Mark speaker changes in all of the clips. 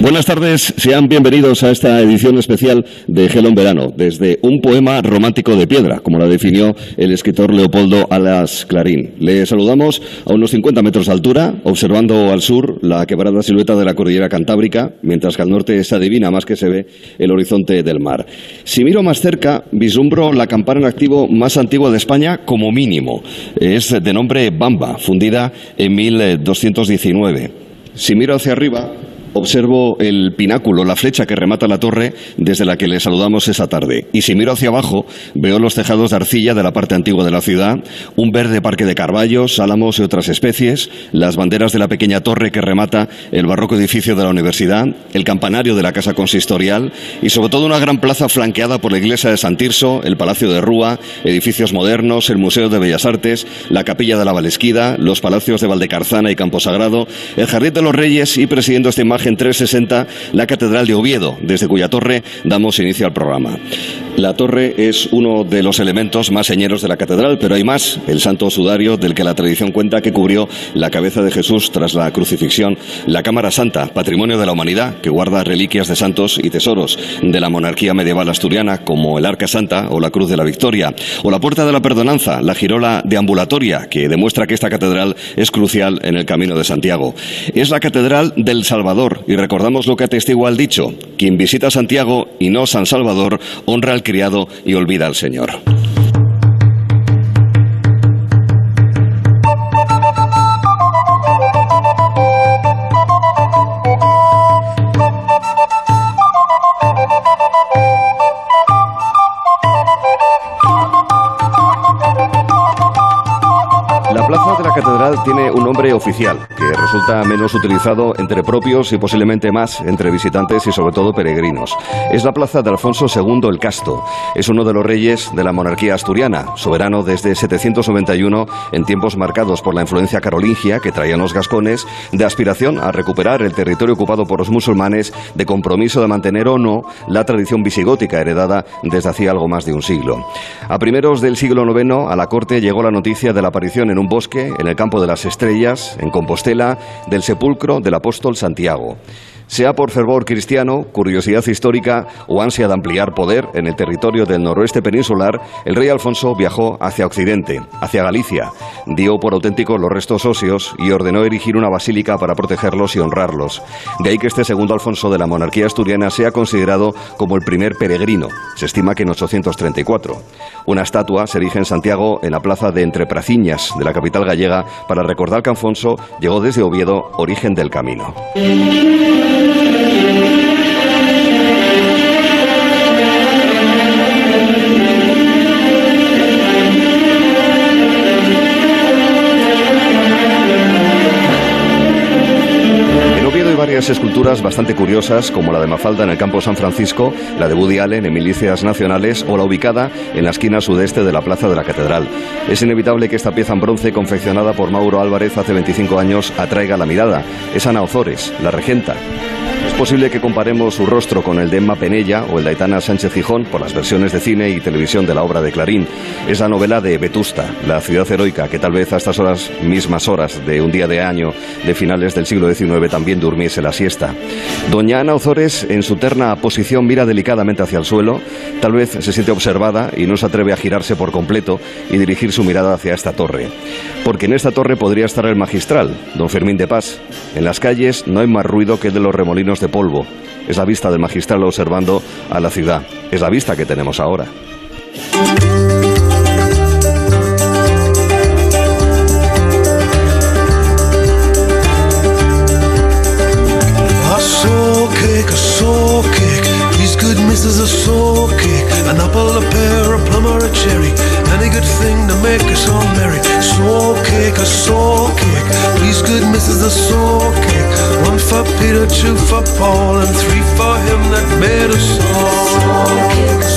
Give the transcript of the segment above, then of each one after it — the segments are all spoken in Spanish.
Speaker 1: Buenas tardes, sean bienvenidos a esta edición especial de Gelo en Verano, desde un poema romántico de piedra, como la definió el escritor Leopoldo Alas Clarín. Le saludamos a unos 50 metros de altura, observando al sur la quebrada silueta de la cordillera Cantábrica, mientras que al norte se adivina más que se ve el horizonte del mar. Si miro más cerca, vislumbro la campana en activo más antigua de España como mínimo. Es de nombre Bamba, fundida en 1219. Si miro hacia arriba, observo el pináculo, la flecha que remata la torre desde la que le saludamos esa tarde. Y si miro hacia abajo, veo los tejados de arcilla de la parte antigua de la ciudad, un verde parque de carballos, álamos y otras especies, las banderas de la pequeña torre que remata el barroco edificio de la universidad, el campanario de la casa consistorial y sobre todo una gran plaza flanqueada por la iglesia de San Tirso, el Palacio de Rúa, edificios modernos, el Museo de Bellas Artes, la Capilla de la Valesquida, los palacios de Valdecarzana y Camposagrado, el Jardín de los Reyes y presidiendo esta imagen en 360 la Catedral de Oviedo, desde cuya torre damos inicio al programa. La torre es uno de los elementos más señeros de la catedral, pero hay más, el santo sudario del que la tradición cuenta que cubrió la cabeza de Jesús tras la crucifixión, la Cámara Santa, patrimonio de la humanidad, que guarda reliquias de santos y tesoros de la monarquía medieval asturiana, como el Arca Santa o la Cruz de la Victoria, o la Puerta de la Perdonanza, la girola deambulatoria, que demuestra que esta catedral es crucial en el camino de Santiago. Es la catedral del Salvador, y recordamos lo que atestigua el dicho, quien visita Santiago y no San Salvador, honra al criado y olvida al Señor. Tiene un nombre oficial, que resulta menos utilizado entre propios y posiblemente más entre visitantes y sobre todo peregrinos. Es la plaza de Alfonso II el Casto. Es uno de los reyes de la monarquía asturiana, soberano desde 791 en tiempos marcados por la influencia carolingia que traían los gascones, de aspiración a recuperar el territorio ocupado por los musulmanes, de compromiso de mantener o no la tradición visigótica heredada desde hacía algo más de un siglo. A primeros del siglo IX a la corte llegó la noticia de la aparición en un bosque, en el campo de las Estrellas, en Compostela, del sepulcro del apóstol Santiago sea por fervor cristiano, curiosidad histórica o ansia de ampliar poder en el territorio del noroeste peninsular, el rey Alfonso viajó hacia Occidente, hacia Galicia, dio por auténticos los restos óseos y ordenó erigir una basílica para protegerlos y honrarlos. De ahí que este segundo Alfonso de la monarquía asturiana sea considerado como el primer peregrino, se estima que en 834. Una estatua se erige en Santiago en la plaza de Entrepraciñas de la capital gallega para recordar que Alfonso llegó desde Oviedo, origen del camino. Varias esculturas bastante curiosas, como la de Mafalda en el campo San Francisco, la de Woody Allen en Milicias Nacionales o la ubicada en la esquina sudeste de la Plaza de la Catedral. Es inevitable que esta pieza en bronce, confeccionada por Mauro Álvarez hace 25 años, atraiga la mirada. Es Ana Ozores, la regenta. Posible que comparemos su rostro con el de Emma Penella o el de Aitana Sánchez Gijón por las versiones de cine y televisión de la obra de Clarín. Es la novela de Vetusta, la ciudad heroica que tal vez a estas horas, mismas horas de un día de año de finales del siglo XIX también durmiese la siesta. Doña Ana Ozores, en su terna posición, mira delicadamente hacia el suelo, tal vez se siente observada y no se atreve a girarse por completo y dirigir su mirada hacia esta torre. Porque en esta torre podría estar el magistral, don Fermín de Paz. En las calles no hay más ruido que el de los remolinos de polvo. Es la vista del magistral observando a la ciudad. Es la vista que tenemos ahora. An apple, a pear, a plum or a cherry Any good thing to make us all merry Soul cake, a soul cake Please good missus, a soul cake One for Peter, two for Paul And three for him that made us all. Soul cake,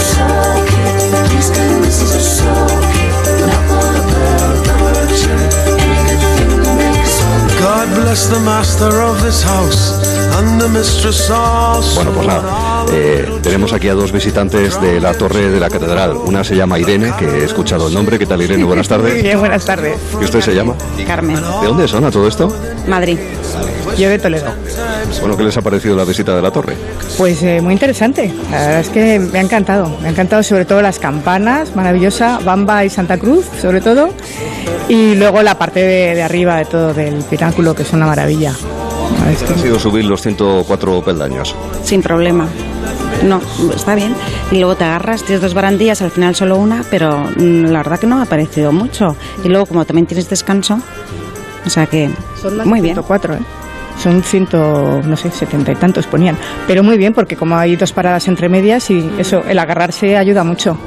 Speaker 1: bless the master of this house And the mistress also Bueno, pues nada Eh, tenemos aquí a dos visitantes de la torre de la catedral. Una se llama Irene, que he escuchado el nombre. ¿Qué tal, Irene? Buenas tardes.
Speaker 2: Muy bien, buenas tardes.
Speaker 1: ¿Y usted se llama?
Speaker 2: Carmen.
Speaker 1: ¿De dónde son a todo esto?
Speaker 2: Madrid. Yo de Toledo.
Speaker 1: Bueno, ¿qué les ha parecido la visita de la torre?
Speaker 2: Pues eh, muy interesante. La verdad es que me ha encantado. Me ha encantado sobre todo las campanas, maravillosa, Bamba y Santa Cruz, sobre todo. Y luego la parte de, de arriba de todo, del pináculo, que es una maravilla.
Speaker 1: Ha sido subir los 104 peldaños.
Speaker 3: Sin problema. No, está bien. Y luego te agarras, tienes dos barandillas, al final solo una, pero mm, la verdad que no me ha parecido mucho. Y luego, como también tienes descanso, o sea que
Speaker 2: Son más
Speaker 3: muy bien.
Speaker 2: 104, ¿eh? Son ciento, no sé, setenta y tantos ponían. Pero muy bien, porque como hay dos paradas entre medias y eso, el agarrarse ayuda mucho.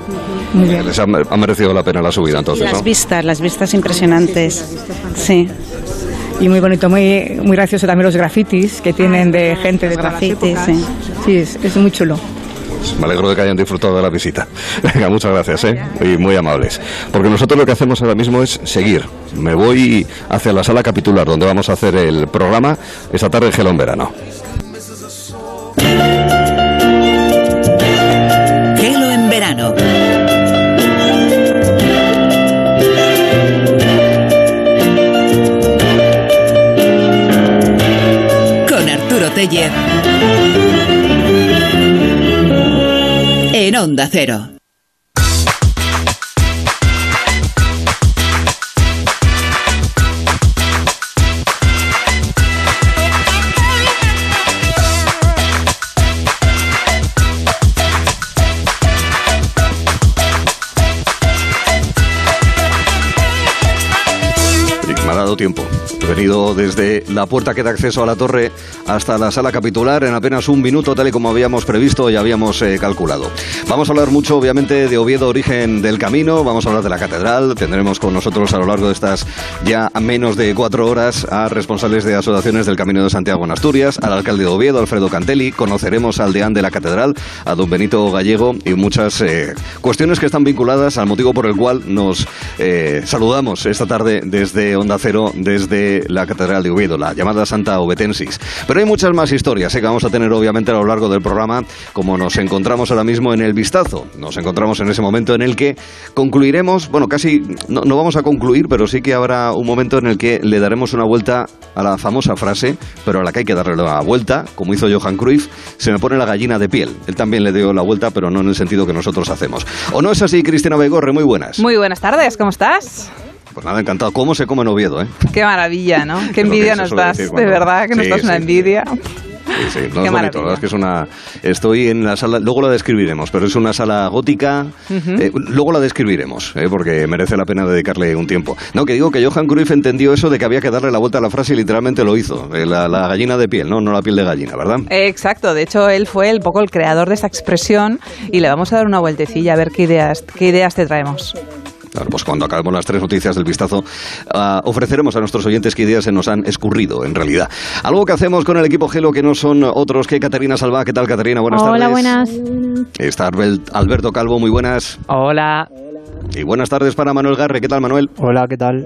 Speaker 2: Muy bien.
Speaker 1: Les ha, ha merecido la pena la subida,
Speaker 3: Y
Speaker 1: entonces,
Speaker 3: las
Speaker 1: ¿no?
Speaker 3: vistas, las vistas impresionantes. Sí.
Speaker 2: Y muy bonito, muy, muy gracioso también los grafitis que tienen de gente de
Speaker 3: grafitis, sí.
Speaker 2: Sí, es, es muy chulo.
Speaker 1: Pues me alegro de que hayan disfrutado de la visita. Venga, muchas gracias, ¿eh? Y muy amables. Porque nosotros lo que hacemos ahora mismo es seguir. Me voy hacia la sala capitular, donde vamos a hacer el programa esta tarde en Gelón Verano.
Speaker 4: Gelo en verano. Con Arturo Teller. En Onda Cero.
Speaker 1: Tiempo. Venido desde la puerta que da acceso a la torre hasta la sala capitular en apenas un minuto, tal y como habíamos previsto y habíamos eh, calculado. Vamos a hablar mucho, obviamente, de Oviedo, origen del camino. Vamos a hablar de la catedral. Tendremos con nosotros a lo largo de estas ya menos de cuatro horas a responsables de asociaciones del Camino de Santiago en Asturias, al alcalde de Oviedo, Alfredo Cantelli. Conoceremos al deán de la catedral, a don Benito Gallego y muchas eh, cuestiones que están vinculadas al motivo por el cual nos eh, saludamos esta tarde desde Onda Cero, desde la Catedral de Oviedo, la llamada Santa Obetensis. Pero hay muchas más historias eh, que vamos a tener obviamente a lo largo del programa, como nos encontramos ahora mismo en el vistazo. Nos encontramos en ese momento en el que concluiremos, bueno, casi no, no vamos a concluir, pero sí que habrá un momento en el que le daremos una vuelta a la famosa frase, pero a la que hay que darle la vuelta, como hizo Johan Cruyff, se me pone la gallina de piel. Él también le dio la vuelta, pero no en el sentido que nosotros hacemos. ¿O no es así, Cristina Begorre? Muy buenas.
Speaker 5: Muy buenas tardes, ¿cómo estás?
Speaker 1: Pues nada, encantado. ¿Cómo se come en Oviedo, eh?
Speaker 5: Qué maravilla, ¿no? Qué envidia nos das,
Speaker 1: decir
Speaker 5: de
Speaker 1: cuando-
Speaker 5: verdad, que nos
Speaker 1: Sí,
Speaker 5: das una
Speaker 1: sí, sí.
Speaker 5: envidia.
Speaker 1: Sí, sí, no
Speaker 5: Qué
Speaker 1: es bonito, la verdad es que es una... Estoy en la sala, luego la describiremos, pero es una sala gótica, eh, luego la describiremos, eh, porque merece la pena dedicarle un tiempo. No, que digo que Johan Cruyff entendió eso de que había que darle la vuelta a la frase y literalmente lo hizo, eh, la, la gallina de piel, no, no la piel de gallina, ¿verdad?
Speaker 5: Exacto, de hecho él fue el poco el creador de esta expresión y le vamos a dar una vueltecilla a ver qué ideas, qué ideas te traemos.
Speaker 1: Claro, pues cuando acabemos las tres noticias del vistazo, ah, ofreceremos a nuestros oyentes qué ideas se nos han escurrido, en realidad. Algo que hacemos con el equipo Gelo que no son otros que Caterina Salva. ¿Qué tal, Caterina? Buenas tardes.
Speaker 6: Hola, buenas.
Speaker 1: Está Alberto Calvo, muy buenas.
Speaker 7: Hola.
Speaker 1: Y buenas tardes para Manuel Garre. ¿Qué tal, Manuel?
Speaker 7: Hola, ¿qué tal?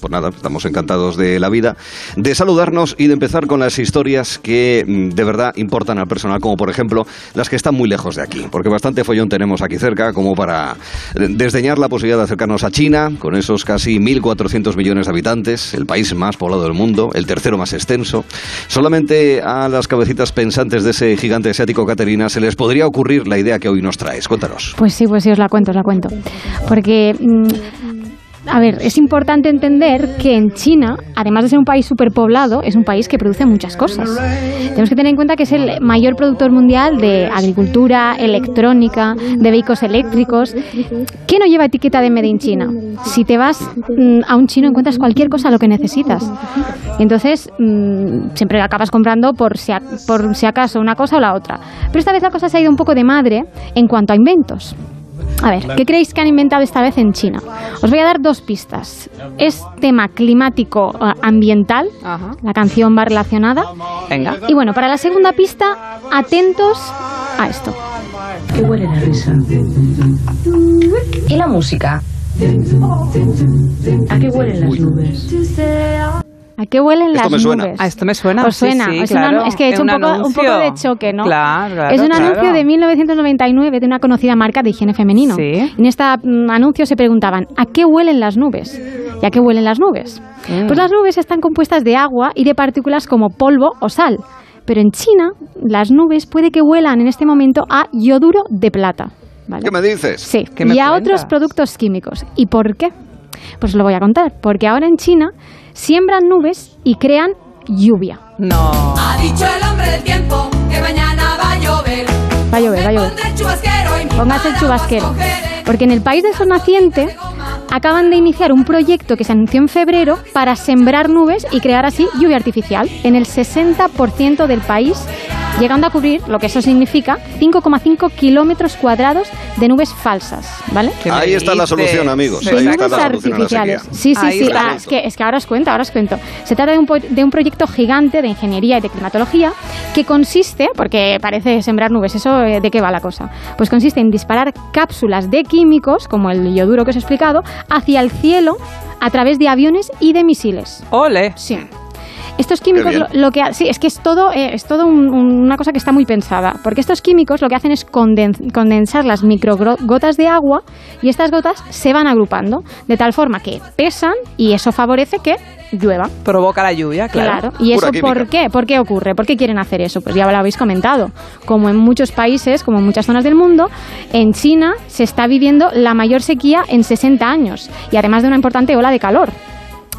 Speaker 1: Pues nada, estamos encantados de la vida, de saludarnos y de empezar con las historias que mm, de verdad importan al personal, como por ejemplo las que están muy lejos de aquí, porque bastante follón tenemos aquí cerca como para eh, desdeñar la posibilidad de acercarnos a China, con esos casi 1.400 millones de habitantes, el país más poblado del mundo, el tercero más extenso. Solamente a las cabecitas pensantes de ese gigante asiático, Caterina, se les podría ocurrir la idea que hoy nos traes. Cuéntanos.
Speaker 6: Pues sí, pues sí, os la cuento, os la cuento. Porque, mm, a ver, es importante entender que en China, además de ser un país superpoblado, es un país que produce muchas cosas. Tenemos que tener en cuenta que es el mayor productor mundial de agricultura, electrónica, de vehículos eléctricos. ¿Qué no lleva etiqueta de Made in China? Si te vas mm, a un chino encuentras cualquier cosa lo que necesitas. Entonces mm, siempre acabas comprando por si, a- por si acaso una cosa o la otra. Pero esta vez la cosa se ha ido un poco de madre en cuanto a inventos. A ver, ¿qué creéis que han inventado esta vez en China? Os voy a dar dos pistas. Es tema climático eh, ambiental,
Speaker 5: Ajá.
Speaker 6: la canción va relacionada.
Speaker 5: Venga.
Speaker 6: Y bueno, para la segunda pista, atentos a esto.
Speaker 8: ¿Qué huele la risa? ¿Y la música? ¿A qué huelen las nubes?
Speaker 6: ¿A qué huelen
Speaker 1: Esto
Speaker 6: las
Speaker 1: me suena.
Speaker 6: nubes?
Speaker 5: A esto me suena.
Speaker 6: ¿Os
Speaker 5: sí,
Speaker 6: suena?
Speaker 5: sí,
Speaker 6: es, una-
Speaker 5: claro.
Speaker 6: es que he hecho un, poco, un poco
Speaker 5: anuncio.
Speaker 6: de choque, ¿no?
Speaker 5: Claro, claro,
Speaker 6: es un
Speaker 5: claro.
Speaker 6: anuncio de 1999 de una conocida marca de higiene femenino.
Speaker 5: Sí.
Speaker 6: En este mm, anuncio se preguntaban, ¿a qué huelen las nubes? ¿Y a qué huelen las nubes? Pues las nubes están compuestas de agua y de partículas como polvo o sal. Pero en China, las nubes puede que huelan en este momento a yoduro de plata. ¿vale?
Speaker 1: ¿Qué me dices?
Speaker 6: Sí,
Speaker 5: ¿Qué me
Speaker 6: y a
Speaker 5: cuentas?
Speaker 6: otros productos químicos. ¿Y por qué? Pues os lo voy a contar. Porque ahora en China siembran nubes y crean lluvia.
Speaker 5: No.
Speaker 7: Ha dicho el hombre del tiempo que mañana va a llover.
Speaker 6: Va a llover, va a llover.
Speaker 7: Pondré el chubasquero y mi
Speaker 6: Póngase el chubasquero.
Speaker 7: cogeré.
Speaker 6: Porque en el país del sol naciente acaban de iniciar un proyecto que se anunció en febrero para sembrar nubes y crear así lluvia artificial en el 60% del país, llegando a cubrir, lo que eso significa, 5,5 kilómetros cuadrados de nubes falsas, ¿vale?
Speaker 5: ¿Qué me
Speaker 1: Ahí está la solución, amigos.
Speaker 6: De
Speaker 1: Ahí está
Speaker 6: nubes
Speaker 1: la solución a la
Speaker 6: artificiales.
Speaker 1: sequía.
Speaker 6: Sí, sí,
Speaker 5: Ahí
Speaker 6: sí.
Speaker 5: está.
Speaker 6: Ah, es, que, es que ahora os cuento, ahora os cuento. Se trata de un, de un proyecto gigante de ingeniería y de climatología que consiste, porque parece sembrar nubes, ¿eso eh, de qué va la cosa? Pues consiste en disparar cápsulas de químicos, como el yoduro que os he explicado, hacia el cielo a través de aviones y de misiles.
Speaker 5: Ole.
Speaker 6: Sí. Estos químicos lo, que ha- sí es que es todo eh, es todo un- un- una cosa que está muy pensada porque estos químicos lo que hacen es conden- condensar las microgotas de agua y estas gotas se van agrupando de tal forma que pesan y eso favorece que llueva.
Speaker 5: Provoca la lluvia, claro.
Speaker 6: Claro. ¿Y
Speaker 1: Pura
Speaker 6: eso por qué? ¿Por qué ocurre? ¿Por qué quieren hacer eso? Pues ya lo habéis comentado. Como en muchos países, como en muchas zonas del mundo, en China se está viviendo la mayor sequía en 60 años y además de una importante ola de calor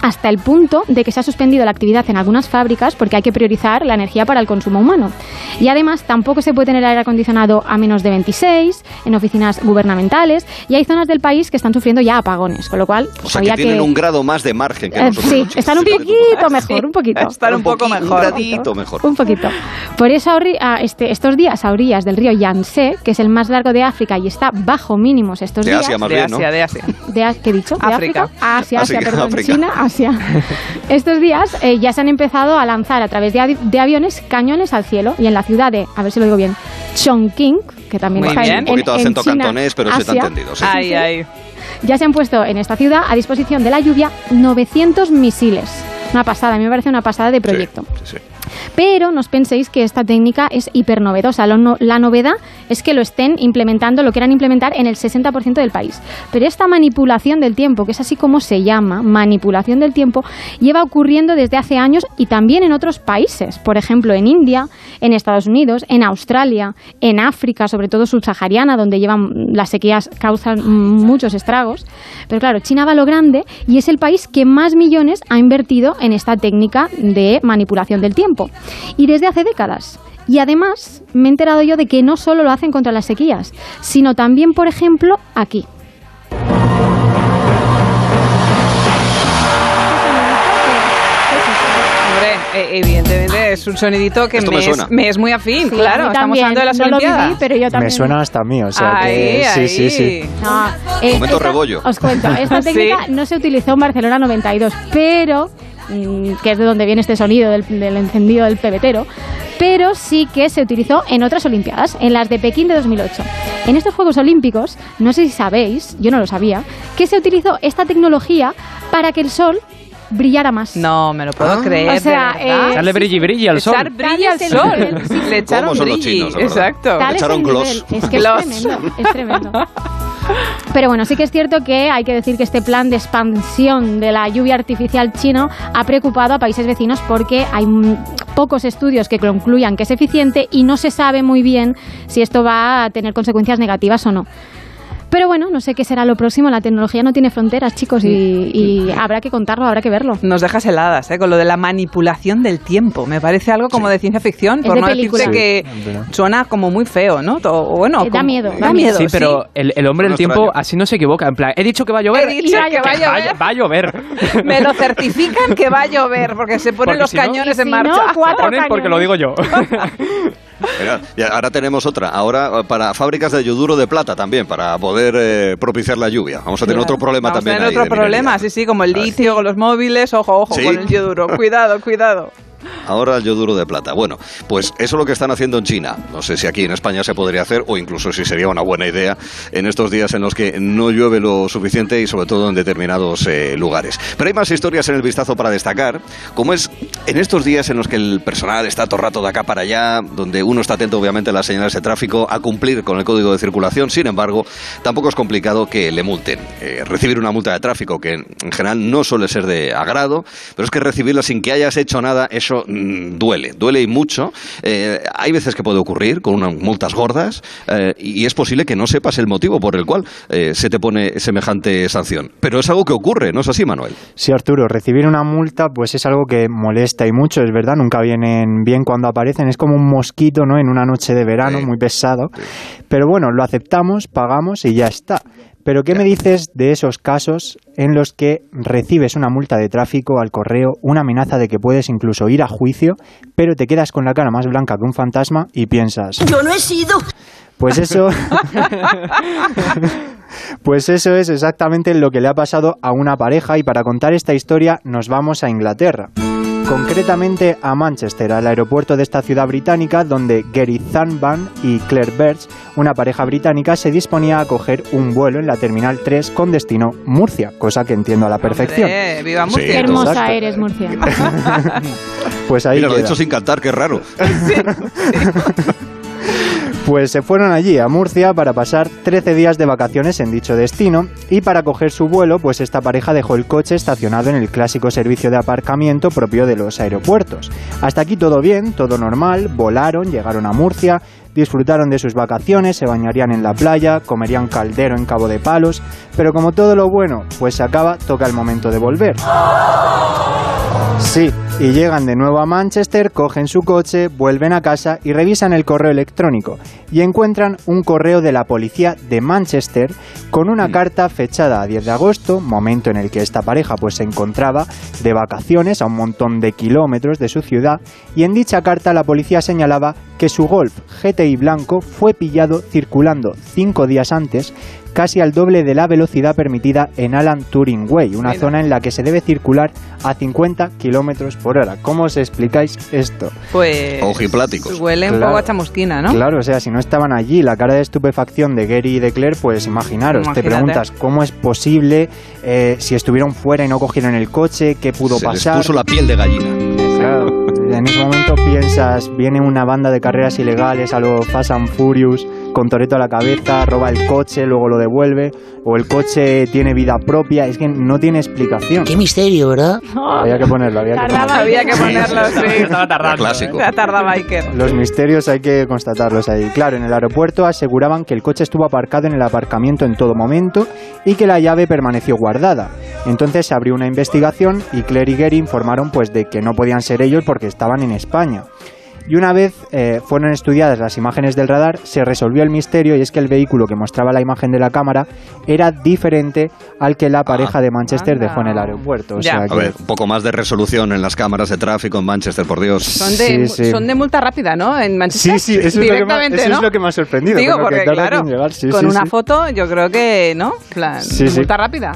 Speaker 6: hasta el punto de que se ha suspendido la actividad en algunas fábricas porque hay que priorizar la energía para el consumo humano. Y además tampoco se puede tener aire acondicionado a menos de 26 en oficinas gubernamentales y hay zonas del país que están sufriendo ya apagones, con lo cual
Speaker 1: O sea, que
Speaker 6: había
Speaker 1: tienen un grado más de margen que
Speaker 6: eh,
Speaker 1: nosotros.
Speaker 6: sí, están un poquito mejor, un poquito.
Speaker 5: Están un poco
Speaker 1: poquito,
Speaker 5: mejor.
Speaker 1: Un gradito mejor.
Speaker 6: Un poquito. Por eso a este, estos días a orillas del río Yangtze, que es el más largo de África y está bajo mínimos estos
Speaker 1: De
Speaker 6: días.
Speaker 1: Asia más
Speaker 5: De
Speaker 1: bien, ¿no?
Speaker 5: Asia, de Asia.
Speaker 6: De, ¿Qué he dicho? ¿De
Speaker 5: África.
Speaker 6: África? Ah, Asia, Asia,
Speaker 1: África,
Speaker 6: perdón.
Speaker 1: África.
Speaker 6: China, Asia. Estos días eh, ya se han empezado a lanzar a través de, avi- de aviones cañones al cielo y en la ciudad de, a ver si lo digo bien, Chongqing, que también
Speaker 5: Muy
Speaker 6: está
Speaker 5: bien.
Speaker 6: en,
Speaker 1: Un poquito de
Speaker 6: en- en
Speaker 1: acento
Speaker 6: China,
Speaker 1: cantonés, pero se te ha
Speaker 6: Asia,
Speaker 1: entendido. sí.
Speaker 5: Ay, ay.
Speaker 6: ya se han puesto en esta ciudad a disposición de la lluvia 900 misiles. Una pasada, a mí me parece una pasada de proyecto.
Speaker 1: Sí, sí, sí.
Speaker 6: Pero no os penséis que esta técnica es hipernovedosa. No- la novedad es que lo estén implementando, lo quieran implementar en el 60% del país. Pero esta manipulación del tiempo, que es así como se llama, manipulación del tiempo, lleva ocurriendo desde hace años y también en otros países. Por ejemplo, en India, en Estados Unidos, en Australia, en África, sobre todo subsahariana, donde llevan las sequías causan muchos estragos. Pero claro, China va lo grande y es el país que más millones ha invertido en esta técnica de manipulación del tiempo. Y desde hace décadas. Y además me he enterado yo de que no solo lo hacen contra las sequías, sino también, por ejemplo, aquí.
Speaker 5: Hombre, eh, evidentemente es un sonidito que me,
Speaker 1: me
Speaker 5: es,
Speaker 1: suena.
Speaker 5: me es muy afín,
Speaker 6: Sí,
Speaker 5: claro. Estamos
Speaker 6: también.
Speaker 5: hablando de las
Speaker 6: no lo
Speaker 5: Olimpiadas.
Speaker 6: viví, pero yo también.
Speaker 9: Me suena hasta a mí, o sea
Speaker 5: ahí,
Speaker 9: que sí,
Speaker 5: ahí.
Speaker 9: sí, sí.
Speaker 6: No, eh,
Speaker 1: Momento
Speaker 6: esta-
Speaker 1: rebollo.
Speaker 6: Os cuento, esta
Speaker 5: Sí.
Speaker 6: técnica no se utilizó en Barcelona 92, pero que es de donde viene este sonido del, del encendido del pebetero, pero sí que se utilizó en otras Olimpiadas, en las de Pekín de 2008. En estos Juegos Olímpicos, no sé si sabéis, yo no lo sabía, que se utilizó esta tecnología para que el sol brillara más.
Speaker 5: No, me lo puedo
Speaker 1: Ah.
Speaker 5: creer.
Speaker 6: O sea, eh,
Speaker 9: Sale brilli brilli al sol.
Speaker 6: Tal
Speaker 5: al sol. Le echaron
Speaker 1: ¿Cómo son los
Speaker 5: brilli. Exacto.
Speaker 6: Es
Speaker 1: Echaron gloss.
Speaker 6: Es que es tremendo, es tremendo. Pero bueno, sí que es cierto que hay que decir que este plan de expansión de la lluvia artificial chino ha preocupado a países vecinos porque hay pocos estudios que concluyan que es eficiente y no se sabe muy bien si esto va a tener consecuencias negativas o no. Pero bueno, no sé qué será lo próximo. La tecnología no tiene fronteras, chicos, y, y habrá que contarlo, habrá que verlo.
Speaker 5: Nos dejas heladas, ¿eh? Con lo de la manipulación del tiempo. Me parece algo como de ciencia ficción,
Speaker 6: Es
Speaker 5: por
Speaker 6: de
Speaker 5: no
Speaker 6: película.
Speaker 5: decirte que
Speaker 9: Sí.
Speaker 5: suena como muy feo, ¿no? To- O bueno,
Speaker 6: Eh, da
Speaker 5: como-
Speaker 6: miedo,
Speaker 5: Da miedo,
Speaker 9: Sí, pero el, el hombre del
Speaker 1: No
Speaker 9: tiempo así no se equivoca. En plan, he dicho que va a llover.
Speaker 5: He dicho que va a llover.
Speaker 9: Va a llover.
Speaker 5: Me lo certifican que va a llover porque se ponen
Speaker 9: Porque
Speaker 5: los
Speaker 9: si no-
Speaker 5: cañones
Speaker 6: Y
Speaker 5: en
Speaker 6: si
Speaker 5: marcha.
Speaker 6: no, cuatro
Speaker 9: Ponen porque lo digo yo.
Speaker 1: Mira, y ahora tenemos otra. Ahora eh, para fábricas de yoduro de plata también, para poder eh, propiciar la lluvia. Vamos a tener otro problema
Speaker 5: Vamos
Speaker 1: también.
Speaker 5: a tener
Speaker 1: ahí
Speaker 5: otro problema,
Speaker 1: minería.
Speaker 5: sí, sí, como el litio con los móviles. Ojo, ojo
Speaker 1: Sí.
Speaker 5: con el yoduro. Cuidado, cuidado.
Speaker 1: Ahora el yoduro de plata. Bueno, pues eso es lo que están haciendo en China. No sé si aquí en España se podría hacer o incluso si sería una buena idea en estos días en los que no llueve lo suficiente y sobre todo en determinados eh, lugares. Pero hay más historias en el vistazo para destacar, como es en estos días en los que el personal está todo rato de acá para allá, donde uno está atento obviamente a las señales de tráfico, a cumplir con el código de circulación. Sin embargo, tampoco es complicado que le multen. Eh, recibir una multa de tráfico que en general no suele ser de agrado, pero es que recibirla sin que hayas hecho nada, eso mm, duele, duele y mucho. Eh, hay veces que puede ocurrir con unas multas gordas eh, y es posible que no sepas el motivo por el cual eh, se te pone semejante sanción. Pero es algo que ocurre, ¿no es así, Manuel?
Speaker 10: Sí, Arturo, recibir una multa pues es algo que molesta y mucho, es verdad, nunca vienen bien cuando aparecen, es como un mosquito, ¿no? En una noche de verano, muy pesado. Pero bueno, lo aceptamos, pagamos y ya está. Pero ¿qué me dices de esos casos en los que recibes una multa de tráfico al correo, una amenaza de que puedes incluso ir a juicio, pero te quedas con la cara más blanca que un fantasma y piensas,
Speaker 8: Yo no he sido.
Speaker 10: pues eso Pues eso es exactamente lo que le ha pasado a una pareja y para contar esta historia nos vamos a Inglaterra. Concretamente a Manchester, al aeropuerto de esta ciudad británica donde Gary Thunban y Claire Birch, una pareja británica, se disponía a coger un vuelo en la Terminal 3 con destino Murcia, cosa que entiendo a la perfección.
Speaker 5: Hombre, viva
Speaker 1: Sí.
Speaker 5: Murcia.
Speaker 6: Qué hermosa
Speaker 10: Exacto.
Speaker 6: eres, Murcia.
Speaker 10: Pues ahí
Speaker 1: Mira, lo he dicho sin cantar, qué raro.
Speaker 10: Pues se fueron allí a Murcia para pasar 13 días de vacaciones en dicho destino y para coger su vuelo, pues esta pareja dejó el coche estacionado en el clásico servicio de aparcamiento propio de los aeropuertos. Hasta aquí todo bien, todo normal, volaron, llegaron a Murcia, disfrutaron de sus vacaciones, se bañarían en la playa, comerían caldero en Cabo de Palos, pero como todo lo bueno, pues se acaba, toca el momento de volver. Sí, y llegan de nuevo a Manchester, cogen su coche, vuelven a casa y revisan el correo electrónico y encuentran un correo de la policía de Manchester con una carta fechada a 10 de agosto, momento en el que esta pareja pues se encontraba de vacaciones a un montón de kilómetros de su ciudad y en dicha carta la policía señalaba que su Golf GTI blanco fue pillado circulando cinco días antes casi al doble de la velocidad permitida en Alan Turing Way, una
Speaker 5: Mira.
Speaker 10: zona en la que se debe circular a 50 kilómetros por hora. ¿Cómo os explicáis esto?
Speaker 5: Pues.
Speaker 1: Ojipláticos.
Speaker 5: Huele un
Speaker 10: Claro.
Speaker 5: poco a chamusquina, ¿no?
Speaker 10: Claro, o sea, si no estaban allí, la cara de estupefacción de Gary y de Claire, pues imaginaros, te preguntas cómo es posible eh, si estuvieron fuera y no cogieron el coche, qué pudo
Speaker 1: Se les
Speaker 10: pasar.
Speaker 1: puso la piel de gallina.
Speaker 10: Claro, en ese momento piensas, viene una banda de carreras ilegales a lo Fast and Furious, con Toreto a la cabeza, roba el coche, luego lo devuelve, o el coche tiene vida propia, es que no tiene explicación.
Speaker 8: Qué misterio, ¿verdad?
Speaker 10: Había que ponerlo, había que
Speaker 6: Tardaba.
Speaker 10: ponerlo.
Speaker 5: Había que ponerlo, sí.
Speaker 9: Estaba tardando.
Speaker 1: Clásico.
Speaker 5: Ya tardaba Iker.
Speaker 10: Los misterios hay que constatarlos ahí. Claro, en el aeropuerto aseguraban que el coche estuvo aparcado en el aparcamiento en todo momento y que la llave permaneció guardada. Entonces se abrió una investigación y Claire y Gary informaron pues de que no podían ser ellos porque estaban en España. Y una vez eh, fueron estudiadas las imágenes del radar, se resolvió el misterio y es que el vehículo que mostraba la imagen de la cámara era diferente al que la pareja de Manchester
Speaker 5: anda.
Speaker 10: dejó en el aeropuerto. O sea
Speaker 1: A
Speaker 10: que-
Speaker 1: ver, un poco más de resolución en las cámaras de tráfico en Manchester, por Dios.
Speaker 5: Son de,
Speaker 10: Sí, sí.
Speaker 5: son de multa rápida, ¿no? En Manchester.
Speaker 10: Sí, sí, eso, es lo, que me,
Speaker 5: Directamente,
Speaker 10: eso
Speaker 5: ¿no?
Speaker 10: es lo que me ha sorprendido.
Speaker 5: Digo, porque claro,
Speaker 10: llegar. Sí,
Speaker 5: con
Speaker 10: sí,
Speaker 5: una
Speaker 10: sí.
Speaker 5: foto yo creo que, ¿no? Plan,
Speaker 10: Sí, sí.
Speaker 5: multa rápida.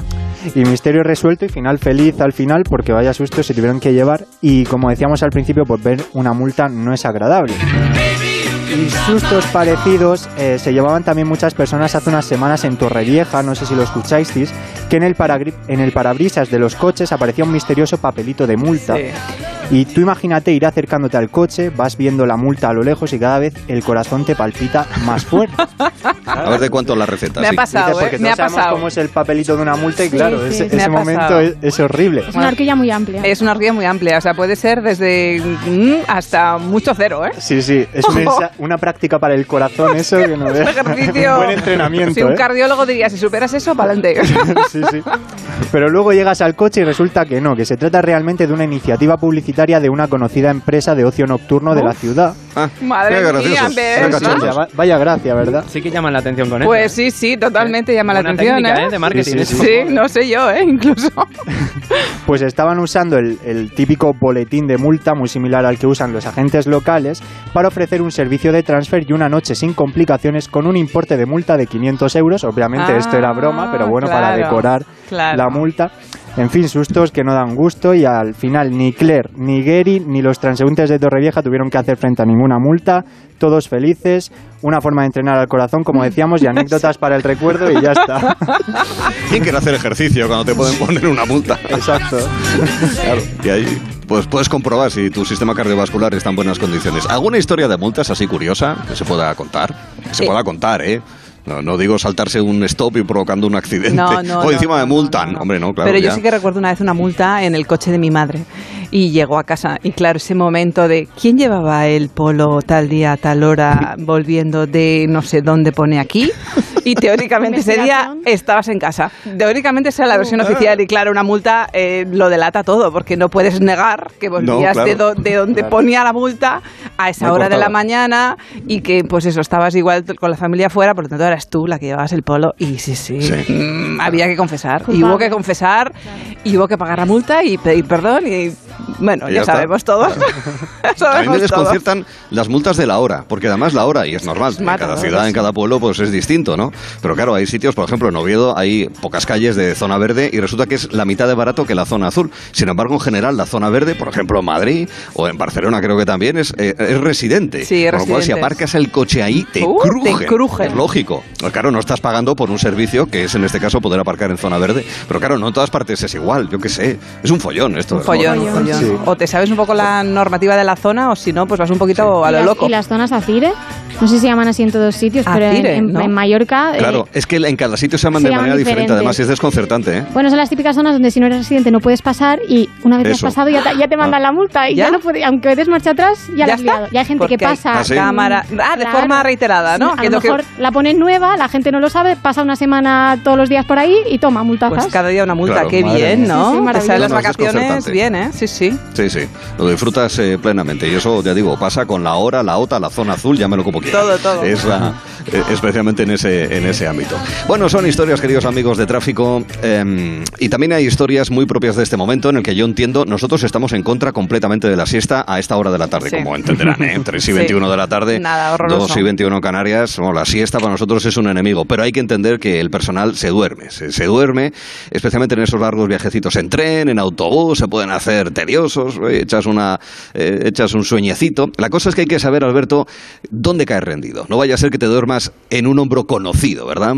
Speaker 10: Y misterio resuelto y final feliz al final porque vaya susto se tuvieron que llevar y como decíamos al principio pues ver una multa no es agradable. Y sustos parecidos eh, se llevaban también muchas personas hace unas semanas en Torrevieja, no sé si lo escucháis, que en el, en el parabrisas de los coches aparecía un misterioso papelito de multa.
Speaker 5: Sí.
Speaker 10: Y tú imagínate ir acercándote al coche, vas viendo la multa a lo lejos y cada vez el corazón te palpita más fuerte.
Speaker 1: A ver de cuánto la receta.
Speaker 5: Me ha
Speaker 1: sí.
Speaker 5: pasado,
Speaker 10: Dice,
Speaker 5: ¿eh?
Speaker 10: porque
Speaker 5: Me
Speaker 10: no
Speaker 5: ha
Speaker 10: sabemos
Speaker 5: pasado.
Speaker 10: cómo es el papelito de una multa y
Speaker 6: Sí,
Speaker 10: claro,
Speaker 6: sí,
Speaker 10: ese,
Speaker 5: me
Speaker 10: ese
Speaker 5: ha
Speaker 10: momento
Speaker 5: pasado.
Speaker 10: es, es horrible.
Speaker 6: Es una horquilla muy amplia.
Speaker 5: Es una horquilla muy amplia, o sea, puede ser desde mm, hasta mucho cero, ¿eh?
Speaker 10: Sí, sí, es una, ensa- una práctica para el corazón eso que no
Speaker 5: ejercicio.
Speaker 10: Un buen entrenamiento.
Speaker 5: Si un
Speaker 10: ¿eh?
Speaker 5: cardiólogo diría, si superas eso, para adelante.
Speaker 10: sí, sí. Pero luego llegas al coche y resulta que no, que se trata realmente de una iniciativa publicitaria de una conocida empresa de ocio nocturno de la ciudad.
Speaker 1: Ah,
Speaker 5: Madre mía.
Speaker 10: Vaya, gracia, ¿verdad?
Speaker 9: Sí que llaman la atención con eso.
Speaker 5: Pues sí, sí, totalmente llama la atención,
Speaker 9: técnica,
Speaker 5: ¿eh?
Speaker 9: ¿eh? de marketing.
Speaker 10: Sí, sí,
Speaker 9: eso.
Speaker 5: Sí, no sé yo, ¿eh? Incluso.
Speaker 10: Pues estaban usando el, el típico boletín de multa, muy similar al que usan los agentes locales, para ofrecer un servicio de transfer y una noche sin complicaciones con un importe de multa de 500 euros. Obviamente
Speaker 5: Ah,
Speaker 10: esto era broma, pero bueno, para
Speaker 5: claro,
Speaker 10: decorar
Speaker 5: claro.
Speaker 10: la multa. En fin, sustos que no dan gusto y al final ni Claire, ni Gary, ni los transeúntes de Torrevieja tuvieron que hacer frente a ninguna multa, todos felices, una forma de entrenar al corazón, como decíamos, y anécdotas para el recuerdo y ya está.
Speaker 1: ¿Quién quiere hacer ejercicio cuando te pueden poner una multa?
Speaker 10: Exacto.
Speaker 1: Claro, y ahí pues puedes comprobar si tu sistema cardiovascular está en buenas condiciones. ¿Alguna historia de multas así curiosa que se pueda contar? Que se
Speaker 5: Eh.
Speaker 1: pueda contar, ¿eh? No, no digo saltarse un stop y provocando un accidente.
Speaker 5: No, no,
Speaker 1: o encima de multan. Hombre, no, claro.
Speaker 5: Pero yo
Speaker 1: ya.
Speaker 5: sí que recuerdo una vez una multa en el coche de mi madre y llegó a casa y claro, ese momento de ¿quién llevaba el polo tal día, tal hora, volviendo de no sé dónde pone aquí? Y teóricamente ese día estabas en casa. Teóricamente esa es la versión oficial y claro, una multa eh, lo delata todo porque no puedes negar que volvías
Speaker 1: claro.
Speaker 5: de, do- de donde ponía la multa a esa hora de la mañana y que pues eso, estabas igual con la familia afuera, por lo tanto eras tú la que llevabas el polo y sí, sí,
Speaker 1: Sí.
Speaker 5: mm, había que confesar. Y hubo que confesar, y hubo que pagar la multa y pedir perdón y bueno, ya, sabemos todos.
Speaker 1: A mí
Speaker 5: sabemos
Speaker 1: me
Speaker 5: todos.
Speaker 1: desconciertan las multas de la hora, porque además la hora, y es normal, en cada
Speaker 5: ¿no?
Speaker 1: ciudad, en cada pueblo, pues es distinto, ¿no? Pero claro, hay sitios, por ejemplo, en Oviedo hay pocas calles de zona verde y resulta que es la mitad de barato que la zona azul. Sin embargo, en general, la zona verde, por ejemplo, en Madrid o en Barcelona creo que también, es, eh, es residente.
Speaker 5: Sí, es
Speaker 1: Con lo cual, si aparcas el coche ahí, te
Speaker 5: Uh, te
Speaker 1: crujen.
Speaker 5: crujen.
Speaker 1: Es lógico. Pues claro, no estás pagando por un servicio que es, en este caso, poder aparcar en zona verde. Pero claro, no en todas partes es igual, yo qué sé. Es un follón esto.
Speaker 5: Un follón,
Speaker 10: Sí.
Speaker 5: O te sabes un poco la normativa de la zona o si no, pues vas un poquito a
Speaker 6: ¿Y
Speaker 5: lo loco.
Speaker 6: ¿Y las zonas Acire? No sé si se llaman así en todos sitios, pero en-
Speaker 5: Acire,
Speaker 6: en,
Speaker 5: ¿no?
Speaker 6: en Mallorca... eh,
Speaker 1: Claro, es que en cada sitio se llaman
Speaker 6: se
Speaker 1: de
Speaker 6: llaman
Speaker 1: manera diferente,
Speaker 6: diferente.
Speaker 1: además es desconcertante, ¿eh?
Speaker 6: Bueno, son las típicas zonas donde si no eres residente no puedes pasar y una vez que has pasado ya te, ya te mandan
Speaker 1: Ah.
Speaker 6: la multa y
Speaker 5: ¿Ya?
Speaker 6: ya, no puede, aunque des marcha atrás, ya,
Speaker 5: ¿Ya
Speaker 6: la has
Speaker 5: está?
Speaker 6: liado. Ya hay gente que pasa.
Speaker 1: Ah, sí.
Speaker 5: cámara- ah, de forma reiterada, ¿no?
Speaker 6: Sí, a
Speaker 5: lo que-
Speaker 6: mejor la ponen nueva, la gente no lo sabe, pasa una semana todos los días por ahí y toma multazas.
Speaker 5: Pues cada día una multa,
Speaker 1: Claro,
Speaker 5: qué bien. ¿no?
Speaker 6: Sí, sí,
Speaker 5: Te
Speaker 6: maravilloso.
Speaker 5: salen las vacaciones bien, ¿eh? Sí, sí.
Speaker 1: Sí, sí, lo disfrutas eh, plenamente y eso, ya digo, pasa con la hora, la OTA, la zona azul, llámelo como quieras.
Speaker 5: Todo, todo.
Speaker 1: Es la- eh, especialmente en ese, en ese ámbito. Bueno, son historias, queridos amigos de tráfico, eh, y también hay historias muy propias de este momento en el que yo entiendo, nosotros estamos en contra completamente de la siesta a esta hora de la tarde,
Speaker 5: Sí.
Speaker 1: como entenderán, ¿eh? 3 y
Speaker 5: Sí.
Speaker 1: 21 de la tarde,
Speaker 5: Nada, horroroso.
Speaker 1: 2 y 21 en Canarias, bueno, la siesta para nosotros es un enemigo, pero hay que entender que el personal se duerme, se, se duerme, especialmente en esos largos viajecitos en tren, en autobús, se pueden hacer eh, echas, una, eh, echas un sueñecito. La cosa es que hay que saber, Alberto, dónde caes rendido. No vaya a ser que te duermas en un hombro conocido, ¿verdad?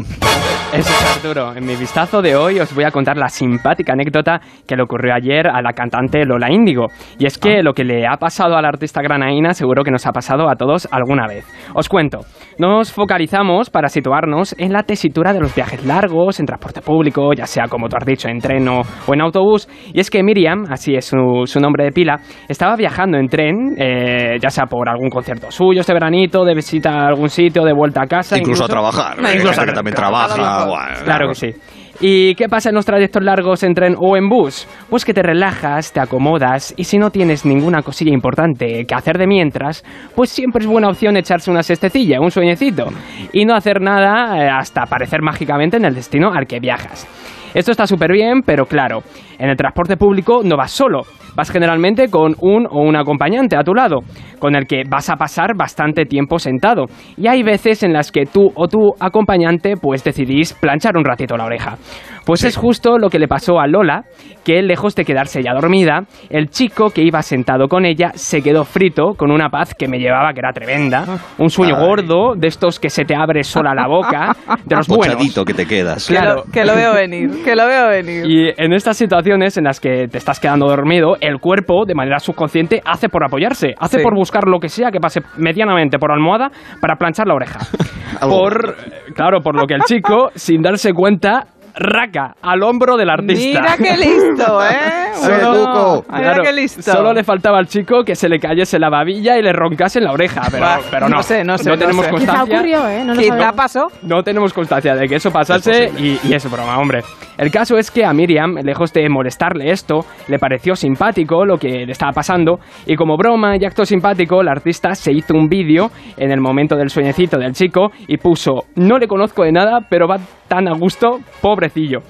Speaker 9: Eso es Arturo. En mi vistazo de hoy os voy a contar la simpática anécdota que le ocurrió ayer a la cantante Lola Índigo. Y es que lo que le ha pasado a la artista granaína seguro que nos ha pasado a todos alguna vez. Os cuento. Nos focalizamos para situarnos en la tesitura de los viajes largos en transporte público, ya sea como tú has dicho, en tren o en autobús. Y es que Miriam, así es su, su nombre de pila, estaba viajando en tren, eh, ya sea por algún concierto suyo este veranito, de visita a algún sitio, de vuelta a casa.
Speaker 1: Incluso a trabajar, ¿eh?
Speaker 9: incluso
Speaker 1: Gente
Speaker 9: a
Speaker 1: que también trabaja,
Speaker 9: claro,
Speaker 1: bueno,
Speaker 9: Claro que sí. ¿Y qué pasa en los trayectos largos en tren o en bus? Pues que te relajas, te acomodas y si no tienes ninguna cosilla importante que hacer de mientras, pues siempre es buena opción echarse una siestecilla, un sueñecito y no hacer nada eh, hasta aparecer mágicamente en el destino al que viajas. Esto está súper bien, pero claro, en el transporte público no vas solo, vas generalmente con un o un acompañante a tu lado, con el que vas a pasar bastante tiempo sentado. Y hay veces en las que tú o tu acompañante pues decidís planchar un ratito la oreja. Pues es justo lo que le pasó a Lola, que lejos de quedarse ya dormida, el chico que iba sentado con ella se quedó frito con una paz que me llevaba que era tremenda, un sueño
Speaker 1: Ay.
Speaker 9: gordo, de estos que se te abre sola la boca, de los buenos.
Speaker 1: Que te quedas.
Speaker 5: Que,
Speaker 9: Claro.
Speaker 5: lo, que lo veo venir, que lo veo venir.
Speaker 9: Y en estas situaciones en las que te estás quedando dormido, el cuerpo, de manera subconsciente, hace por apoyarse, hace
Speaker 5: Sí.
Speaker 9: por buscar lo que sea que pase medianamente por almohada para planchar la oreja. Por, claro, por lo que el chico, sin darse cuenta, raca al hombro del artista.
Speaker 5: Mira qué listo, ¿eh?
Speaker 1: Cuco.
Speaker 5: Mira
Speaker 9: Claro,
Speaker 5: qué listo.
Speaker 9: Solo le faltaba al chico que se le cayese la babilla y le roncase en la oreja, pero, no.
Speaker 5: no sé, no sé, no
Speaker 9: tenemos
Speaker 5: sé.
Speaker 6: Quizá
Speaker 9: constancia.
Speaker 6: ocurrió, ¿eh? No
Speaker 5: Quizá pasó.
Speaker 9: No tenemos constancia de que eso pasase
Speaker 1: Es
Speaker 9: y, y es broma, hombre. El caso es que a Miriam, lejos de molestarle esto, le pareció simpático lo que le estaba pasando y como broma y acto simpático, la artista se hizo un vídeo en el momento del sueñecito del chico y puso, no le conozco de nada, pero va tan a gusto, pobrecillo.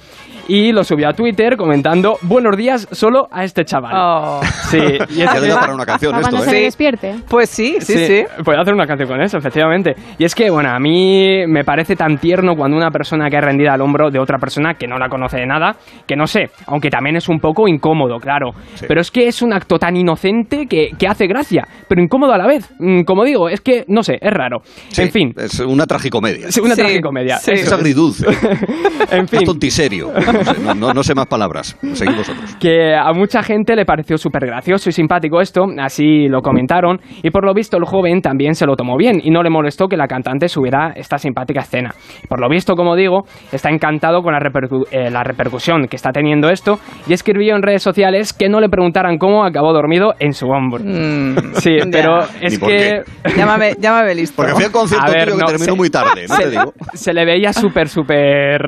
Speaker 9: Y lo subió a Twitter comentando buenos días solo a este chaval.
Speaker 5: Oh.
Speaker 9: Sí, y es
Speaker 1: Ya
Speaker 9: que-
Speaker 1: para una canción esto,
Speaker 6: se
Speaker 1: ¿eh?
Speaker 6: le despierte.
Speaker 5: Pues sí, sí, sí.
Speaker 9: Puedo hacer una canción con eso, efectivamente. Y es que, bueno, a mí me parece tan tierno cuando una persona cae rendida al hombro de otra persona que no la conoce de nada, que no sé, aunque también es un poco incómodo, claro. Pero es que es un acto tan inocente que, que hace gracia, pero incómodo a la vez. Mm, Como digo, es que, no sé, es raro.
Speaker 1: Sí,
Speaker 9: En fin,
Speaker 1: Es una tragicomedia.
Speaker 9: es una
Speaker 5: Sí,
Speaker 9: tragicomedia.
Speaker 1: Es agridulce.
Speaker 9: En fin.
Speaker 1: Es tontiserio. No sé, no, no- sé más palabras. Seguid vosotros.
Speaker 9: que a mucha gente le pareció súper gracioso y simpático esto, así lo comentaron, y por lo visto el joven también se lo tomó bien y no le molestó que la cantante subiera esta simpática escena. Por lo visto, como digo, está encantado con la, repercu- eh, la repercusión que está teniendo esto y escribió en redes sociales que no le preguntaran cómo acabó dormido en su hombro.
Speaker 5: Mm,
Speaker 9: Sí,
Speaker 5: ya.
Speaker 9: pero es que...
Speaker 5: Llámame, llámame listo.
Speaker 1: Porque fui al concierto
Speaker 9: A ver,
Speaker 1: tío, que
Speaker 9: no,
Speaker 1: terminó
Speaker 9: se-
Speaker 1: muy tarde, no
Speaker 9: se,
Speaker 1: te digo.
Speaker 9: se le veía súper, súper...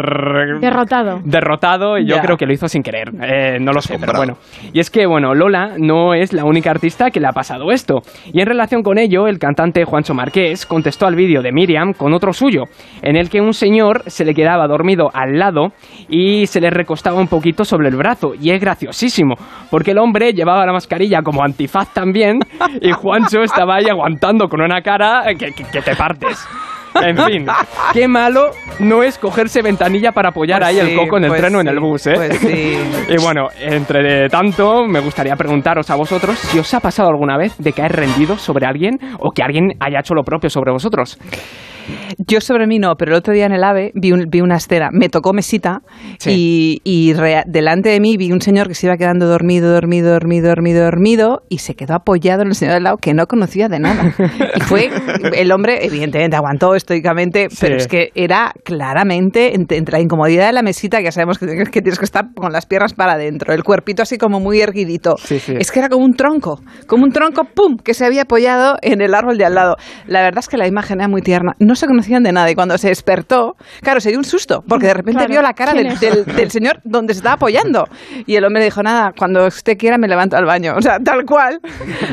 Speaker 6: Derrotado.
Speaker 9: derrotado y yo
Speaker 5: Ya.
Speaker 9: creo que lo hizo sin querer. Eh, no lo sé, pero bueno. Y es que, bueno, Lola no es la única artista que le ha pasado esto. Y en relación con ello, el cantante Juancho Marqués contestó al vídeo de Miriam con otro suyo, en el que un señor se le quedaba dormido al lado y se le recostaba un poquito sobre el brazo. Y es graciosísimo, porque el hombre llevaba la mascarilla como antifaz también y Juancho estaba ahí aguantando con una cara que, que- que te partes. En fin, qué malo no es cogerse ventanilla para apoyar
Speaker 5: Pues
Speaker 9: ahí el coco en el
Speaker 5: pues
Speaker 9: tren o en el bus, ¿eh?
Speaker 5: pues sí.
Speaker 9: y bueno, entre tanto, me gustaría preguntaros a vosotros si os ha pasado alguna vez de caer rendido sobre alguien o que alguien haya hecho lo propio sobre vosotros.
Speaker 5: Yo sobre mí no, pero el otro día en el AVE vi, un- vi una escena, me tocó mesita
Speaker 9: Sí.
Speaker 5: y, y rea- delante de mí vi un señor que se iba quedando dormido, dormido, dormido, dormido, dormido y se quedó apoyado en el señor del lado que no conocía de nada. Y fue, el hombre evidentemente aguantó estoicamente, pero es que era claramente entre, entre la incomodidad de la mesita, que ya sabemos que, que tienes que estar con las piernas para adentro, el cuerpito así como muy erguidito.
Speaker 9: Sí, sí.
Speaker 5: Es que era como un tronco, como un tronco, ¡pum!, que se había apoyado en el árbol de al lado. La verdad es que la imagen era muy tierna. No se conocían de nada y cuando se despertó, claro, se dio un susto, porque de repente
Speaker 6: Claro,
Speaker 5: vio la cara
Speaker 6: ¿quién
Speaker 5: del, del- del señor donde se estaba apoyando. Y el hombre dijo, nada, cuando usted quiera me levanto al baño. O sea, tal cual.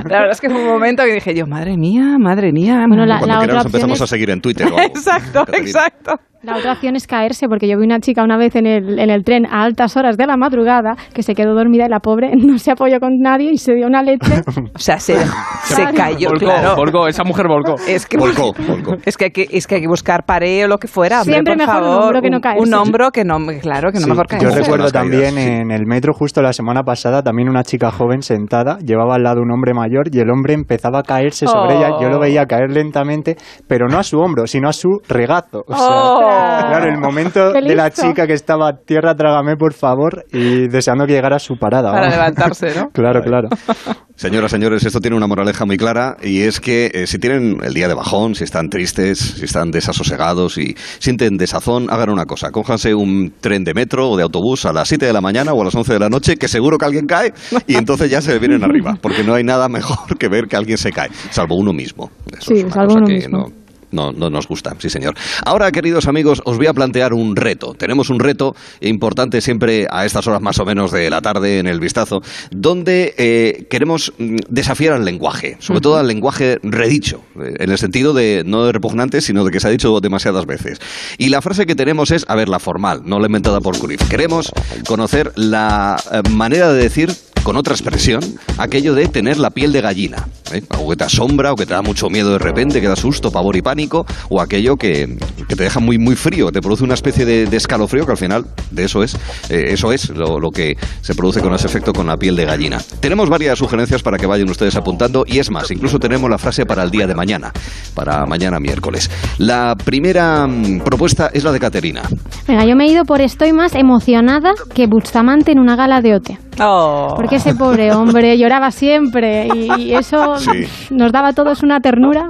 Speaker 5: La verdad es que fue un momento que dije yo, madre mía, madre mía.
Speaker 6: Bueno, la-
Speaker 1: Cuando
Speaker 6: otra
Speaker 1: quieras
Speaker 6: opción
Speaker 1: empezamos
Speaker 6: es-
Speaker 1: a seguir en Twitter. o algo.
Speaker 5: Exacto, exacto.
Speaker 6: La otra opción es caerse, porque yo vi una chica una vez en el, en el tren a altas horas de la madrugada que se quedó dormida y la pobre no se apoyó con nadie y se dio una leche.
Speaker 5: O sea, se, se cayó,
Speaker 9: volcó,
Speaker 5: claro.
Speaker 9: volcó, esa mujer volcó.
Speaker 5: Es que,
Speaker 1: Volcó, volcó.
Speaker 5: Es que, hay que, es que hay que buscar pareo o lo que fuera. hombre,
Speaker 6: Siempre
Speaker 5: por
Speaker 6: mejor un hombro que no caerse.
Speaker 5: Un hombro que no, claro, que no
Speaker 10: Sí,
Speaker 5: mejor
Speaker 10: yo
Speaker 5: caerse.
Speaker 10: recuerdo
Speaker 1: Las caídas,
Speaker 10: también
Speaker 1: sí.
Speaker 10: en el metro justo la semana pasada, también una chica joven sentada, llevaba al lado un hombre mayor y el hombre empezaba a caerse sobre
Speaker 5: Oh.
Speaker 10: ella. Yo lo veía caer lentamente, pero no a su hombro, sino a su regazo. O sea,
Speaker 5: Oh.
Speaker 10: Claro, el momento de la chica que estaba tierra, trágame por favor, y deseando que llegara a su parada.
Speaker 5: Para levantarse, ¿no?
Speaker 10: Claro, claro.
Speaker 1: Señoras, señores, esto tiene una moraleja muy clara y es que eh, si tienen el día de bajón, si están tristes, si están desasosegados y sienten desazón, hagan una cosa. Cójanse un tren de metro o de autobús a las 7 de la mañana o a las 11 de la noche, que seguro que alguien cae y entonces ya se vienen arriba, porque no hay nada mejor que ver que alguien se cae, salvo uno mismo. Eso
Speaker 6: Sí,
Speaker 1: es una
Speaker 6: salvo
Speaker 1: cosa
Speaker 6: uno
Speaker 1: que
Speaker 6: mismo.
Speaker 1: no- no, no nos gusta, sí señor. Ahora, queridos amigos, os voy a plantear un reto. Tenemos un reto importante siempre a estas horas más o menos de la tarde en el vistazo, donde eh, queremos mm, desafiar al lenguaje, sobre todo al lenguaje redicho, eh, en el sentido de no de repugnante, sino de que se ha dicho demasiadas veces. Y la frase que tenemos es, a ver, la formal, no la inventada por Cruyff. Queremos conocer la eh, manera de decir con otra expresión, aquello de tener la piel de gallina. ¿eh? Algo que te asombra o que te da mucho miedo de repente, que da susto, pavor y pánico, o aquello que, que te deja muy, muy frío, te produce una especie de, de escalofrío, que al final de eso es, eh, eso es lo, lo que se produce con ese efecto con la piel de gallina. Tenemos varias sugerencias para que vayan ustedes apuntando, y es más, incluso tenemos la frase para el día de mañana, para mañana miércoles. La primera mm, propuesta es la de Caterina.
Speaker 6: Venga, yo me he ido por estoy más emocionada que Bustamante en una gala de OTE.
Speaker 5: Oh.
Speaker 6: Porque ese pobre hombre lloraba siempre y, y eso
Speaker 1: Sí.
Speaker 6: nos daba a todos una ternura.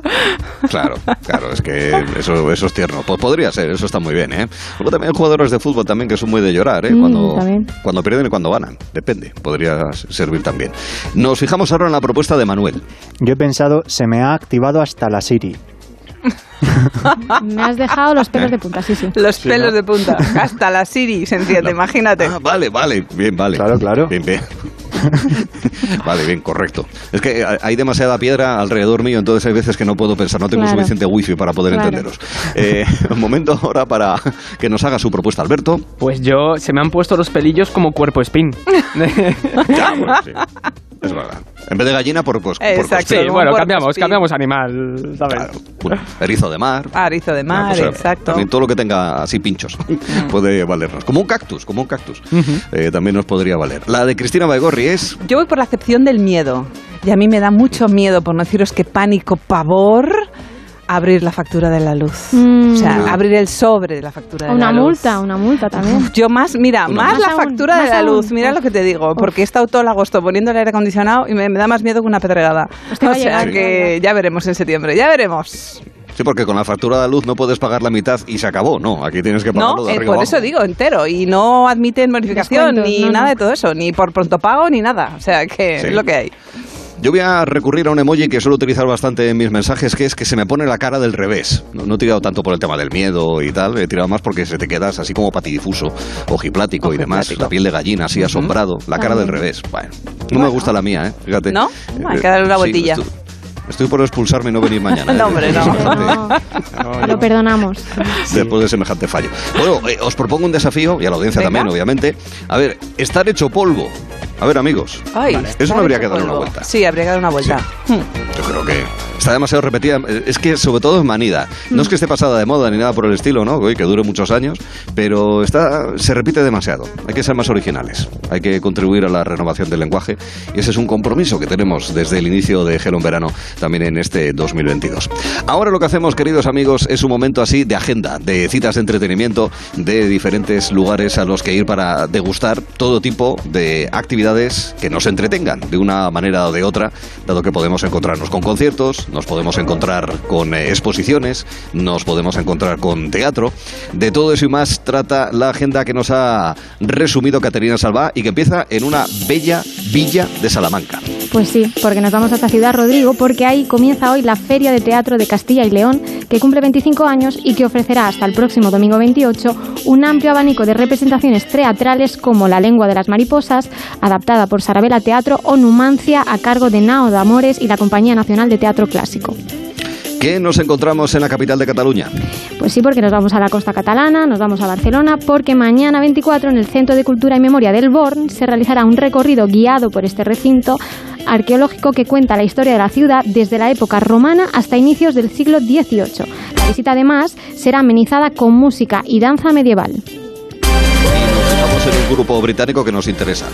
Speaker 1: Claro, claro, es que eso, eso es tierno. Pues podría ser, eso está muy bien, ¿eh? Luego también hay jugadores de fútbol también que son muy de llorar, ¿eh?
Speaker 6: Mm,
Speaker 1: Cuando,
Speaker 6: también.
Speaker 1: cuando pierden y cuando ganan. Depende, podría servir también. Nos fijamos ahora en la propuesta de Manuel.
Speaker 10: Yo he pensado, se me ha activado hasta la Siri.
Speaker 6: Me has dejado los pelos de punta, sí, sí.
Speaker 5: Los pelos de punta. Hasta la Siri se enciende, imagínate.
Speaker 1: Ah, vale, vale, bien, vale.
Speaker 10: Claro, claro.
Speaker 1: Bien, bien. Vale, bien, correcto. Es que hay demasiada piedra alrededor mío, entonces hay veces que no puedo pensar, no tengo
Speaker 6: Claro.
Speaker 1: suficiente wifi para poder
Speaker 6: Claro.
Speaker 1: entenderos. Eh, un momento ahora para que nos haga su propuesta, Alberto.
Speaker 9: Pues yo, se me han puesto los pelillos como cuerpo spin.
Speaker 1: Ya, bueno, sí. Es verdad. En vez de gallina, por, cos- por
Speaker 5: Exacto.
Speaker 9: Sí, bueno, cambiamos, cambiamos animal, ¿sabes?
Speaker 1: Claro. Erizo de mar.
Speaker 5: Arizo de
Speaker 1: Una
Speaker 5: mar,
Speaker 1: cosa-
Speaker 5: exacto.
Speaker 1: También todo lo que tenga así pinchos puede valernos. Como un cactus, como un cactus. Eh, también nos podría valer. La de Cristina Baigorri es...
Speaker 5: Yo voy por la acepción del miedo. Y a mí me da mucho miedo, por no deciros que pánico, pavor, abrir la factura de la luz.
Speaker 6: Mm.
Speaker 5: O sea, abrir el sobre de la factura de
Speaker 6: Una
Speaker 5: la luz.
Speaker 6: multa, una multa también.
Speaker 5: Uf, Yo más, mira,
Speaker 1: Una
Speaker 5: más
Speaker 6: multa.
Speaker 5: la
Speaker 6: Más aún,
Speaker 5: factura de la
Speaker 6: aún.
Speaker 5: luz, mira
Speaker 6: Uf.
Speaker 5: lo que te digo, porque he estado todo el agosto poniendo el aire acondicionado y me, me da más miedo que una pedregada.
Speaker 6: Pues
Speaker 5: o sea
Speaker 6: llegar,
Speaker 5: que ya veremos en septiembre, ya veremos.
Speaker 1: Sí, porque con la factura de la luz no pudes pagar la mitad y se acabó. No, aquí tienes que pagarlo
Speaker 5: No,
Speaker 1: de
Speaker 5: Eh,
Speaker 1: arriba
Speaker 5: por
Speaker 1: abajo.
Speaker 5: eso digo entero y no admiten bonificación
Speaker 6: Descuentos,
Speaker 5: ni
Speaker 6: no,
Speaker 5: nada
Speaker 6: no.
Speaker 5: de todo eso, ni por pronto pago ni nada. O sea que
Speaker 1: Sí.
Speaker 5: es lo que hay.
Speaker 1: Yo voy a recurrir a un emoji que suelo utilizar bastante en mis mensajes, que es que se me pone la cara del revés. No, no he tirado tanto por el tema del miedo y tal, he tirado más porque se te quedas así como patidifuso, ojiplático y demás, la piel de gallina así asombrado, la cara del revés. Bueno, no me gusta la mía, ¿eh? Fíjate.
Speaker 5: ¿No?
Speaker 1: Eh,
Speaker 5: Hay que darle una
Speaker 1: sí,
Speaker 5: vueltilla.
Speaker 1: estoy, estoy por expulsarme y no venir mañana. ¿eh?
Speaker 5: No, hombre, no.
Speaker 6: No, lo perdonamos.
Speaker 1: Después de semejante fallo. Bueno, eh, os propongo un desafío, y a la audiencia
Speaker 5: Venga.
Speaker 1: también, obviamente. A ver, estar hecho polvo. A ver, amigos.
Speaker 5: Ay,
Speaker 1: Eso no habría que darle una vuelta.
Speaker 5: Sí, habría que dar una vuelta. Hmm.
Speaker 1: Yo creo que está demasiado repetida. Es que sobre todo es manida. No es que esté pasada de moda ni nada por el estilo, ¿no? Que dure muchos años, pero está, se repite demasiado. Hay que ser más originales. Hay que contribuir a la renovación del lenguaje y ese es un compromiso que tenemos desde el inicio de Gelo en Verano, también en este 2022. Ahora lo que hacemos, queridos amigos, es un momento así de agenda, de citas de entretenimiento, de diferentes lugares a los que ir para degustar todo tipo de actividades que nos entretengan de una manera o de otra, dado que podemos encontrarnos con conciertos, nos podemos encontrar con eh, exposiciones, nos podemos encontrar con teatro. De todo eso y más trata la agenda que nos ha resumido Caterina Salvá y que empieza en una bella villa de Salamanca.
Speaker 6: Pues sí, porque nos vamos a esta ciudad, Rodrigo, porque ahí comienza hoy la Feria de Teatro de Castilla y León, que cumple 25 años y que ofrecerá hasta el próximo domingo 28 un amplio abanico de representaciones teatrales como La lengua de las mariposas, adaptada por Sarabela Teatro, o Numancia, a cargo de Nao de Amores y la Compañía Nacional de Teatro Clásico.
Speaker 1: ¿Qué nos encontramos en la capital de Cataluña?
Speaker 6: Pues sí, porque nos vamos a la costa catalana, nos vamos a Barcelona, porque mañana 24 en el Centro de Cultura y Memoria del Born se realizará un recorrido guiado por este recinto arqueológico que cuenta la historia de la ciudad desde la época romana hasta inicios del siglo XVIII. La visita además será amenizada con música y danza medieval.
Speaker 1: Y nos en un grupo británico que nos interesa.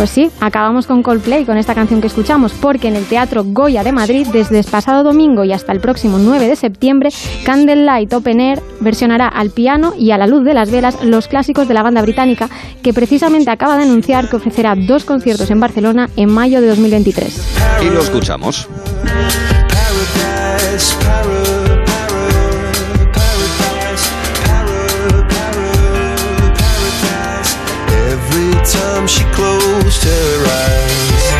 Speaker 6: Pues sí, acabamos con Coldplay, con esta canción que escuchamos, porque en el Teatro Goya de Madrid, desde el pasado domingo y hasta el próximo 9 de septiembre, Candlelight Open Air versionará al piano y a la luz de las velas los clásicos de la banda británica, que precisamente acaba de anunciar que ofrecerá dos conciertos en Barcelona en mayo de 2023.
Speaker 1: Y lo escuchamos.
Speaker 11: Eyes.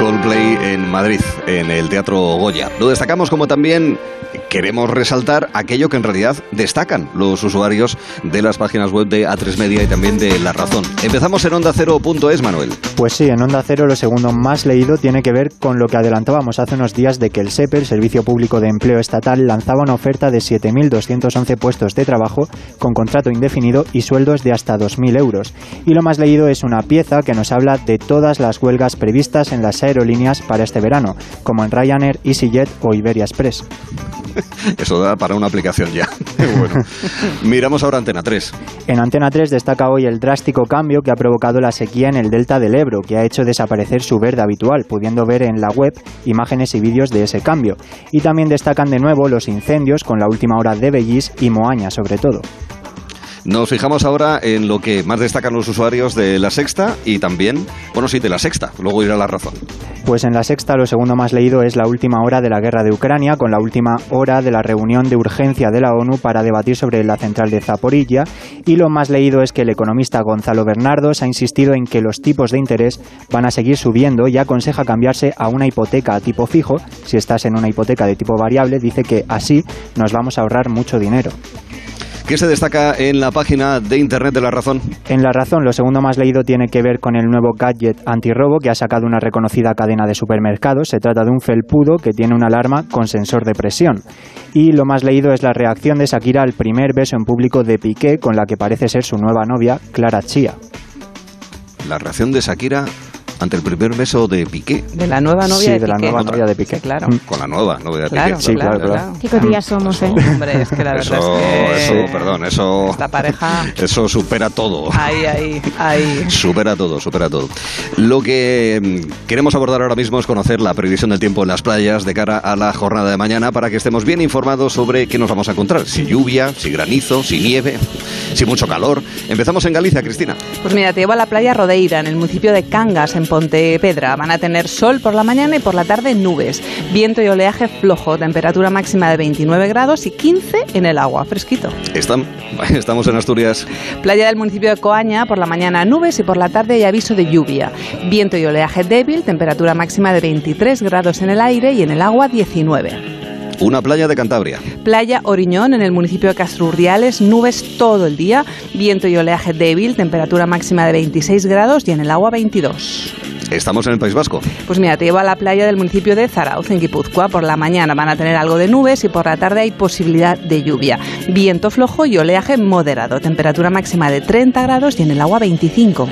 Speaker 1: Coldplay en Madrid, en el Teatro Goya. Lo destacamos como también queremos resaltar aquello que en realidad destacan los usuarios de las páginas web de A3 Media y también de La Razón. Empezamos en onda es Manuel.
Speaker 10: Pues sí, en Onda Cero lo segundo más leído tiene que ver con lo que adelantábamos hace unos días de que el SEPE, el Servicio Público de Empleo Estatal, lanzaba una oferta de 7.211 puestos de trabajo con contrato indefinido y sueldos de hasta 2.000 euros. Y lo más leído es una pieza que nos habla de todas las huelgas previstas en las aerolíneas para este verano, como en Ryanair, EasyJet o Iberia Express.
Speaker 1: Eso da para una aplicación ya. miramos ahora Antena 3.
Speaker 10: En Antena 3 destaca hoy el drástico cambio que ha provocado la sequía en el delta del Ebro, que ha hecho desaparecer su verde habitual, pudiendo ver en la web imágenes y vídeos de ese cambio. Y también destacan de nuevo los incendios con la última hora de Bellis y Moaña sobre todo.
Speaker 1: Nos fijamos ahora en lo que más destacan los usuarios de La Sexta y también, bueno, sí, de La Sexta. Luego irá La Razón.
Speaker 10: Pues en la sexta lo segundo más leído es la última hora de la guerra de Ucrania, con la última hora de la reunión de urgencia de la ONU para debatir sobre la central de Zaporilla. Y lo más leído es que el economista Gonzalo Bernardos ha insistido en que los tipos de interés van a seguir subiendo y aconseja cambiarse a una hipoteca a tipo fijo. Si estás en una hipoteca de tipo variable, dice que así nos vamos a ahorrar mucho dinero.
Speaker 1: ¿Qué se destaca en la página de internet de La Razón?
Speaker 10: En La Razón, lo segundo más leído tiene que ver con el nuevo gadget antirrobo que ha sacado una reconocida cadena de supermercados. Se trata de un felpudo que tiene una alarma con sensor de presión. Y lo más leído es la reacción de Shakira al primer beso en público de Piqué con la que parece ser su nueva novia, Clara Chía.
Speaker 1: La reacción de Shakira ante el primer beso de Piqué.
Speaker 5: De la nueva novia
Speaker 10: Sí,
Speaker 5: de
Speaker 10: de la nueva novia de Piqué.
Speaker 5: Sí, claro.
Speaker 1: Con la nueva novia de
Speaker 5: Claro,
Speaker 1: Piqué.
Speaker 10: Sí,
Speaker 5: claro,
Speaker 10: claro, claro.
Speaker 6: Qué cotillas somos, ¿eh?
Speaker 5: Hombre, es que la verdad
Speaker 1: Eso,
Speaker 5: es que...
Speaker 1: eso, perdón, eso...
Speaker 5: Esta pareja...
Speaker 1: Eso supera todo.
Speaker 5: Ahí, ahí, ahí.
Speaker 1: Supera todo, supera todo. Lo que mm, queremos abordar ahora mismo es conocer la previsión del tiempo en las playas de cara a la jornada de mañana para que estemos bien informados sobre qué nos vamos a encontrar. Si lluvia, si granizo, si nieve, si mucho calor. Empezamos en Galicia, Cristina.
Speaker 5: Pues mira, te llevo a la playa Rodeira, en el municipio de Cangas, en Pontevedra. Van a tener sol por la mañana y por la tarde nubes. Viento y oleaje flojo, temperatura máxima de 29 grados y 15 en el agua, fresquito.
Speaker 1: Estam- Estamos en Asturias.
Speaker 5: Playa del municipio de Coaña, por la mañana nubes y por la tarde hay aviso de lluvia. Viento y oleaje débil, temperatura máxima de 23 grados en el aire y en el agua 19.
Speaker 1: Una playa de Cantabria.
Speaker 5: Playa Oriñón, en el municipio de Castrurriales, nubes todo el día, viento y oleaje débil, temperatura máxima de 26 grados y en el agua 22.
Speaker 1: Estamos en el País Vasco.
Speaker 5: Pues mira, te llevo a la playa del municipio de Zarauz, en Guipúzcoa. Por la mañana van a tener algo de nubes y por la tarde hay posibilidad de lluvia. Viento flojo y oleaje moderado, temperatura máxima de 30 grados y en el agua 25.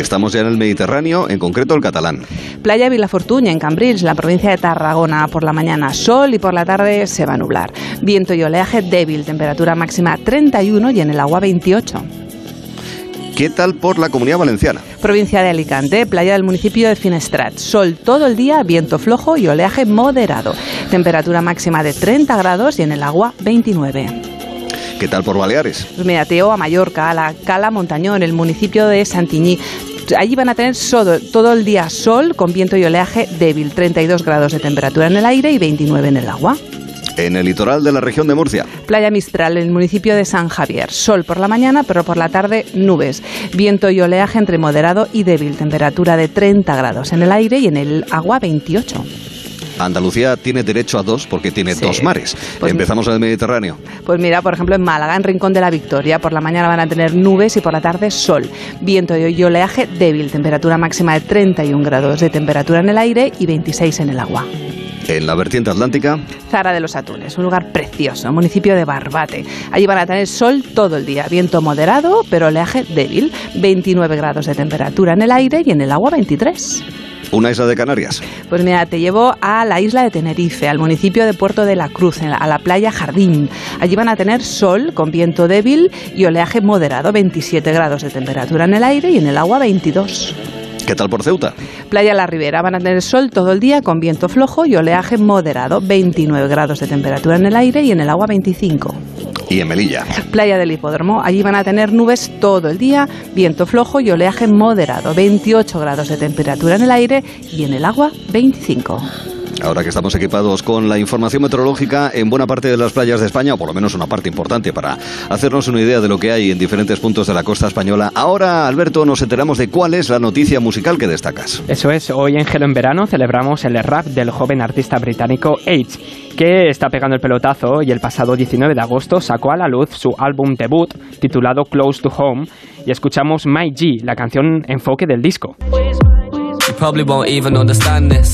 Speaker 1: Estamos ya en el Mediterráneo, en concreto el catalán.
Speaker 5: Playa Vilafortuña, en Cambrils, la provincia de Tarragona. Por la mañana sol y por la tarde se va a nublar. Viento y oleaje débil, temperatura máxima 31 y en el agua 28.
Speaker 1: ¿Qué tal por la comunidad valenciana?
Speaker 5: Provincia de Alicante, playa del municipio de Finestrat. Sol todo el día, viento flojo y oleaje moderado. Temperatura máxima de 30 grados y en el agua 29.
Speaker 1: ¿Qué tal por Baleares?
Speaker 5: Pues te llevo a Mallorca, a la Cala Montañón, el municipio de Santiñí. Allí van a tener todo, todo el día sol con viento y oleaje débil, 32 grados de temperatura en el aire y 29 en el agua.
Speaker 1: En el litoral de la región de Murcia.
Speaker 5: Playa Mistral, en el municipio de San Javier. Sol por la mañana, pero por la tarde nubes. Viento y oleaje entre moderado y débil. Temperatura de 30 grados en el aire y en el agua 28.
Speaker 1: Andalucía tiene derecho a dos porque tiene
Speaker 5: Sí.
Speaker 1: dos mares.
Speaker 5: Pues-
Speaker 1: Empezamos en el Mediterráneo.
Speaker 5: Pues mira, por ejemplo, en Málaga, en Rincón de la Victoria, por la mañana van a tener nubes y por la tarde sol. Viento y oleaje débil. Temperatura máxima de 31 grados de temperatura en el aire y 26 en el agua.
Speaker 1: En la vertiente atlántica,
Speaker 5: Zara de los Atunes, un lugar precioso, municipio de Barbate. Allí van a tener sol todo el día, viento moderado, pero oleaje débil, 29 grados de temperatura en el aire y en el agua 23.
Speaker 1: Una isla de Canarias.
Speaker 5: Pues mira, te llevo a la isla de Tenerife, al municipio de Puerto de la Cruz, a la playa Jardín. Allí van a tener sol con viento débil y oleaje moderado, 27 grados de temperatura en el aire y en el agua 22.
Speaker 1: ¿Qué tal por Ceuta?
Speaker 5: Playa La Ribera van a tener sol todo el día con viento flojo y oleaje moderado, 29 grados de temperatura en el aire y en el agua 25.
Speaker 1: Y en Melilla.
Speaker 5: Playa del Hipódromo, allí van a tener nubes todo el día, viento flojo y oleaje moderado, 28 grados de temperatura en el aire y en el agua 25.
Speaker 1: Ahora que estamos equipados con la información meteorológica en buena parte de las playas de España, o por lo menos una parte importante para hacernos una idea de lo que hay en diferentes puntos de la costa española, ahora, Alberto, nos enteramos de cuál es la noticia musical que destacas.
Speaker 9: Eso es, hoy en Gelo en Verano celebramos el rap del joven artista británico H, que está pegando el pelotazo y el pasado 19 de agosto sacó a la luz su álbum debut titulado Close to Home y escuchamos My G, la canción enfoque del disco.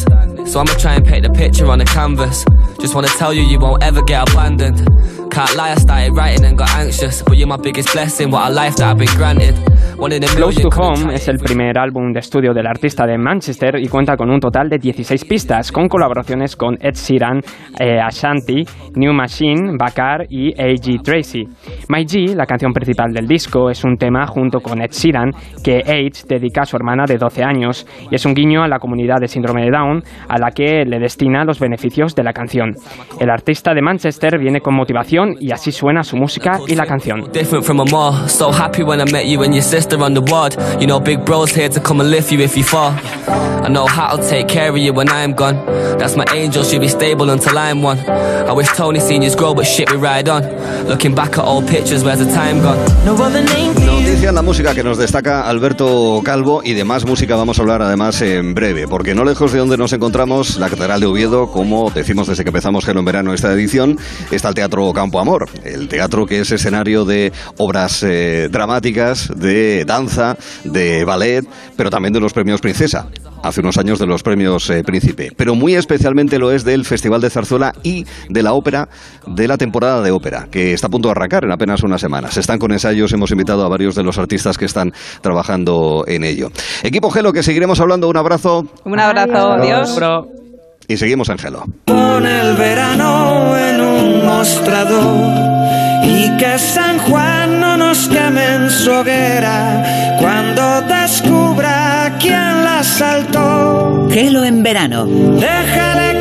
Speaker 12: You So I'ma try and paint the picture on the canvas. Just wanna tell you, you won't ever get abandoned. Can't lie, I started writing and got anxious. But you're my biggest blessing, what a life that I've been granted. A
Speaker 9: Close to Home es el primer álbum de estudio del artista de Manchester y cuenta con un total de 16 pistas, con colaboraciones con Ed Sheeran, eh, Ashanti, New Machine, Bakar y A.G. Tracy. My G, la canción principal del disco, es un tema junto con Ed Sheeran que Age dedica a su hermana de 12 años y es un guiño a la comunidad de síndrome de Down a la que le destina los beneficios de la canción. El artista de Manchester viene con motivación y así suena su música y la canción.
Speaker 12: different from them all. So happy when I met you and your sister on the ward. You know, big bro's here to come and lift you if you fall. I know how to take care of you when I'm gone. That's my angel, she'll be stable until I'm one. I wish Tony seniors grow, but shit, we ride on. Looking back at old pictures, where's the time gone? No other name
Speaker 1: Noticia en la música que nos destaca Alberto Calvo y de más música vamos a hablar además en breve, porque no lejos de donde nos encontramos, la Catedral de Oviedo, como decimos desde que empezamos Gelo en Verano esta edición, está el Teatro Campo Amor, el teatro que es escenario de obras eh, dramáticas, de danza, de ballet, pero también de los premios Princesa. Hace unos años de los premios eh, Príncipe, pero muy especialmente lo es del Festival de Zarzuela y de la ópera de la temporada de ópera, que está a punto de arrancar en apenas unas semanas. Están con ensayos, hemos invitado a varios de los artistas que están trabajando en ello. Equipo Gelo, que seguiremos hablando. Un abrazo
Speaker 5: Un abrazo, adiós.
Speaker 1: Y seguimos en Gelo.
Speaker 13: Pon el verano en un mostrador y que San Juan no nos queme en su hoguera cuando descubra quién la saltó.
Speaker 4: Gelo en verano.
Speaker 13: Deja el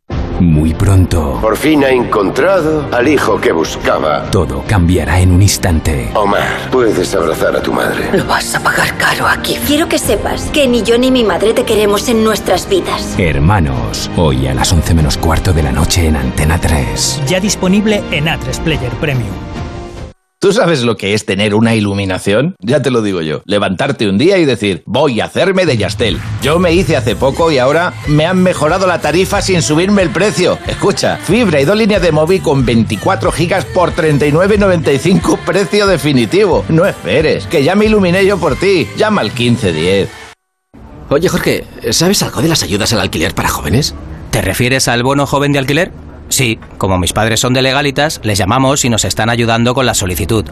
Speaker 14: Muy pronto. Por fin ha encontrado al hijo que buscaba. Todo cambiará en un instante. Omar, puedes abrazar a tu madre.
Speaker 15: Lo vas a pagar caro aquí. Quiero que sepas que ni yo ni mi madre te queremos en nuestras vidas.
Speaker 14: Hermanos, hoy a las 11 menos cuarto de la noche en Antena 3.
Speaker 16: Ya disponible en A3 Player Premium.
Speaker 17: ¿Tú sabes lo que es tener una iluminación? Ya te lo digo yo. Levantarte un día y decir, voy a hacerme de Yastel. Yo me hice hace poco y ahora me han mejorado la tarifa sin subirme el precio. Escucha, fibra y dos líneas de móvil con 24 gigas por 39.95 precio definitivo. No esperes, que ya me iluminé yo por ti. Llama al 1510.
Speaker 18: Oye, Jorge, ¿sabes algo de las ayudas al alquiler para jóvenes?
Speaker 19: ¿Te refieres al bono joven de alquiler? Sí, como mis padres son de legalitas, les llamamos y nos están ayudando con la solicitud.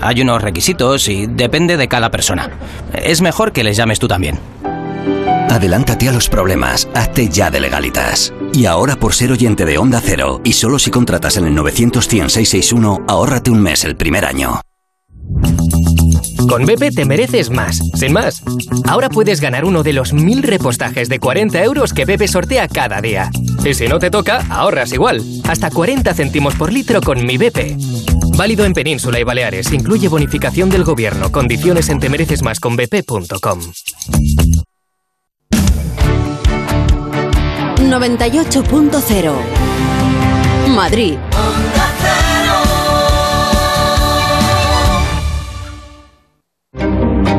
Speaker 19: Hay unos requisitos y depende de cada persona. Es mejor que les llames tú también.
Speaker 20: Adelántate a los problemas, hazte ya de legalitas. Y ahora por ser oyente de Onda Cero, y solo si contratas en el 900-100-661, ahórrate un mes el primer año.
Speaker 21: Con BP te mereces más, sin más. Ahora puedes ganar uno de los mil repostajes de 40 euros que BP sortea cada día. Y si no te toca, ahorras igual. Hasta 40 céntimos por litro con mi BP. Válido en Península y Baleares. Incluye bonificación del gobierno. Condiciones en temerecesmasconbp.com.
Speaker 22: 98.0 Madrid.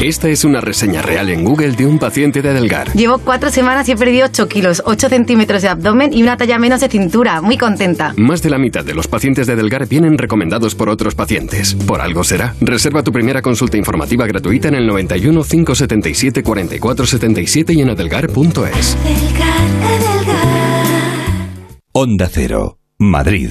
Speaker 23: Esta es una reseña real en Google de un paciente de Adelgar.
Speaker 24: Llevo cuatro semanas y he perdido 8 kilos, 8 centímetros de abdomen y una talla menos de cintura. Muy contenta.
Speaker 23: Más de la mitad de los pacientes de Adelgar vienen recomendados por otros pacientes. Por algo será. Reserva tu primera consulta informativa gratuita en el 91 577 44 77 y en adelgar.es.
Speaker 25: Onda Cero, Madrid.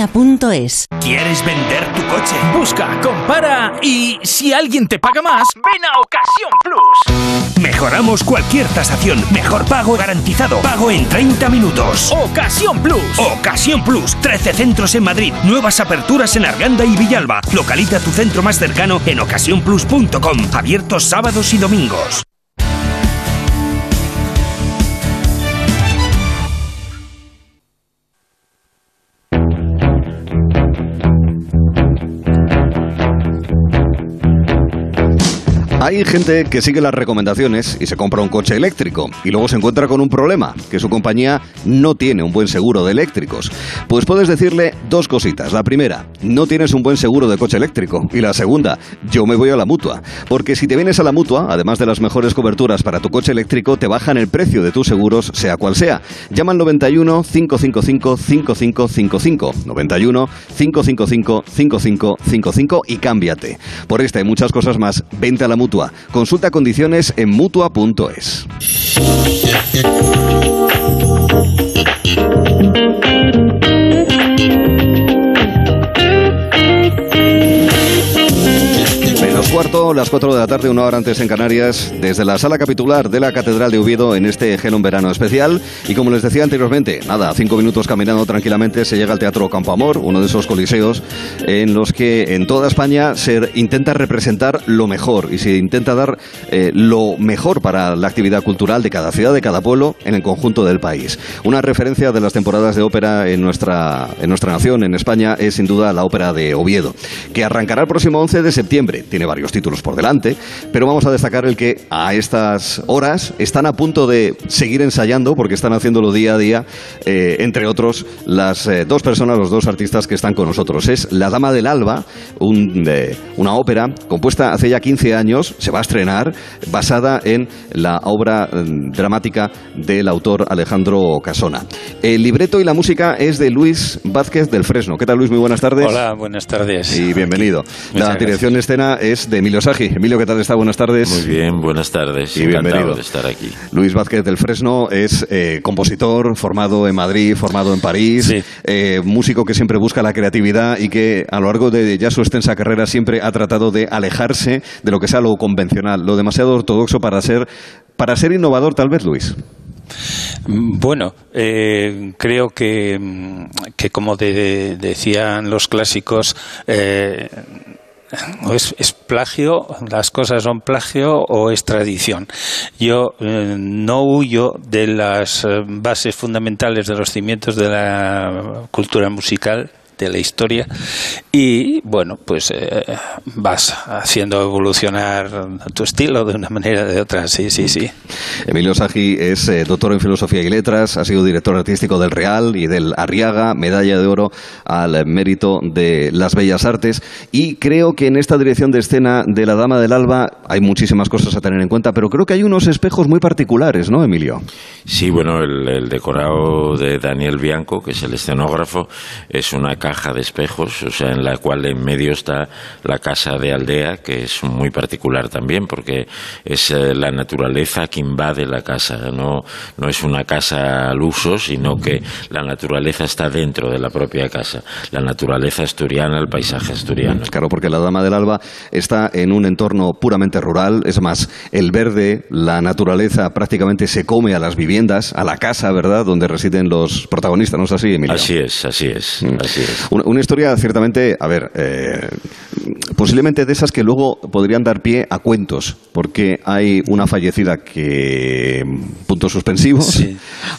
Speaker 22: duchamanía.es.
Speaker 26: ¿Quieres vender tu coche? Busca, compara y si alguien te paga más, ven a Ocasión Plus. Mejoramos cualquier tasación. Mejor pago garantizado. Pago en 30 minutos. Ocasión Plus. Ocasión Plus. 13 centros en Madrid. Nuevas aperturas en Arganda y Villalba. Localiza tu centro más cercano en ocasiónplus.com. Abiertos sábados y domingos.
Speaker 1: Hay gente que sigue las recomendaciones y se compra un coche eléctrico y luego se encuentra con un problema, que su compañía no tiene un buen seguro de eléctricos. Pues puedes decirle dos cositas. La primera, no tienes un buen seguro de coche eléctrico. Y la segunda, yo me voy a la mutua. Porque si te vienes a la mutua, además de las mejores coberturas para tu coche eléctrico, te bajan el precio de tus seguros, sea cual sea. Llama al 91 555 5555. 91 555 5555 y cámbiate. Por esta y muchas cosas más, vente a la mutua Consulta condiciones en mutua.es. las 4 de la tarde, una hora antes en Canarias, desde la sala capitular de la Catedral de Oviedo en este Gelón Verano especial. Y como les decía anteriormente, nada, cinco minutos caminando tranquilamente se llega al Teatro Campo Amor, uno de esos coliseos en los que en toda España se intenta representar lo mejor y se intenta dar eh, lo mejor para la actividad cultural de cada ciudad, de cada pueblo, en el conjunto del país. Una referencia de las temporadas de ópera en nuestra, en nuestra nación, en España, es sin duda la ópera de Oviedo, que arrancará el próximo 11 de septiembre. Tiene varios títulos por delante, pero vamos a destacar el que a estas horas están a punto de seguir ensayando porque están haciéndolo día a día, eh, entre otros, las eh, dos personas, los dos artistas que están con nosotros. Es La Dama del Alba, una ópera compuesta hace ya 15 años, se va a estrenar, basada en la obra mm, dramática del autor Alejandro Casona. El libreto y la música es de Luis Vázquez del Fresno. ¿Qué tal, Luis? Muy buenas tardes.
Speaker 27: Hola, buenas tardes.
Speaker 1: Y bienvenido. la dirección de escena es de Emilio Sagi. Emilio, ¿qué tal está? Buenas tardes.
Speaker 27: Muy bien, buenas tardes. Y bienvenido. de estar aquí.
Speaker 1: Luis Vázquez del Fresno es eh, compositor, formado en Madrid, formado en París, eh, músico que siempre busca la creatividad y que a lo largo de ya su extensa carrera siempre ha tratado de alejarse de lo que sea lo convencional, lo demasiado ortodoxo para ser, para ser innovador tal vez, Luis.
Speaker 27: Bueno, eh, creo que, que como decían los clásicos, es, plagio, las cosas son plagio o es tradición. Yo eh, no huyo de las eh, bases fundamentales de los cimientos de la cultura musical de la historia. Y bueno pues eh, vas haciendo evolucionar tu estilo de una manera o de otra. Sí sí sí.
Speaker 1: Emilio Sagi es eh, doctor en filosofía y letras ha sido director artístico del Real y del Arriaga medalla de oro al mérito de las bellas artes. Y creo que en esta dirección de escena de la Dama del Alba hay muchísimas cosas a tener en cuenta pero creo que hay unos espejos muy particulares ¿no Emilio?
Speaker 27: Sí bueno el, el decorado de Daniel Bianco que es el escenógrafo es una caja de espejos, o sea, en la cual en medio está la casa de aldea, que es muy particular también, porque es eh, la naturaleza que invade la casa, no, no es una casa al uso, sino que la naturaleza está dentro de la propia casa, la naturaleza asturiana, el paisaje asturiano.
Speaker 1: Claro, porque la Dama del Alba está en un entorno puramente rural, es más, el verde, la naturaleza prácticamente se come a las viviendas, a la casa, ¿verdad?, donde residen los protagonistas, ¿no es así, Emilio?
Speaker 27: Así es, así es, mm. así es.
Speaker 1: Una historia ciertamente, a ver, eh, posiblemente de esas que luego podrían dar pie a cuentos, porque hay una fallecida que, puntos suspensivos,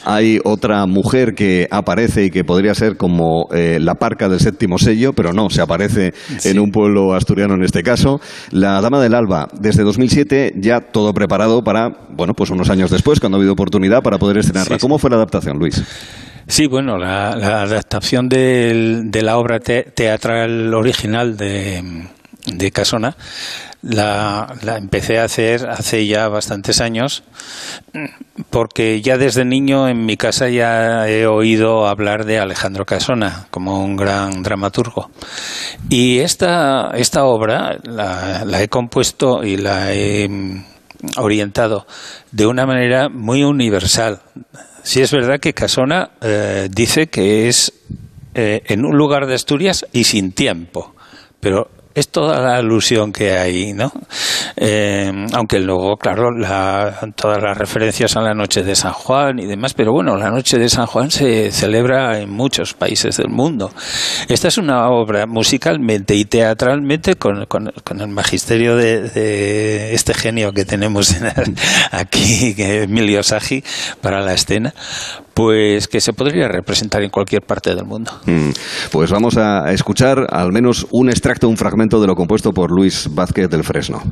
Speaker 1: hay otra mujer que aparece y que podría ser como eh, la parca del séptimo sello, pero no, se aparece en un pueblo asturiano en este caso. La Dama del Alba, desde 2007 ya todo preparado para, bueno, pues unos años después, cuando ha habido oportunidad para poder estrenarla. ¿Cómo fue la adaptación, Luis?
Speaker 27: Sí, bueno, la, adaptación de, la obra teatral original de, de Casona la, empecé a hacer hace ya bastantes años porque ya desde niño en mi casa ya he oído hablar de Alejandro Casona como un gran dramaturgo. Y esta, esta obra la, la he compuesto y la he orientado de una manera muy universal Sí es verdad que Casona eh, dice que es eh, en un lugar de Asturias y sin tiempo, pero es toda la alusión que hay, ¿no? Eh, aunque luego, claro, todas las referencias a la noche de San Juan y demás, pero bueno, la noche de San Juan se celebra en muchos países del mundo. Esta es una obra musicalmente y teatralmente con, el magisterio de, este genio que tenemos aquí, Emilio Sagi, para la escena, pues que se podría representar en cualquier parte del mundo. Mm.
Speaker 1: Pues vamos a escuchar al menos un extracto, un fragmento de lo compuesto por Luis Vázquez del Fresno.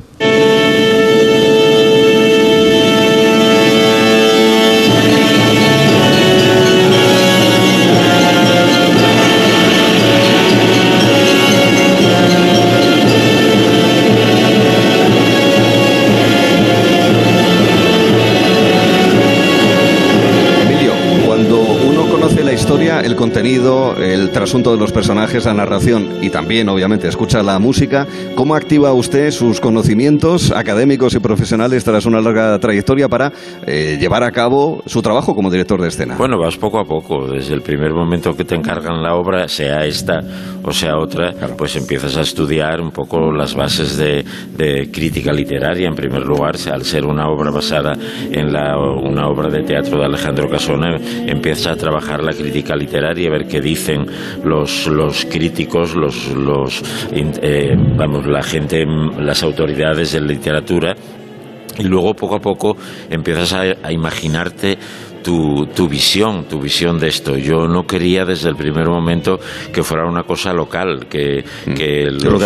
Speaker 1: nossa el contenido, el trasunto de los personajes, la narración y también, obviamente, escucha la música. ¿Cómo activa usted sus conocimientos académicos y profesionales tras una larga trayectoria para eh, llevar a cabo su trabajo como director de escena?
Speaker 28: Bueno, vas poco a poco. Desde el primer momento que te encargan la obra, sea esta o sea otra, pues empiezas a estudiar un poco las bases de, crítica literaria. En primer lugar, al ser una obra basada en la, una obra de teatro de Alejandro Casona, empiezas a trabajar la crítica literaria, ver qué dicen los, los críticos, los, los eh, vamos, la gente, las autoridades de literatura. Y luego poco a poco empiezas a imaginarte tu, tu, visión, tu visión de esto. Yo no quería desde el primer momento que fuera una cosa local, que, mm. que los,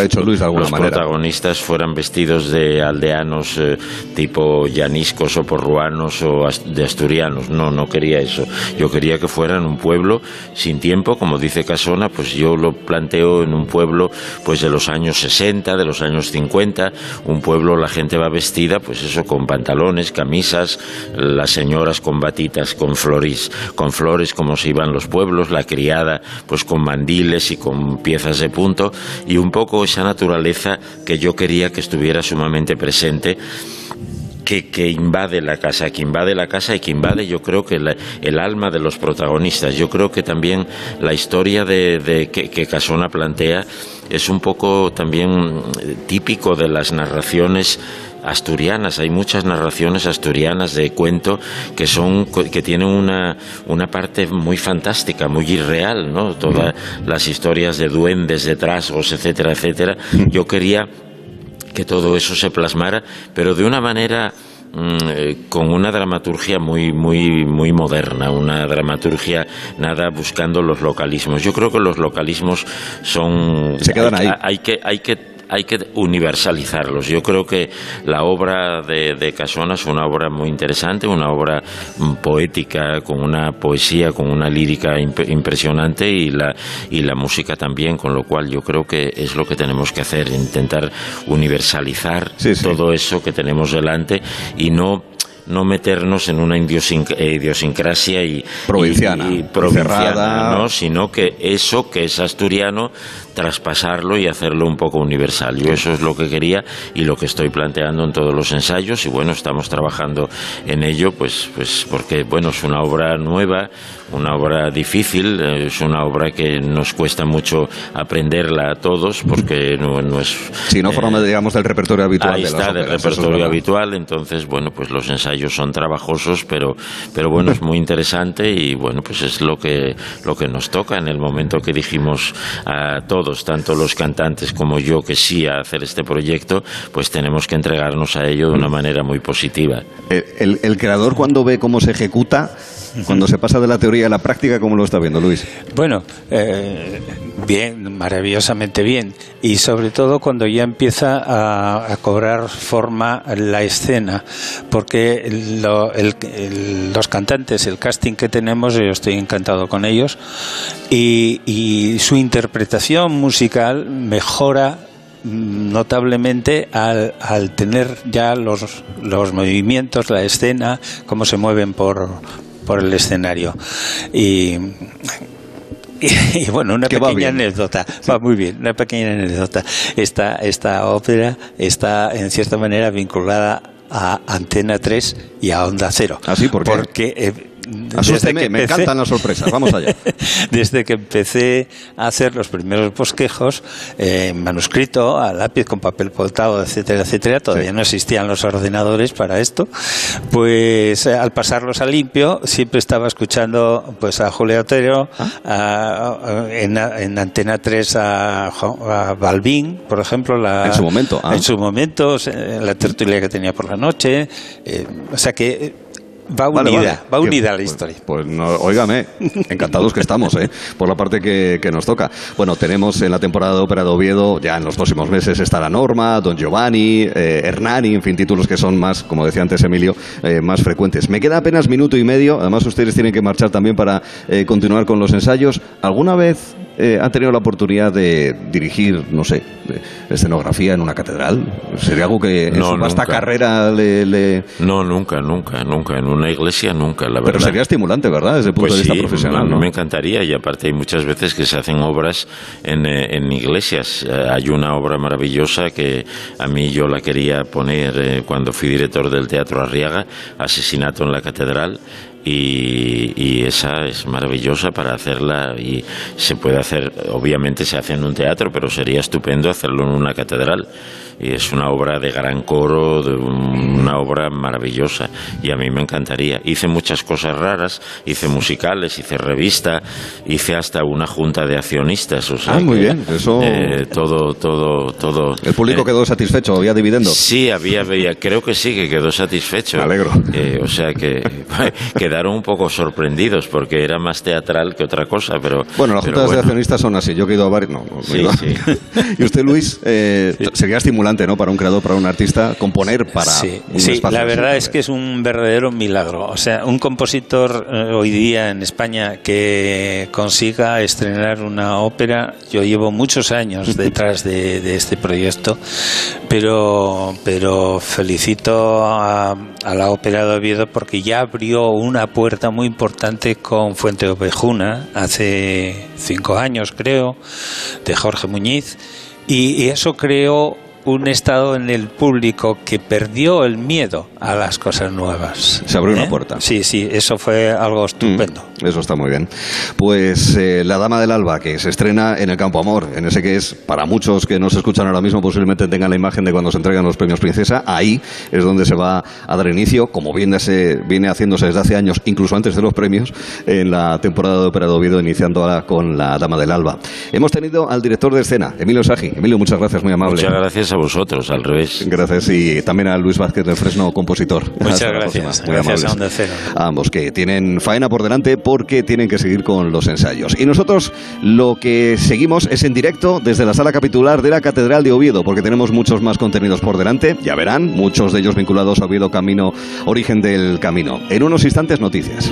Speaker 28: protagonistas fueran vestidos de aldeanos eh, tipo llaniscos o porruanos o de asturianos. No, no quería eso. Yo quería que fueran un pueblo sin tiempo, como dice Casona, pues yo lo planteo en un pueblo pues de los años 60, de los años 50, un pueblo la gente va vestida pues eso con pantalones, camisas, las señoras con batitas con flores, con flores como se iban los pueblos, la criada pues con mandiles y con piezas de punto y un poco esa naturaleza que yo quería que estuviera sumamente presente que, invade la casa, que invade la casa y que invade yo creo que el alma de los protagonistas. Yo creo que también la historia de, que, que, Casona plantea es un poco también típico de las narraciones asturianas. Hay muchas narraciones asturianas de cuento que son que tienen una, una parte muy fantástica, muy irreal, ¿no? Todas las historias de duendes, de trasgos, etcétera, etcétera. Yo quería que todo eso se plasmara, pero de una manera mm, eh, con una dramaturgia muy muy muy moderna, una dramaturgia nada buscando los localismos. Yo creo que los localismos son
Speaker 1: se quedan ahí.
Speaker 28: Hay que hay que hay que universalizarlos. Yo creo que la obra de, de, Casona es una obra muy interesante, una obra mm, poética, con una poesía, con una lírica impresionante y la, y la música también, con lo cual yo creo que es lo que tenemos que hacer, intentar universalizar todo eso que tenemos delante y no no meternos en una idiosincrasia y
Speaker 1: provinciana,
Speaker 28: y, provinciana ¿no? sino que eso que es asturiano traspasarlo y hacerlo un poco universal. Yo eso es lo que quería y lo que estoy planteando en todos los ensayos y bueno, estamos trabajando en ello pues pues porque bueno, es una obra nueva, una obra difícil, es una obra que nos cuesta mucho aprenderla a todos porque no, es...
Speaker 1: Si no forma, eh, digamos, del repertorio habitual.
Speaker 28: Ahí
Speaker 1: de
Speaker 28: está, del repertorio habitual, entonces, bueno, pues los ensayos son trabajosos, pero, pero bueno, es muy interesante y bueno, pues es lo que, lo que nos toca en el momento que dijimos a todos, tanto los cantantes como yo, que sí a hacer este proyecto, pues tenemos que entregarnos a ello de una manera muy positiva.
Speaker 1: el, el creador cuando ve cómo se ejecuta cuando se pasa de la teoría a la práctica, ¿cómo lo está viendo, Luis?
Speaker 27: Bueno, eh, bien, maravillosamente bien. Y sobre todo cuando ya empieza a, cobrar forma la escena, porque los cantantes, el casting que tenemos, yo estoy encantado con ellos, y, y su interpretación musical mejora notablemente al, al, tener ya los, los movimientos, la escena, cómo se mueven por, por el escenario. Y, y, bueno, una pequeña anécdota, va muy bien, una pequeña anécdota. Esta, esta ópera está en cierta manera vinculada a Antena 3 y a Onda Cero.
Speaker 1: ¿Así? ¿Por
Speaker 27: Porque eh,
Speaker 1: Asústeme, me encantan las sorpresas. Vamos allá.
Speaker 27: desde que empecé a hacer los primeros bosquejos, eh, manuscrito, a lápiz con papel poltado, etcétera, etcétera, todavía no existían los ordenadores para esto, pues eh, al pasarlos a limpio, siempre estaba escuchando pues a Julio Otero, ah. en, Antena 3 a, a, Balbín, por ejemplo. La,
Speaker 1: en su momento.
Speaker 27: Ah. En su momento, la tertulia que tenía por la noche. Eh, o sea que Va unida, va unida la historia.
Speaker 1: Pues, no, óigame, encantados que estamos, ¿eh? por la parte que, nos toca. Bueno, tenemos en la temporada de ópera de Oviedo, ya en los próximos meses estará Norma, Don Giovanni, eh, Hernani, en fin, títulos que son más, como decía antes Emilio, eh, más frecuentes. Me queda apenas minuto y medio, además ustedes tienen que marchar también para eh, continuar con los ensayos. ¿Alguna vez eh, han tenido la oportunidad de dirigir, no sé, escenografía en una catedral? ¿Sería algo que en su vasta carrera le,
Speaker 28: No, nunca, nunca, nunca. En una iglesia nunca, la verdad.
Speaker 1: Pero sería estimulante, ¿verdad? Desde el punto
Speaker 28: pues
Speaker 1: de vista profesional.
Speaker 28: ¿no? me encantaría y aparte hay muchas veces que se hacen obras en, eh, en iglesias. Eh, hay una obra maravillosa que a mí yo la quería poner cuando fui director del Teatro Arriaga, Asesinato en la Catedral y, esa es maravillosa para hacerla y se puede hacer, obviamente se hace en un teatro, pero sería estupendo hacerlo en una catedral y es una obra de gran coro, de una obra maravillosa y a mí me encantaría. Hice muchas cosas raras, hice musicales, hice revista, hice hasta una junta de accionistas. O sea
Speaker 1: ah, muy bien, eso.
Speaker 28: Eh, todo, todo, todo.
Speaker 1: ¿El público
Speaker 28: eh,
Speaker 1: quedó satisfecho? ¿Había dividendo?
Speaker 28: Sí, había, había, creo que sí, que quedó satisfecho.
Speaker 1: Me alegro.
Speaker 28: Eh, o sea que quedaron un poco sorprendidos porque era más teatral que otra cosa, pero.
Speaker 1: Bueno, las juntas de accionistas son así. Yo he ido a varios. No, no,
Speaker 28: sí, sí.
Speaker 1: y usted, Luis, sería estimulado ¿no? Para un creador, para un artista, componer para
Speaker 27: sí, sí la verdad es que es un verdadero milagro. O sea, un compositor eh, hoy día en España que consiga estrenar una ópera, yo llevo muchos años detrás de, este proyecto, pero, pero felicito a, la ópera de Oviedo porque ya abrió una puerta muy importante con Fuente Ovejuna hace cinco años, creo, de Jorge Muñiz. y eso creó un estado en el público que perdió el miedo a las cosas nuevas.
Speaker 1: Se abrió una
Speaker 27: ¿Eh?
Speaker 1: puerta.
Speaker 27: Sí, sí, eso fue algo estupendo.
Speaker 1: Mm, eso está muy bien. Pues eh, La Dama del Alba, que se estrena en el Campo Amor, en ese que es, para muchos que nos escuchan ahora mismo, posiblemente tengan la imagen de cuando se entregan los premios Princesa, ahí es donde se va a dar inicio, como viene, viene haciéndose desde hace años, incluso antes de los premios, en la temporada de Ópera de Oviedo, iniciando ahora con La Dama del Alba. Hemos tenido al director de escena, Emilio Sagi. Emilio, muchas gracias, muy amable.
Speaker 28: Muchas gracias a vosotros, al revés.
Speaker 1: Gracias y también a Luis Vázquez del Fresno, compositor.
Speaker 27: Muchas gracias. Muy gracias a Cero.
Speaker 1: ambos que tienen faena por delante porque tienen que seguir con los ensayos. Y nosotros lo que seguimos es en directo desde la sala capitular de la Catedral de Oviedo porque tenemos muchos más contenidos por delante. Ya verán, muchos de ellos vinculados a Oviedo Camino, origen del camino. En unos instantes noticias.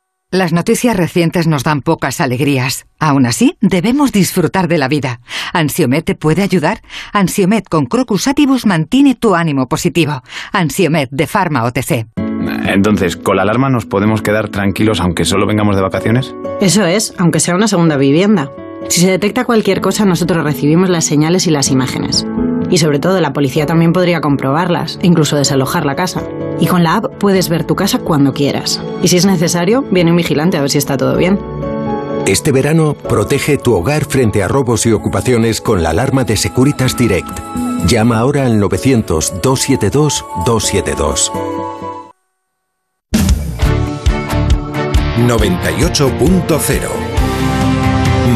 Speaker 29: Las noticias recientes nos dan pocas alegrías. Aún así, debemos disfrutar de la vida. ¿Ansiomet te puede ayudar? Ansiomet con Crocus Atibus mantiene tu ánimo positivo. Ansiomet de Pharma OTC.
Speaker 30: Entonces, ¿con la alarma nos podemos quedar tranquilos aunque solo vengamos de vacaciones?
Speaker 31: Eso es, aunque sea una segunda vivienda. Si se detecta cualquier cosa, nosotros recibimos las señales y las imágenes. Y sobre todo, la policía también podría comprobarlas, incluso desalojar la casa. Y con la app puedes ver tu casa cuando quieras. Y si es necesario, viene un vigilante a ver si está todo bien.
Speaker 25: Este verano, protege tu hogar frente a robos y ocupaciones con la alarma de Securitas Direct. Llama ahora al 900-272-272. 98.0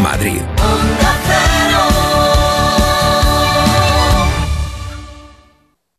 Speaker 25: Madrid.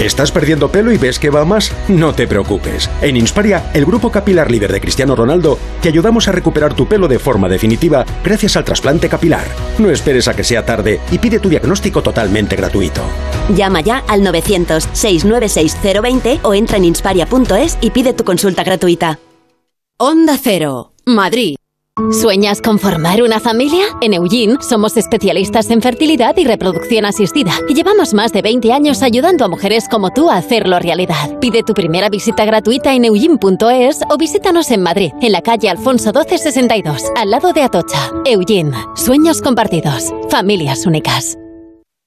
Speaker 32: ¿Estás perdiendo pelo y ves que va más? No te preocupes. En Insparia, el grupo capilar líder de Cristiano Ronaldo, te ayudamos a recuperar tu pelo de forma definitiva gracias al trasplante capilar. No esperes a que sea tarde y pide tu diagnóstico totalmente gratuito.
Speaker 33: Llama ya al 900-696-020 o entra en insparia.es y pide tu consulta gratuita.
Speaker 34: Onda Cero, Madrid. ¿Sueñas con formar una familia? En Eugene somos especialistas en fertilidad y reproducción asistida y llevamos más de 20 años ayudando a mujeres como tú a hacerlo realidad. Pide tu primera visita gratuita en eugene.es o visítanos en Madrid, en la calle Alfonso 1262, al lado de Atocha. Eugene, sueños compartidos, familias únicas.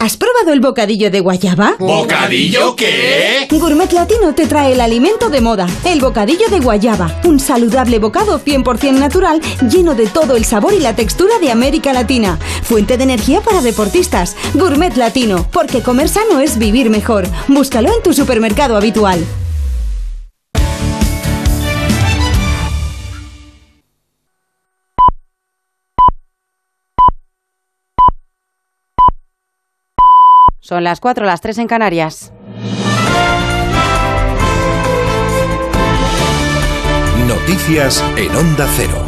Speaker 31: ¿Has probado el bocadillo de guayaba?
Speaker 35: ¿Bocadillo qué?
Speaker 31: Gourmet Latino te trae el alimento de moda, el bocadillo de guayaba, un saludable bocado 100% natural lleno de todo el sabor y la textura de América Latina. Fuente de energía para deportistas. Gourmet Latino, porque comer sano es vivir mejor. Búscalo en tu supermercado habitual.
Speaker 36: Son las 4, las 3 en Canarias.
Speaker 25: Noticias en Onda Cero.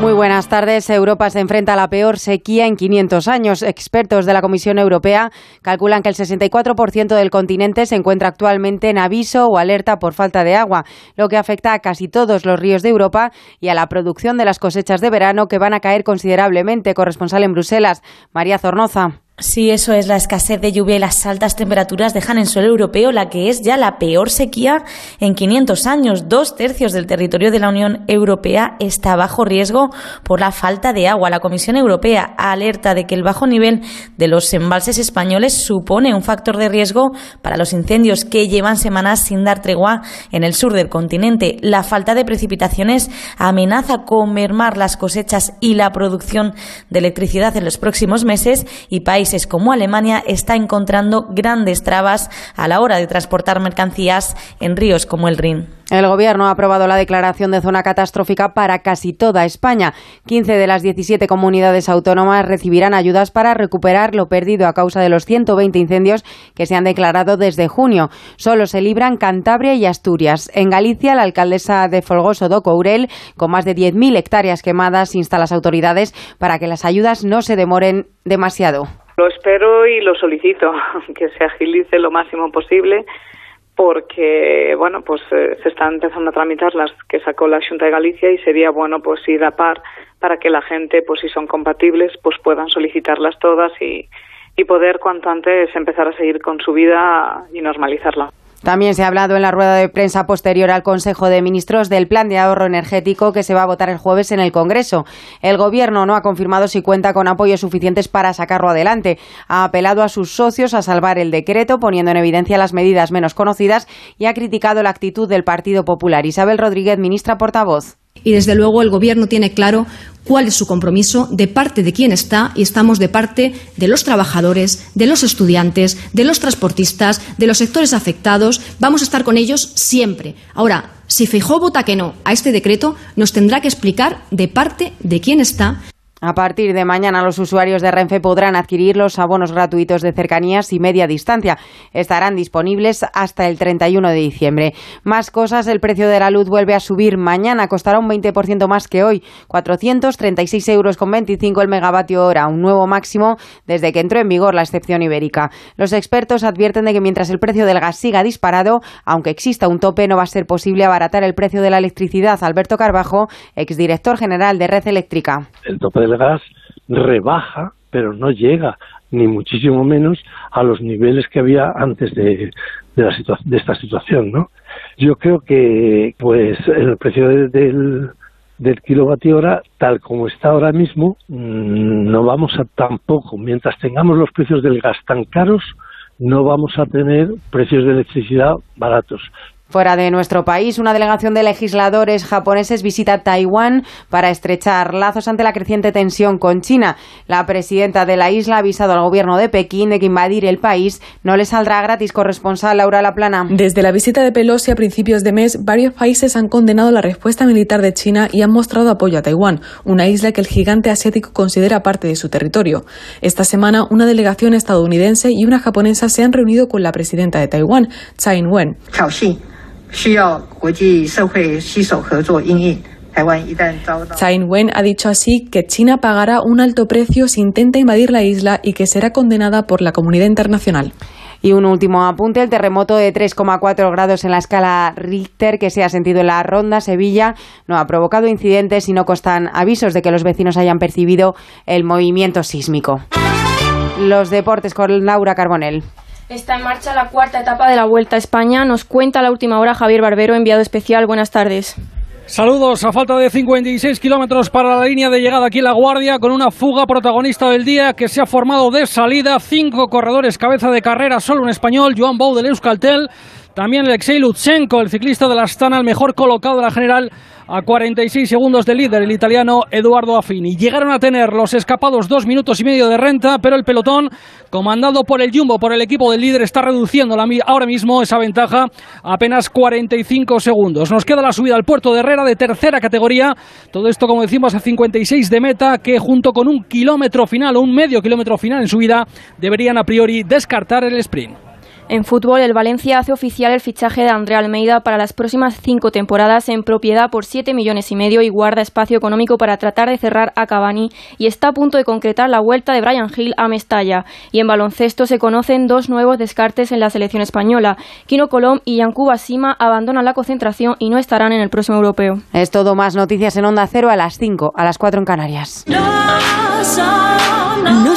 Speaker 36: Muy buenas tardes. Europa se enfrenta a la peor sequía en 500 años. Expertos de la Comisión Europea calculan que el 64% del continente se encuentra actualmente en aviso o alerta por falta de agua, lo que afecta a casi todos los ríos de Europa y a la producción de las cosechas de verano que van a caer considerablemente. Corresponsal en Bruselas, María Zornoza.
Speaker 37: Sí, eso es. La escasez de lluvia y las altas temperaturas dejan en suelo europeo la que es ya la peor sequía en 500 años. Dos tercios del territorio de la Unión Europea está bajo riesgo por la falta de agua. La Comisión Europea alerta de que el bajo nivel de los embalses españoles supone un factor de riesgo para los incendios que llevan semanas sin dar tregua en el sur del continente. La falta de precipitaciones amenaza con mermar las cosechas y la producción de electricidad en los próximos meses y países países como Alemania está encontrando grandes trabas a la hora de transportar mercancías en ríos como el Rin.
Speaker 36: El Gobierno ha aprobado la declaración de zona catastrófica para casi toda España. 15 de las 17 comunidades autónomas recibirán ayudas para recuperar lo perdido a causa de los 120 incendios que se han declarado desde junio. Solo se libran Cantabria y Asturias. En Galicia, la alcaldesa de Folgoso do Courel, con más de 10.000 hectáreas quemadas, insta a las autoridades para que las ayudas no se demoren demasiado.
Speaker 38: Lo espero y lo solicito, que se agilice lo máximo posible porque bueno pues eh, se están empezando a tramitar las que sacó la Junta de Galicia y sería bueno pues ir a par para que la gente pues si son compatibles pues puedan solicitarlas todas y, y poder cuanto antes empezar a seguir con su vida y normalizarla.
Speaker 36: También se ha hablado en la rueda de prensa posterior al Consejo de Ministros del plan de ahorro energético que se va a votar el jueves en el Congreso. El Gobierno no ha confirmado si cuenta con apoyos suficientes para sacarlo adelante. Ha apelado a sus socios a salvar el decreto, poniendo en evidencia las medidas menos conocidas y ha criticado la actitud del Partido Popular. Isabel Rodríguez, ministra portavoz.
Speaker 39: Y desde luego el Gobierno tiene claro cuál es su compromiso, de parte de quién está, y estamos de parte de los trabajadores, de los estudiantes, de los transportistas, de los sectores afectados. Vamos a estar con ellos siempre. Ahora, si Feijóo vota que no a este decreto, nos tendrá que explicar de parte de quién está
Speaker 36: a partir de mañana los usuarios de Renfe podrán adquirir los abonos gratuitos de cercanías y media distancia. Estarán disponibles hasta el 31 de diciembre. Más cosas, el precio de la luz vuelve a subir. Mañana costará un 20% más que hoy, 436 euros con 25 el megavatio hora, un nuevo máximo desde que entró en vigor la excepción ibérica. Los expertos advierten de que mientras el precio del gas siga disparado, aunque exista un tope, no va a ser posible abaratar el precio de la electricidad. Alberto Carbajo, exdirector general de Red Eléctrica.
Speaker 40: Gas rebaja, pero no llega ni muchísimo menos a los niveles que había antes de, de, la de esta situación, ¿no? Yo creo que, pues, el precio del, del kilovatio hora, tal como está ahora mismo, mm, no vamos a tampoco, mientras tengamos los precios del gas tan caros, no vamos a tener precios de electricidad baratos.
Speaker 36: Fuera de nuestro país, una delegación de legisladores japoneses visita Taiwán para estrechar lazos ante la creciente tensión con China. La presidenta de la isla ha avisado al gobierno de Pekín de que invadir el país no le saldrá gratis. Corresponsal Laura Laplana.
Speaker 41: Desde la visita de Pelosi a principios de mes, varios países han condenado la respuesta militar de China y han mostrado apoyo a Taiwán, una isla que el gigante asiático considera parte de su territorio. Esta semana, una delegación estadounidense y una japonesa se han reunido con la presidenta de Taiwán, Tsai Ing-wen. Tsai Ing-wen ha dicho así que China pagará un alto precio si intenta invadir la isla y que será condenada por la comunidad internacional.
Speaker 36: Y un último apunte, el terremoto de 3,4 grados en la escala Richter que se ha sentido en la ronda Sevilla no ha provocado incidentes y no constan avisos de que los vecinos hayan percibido el movimiento sísmico. Los deportes con Laura Carbonell.
Speaker 42: Está en marcha la cuarta etapa de la Vuelta a España. Nos cuenta la última hora Javier Barbero, enviado especial. Buenas tardes.
Speaker 43: Saludos a falta de 56 kilómetros para la línea de llegada aquí en La Guardia con una fuga protagonista del día que se ha formado de salida. Cinco corredores cabeza de carrera, solo un español, Joan Bou del Euskaltel. También Alexei Lutsenko, el ciclista de la Astana, el mejor colocado de la general a 46 segundos del líder, el italiano Eduardo Affini. Llegaron a tener los escapados dos minutos y medio de renta, pero el pelotón, comandado por el Jumbo, por el equipo del líder, está reduciendo ahora mismo esa ventaja a apenas 45 segundos. Nos queda la subida al puerto de Herrera de tercera categoría. Todo esto, como decimos, a 56 de meta, que junto con un kilómetro final o un medio kilómetro final en subida, deberían a priori descartar el sprint.
Speaker 42: En fútbol, el Valencia hace oficial el fichaje de André Almeida para las próximas cinco temporadas en propiedad por 7 millones y medio y guarda espacio económico para tratar de cerrar a Cavani y está a punto de concretar la vuelta de Brian Hill a Mestalla. Y en baloncesto se conocen dos nuevos descartes en la selección española. Kino Colom y Yankuba Sima abandonan la concentración y no estarán en el próximo europeo.
Speaker 36: Es todo más noticias en Onda Cero a las 5, a las 4 en Canarias.
Speaker 33: No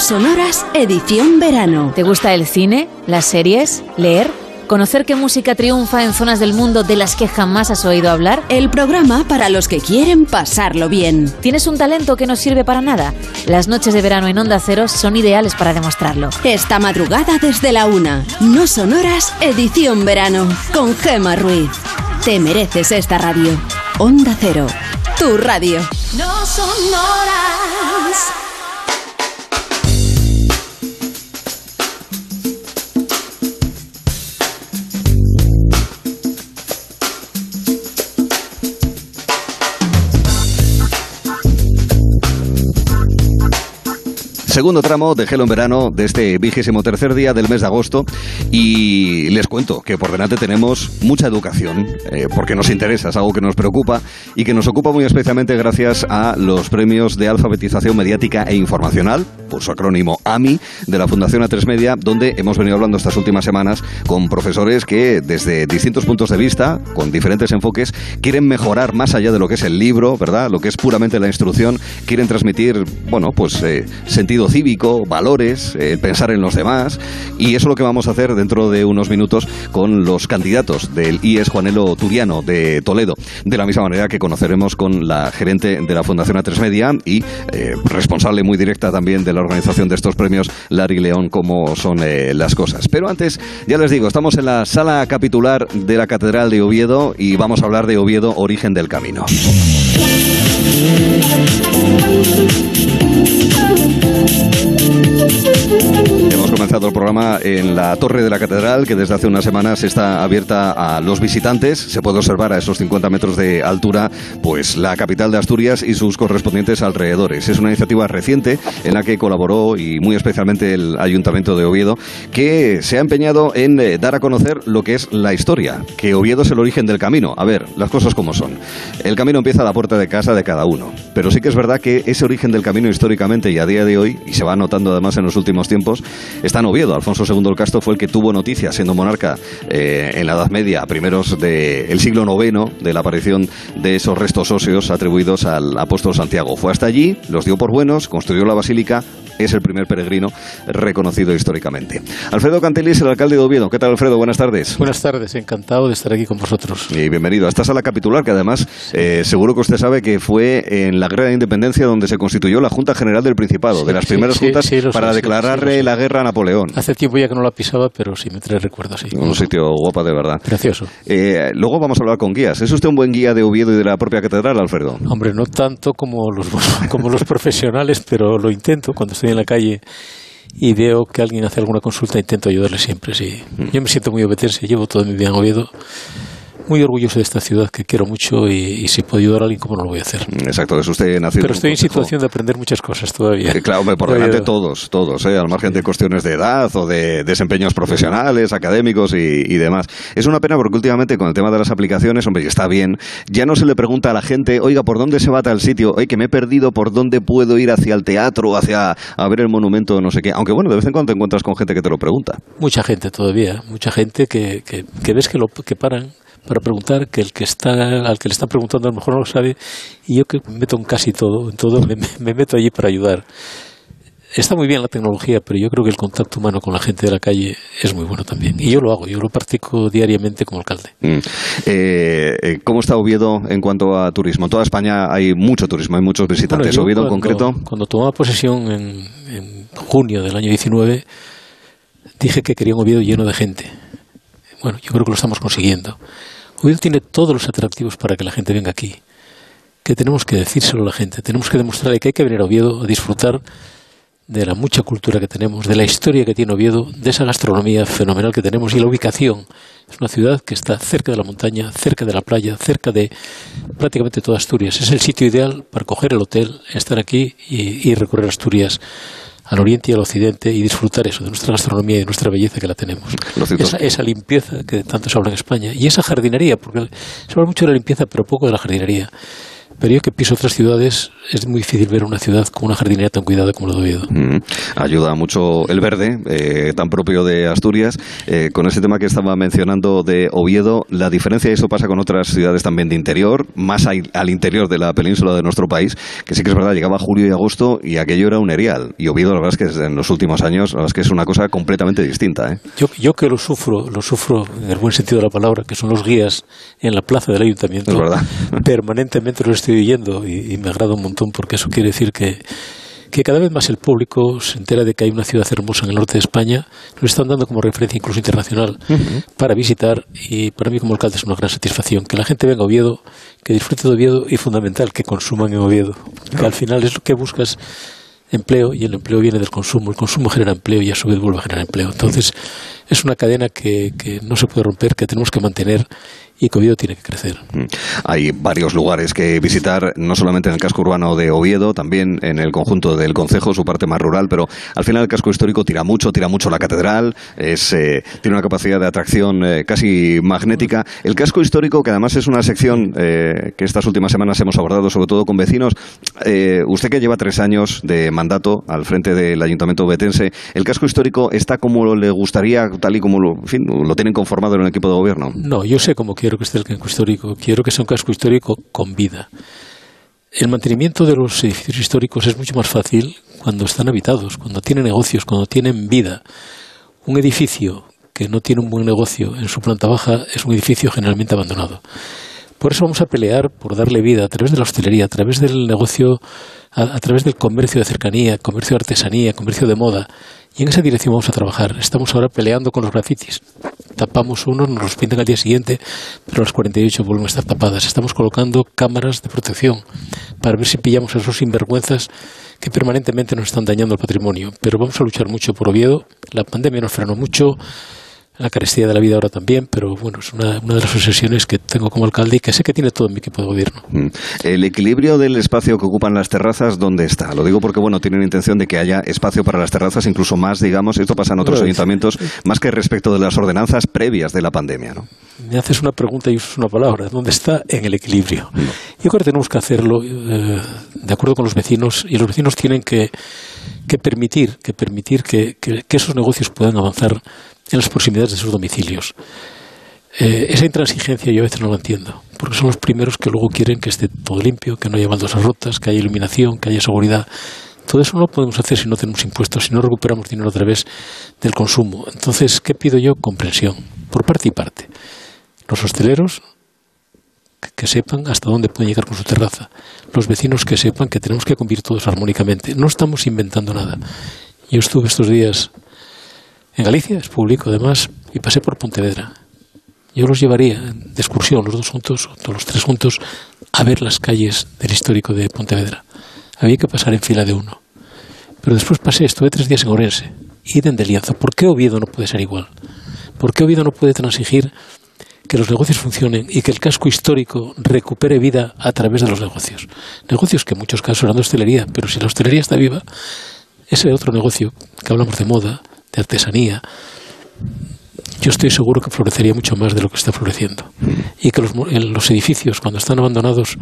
Speaker 33: sonoras, edición verano.
Speaker 44: ¿Te gusta el cine, las series, leer? ¿Conocer qué música triunfa en zonas del mundo de las que jamás has oído hablar?
Speaker 33: El programa para los que quieren pasarlo bien.
Speaker 44: ¿Tienes un talento que no sirve para nada? Las noches de verano en Onda Cero son ideales para demostrarlo.
Speaker 33: Esta madrugada desde la una. No sonoras, edición verano. Con Gema Ruiz. Te mereces esta radio. Onda Cero. Tu radio.
Speaker 45: No sonoras.
Speaker 1: Segundo tramo de Gelo en Verano de este vigésimo tercer día del mes de agosto y les cuento que por delante tenemos mucha educación eh, porque nos interesa, es algo que nos preocupa y que nos ocupa muy especialmente gracias a los premios de alfabetización mediática e informacional, por su acrónimo AMI, de la Fundación A3 Media, donde hemos venido hablando estas últimas semanas con profesores que desde distintos puntos de vista, con diferentes enfoques, quieren mejorar más allá de lo que es el libro, ¿verdad? Lo que es puramente la instrucción, quieren transmitir, bueno, pues eh, sentido cívico, valores, el pensar en los demás. Y eso es lo que vamos a hacer dentro de unos minutos con los candidatos del IES Juanelo Turiano de Toledo. De la misma manera que conoceremos con la gerente de la Fundación A3 Media y eh, responsable muy directa también de la organización de estos premios, Larry León, cómo son eh, las cosas. Pero antes, ya les digo, estamos en la sala capitular de la Catedral de Oviedo y vamos a hablar de Oviedo, origen del camino. Thank you. Comenzado el programa en la Torre de la Catedral, que desde hace unas semanas está abierta a los visitantes. Se puede observar a esos 50 metros de altura, pues la capital de Asturias y sus correspondientes alrededores. Es una iniciativa reciente en la que colaboró y muy especialmente el Ayuntamiento de Oviedo, que se ha empeñado en eh, dar a conocer lo que es la historia, que Oviedo es el origen del camino. A ver, las cosas como son. El camino empieza a la puerta de casa de cada uno, pero sí que es verdad que ese origen del camino históricamente y a día de hoy, y se va notando además en los últimos tiempos, está en Oviedo. Alfonso II el Castro fue el que tuvo noticia, siendo monarca eh, en la Edad Media, primeros del siglo IX, de la aparición de esos restos óseos atribuidos al apóstol Santiago. Fue hasta allí, los dio por buenos, construyó la basílica, es el primer peregrino reconocido históricamente. Alfredo Cantelis, el alcalde de Oviedo. ¿Qué tal, Alfredo? Buenas tardes.
Speaker 46: Buenas tardes, encantado de estar aquí con vosotros.
Speaker 1: Y bienvenido a esta sala capitular, que además eh, seguro que usted sabe que fue en la guerra de independencia donde se constituyó la Junta General del Principado, de las primeras juntas para declararle la guerra a Napoleón.
Speaker 46: Hace tiempo ya que no la pisaba, pero sí me trae recuerdos.
Speaker 1: Un sitio guapa de verdad.
Speaker 46: Precioso.
Speaker 1: Eh, luego vamos a hablar con guías. ¿Es usted un buen guía de Oviedo y de la propia catedral, Alfredo?
Speaker 46: Hombre, no tanto como los, como los profesionales, pero lo intento cuando estoy en la calle y veo que alguien hace alguna consulta, intento ayudarle siempre, sí.
Speaker 1: Mm.
Speaker 46: Yo me siento muy obetense, llevo todo mi vida en Oviedo muy orgulloso de esta ciudad que quiero mucho y, si puedo ayudar a alguien, ¿cómo no lo voy a hacer?
Speaker 1: Exacto, es usted nacido.
Speaker 46: Pero estoy en, situación de aprender muchas cosas todavía.
Speaker 1: Eh, claro, por delante todos, todos, ¿eh? al margen de cuestiones de edad o de desempeños profesionales, académicos y, demás. Es una pena porque últimamente con el tema de las aplicaciones, hombre, y está bien, ya no se le pregunta a la gente, oiga, ¿por dónde se va tal sitio? Oye, que me he perdido, ¿por dónde puedo ir hacia el teatro, hacia a ver el monumento, no sé qué? Aunque bueno, de vez en cuando te encuentras con gente que te lo pregunta.
Speaker 46: Mucha gente todavía, mucha gente que, que, que ves que, lo, que paran para preguntar que el que está al que le está preguntando a lo mejor no lo sabe y yo que me meto en casi todo, en todo me, me meto allí para ayudar. Está muy bien la tecnología, pero yo creo que el contacto humano con la gente de la calle es muy bueno también. Y yo lo hago, yo lo practico diariamente como alcalde.
Speaker 1: Mm. Eh, ¿Cómo está Oviedo en cuanto a turismo? En toda España hay mucho turismo, hay muchos visitantes.
Speaker 46: Bueno,
Speaker 1: ¿Oviedo
Speaker 46: cuando,
Speaker 1: en concreto?
Speaker 46: Cuando tomaba posesión en, en junio del año 19, dije que quería un Oviedo lleno de gente. Bueno, yo creo que lo estamos consiguiendo. Oviedo tiene todos los atractivos para que la gente venga aquí. Que tenemos que decírselo a la gente. Tenemos que demostrarle que hay que venir a Oviedo a disfrutar de la mucha cultura que tenemos, de la historia que tiene Oviedo, de esa gastronomía fenomenal que tenemos y la ubicación. Es una ciudad que está cerca de la montaña, cerca de la playa, cerca de prácticamente toda Asturias. Es el sitio ideal para coger el hotel, estar aquí y, y recorrer Asturias al oriente y al occidente y disfrutar eso, de nuestra gastronomía y de nuestra belleza que la tenemos. Esa, esa, limpieza que tanto se habla en España y esa jardinería, porque se habla mucho de la limpieza pero poco de la jardinería. Pero yo que piso otras ciudades, es muy difícil ver una ciudad con una jardinería tan cuidada como la de Oviedo.
Speaker 1: Mm, ayuda mucho el verde, eh, tan propio de Asturias. Eh, con ese tema que estaba mencionando de Oviedo, la diferencia, y esto pasa con otras ciudades también de interior, más al, al, interior de la península de nuestro país, que sí que es verdad, llegaba julio y agosto y aquello era un erial. Y Oviedo, la verdad es que en los últimos años, la verdad es que es una cosa completamente distinta. ¿eh?
Speaker 46: Yo, yo que lo sufro, lo sufro en el buen sentido de la palabra, que son los guías en la plaza del ayuntamiento,
Speaker 1: es verdad.
Speaker 46: permanentemente los estoy oyendo y, y, me agrada un montón porque eso quiere decir que, que cada vez más el público se entera de que hay una ciudad hermosa en el norte de España, lo están dando como referencia incluso internacional uh -huh. para visitar y para mí como alcalde es una gran satisfacción que la gente venga a Oviedo, que disfrute de Oviedo y fundamental que consuman en Oviedo, que al final es lo que buscas empleo y el empleo viene del consumo, el consumo genera empleo y a su vez vuelve a generar empleo. Entonces es una cadena que, que no se puede romper, que tenemos que mantener y que Oviedo tiene que crecer.
Speaker 1: Hay varios lugares que visitar, no solamente en el casco urbano de Oviedo, también en el conjunto del Concejo, su parte más rural, pero al final el casco histórico tira mucho, tira mucho la catedral, es, eh, tiene una capacidad de atracción eh, casi magnética. El casco histórico, que además es una sección eh, que estas últimas semanas hemos abordado, sobre todo con vecinos, eh, usted que lleva tres años de mandato al frente del Ayuntamiento betense, ¿el casco histórico está como le gustaría, tal y como lo, en fin, lo tienen conformado en el equipo de gobierno?
Speaker 46: No, yo sé cómo quiero que esté el casco histórico. Quiero que sea un casco histórico con vida. El mantenimiento de los edificios históricos es mucho más fácil cuando están habitados, cuando tienen negocios, cuando tienen vida. Un edificio que no tiene un buen negocio en su planta baja es un edificio generalmente abandonado. Por eso vamos a pelear por darle vida a través de la hostelería, a través del negocio, a, a, través del comercio de cercanía, comercio de artesanía, comercio de moda. Y en esa dirección vamos a trabajar. Estamos ahora peleando con los grafitis. Tapamos uno, nos los pintan al día siguiente, pero las 48 vuelven a estar tapadas. Estamos colocando cámaras de protección para ver si pillamos a esos sinvergüenzas que permanentemente nos están dañando el patrimonio. Pero vamos a luchar mucho por Oviedo. La pandemia nos frenó mucho la carestía de la vida ahora también, pero bueno, es una, una, de las obsesiones que tengo como alcalde y que sé que tiene todo mi equipo de gobierno.
Speaker 1: Mm. El equilibrio del espacio que ocupan las terrazas, ¿dónde está? Lo digo porque, bueno, tienen intención de que haya espacio para las terrazas, incluso más, digamos, esto pasa en otros bueno, ayuntamientos, más que respecto de las ordenanzas previas de la pandemia, ¿no?
Speaker 46: Me haces una pregunta y usas una palabra, ¿dónde está? En el equilibrio. No. Yo creo que tenemos que hacerlo eh, de acuerdo con los vecinos y los vecinos tienen que, que permitir, que, permitir que, que, que esos negocios puedan avanzar en las proximidades de sus domicilios. Eh, esa intransigencia yo a veces no la entiendo, porque son los primeros que luego quieren que esté todo limpio, que no haya baldosas rotas, que haya iluminación, que haya seguridad. Todo eso no lo podemos hacer si no tenemos impuestos, si no recuperamos dinero a través del consumo. Entonces, ¿qué pido yo? Comprensión, por parte y parte. Los hosteleros que, sepan hasta dónde pueden llegar con su terraza. Los vecinos que sepan que tenemos que convivir todos armónicamente. No estamos inventando nada. Yo estuve estos días en Galicia, es público además, y pasé por Pontevedra. Yo los llevaría de excursión, los dos juntos, o los tres juntos, a ver las calles del histórico de Pontevedra. Había que pasar en fila de uno. Pero después pasé, estuve tres días en Orense, y de Lienzo. ¿Por qué Oviedo no puede ser igual? ¿Por qué Oviedo no puede transigir que los negocios funcionen y que el casco histórico recupere vida a través de los negocios. Negocios que en muchos casos eran de hostelería, pero si la hostelería está viva, ese otro negocio que hablamos de moda, de artesanía, yo estoy seguro que florecería mucho más de lo que está floreciendo. Y que los, los edificios, cuando están abandonados,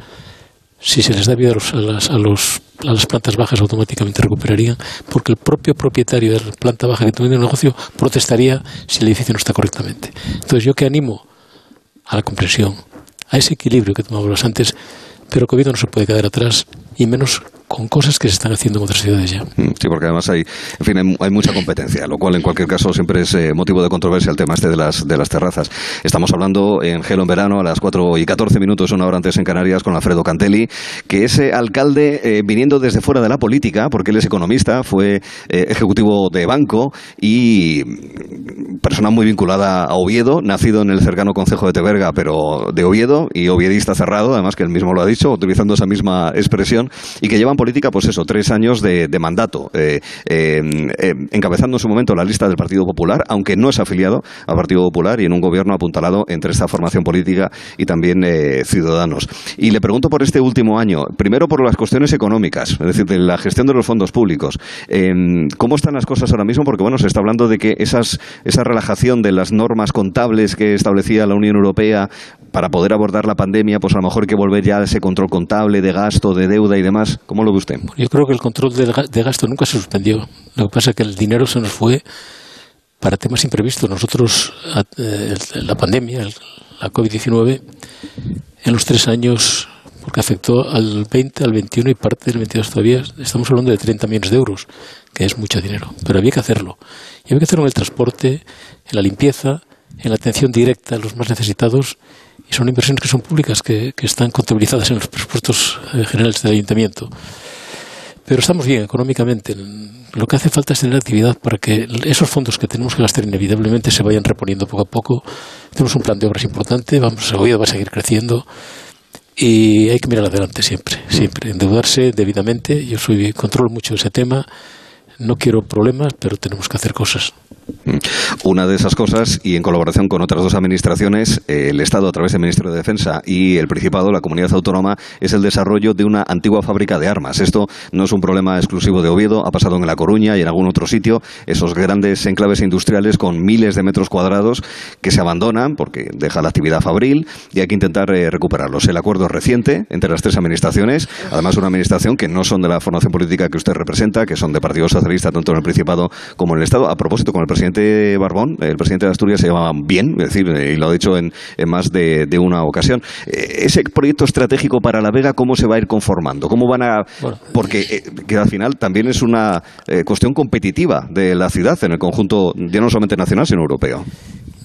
Speaker 46: si se les da vida a, las, a, los, a las plantas bajas, automáticamente recuperarían, porque el propio propietario de la planta baja que tiene un negocio protestaría si el edificio no está correctamente. Entonces, yo que animo a la comprensión, a ese equilibrio que tomábamos antes, pero que no se puede quedar atrás y menos con cosas que se están haciendo en otras ciudades ya.
Speaker 1: Mm, sí, porque además hay, en fin, hay, mucha competencia, lo cual en cualquier caso siempre es eh, motivo de controversia el tema este de las, de las terrazas. Estamos hablando en Gelo en verano a las 4 y 14 minutos, una hora antes en Canarias, con Alfredo Cantelli, que es eh, alcalde eh, viniendo desde fuera de la política, porque él es economista, fue ejecutivo de banco y persona muy vinculada a Oviedo, nacido en el cercano concejo de Teberga, pero de Oviedo y oviedista cerrado, además que él mismo lo ha dicho, utilizando esa misma expresión, y que lleva en política, pues eso, tres años de, mandato, eh, eh, eh, encabezando en su momento la lista del Partido Popular, aunque no es afiliado al Partido Popular y en un gobierno apuntalado entre esta formación política y también ciudadanos. Y le pregunto por este último año, primero por las cuestiones económicas, es decir, de la gestión de los fondos públicos. ¿Cómo están las cosas ahora mismo? Porque, bueno, se está hablando de que esa relajación de las normas contables que establecía la Unión Europea para poder abordar la pandemia, pues a lo mejor hay que volver ya a ese control contable de gasto, de deuda y demás. ¿Cómo lo ve usted?
Speaker 46: Yo creo que el control de gasto nunca se suspendió. Lo que pasa es que el dinero se nos fue para temas imprevistos. Nosotros, eh, la pandemia, la COVID-19, en los tres años, porque afectó al 20, al 21 y parte del 22 todavía, estamos hablando de 30 millones de euros, que es mucho dinero. Pero había que hacerlo. Y había que hacerlo en el transporte, en la limpieza, en la atención directa a los más necesitados y son inversiones que son públicas, que, están contabilizadas en los presupuestos eh, generales del ayuntamiento. Pero estamos bien económicamente. Lo que hace falta es tener actividad para que esos fondos que tenemos que gastar inevitablemente se vayan reponiendo poco a poco. Tenemos un plan de obras importante, vamos, el va a seguir creciendo y hay que mirar adelante siempre, siempre, endeudarse debidamente. Yo soy controlo mucho ese tema no quiero problemas, pero tenemos que hacer cosas.
Speaker 1: Mm. Una de esas cosas, y en colaboración con otras dos administraciones, eh, el Estado a través del Ministerio de Defensa y el Principado, la comunidad autónoma, es el desarrollo de una antigua fábrica de armas. Esto no es un problema exclusivo de Oviedo, ha pasado en La Coruña y en algún otro sitio, esos grandes enclaves industriales con miles de metros cuadrados que se abandonan porque deja la actividad fabril y hay que intentar eh, recuperarlos. El acuerdo reciente entre las tres administraciones, además una administración que no son de la formación política que usted representa, que son de partidos tanto en el Principado como en el Estado. A propósito, con el presidente Barbón, el presidente de Asturias se llevaba bien, es decir, eh, y lo ha dicho en, más de, una ocasión. Eh, ese proyecto estratégico para La Vega, ¿cómo se va a ir conformando? ¿Cómo van a...? Porque eh, que al final también es una cuestión competitiva de la ciudad en el conjunto, ya no solamente nacional, sino europeo.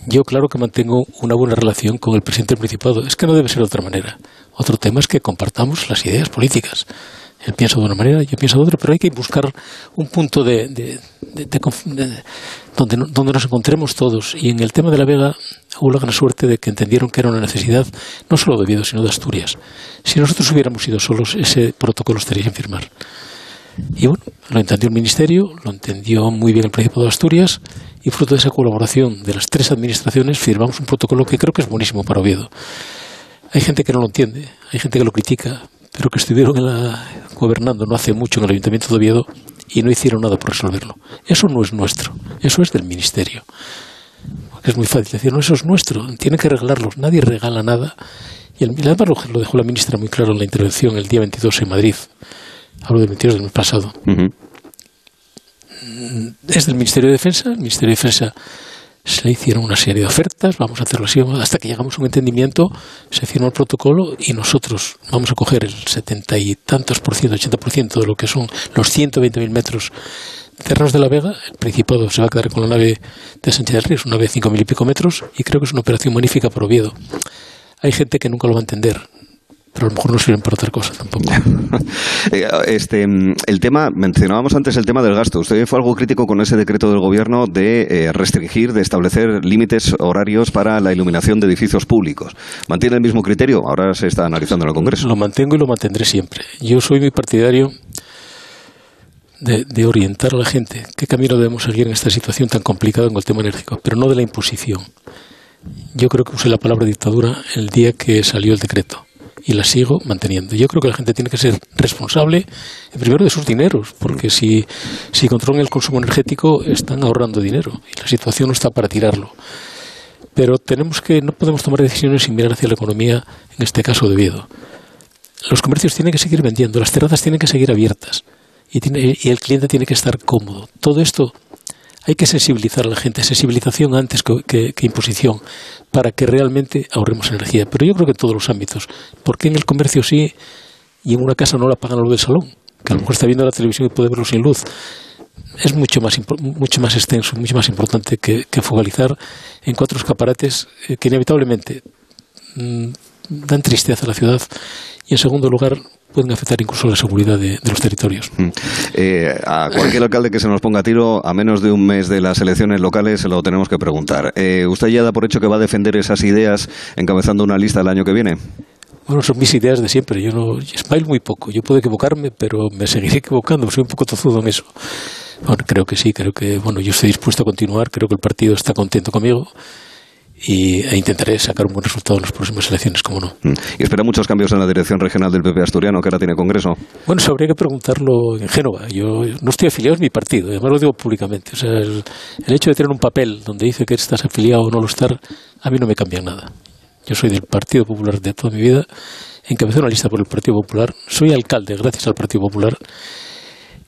Speaker 46: Yo claro que mantengo una buena relación con el presidente del Principado. Es que no debe ser de otra manera. Otro tema es que compartamos las ideas políticas. Él piensa de una manera, yo pienso de otra, pero hay que buscar un punto de, donde, donde nos encontremos todos. Y en el tema de la Vega hubo la gran suerte de que entendieron que era una necesidad no solo de Oviedo, sino de Asturias. Si nosotros hubiéramos ido solos, ese protocolo estaría sin firmar. Y bueno, lo entendió el Ministerio, lo entendió muy bien el Principado de Asturias, y fruto de esa colaboración de las tres administraciones firmamos un protocolo que creo que es buenísimo para Oviedo. Hay gente que no lo entiende, hay gente que lo critica, pero que estuvieron gobernando no hace mucho en el Ayuntamiento de Oviedo y no hicieron nada por resolverlo. Eso no es nuestro, eso es del Ministerio. es muy fácil decir, no, eso es nuestro, tiene que regalarlo, nadie regala nada. Y el, además lo, dejó la ministra muy claro en la intervención el día 22 en Madrid. Hablo del 22 del mes pasado. Es del Ministerio de Defensa, el Ministerio de Defensa se le hicieron una serie de ofertas, vamos a hacerlo así, hasta que llegamos a un entendimiento, se firmó el protocolo y nosotros vamos a coger el setenta y tantos por ciento, ochenta por ciento de lo que son los 120.000 metros cerrados de la Vega. El Principado se va a quedar con la nave de Sánchez del Río, una nave de cinco mil y pico metros, y creo que es una operación magnífica para Oviedo. Hay gente que nunca lo va a entender pero a lo mejor no sirven para otra cosa tampoco.
Speaker 1: Eh, este, el tema, mencionábamos antes el tema del gasto. Usted fue algo crítico con ese decreto del gobierno de eh, restringir, de establecer límites horarios para la iluminación de edificios públicos. ¿Mantiene el mismo criterio? Ahora se está analizando en el Congreso.
Speaker 46: Lo mantengo y lo mantendré siempre. Yo soy muy partidario de, de, orientar a la gente qué camino debemos seguir en esta situación tan complicada con el tema energético, pero no de la imposición. Yo creo que usé la palabra dictadura el día que salió el decreto y la sigo manteniendo. Yo creo que la gente tiene que ser responsable, primero, de sus dineros, porque si, si controlan el consumo energético están ahorrando dinero y la situación no está para tirarlo. Pero tenemos que, no podemos tomar decisiones sin mirar hacia la economía, en este caso de Oviedo. Los comercios tienen que seguir vendiendo, las terrazas tienen que seguir abiertas y, tiene, y el cliente tiene que estar cómodo. Todo esto hay que sensibilizar a la gente, sensibilización antes que, imposición, para que realmente ahorremos energía. Pero yo creo que en todos los ámbitos. porque en el comercio sí y en una casa no la pagan lo del salón? Que a lo mejor está viendo la televisión y puede verlo sin luz. Es mucho más, mucho más extenso, mucho más importante que, focalizar en cuatro escaparates eh, que inevitablemente mm, dan tristeza a la ciudad y en segundo lugar pueden afectar incluso la seguridad de, los territorios. Mm.
Speaker 1: Eh, a cualquier alcalde que se nos ponga a tiro, a menos de un mes de las elecciones locales, se lo tenemos que preguntar. Eh, ¿Usted ya da por hecho que va a defender esas ideas encabezando una lista el año que viene?
Speaker 46: Bueno, son mis ideas de siempre. Yo no smile muy poco. Yo puedo equivocarme, pero me seguiré equivocando. Soy un poco tozudo en eso. Bueno, creo que sí. Creo que bueno, yo estoy dispuesto a continuar. Creo que el partido está contento conmigo y, e intentaré sacar un buen resultado en las próximas elecciones, como no.
Speaker 1: Mm. ¿Y espera muchos cambios en la dirección regional del PP asturiano que ahora tiene Congreso?
Speaker 46: Bueno, eso habría que preguntarlo en Génova. Yo no estoy afiliado a mi partido, además lo digo públicamente. O sea, el, hecho de tener un papel donde dice que estás afiliado o no lo estar, a mí no me cambia nada. Yo soy del Partido Popular de toda mi vida, encabecé una lista por el Partido Popular, soy alcalde gracias al Partido Popular.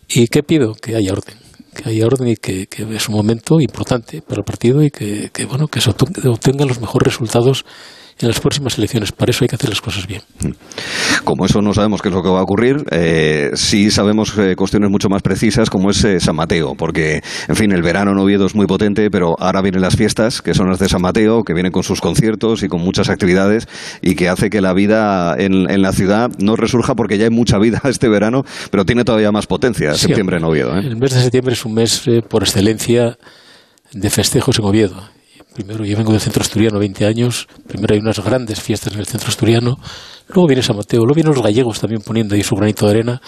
Speaker 46: ¿Y qué pido? Que haya orden que haya orden y que, es un momento importante para el partido y que, bueno que se obtengan los mejores resultados en las próximas elecciones. Para eso hay que hacer las cosas bien.
Speaker 1: Como eso no sabemos qué es lo que va a ocurrir, eh, sí sabemos eh, cuestiones mucho más precisas como es eh, San Mateo, porque, en fin, el verano en Oviedo es muy potente, pero ahora vienen las fiestas, que son las de San Mateo, que vienen con sus conciertos y con muchas actividades y que hace que la vida en, la ciudad no resurja porque ya hay mucha vida este verano, pero tiene todavía más potencia septiembre en Oviedo.
Speaker 46: El mes de septiembre es un mes por excelencia de festejos en Oviedo Primero, yo vengo del centro asturiano 20 años. Primero hay unas grandes fiestas en el centro asturiano. Luego viene San Mateo. Luego vienen los gallegos también poniendo ahí su granito de arena.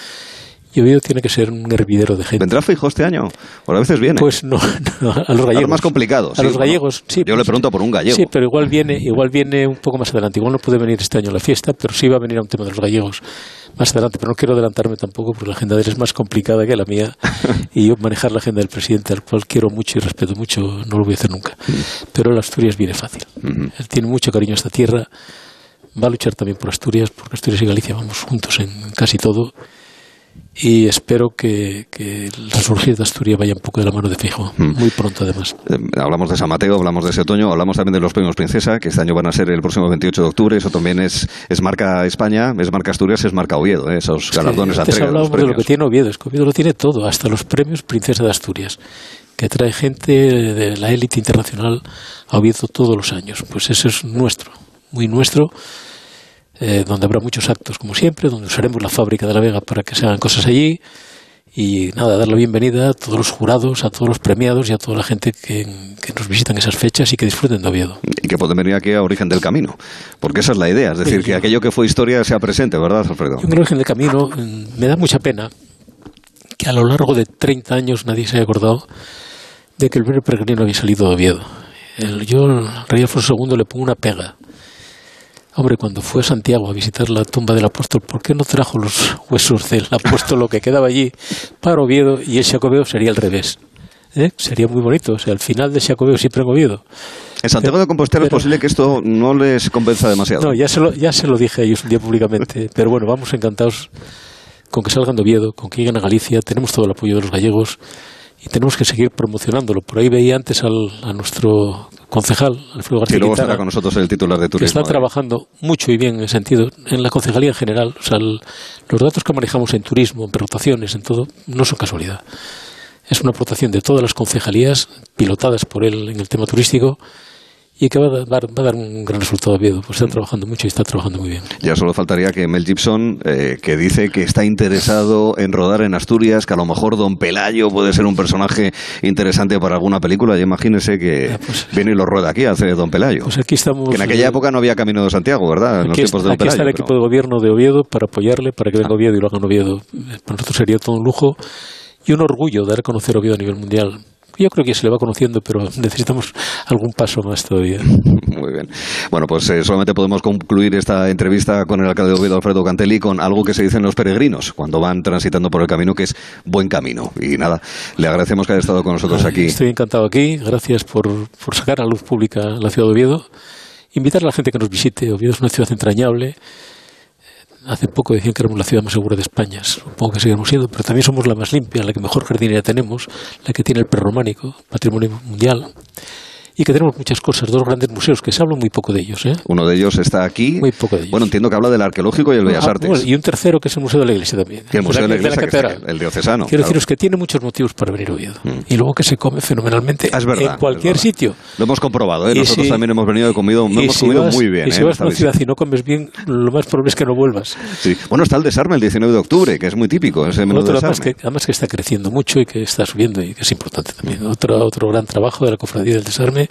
Speaker 46: Y Oviedo tiene que ser un hervidero de gente.
Speaker 1: ¿Vendrá este año? ¿O a veces viene?
Speaker 46: Pues no, a los gallegos. A
Speaker 1: más complicado.
Speaker 46: A los gallegos, sí.
Speaker 1: Yo le pregunto por un gallego.
Speaker 46: Sí, pero igual viene, igual viene un poco más adelante. Igual no puede venir este año a la fiesta, pero sí va a venir a un tema de los gallegos más adelante. Pero no quiero adelantarme tampoco porque la agenda de él es más complicada que la mía. y yo manejar la agenda del presidente, al cual quiero mucho y respeto mucho, no lo voy a hacer nunca. Pero el Asturias viene fácil. Él tiene mucho cariño a esta tierra. Va a luchar también por Asturias, porque Asturias y Galicia vamos juntos en casi todo y espero que, el resurgir de Asturias vaya un poco de la mano de fijo, mm. muy pronto además.
Speaker 1: Eh, hablamos de San Mateo, hablamos de ese otoño, hablamos también de los premios Princesa, que este año van a ser el próximo 28 de octubre, eso también es, es marca España, es marca Asturias, es marca Oviedo, ¿eh? esos galardones.
Speaker 46: Sí, hablamos de, lo que tiene Oviedo, es que Oviedo lo tiene todo, hasta los premios Princesa de Asturias, que trae gente de la élite internacional a Oviedo todos los años, pues eso es nuestro, muy nuestro eh, donde habrá muchos actos, como siempre, donde usaremos la fábrica de la Vega para que se hagan cosas allí. Y nada, dar la bienvenida a todos los jurados, a todos los premiados y a toda la gente que, nos visitan esas fechas y que disfruten de Oviedo.
Speaker 1: Y que pueden venir aquí a Origen del Camino, porque esa es la idea, es decir, que aquello que fue historia sea presente, ¿verdad, Alfredo?
Speaker 46: en Origen del Camino mm, me da mucha pena que a lo largo de 30 años nadie se haya acordado de que el primer peregrino había salido de Oviedo. El, yo, el rey Alfonso II, le pongo una pega Hombre, cuando fue a Santiago a visitar la tumba del apóstol, ¿por qué no trajo los huesos del apóstol, lo que quedaba allí, para Oviedo y el Jacobeo sería al revés? ¿Eh? Sería muy bonito, o sea, al final del Jacobeo siempre en Oviedo.
Speaker 1: En Santiago de Compostela es posible que esto no les convenza demasiado.
Speaker 46: No, ya se lo, ya se lo dije a ellos un día públicamente, pero bueno, vamos encantados con que salgan de Oviedo, con que lleguen a Galicia, tenemos todo el apoyo de los gallegos y tenemos que seguir promocionándolo. Por ahí veía antes al, a nuestro concejal, Alfredo García.
Speaker 1: Y luego estará con nosotros el titular de turismo.
Speaker 46: Que está trabajando mucho y bien en ese sentido, en la concejalía en general. O sea, los datos que manejamos en turismo, en rotaciones, en todo, no son casualidad. Es una aportación de todas las concejalías pilotadas por él en el tema turístico y que va a, dar, va a dar un gran resultado a Oviedo, pues está trabajando mucho y está trabajando muy bien.
Speaker 1: Ya solo faltaría que Mel Gibson, eh, que dice que está interesado en rodar en Asturias, que a lo mejor Don Pelayo puede ser un personaje interesante para alguna película, y imagínese que pues, viene y lo rueda aquí, hace Don Pelayo.
Speaker 46: Pues aquí estamos...
Speaker 1: Que en aquella época no había Camino de Santiago, ¿verdad?
Speaker 46: En aquí, los tiempos de Don aquí está el equipo de gobierno de Oviedo para apoyarle, para que venga ah. Oviedo y lo hagan Oviedo. Para nosotros sería todo un lujo y un orgullo dar a conocer Oviedo a nivel mundial. Yo creo que se le va conociendo, pero necesitamos algún paso más todavía.
Speaker 1: Muy bien. Bueno, pues eh, solamente podemos concluir esta entrevista con el alcalde de Oviedo, Alfredo Cantelli, con algo que se dicen los peregrinos cuando van transitando por el camino, que es buen camino. Y nada, le agradecemos que haya estado con nosotros aquí.
Speaker 46: Estoy encantado aquí. Gracias por, por sacar a luz pública la ciudad de Oviedo. Invitar a la gente que nos visite. Oviedo es una ciudad entrañable hace poco decían que éramos la ciudad más segura de España. Supongo que seguimos siendo, pero también somos la más limpia, la que mejor jardinería tenemos, la que tiene el prerrománico, patrimonio mundial y que tenemos muchas cosas, dos grandes museos que se habla muy poco de ellos. ¿eh?
Speaker 1: Uno de ellos está aquí.
Speaker 46: Muy poco de ellos.
Speaker 1: Bueno, entiendo que habla del arqueológico y el Bellas Artes.
Speaker 46: y un tercero que es el Museo de la Iglesia también.
Speaker 1: el Museo de la, Iglesia, el diocesano.
Speaker 46: Quiero deciros que tiene muchos motivos para venir Oviedo. Mm. Y luego que se come fenomenalmente
Speaker 1: ah,
Speaker 46: en cualquier sitio.
Speaker 1: Lo hemos comprobado, ¿eh? nosotros también hemos venido y comido, hemos comido muy bien.
Speaker 46: Y si
Speaker 1: ¿eh?
Speaker 46: vas a una ciudad y no comes bien, lo más probable es que no vuelvas.
Speaker 1: Sí. Bueno, está el desarme el 19 de octubre, que es muy típico, ese menú
Speaker 46: otro, además, que, además que está creciendo mucho y que está subiendo y que es importante también. Otro, otro gran trabajo de la Cofradía del Desarme.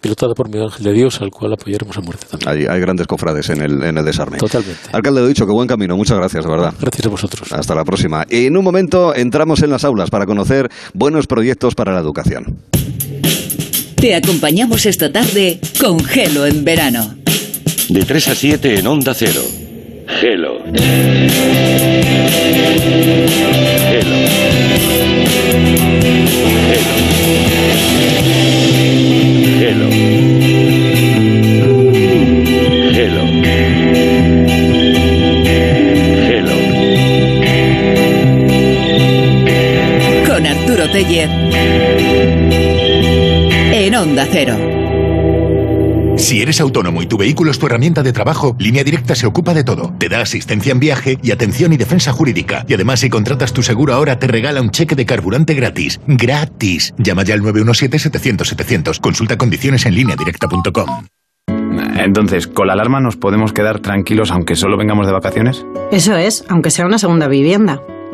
Speaker 46: Pilotada por Miguel Ángel de Dios, al cual apoyaremos a muerte también.
Speaker 1: Hay, grandes cofrades en el, en el desarme.
Speaker 46: Totalmente.
Speaker 1: Alcalde, he dicho que buen camino. Muchas gracias, de verdad.
Speaker 46: Gracias a vosotros.
Speaker 1: Hasta la próxima. Y en un momento entramos en las aulas para conocer buenos proyectos para la educación.
Speaker 33: Te acompañamos esta tarde con Gelo en verano.
Speaker 25: De 3 a 7 en Onda Cero. Gelo. Gelo.
Speaker 33: En Onda Cero.
Speaker 47: Si eres autónomo y tu vehículo es tu herramienta de trabajo, Línea Directa se ocupa de todo. Te da asistencia en viaje y atención y defensa jurídica. Y además, si contratas tu seguro ahora, te regala un cheque de carburante gratis. ¡Gratis! Llama ya al 917-700-700. Consulta condiciones en lineadirecta.com.
Speaker 48: Entonces, ¿con la alarma nos podemos quedar tranquilos aunque solo vengamos de vacaciones?
Speaker 31: Eso es, aunque sea una segunda vivienda.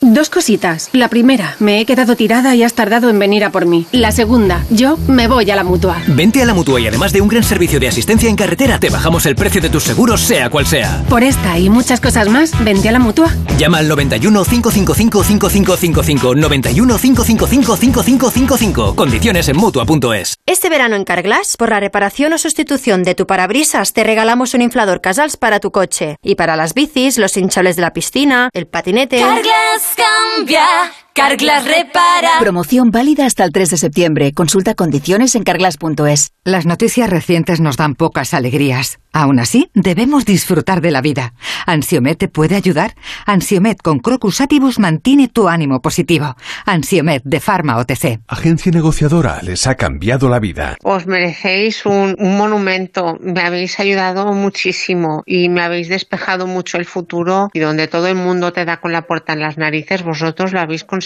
Speaker 49: Dos cositas. La primera, me he quedado tirada y has tardado en venir a por mí. La segunda, yo me voy a la mutua.
Speaker 50: Vente a la mutua y además de un gran servicio de asistencia en carretera, te bajamos el precio de tus seguros, sea cual sea.
Speaker 49: Por esta y muchas cosas más, vente a la mutua.
Speaker 50: Llama al 91 555 5555. 91 555 5555. Condiciones en mutua.es.
Speaker 22: Este verano en Carglass, por la reparación o sustitución de tu parabrisas, te regalamos un inflador Casals para tu coche. Y para las bicis, los hinchables de la piscina, el patinete.
Speaker 51: Carglass cambia, Carglass repara.
Speaker 22: Promoción válida hasta el 3 de septiembre. Consulta condiciones en carglass.es.
Speaker 52: Las noticias recientes nos dan pocas alegrías. Aún así, debemos disfrutar de la vida. ¿Ansiomet te puede ayudar? Ansiomet con Crocus Atibus mantiene tu ánimo positivo. Ansiomet de Pharma OTC.
Speaker 25: Agencia negociadora les ha cambiado la vida.
Speaker 53: Os merecéis un, un monumento. Me habéis ayudado muchísimo y me habéis despejado mucho el futuro y donde todo el mundo te da con la puerta en las narices, vosotros lo habéis conseguido.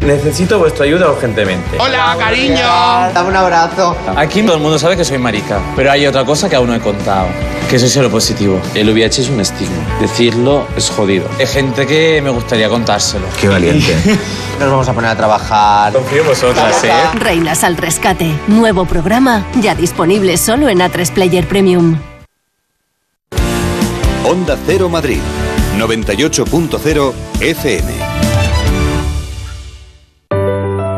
Speaker 42: Necesito vuestra ayuda urgentemente.
Speaker 54: Hola, cariño.
Speaker 42: Dame un abrazo. Aquí todo el mundo sabe que soy marica, pero hay otra cosa que aún no he contado.
Speaker 55: Que eso sea lo positivo. El VIH es un estigma. Decirlo es jodido. Hay gente que me gustaría contárselo.
Speaker 56: Qué valiente.
Speaker 55: Nos vamos a poner a trabajar. Confío en vosotras, ¿eh?
Speaker 33: Reinas al rescate. Nuevo programa, ya disponible solo en A3 Player Premium.
Speaker 47: Onda Cero Madrid, 98.0 FM.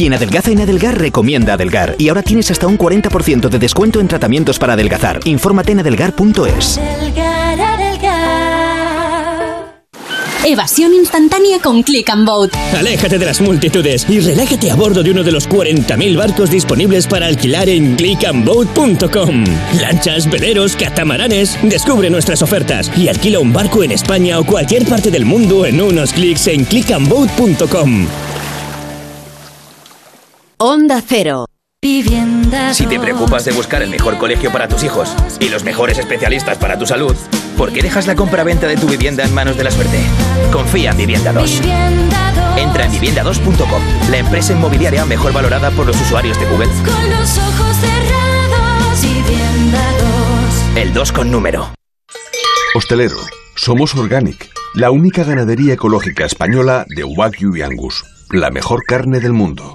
Speaker 57: Quien adelgaza en Adelgar recomienda Adelgar. Y ahora tienes hasta un 40% de descuento en tratamientos para adelgazar. Infórmate en adelgar.es.
Speaker 33: Evasión instantánea con Click and Boat.
Speaker 58: Aléjate de las multitudes y relájate a bordo de uno de los 40.000 barcos disponibles para alquilar en clickandboat.com. Lanchas, veleros, catamaranes. Descubre nuestras ofertas y alquila un barco en España o cualquier parte del mundo en unos clics en clickandboat.com.
Speaker 33: Onda Cero.
Speaker 59: Si te preocupas de buscar el mejor colegio para tus hijos y los mejores especialistas para tu salud, ¿por qué dejas la compra-venta de tu vivienda en manos de la suerte? Confía en Vivienda 2. Entra en vivienda2.com, la empresa inmobiliaria mejor valorada por los usuarios de Google.
Speaker 45: Con los ojos cerrados, Vivienda 2.
Speaker 59: El 2 con número.
Speaker 25: Hostelero, somos Organic, la única ganadería ecológica española de Wagyu y Angus, la mejor carne del mundo.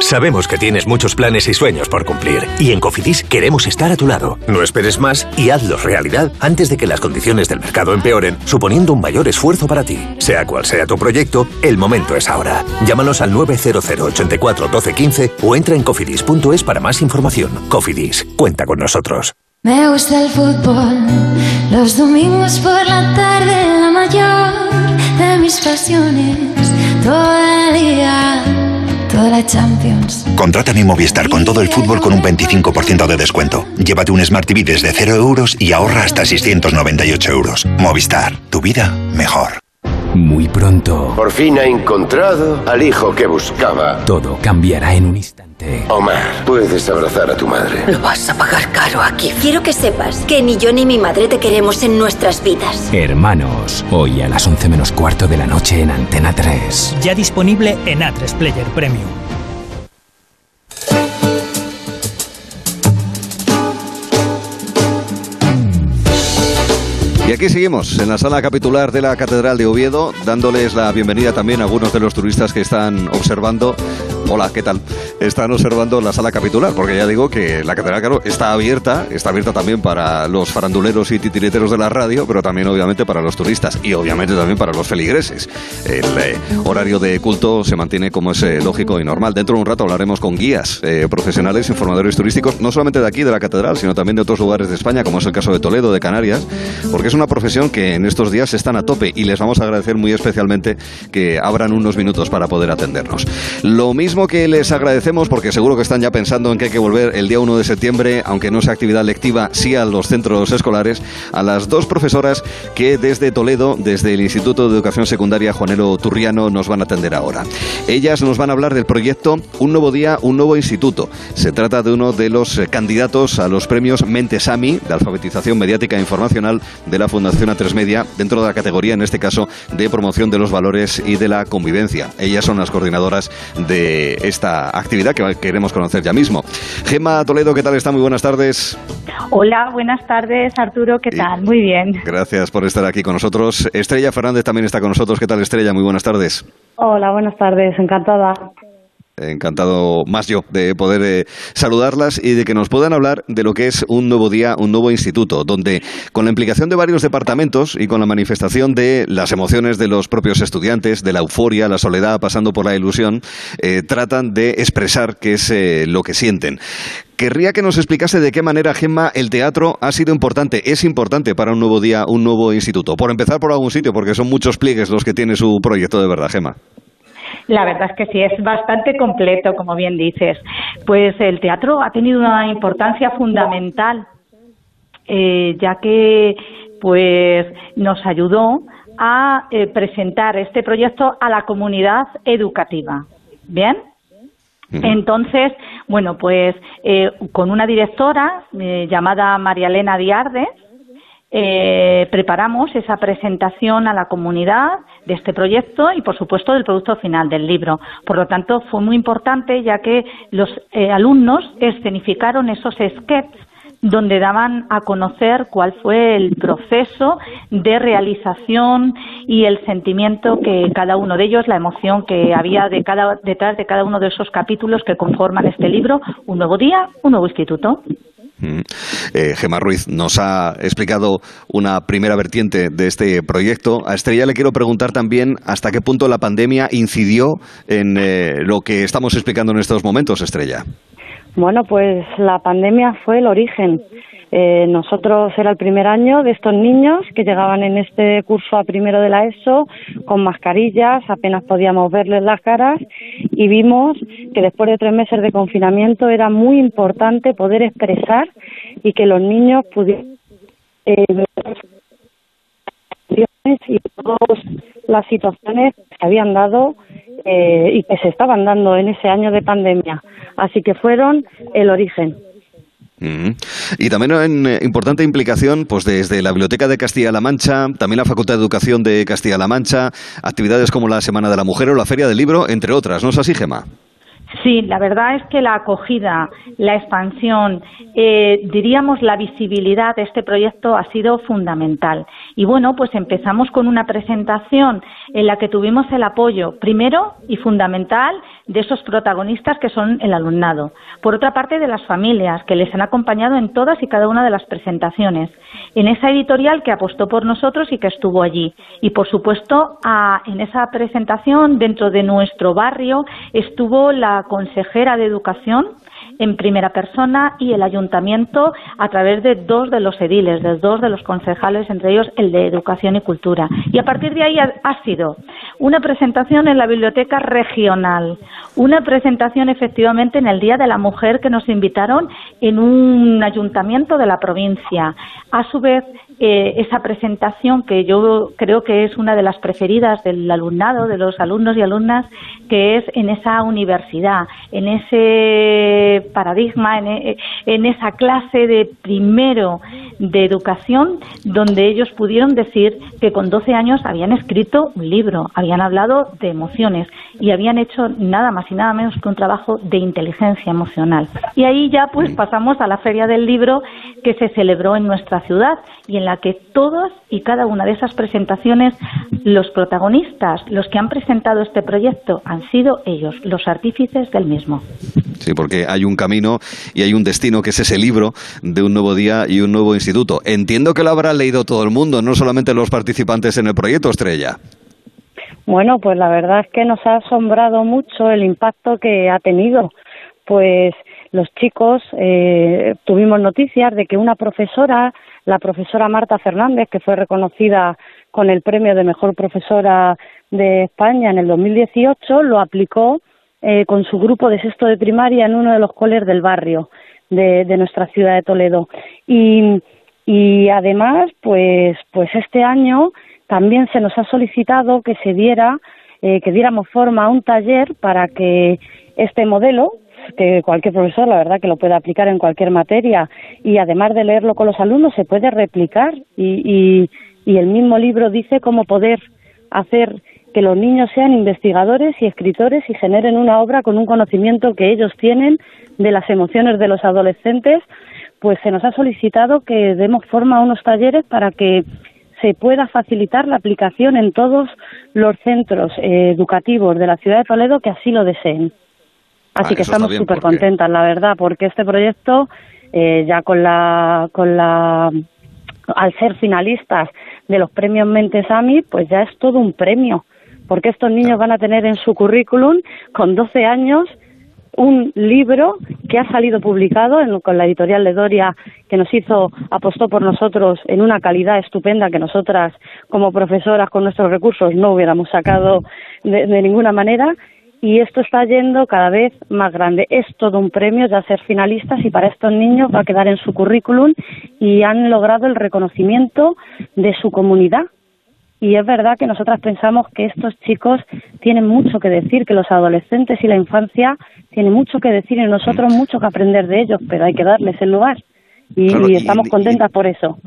Speaker 60: Sabemos que tienes muchos planes y sueños por cumplir y en Cofidis queremos estar a tu lado. No esperes más y hazlos realidad antes de que las condiciones del mercado empeoren, suponiendo un mayor esfuerzo para ti. Sea cual sea tu proyecto, el momento es ahora. Llámanos al 900 84 12 15 o entra en cofidis.es para más información. Cofidis, cuenta con nosotros.
Speaker 45: Me gusta el fútbol, los domingos por la tarde, la mayor de mis pasiones, todo el día, toda la Champions.
Speaker 61: Contrata mi Movistar con todo el fútbol con un 25% de descuento. Llévate un Smart TV desde 0 euros y ahorra hasta 698 euros. Movistar, tu vida mejor.
Speaker 62: Muy pronto,
Speaker 63: Por fin ha encontrado al hijo que buscaba.
Speaker 62: todo cambiará en un instante.
Speaker 63: Omar, puedes abrazar a tu madre.
Speaker 64: Lo vas a pagar caro aquí. Quiero que sepas que ni yo ni mi madre te queremos en nuestras vidas.
Speaker 62: Hermanos, hoy a las 11 menos cuarto de la noche en Antena 3.
Speaker 65: Ya disponible en A3 Player Premium.
Speaker 1: Y aquí seguimos en la sala capitular de la Catedral de Oviedo, dándoles la bienvenida también a algunos de los turistas que están observando. Hola, ¿qué tal? Están observando la sala capitular, porque ya digo que la catedral, claro, está abierta, está abierta también para los faranduleros y titiriteros de la radio, pero también obviamente para los turistas y obviamente también para los feligreses. El eh, horario de culto se mantiene como es eh, lógico y normal. Dentro de un rato hablaremos con guías eh, profesionales, informadores turísticos, no solamente de aquí, de la catedral, sino también de otros lugares de España, como es el caso de Toledo, de Canarias, porque es una profesión que en estos días están a tope y les vamos a agradecer muy especialmente que abran unos minutos para poder atendernos. Lo mismo que les agradecemos, porque seguro que están ya pensando en que hay que volver el día 1 de septiembre, aunque no sea actividad lectiva, sí a los centros escolares, a las dos profesoras que desde Toledo, desde el Instituto de Educación Secundaria Juanelo Turriano, nos van a atender ahora. Ellas nos van a hablar del proyecto Un nuevo día, un nuevo instituto. Se trata de uno de los eh, candidatos a los premios Mentesami de alfabetización mediática e informacional de la Fundación A3 Media, dentro de la categoría, en este caso, de promoción de los valores y de la convivencia. Ellas son las coordinadoras de esta actividad que queremos conocer ya mismo. Gema Toledo, ¿qué tal está? Muy buenas tardes.
Speaker 66: Hola, buenas tardes, Arturo, ¿qué tal? Muy bien.
Speaker 1: Gracias por estar aquí con nosotros. Estrella Fernández también está con nosotros. ¿Qué tal, Estrella? Muy buenas tardes.
Speaker 66: Hola, buenas tardes, encantada.
Speaker 1: Encantado más yo de poder eh, saludarlas y de que nos puedan hablar de lo que es un nuevo día, un nuevo instituto, donde con la implicación de varios departamentos y con la manifestación de las emociones de los propios estudiantes, de la euforia, la soledad, pasando por la ilusión, eh, tratan de expresar qué es eh, lo que sienten. Querría que nos explicase de qué manera, Gemma, el teatro ha sido importante, es importante para un nuevo día, un nuevo instituto. Por empezar por algún sitio, porque son muchos pliegues los que tiene su proyecto de verdad, Gemma.
Speaker 66: La verdad es que sí, es bastante completo, como bien dices. Pues el teatro ha tenido una importancia fundamental, eh, ya que pues nos ayudó a eh, presentar este proyecto a la comunidad educativa. ¿Bien? Entonces, bueno, pues eh, con una directora llamada María Elena Diarde, eh, preparamos esa presentación a la comunidad de este proyecto y, por supuesto, del producto final del libro. Por lo tanto, fue muy importante ya que los eh, alumnos escenificaron esos sketches donde daban a conocer cuál fue el proceso de realización y el sentimiento que cada uno de ellos, la emoción que había de cada, detrás de cada uno de esos capítulos que conforman este libro, un nuevo día, un nuevo instituto.
Speaker 1: Mm. Eh, Gemma Ruiz nos ha explicado una primera vertiente de este proyecto. A Estrella le quiero preguntar también hasta qué punto la pandemia incidió en eh, lo que estamos explicando en estos momentos, Estrella.
Speaker 67: Bueno, pues la pandemia fue el origen. Eh, nosotros era el primer año de estos niños que llegaban en este curso a primero de la ESO con mascarillas, apenas podíamos verles las caras y vimos que después de tres meses de confinamiento era muy importante poder expresar y que los niños pudieran eh, y todas las situaciones que se habían dado eh, y que se estaban dando en ese año de pandemia. Así que fueron el origen.
Speaker 1: Y también en eh, importante implicación, pues desde la Biblioteca de Castilla-La Mancha, también la Facultad de Educación de Castilla-La Mancha, actividades como la Semana de la Mujer o la Feria del Libro, entre otras, ¿no es así, Gema?
Speaker 66: Sí, la verdad es que la acogida, la expansión, eh, diríamos la visibilidad de este proyecto ha sido fundamental. Y bueno, pues empezamos con una presentación en la que tuvimos el apoyo, primero y fundamental, de esos protagonistas que son el alumnado. Por otra parte, de las familias que les han acompañado en todas y cada una de las presentaciones. En esa editorial que apostó por nosotros y que estuvo allí. Y por supuesto, en esa presentación, dentro de nuestro barrio, estuvo la consejera de Educación en primera persona y el ayuntamiento a través de dos de los ediles, de dos de los concejales, entre ellos el de Educación y Cultura. Y a partir de ahí ha, sido una presentación en la biblioteca regional, una presentación efectivamente en el Día de la Mujer que nos invitaron en un ayuntamiento de la provincia. A su vez, eh, esa presentación que yo creo que es una de las preferidas del alumnado, de los alumnos y alumnas, que es en esa universidad, en ese paradigma, en, e, en esa clase de primero de educación, donde ellos pudieron decir que con 12 años habían escrito un libro, habían hablado de emociones y habían hecho nada más y nada menos que un trabajo de inteligencia emocional. Y ahí ya pues pasamos a la Feria del Libro que se celebró en nuestra ciudad y en la que todas y cada una de esas presentaciones, los protagonistas, los que han presentado este proyecto, han sido ellos, los artífices del mismo.
Speaker 1: Sí, porque hay un camino y hay un destino que es ese libro de un nuevo día y un nuevo instituto. Entiendo que lo habrá leído todo el mundo, no solamente los participantes en el proyecto Estrella.
Speaker 67: Bueno, pues la verdad es que nos ha asombrado mucho el impacto que ha tenido. Pues los chicos eh, tuvimos noticias de que una profesora, la profesora Marta Fernández, que fue reconocida con el premio de mejor profesora de España en el 2018, lo aplicó eh, con su grupo de sexto de primaria en uno de los coles del barrio de, de nuestra ciudad de Toledo. Y, y además, pues, pues este año también se nos ha solicitado que se diera, eh, que diéramos forma a un taller para que este modelo, que cualquier profesor, la verdad, que lo puede aplicar en cualquier materia. Y además de leerlo con los alumnos, se puede replicar. Y, y el mismo libro dice cómo poder hacer que los niños sean investigadores y escritores y generen una obra con un conocimiento que ellos tienen de las emociones de los adolescentes, pues se nos ha solicitado que demos forma a unos talleres para que se pueda facilitar la aplicación en todos los centros eh, educativos de la ciudad de Toledo que así lo deseen. Así
Speaker 1: Ah,
Speaker 67: que estamos súper
Speaker 1: porque-
Speaker 67: contentas, la verdad, porque este proyecto, eh, ya con la, con la, al ser finalistas de los premios Mentes AMI, pues ya es todo un premio, porque estos niños van a tener en su currículum, con 12 años, un libro que ha salido publicado en- con la editorial de Doria, que nos hizo, apostó por nosotros en una calidad estupenda que nosotras, como profesoras, con nuestros recursos, no hubiéramos sacado de, de ninguna manera. Y esto está yendo cada vez más grande. Es todo un premio ya ser finalistas y para estos niños va a quedar en su currículum y han logrado el reconocimiento de su comunidad y es verdad que nosotras pensamos que estos chicos tienen mucho que decir, que los adolescentes y la infancia tienen mucho que decir y nosotros mucho que aprender de ellos, pero hay que darles el lugar. Y,
Speaker 1: Claro,
Speaker 67: y
Speaker 1: y-
Speaker 67: estamos contentas por eso.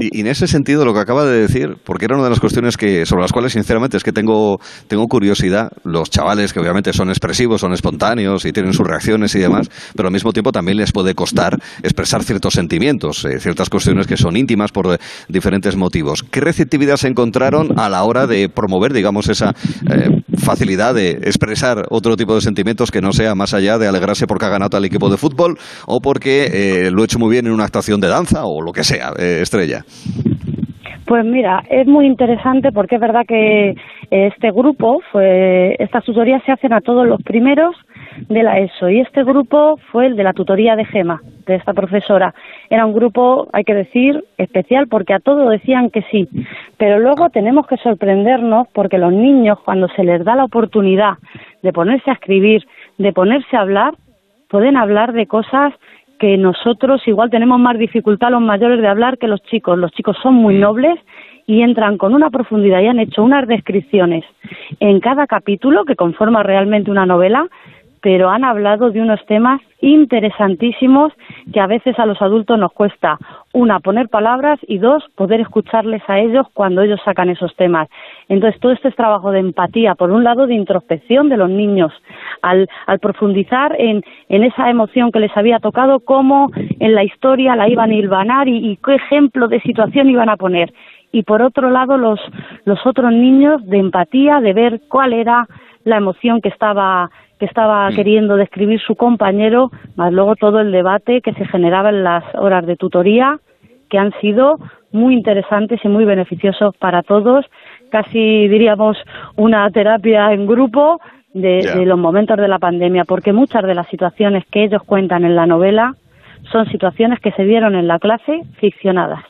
Speaker 1: Y, en ese sentido, lo que acaba de decir, porque era una de las cuestiones que sobre las cuales, sinceramente, es que tengo, tengo curiosidad. Los chavales, que obviamente son expresivos, son espontáneos y tienen sus reacciones y demás, pero al mismo tiempo también les puede costar expresar ciertos sentimientos, eh, ciertas cuestiones que son íntimas por eh, diferentes motivos. ¿Qué receptividad se encontraron a la hora de promover, digamos, esa eh, facilidad de expresar otro tipo de sentimientos que no sea más allá de alegrarse porque ha ganado tal equipo de fútbol o porque eh, lo he hecho muy bien en una actuación de danza o lo que sea, Estrella?
Speaker 67: Pues mira, es muy interesante porque es verdad que este grupo, fue, estas tutorías se hacen a todos los primeros de la ESO y este grupo fue el de la tutoría de Gema, de esta profesora. Era un grupo, hay que decir, especial porque a todos decían que sí, pero luego tenemos que sorprendernos porque los niños cuando se les da la oportunidad de ponerse a escribir, de ponerse a hablar, pueden hablar de cosas que nosotros igual tenemos más dificultad los mayores de hablar que los chicos. Los chicos son muy nobles y entran con una profundidad y han hecho unas descripciones en cada capítulo que conforma realmente una novela, pero han hablado de unos temas interesantísimos que a veces a los adultos nos cuesta, una, poner palabras y dos, poder escucharles a ellos cuando ellos sacan esos temas. Entonces, todo este es trabajo de empatía, por un lado, de introspección de los niños, al, al profundizar en, en esa emoción que les había tocado, cómo en la historia la iban a hilvanar y, y qué ejemplo de situación iban a poner. Y por otro lado, los, los otros niños de empatía, de ver cuál era la emoción que estaba que estaba queriendo describir su compañero, más luego todo el debate que se generaba en las horas de tutoría, que han sido muy interesantes y muy beneficiosos para todos, casi diríamos una terapia en grupo de, de los momentos de la pandemia, porque muchas de las situaciones que ellos cuentan en la novela son situaciones que se dieron en la clase ficcionadas,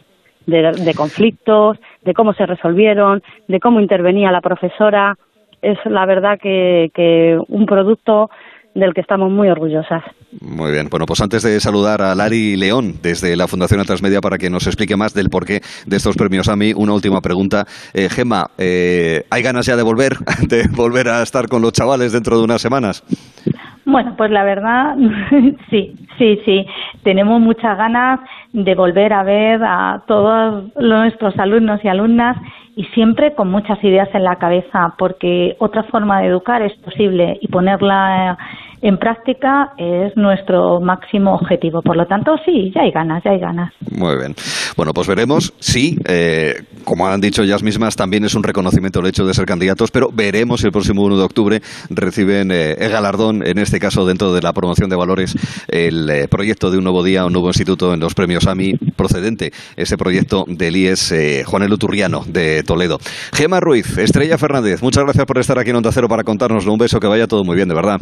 Speaker 67: de, de conflictos, de cómo se resolvieron, de cómo intervenía la profesora. Es la verdad que, que un producto del que estamos muy orgullosas.
Speaker 1: Muy bien. Bueno, pues antes de saludar a Lari León desde la Fundación Transmedia para que nos explique más del porqué de estos premios a mí, una última pregunta. Eh, Gemma, eh, ¿hay ganas ya de volver, de volver a estar con los chavales dentro de unas semanas?
Speaker 66: Bueno, pues la verdad, sí, sí, sí. Tenemos muchas ganas de volver a ver a todos nuestros alumnos y alumnas y siempre con muchas ideas en la cabeza, porque otra forma de educar es posible y ponerla en práctica es nuestro máximo objetivo. Por lo tanto, sí, ya hay ganas, ya hay ganas.
Speaker 1: Muy bien. Bueno, pues veremos si, eh, como han dicho ellas mismas, también es un reconocimiento el hecho de ser candidatos, pero veremos si el próximo 1 de octubre reciben eh, el galardón, en este caso dentro de la promoción de valores, el eh, proyecto de un nuevo día, un nuevo instituto en los premios AMI procedente, ese proyecto del IES eh, Juanelo Turriano de Toledo. Gema Ruiz, Estrella Fernández, muchas gracias por estar aquí en Onda Cero para contárnoslo. Un beso, que vaya todo muy bien, de verdad.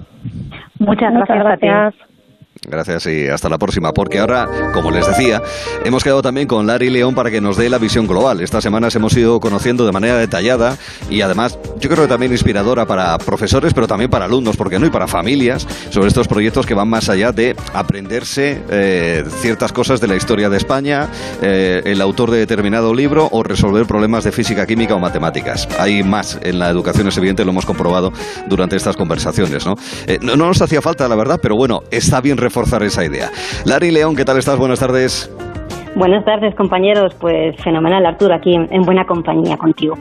Speaker 66: Muchas
Speaker 67: Muchas
Speaker 66: gracias. a ti.
Speaker 67: Gracias.
Speaker 1: Y hasta la próxima, porque ahora, como les decía, hemos quedado también con Lari León para que nos dé la visión global. Estas semanas hemos ido conociendo de manera detallada y además yo creo que también inspiradora para profesores, pero también para alumnos, porque no, y para familias, sobre estos proyectos que van más allá de aprenderse eh, ciertas cosas de la historia de España, eh, el autor de determinado libro o resolver problemas de física, química o matemáticas. Hay más en la educación, es evidente, lo hemos comprobado durante estas conversaciones. ¿no? Eh, no, no nos hacía falta, la verdad, pero bueno, está bien reforzar esa idea. Lari León, ¿qué tal estás? Buenas tardes.
Speaker 68: Buenas tardes, compañeros. Pues fenomenal, Arturo, aquí en, en buena compañía contigo.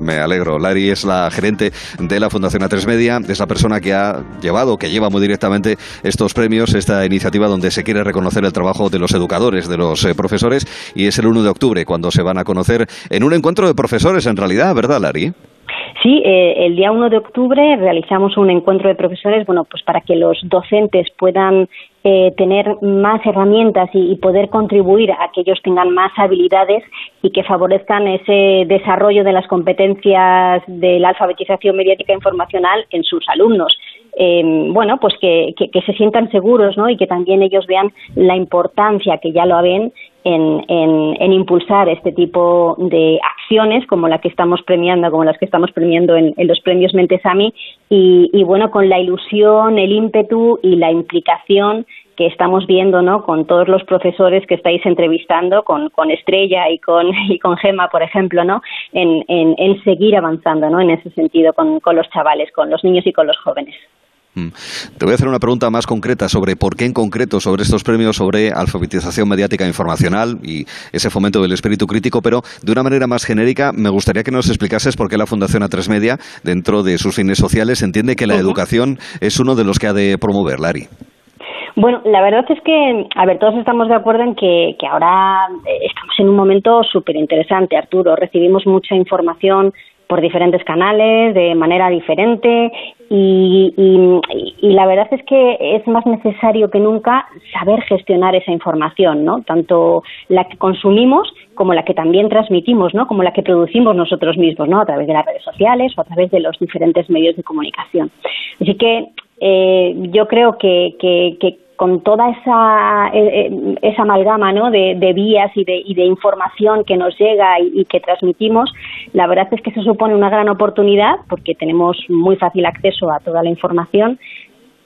Speaker 1: Me alegro. Lari es la gerente de la Fundación A3 Media, es la persona que ha llevado, que lleva muy directamente estos premios, esta iniciativa donde se quiere reconocer el trabajo de los educadores, de los eh, profesores, y es el 1 de octubre cuando se van a conocer en un encuentro de profesores, en realidad, ¿verdad, Lari?
Speaker 68: Sí, eh, el día 1 de octubre realizamos un encuentro de profesores, bueno, pues para que los docentes puedan eh, tener más herramientas y, poder contribuir a que ellos tengan más habilidades y que favorezcan ese desarrollo de las competencias de la alfabetización mediática informacional en sus alumnos. Eh, bueno, pues que, que, se sientan seguros, ¿no? Y que también ellos vean la importancia que ya lo ven en, en, impulsar este tipo de acciones como la que estamos premiando, como las que estamos premiando en, los premios Mentesami y, y bueno, con la ilusión, el ímpetu y la implicación que estamos viendo ¿no? con todos los profesores que estáis entrevistando, con, con Estrella y con, y con Gema, por ejemplo, ¿no? en, en, en seguir avanzando ¿no? en ese sentido con, con los chavales, con los niños y con los jóvenes.
Speaker 1: Mm. Te voy a hacer una pregunta más concreta sobre por qué en concreto sobre estos premios sobre alfabetización mediática e informacional y ese fomento del espíritu crítico, pero de una manera más genérica me gustaría que nos explicases por qué la Fundación A3 Media, dentro de sus fines sociales, entiende que la educación es uno de los que ha de promover, Lari.
Speaker 68: Bueno, la verdad es que, a ver, todos estamos de acuerdo en que, que ahora eh, estamos en un momento súper interesante, Arturo. Recibimos mucha información por diferentes canales, de manera diferente y, y, la verdad es que es más necesario que nunca saber gestionar esa información, ¿no? Tanto la que consumimos como la que también transmitimos, ¿no? Como la que producimos nosotros mismos, ¿no? A través de las redes sociales o a través de los diferentes medios de comunicación. Así que eh, yo creo que, que con toda esa, eh, eh, esa amalgama ¿no? de, vías y de, y de, información que nos llega y, que transmitimos, la verdad es que se supone una gran oportunidad porque tenemos muy fácil acceso a toda la información,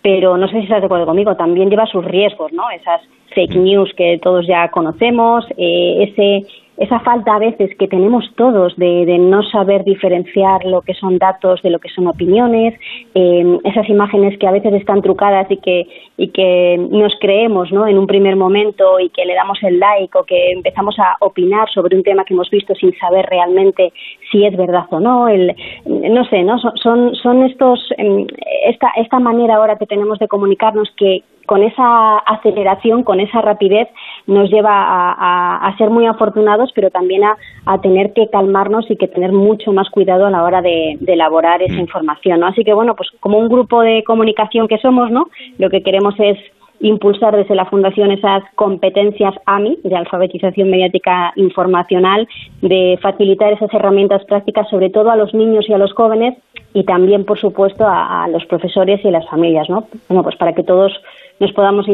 Speaker 68: pero no sé si estás de acuerdo conmigo, también lleva sus riesgos, ¿no? Esas fake news que todos ya conocemos, eh, ese esa falta a veces que tenemos todos de, no saber diferenciar lo que son datos de lo que son opiniones, eh, esas imágenes que a veces están trucadas y que, y que nos creemos ¿no? en un primer momento y que le damos el like o que empezamos a opinar sobre un tema que hemos visto sin saber realmente si es verdad o no. El, no sé, ¿no? son, son estos, em, esta, esta manera ahora que tenemos de comunicarnos que, con esa aceleración, con esa rapidez, nos lleva a, ser muy afortunados, pero también a, tener que calmarnos y que tener mucho más cuidado a la hora de, elaborar esa mm. información. ¿no? Así que, bueno, pues como un grupo de comunicación que somos, ¿no? lo que queremos es impulsar desde la Fundación esas competencias AMI de alfabetización mediática informacional, de facilitar esas herramientas prácticas sobre todo a los niños y a los jóvenes y también, por supuesto, a, los profesores y a las familias, ¿no? Bueno, pues para que todos nos podamos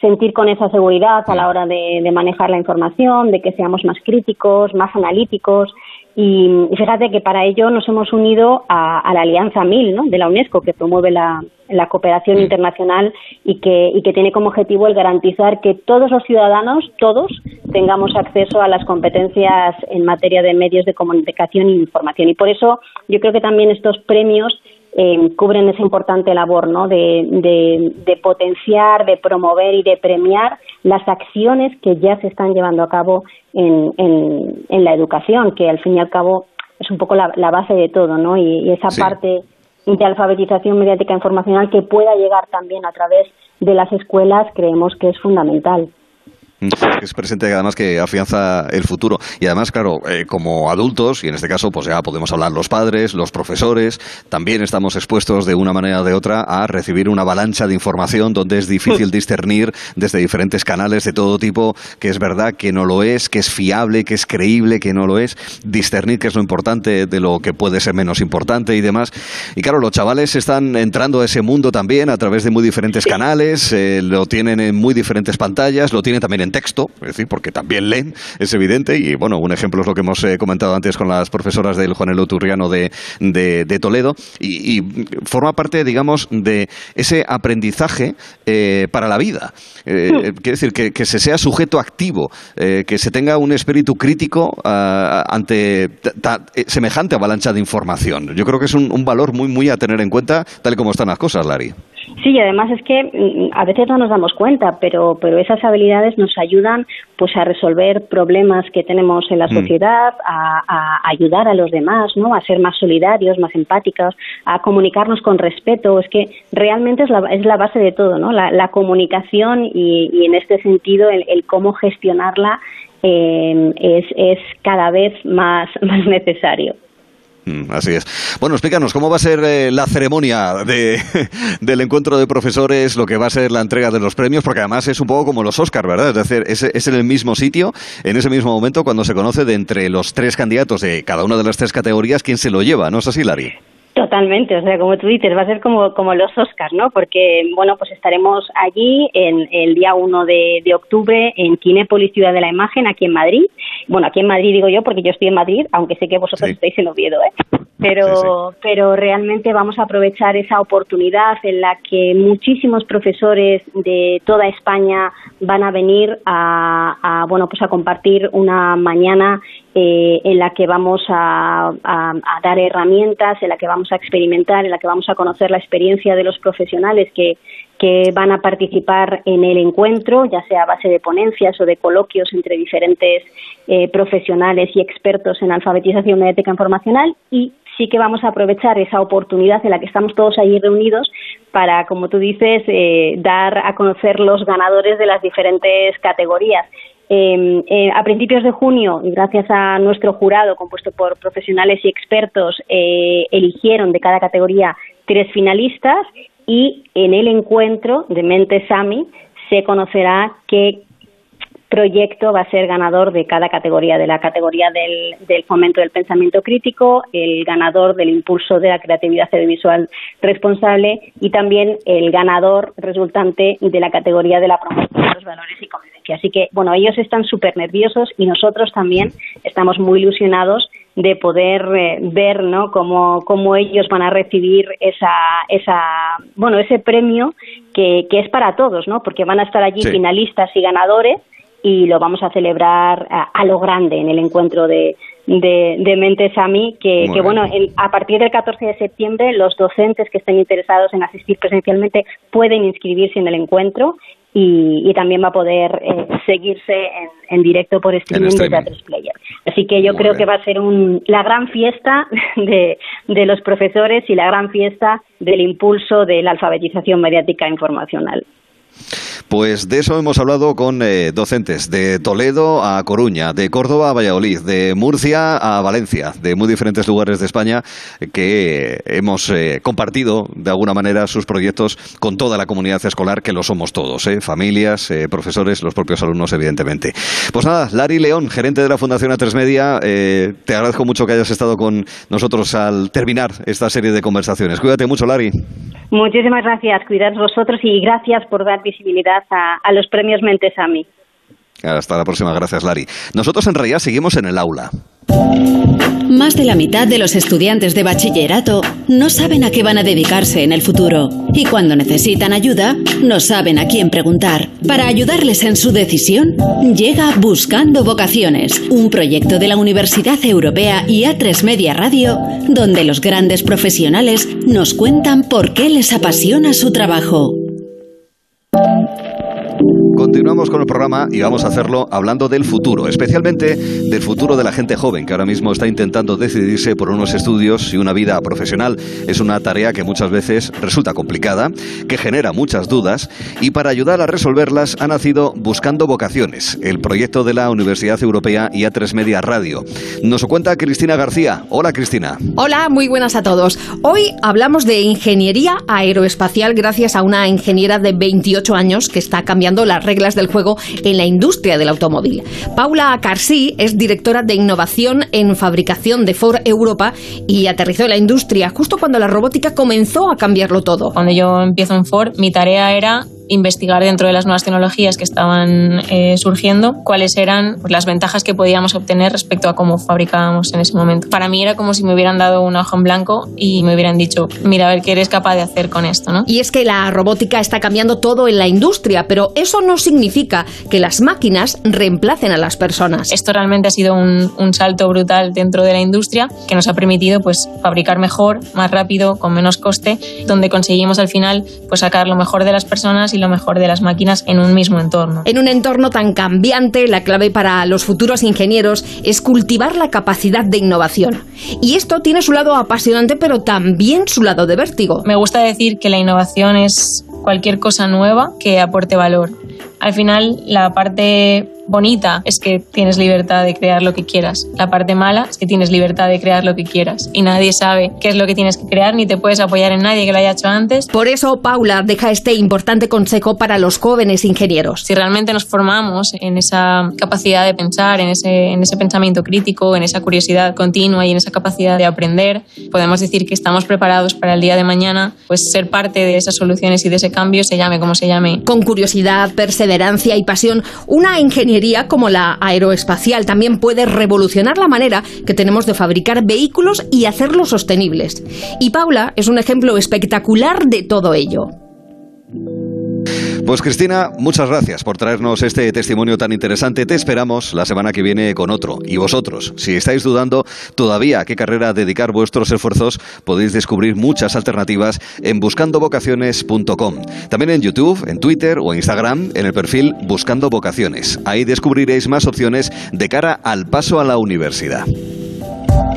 Speaker 68: sentir con esa seguridad a la hora de, manejar la información, de que seamos más críticos, más analíticos. Y, fíjate que para ello nos hemos unido a, la Alianza MIL ¿no? de la UNESCO, que promueve la, cooperación internacional y que, y que tiene como objetivo el garantizar que todos los ciudadanos, todos, tengamos acceso a las competencias en materia de medios de comunicación e información. Y por eso yo creo que también estos premios eh, cubren esa importante labor ¿no? de, potenciar, de promover y de premiar las acciones que ya se están llevando a cabo en, en, la educación, que al fin y al cabo es un poco la, base de todo, ¿no? Y, esa parte de alfabetización mediática informacional que pueda llegar también a través de las escuelas creemos que es fundamental.
Speaker 1: Es presente además que afianza el futuro. Y además, claro, eh, como adultos, y en este caso, pues ya podemos hablar los padres, los profesores, también estamos expuestos de una manera o de otra a recibir una avalancha de información donde es difícil discernir desde diferentes canales de todo tipo que es verdad, que no lo es, que es fiable, que es creíble, que no lo es, discernir qué es lo importante de lo que puede ser menos importante y demás. Y claro, los chavales están entrando a ese mundo también a través de muy diferentes canales, eh, lo tienen en muy diferentes pantallas, lo tienen también en texto, es decir, porque también leen, es evidente, y bueno, un ejemplo es lo que hemos eh, comentado antes con las profesoras del Juanelo Turriano de, de, Toledo, y, forma parte, digamos, de ese aprendizaje eh, para la vida. Eh, quiere decir, que, que, se sea sujeto activo, que se tenga un espíritu crítico ah, ante semejante avalancha de información. Yo creo que es un, un valor muy, muy a tener en cuenta, tal y como están las cosas, Lari.
Speaker 68: Sí, y además es que mm, a veces no nos damos cuenta, pero, pero esas habilidades nos ayudan pues a resolver problemas que tenemos en la mm. sociedad, a, ayudar a los demás, ¿no? A ser más solidarios, más empáticos, a comunicarnos con respeto. Es que realmente es la, es la base de todo, ¿no? La, comunicación y, en este sentido el, cómo gestionarla eh, es, es cada vez más, más necesario.
Speaker 1: Mm, así es. Bueno, explícanos, ¿cómo va a ser eh, la ceremonia de, del encuentro de profesores, lo que va a ser la entrega de los premios? Porque además es un poco como los Oscars, ¿verdad? Es decir, es, en el mismo sitio, en ese mismo momento, cuando se conoce de entre los tres candidatos de cada una de las tres categorías quién se lo lleva, ¿no es así, Lari?
Speaker 68: Totalmente, o sea, como tú dices, va a ser como, como los Oscars, ¿no? Porque, bueno, pues estaremos allí en el día 1 de, de octubre en Kinépolis, Ciudad de la Imagen, aquí en Madrid. Bueno, aquí en Madrid digo yo porque yo estoy en Madrid, aunque sé que vosotros estáis en Oviedo, ¿eh? Pero, pero realmente vamos a aprovechar esa oportunidad en la que muchísimos profesores de toda España van a venir a, a bueno, pues a compartir una mañana eh, en la que vamos a, dar herramientas, en la que vamos a experimentar, en la que vamos a conocer la experiencia de los profesionales que, que van a participar en el encuentro, ya sea a base de ponencias o de coloquios entre diferentes eh, profesionales y expertos en alfabetización mediática informacional y sí que vamos a aprovechar esa oportunidad en la que estamos todos allí reunidos para, como tú dices, eh, dar a conocer los ganadores de las diferentes categorías. Em, eh, a principios de junio, gracias a nuestro jurado compuesto por profesionales y expertos, eh, eligieron de cada categoría tres finalistas y en el encuentro de Mente Sami se conocerá qué proyecto va a ser ganador de cada categoría, de la categoría del, del, fomento del pensamiento crítico, el ganador del impulso de la creatividad audiovisual responsable y también el ganador resultante de la categoría de la promoción de los valores y convivencia. Así que, bueno, ellos están súper nerviosos y nosotros también estamos muy ilusionados de poder eh, ver ¿no? cómo, cómo ellos van a recibir esa, esa, bueno, ese premio que, que es para todos, ¿no? porque van a estar allí finalistas y ganadores y lo vamos a celebrar a, lo grande en el encuentro de, de, de Mentes a mí, que, que bueno, a partir del 14 de septiembre los docentes que estén interesados en asistir presencialmente pueden inscribirse en el encuentro y, y también va a poder eh, seguirse en, en, directo por streaming, de Teatros Player. Así que yo creo que va a ser un, la gran fiesta de, de los profesores y la gran fiesta del impulso de la alfabetización mediática informacional.
Speaker 1: Pues de eso hemos hablado con eh, docentes de Toledo a Coruña, de Córdoba a Valladolid, de Murcia a Valencia, de muy diferentes lugares de España que hemos eh, compartido de alguna manera sus proyectos con toda la comunidad escolar, que lo somos todos, eh, familias, profesores, los propios alumnos, evidentemente. Pues nada, Lari León, gerente de la Fundación A3 Media, te agradezco mucho que hayas estado con nosotros al terminar esta serie de conversaciones. Cuídate mucho, Lari.
Speaker 68: Muchísimas gracias, cuidaos vosotros y gracias por dar visibilidad a, los premios Mentesami.
Speaker 1: Hasta la próxima, gracias Lari. Nosotros en realidad seguimos en el aula.
Speaker 33: Más de la mitad de los estudiantes de bachillerato no saben a qué van a dedicarse en el futuro y cuando necesitan ayuda no saben a quién preguntar. Para ayudarles en su decisión, llega Buscando Vocaciones, un proyecto de la Universidad Europea y A3 Media Radio, donde los grandes profesionales nos cuentan por qué les apasiona su trabajo.
Speaker 1: Continuamos con el programa y vamos a hacerlo hablando del futuro, especialmente del futuro de la gente joven que ahora mismo está intentando decidirse por unos estudios y una vida profesional. Es una tarea que muchas veces resulta complicada, que genera muchas dudas y para ayudar a resolverlas ha nacido Buscando Vocaciones, el proyecto de la Universidad Europea y A3 Media Radio. Nos cuenta Cristina García. Hola Cristina.
Speaker 69: Hola, muy buenas a todos. Hoy hablamos de ingeniería aeroespacial gracias a una ingeniera de 28 años que está cambiando la reglas del juego en la industria del automóvil. Paula Carsí es directora de innovación en fabricación de Ford Europa y aterrizó en la industria justo cuando la robótica comenzó a cambiarlo todo.
Speaker 70: Cuando yo empiezo en Ford, mi tarea era investigar dentro de las nuevas tecnologías que estaban eh, surgiendo cuáles eran pues, las ventajas que podíamos obtener respecto a cómo fabricábamos en ese momento. Para mí era como si me hubieran dado un ojo en blanco y me hubieran dicho, mira, a ver qué eres capaz de hacer con esto. ¿no?
Speaker 69: Y es que la robótica está cambiando todo en la industria, pero eso no significa que las máquinas reemplacen a las personas.
Speaker 70: Esto realmente ha sido un, un salto brutal dentro de la industria que nos ha permitido pues, fabricar mejor, más rápido, con menos coste, donde conseguimos al final pues, sacar lo mejor de las personas y lo mejor de las máquinas en un mismo entorno.
Speaker 69: En un entorno tan cambiante, la clave para los futuros ingenieros es cultivar la capacidad de innovación. Y esto tiene su lado apasionante, pero también su lado de vértigo.
Speaker 70: Me gusta decir que la innovación es cualquier cosa nueva que aporte valor. Al final, la parte bonita es que tienes libertad de crear lo que quieras. La parte mala es que tienes libertad de crear lo que quieras. Y nadie sabe qué es lo que tienes que crear ni te puedes apoyar en nadie que lo haya hecho antes.
Speaker 69: Por eso, Paula deja este importante consejo para los jóvenes ingenieros.
Speaker 70: Si realmente nos formamos en esa capacidad de pensar, en ese, en ese pensamiento crítico, en esa curiosidad continua y en esa capacidad de aprender, podemos decir que estamos preparados para el día de mañana, pues ser parte de esas soluciones y de ese cambio, se llame como se llame.
Speaker 69: Con curiosidad, perseverancia y pasión, una ingeniería como la aeroespacial también puede revolucionar la manera que tenemos de fabricar vehículos y hacerlos sostenibles. Y Paula es un ejemplo espectacular de todo ello.
Speaker 1: Pues Cristina, muchas gracias por traernos este testimonio tan interesante. Te esperamos la semana que viene con otro. Y vosotros, si estáis dudando todavía a qué carrera dedicar vuestros esfuerzos, podéis descubrir muchas alternativas en buscandovocaciones.com. También en YouTube, en Twitter o Instagram, en el perfil Buscando Vocaciones. Ahí descubriréis más opciones de cara al paso a la universidad.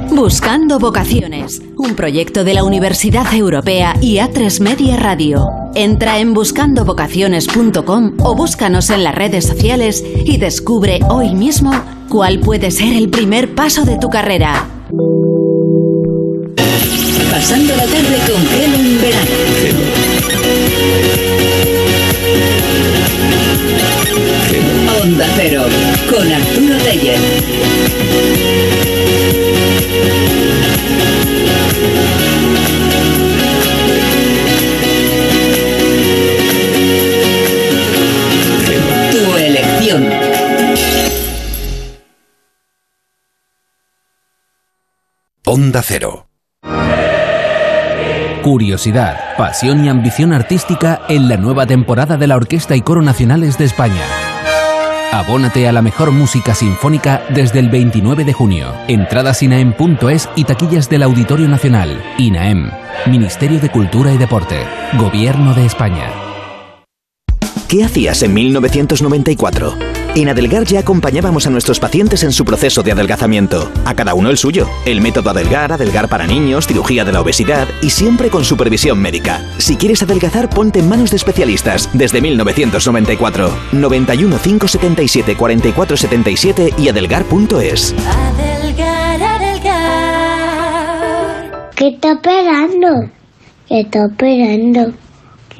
Speaker 33: Buscando Vocaciones, un proyecto de la Universidad Europea y A3 Media Radio. Entra en buscandovocaciones.com o búscanos en las redes sociales y descubre hoy mismo cuál puede ser el primer paso de tu carrera.
Speaker 71: Pasando la tarde con Helen Verano. Onda Cero, con Arturo Reyes.
Speaker 60: Onda Cero.
Speaker 62: Curiosidad, pasión y ambición artística en la nueva temporada de la Orquesta y Coro Nacionales de España. Abónate a la mejor música sinfónica desde el 29 de junio. Entradas inaem.es y taquillas del Auditorio Nacional. INAEM, Ministerio de Cultura y Deporte, Gobierno de España.
Speaker 57: ¿Qué hacías en 1994? En Adelgar ya acompañábamos a nuestros pacientes en su proceso de adelgazamiento. A cada uno el suyo. El método Adelgar, Adelgar para niños, cirugía de la obesidad y siempre con supervisión médica. Si quieres adelgazar, ponte en manos de especialistas. Desde 1994. 91 577 44 77 y adelgar.es.
Speaker 45: Adelgar, adelgar. ¿Qué está esperando? ¿Qué está esperando?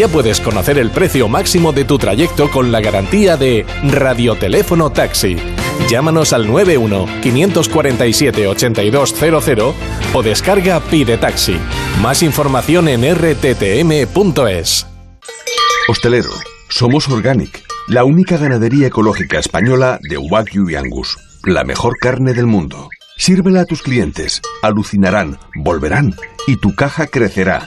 Speaker 72: Ya puedes conocer el precio máximo de tu trayecto con la garantía de Radioteléfono Taxi. Llámanos al 91-547-8200 o descarga Pide Taxi. Más información en rttm.es.
Speaker 25: Hostelero, somos Organic, la única ganadería ecológica española de Wagyu y Angus, la mejor carne del mundo. Sírvela a tus clientes, alucinarán, volverán y tu caja crecerá.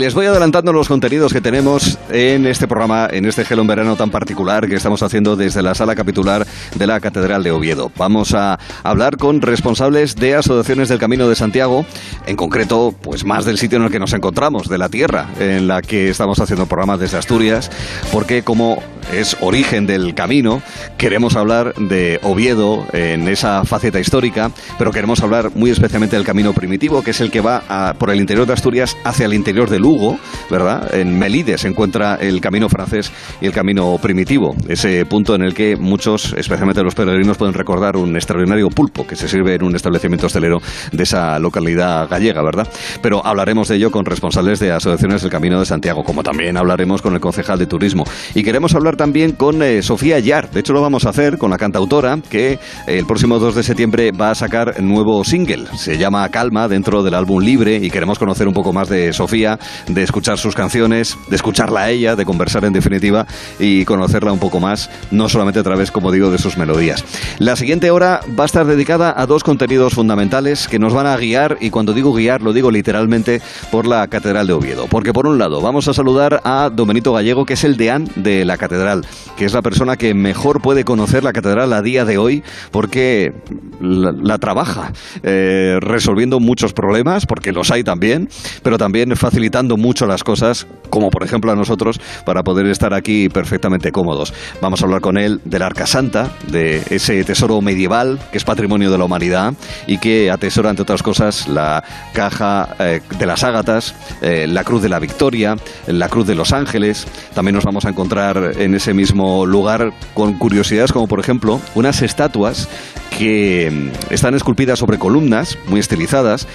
Speaker 1: Les voy adelantando los contenidos que tenemos en este programa, en este Gelo en Verano tan particular que estamos haciendo desde la sala capitular de la Catedral de Oviedo. Vamos a hablar con responsables de asociaciones del Camino de Santiago, en concreto, pues más del sitio en el que nos encontramos, de la tierra en la que estamos haciendo programas desde Asturias, porque como es origen del camino, queremos hablar de Oviedo en esa faceta histórica, pero queremos hablar muy especialmente del camino primitivo, que es el que va a- por el interior de Asturias hacia el interior de Lugo Lugo, ¿verdad? En Melide se encuentra el camino francés y el camino primitivo, ese punto en el que muchos, especialmente los peregrinos, pueden recordar un extraordinario pulpo que se sirve en un establecimiento hostelero de esa localidad gallega, ¿verdad? Pero hablaremos de ello con responsables de asociaciones del Camino de Santiago, como también hablaremos con el concejal de turismo. Y queremos hablar también con eh, Sofía Yar, de hecho lo vamos a hacer con la cantautora, que eh, el próximo 2 de septiembre va a sacar nuevo single, se llama Calma, dentro del álbum Libre, y queremos conocer un poco más de Sofía, de escuchar sus canciones, de escucharla a ella, de conversar en definitiva y conocerla un poco más, no solamente a través, como digo, de sus melodías. La siguiente hora va a estar dedicada a dos contenidos fundamentales que nos van a guiar, y cuando digo guiar lo digo literalmente, por la Catedral de Oviedo. Porque por un lado vamos a saludar a Don Benito Gallego, que es el deán de la Catedral, que es la persona que mejor puede conocer la Catedral a día de hoy, porque la, trabaja, eh, resolviendo muchos problemas, porque los hay también, pero también facilitando mucho las cosas, como por ejemplo a nosotros, para poder estar aquí perfectamente cómodos. Vamos a hablar con él del Arca Santa, de ese tesoro medieval que es patrimonio de la humanidad y que atesora, entre otras cosas, la caja eh, de las ágatas, eh, la cruz de la victoria, la cruz de los ángeles. También nos vamos a encontrar en ese mismo lugar con curiosidades como, por ejemplo, unas estatuas que mm, están esculpidas sobre columnas muy estilizadas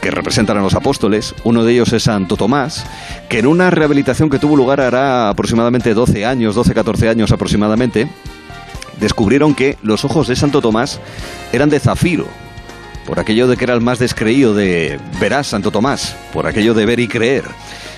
Speaker 1: que representan a los apóstoles. Uno de ellos es Santo Tomás, que en una rehabilitación que tuvo lugar hará aproximadamente 12 años, 12-14 años aproximadamente, descubrieron que los ojos de Santo Tomás eran de zafiro, por aquello de que era el más descreído de verás Santo Tomás, por aquello de ver y creer.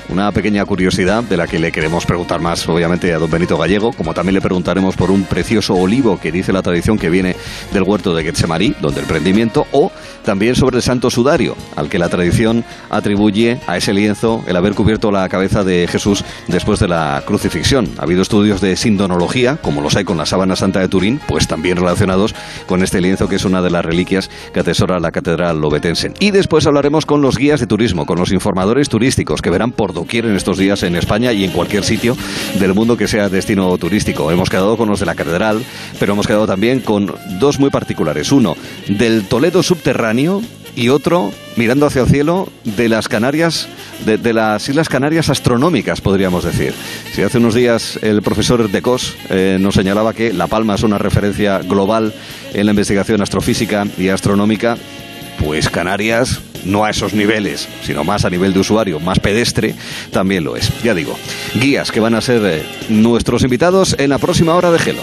Speaker 1: Una pequeña curiosidad de la que le queremos preguntar más, obviamente, a don Benito Gallego, como también le preguntaremos por un precioso olivo que dice la tradición que viene del huerto de Getsemarí, donde el prendimiento, o también sobre el santo sudario, al que la tradición atribuye a ese lienzo el haber cubierto la cabeza de Jesús después de la crucifixión. Ha habido estudios de sindonología, como los hay con la sábana santa de Turín, pues también relacionados con este lienzo que es una de las reliquias que atesora la catedral lobetense. Y después hablaremos con los guías de turismo, con los informadores turísticos que verán por quieren estos días en España y en cualquier sitio del mundo que sea destino turístico. Hemos quedado con los de la catedral, pero hemos quedado también con dos muy particulares. Uno, del Toledo subterráneo y otro mirando hacia el cielo de las Canarias, de, las Islas Canarias astronómicas, podríamos decir. Si hace unos días el profesor de COS eh, nos señalaba que La Palma es una referencia global en la investigación astrofísica y astronómica, pues Canarias no a esos niveles, sino más a nivel de usuario, más pedestre, también lo es. Ya digo, guías que van a ser eh, nuestros invitados en la próxima hora de Gelo.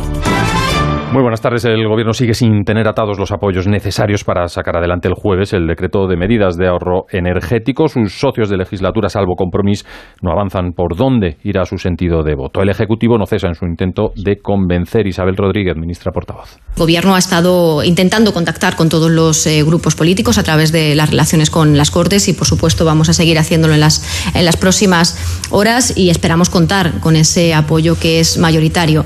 Speaker 73: Muy buenas tardes. El Gobierno sigue sin tener atados los apoyos necesarios para sacar adelante el jueves el decreto de medidas de ahorro energético. Sus socios de legislatura, salvo compromiso, no avanzan por dónde irá su sentido de voto. El Ejecutivo no cesa en su intento de convencer. Isabel Rodríguez, ministra portavoz.
Speaker 74: El Gobierno ha estado intentando contactar con todos los eh, grupos políticos a través de las relaciones con las Cortes y, por supuesto, vamos a seguir haciéndolo en las, en las próximas horas y esperamos contar con ese apoyo que es mayoritario.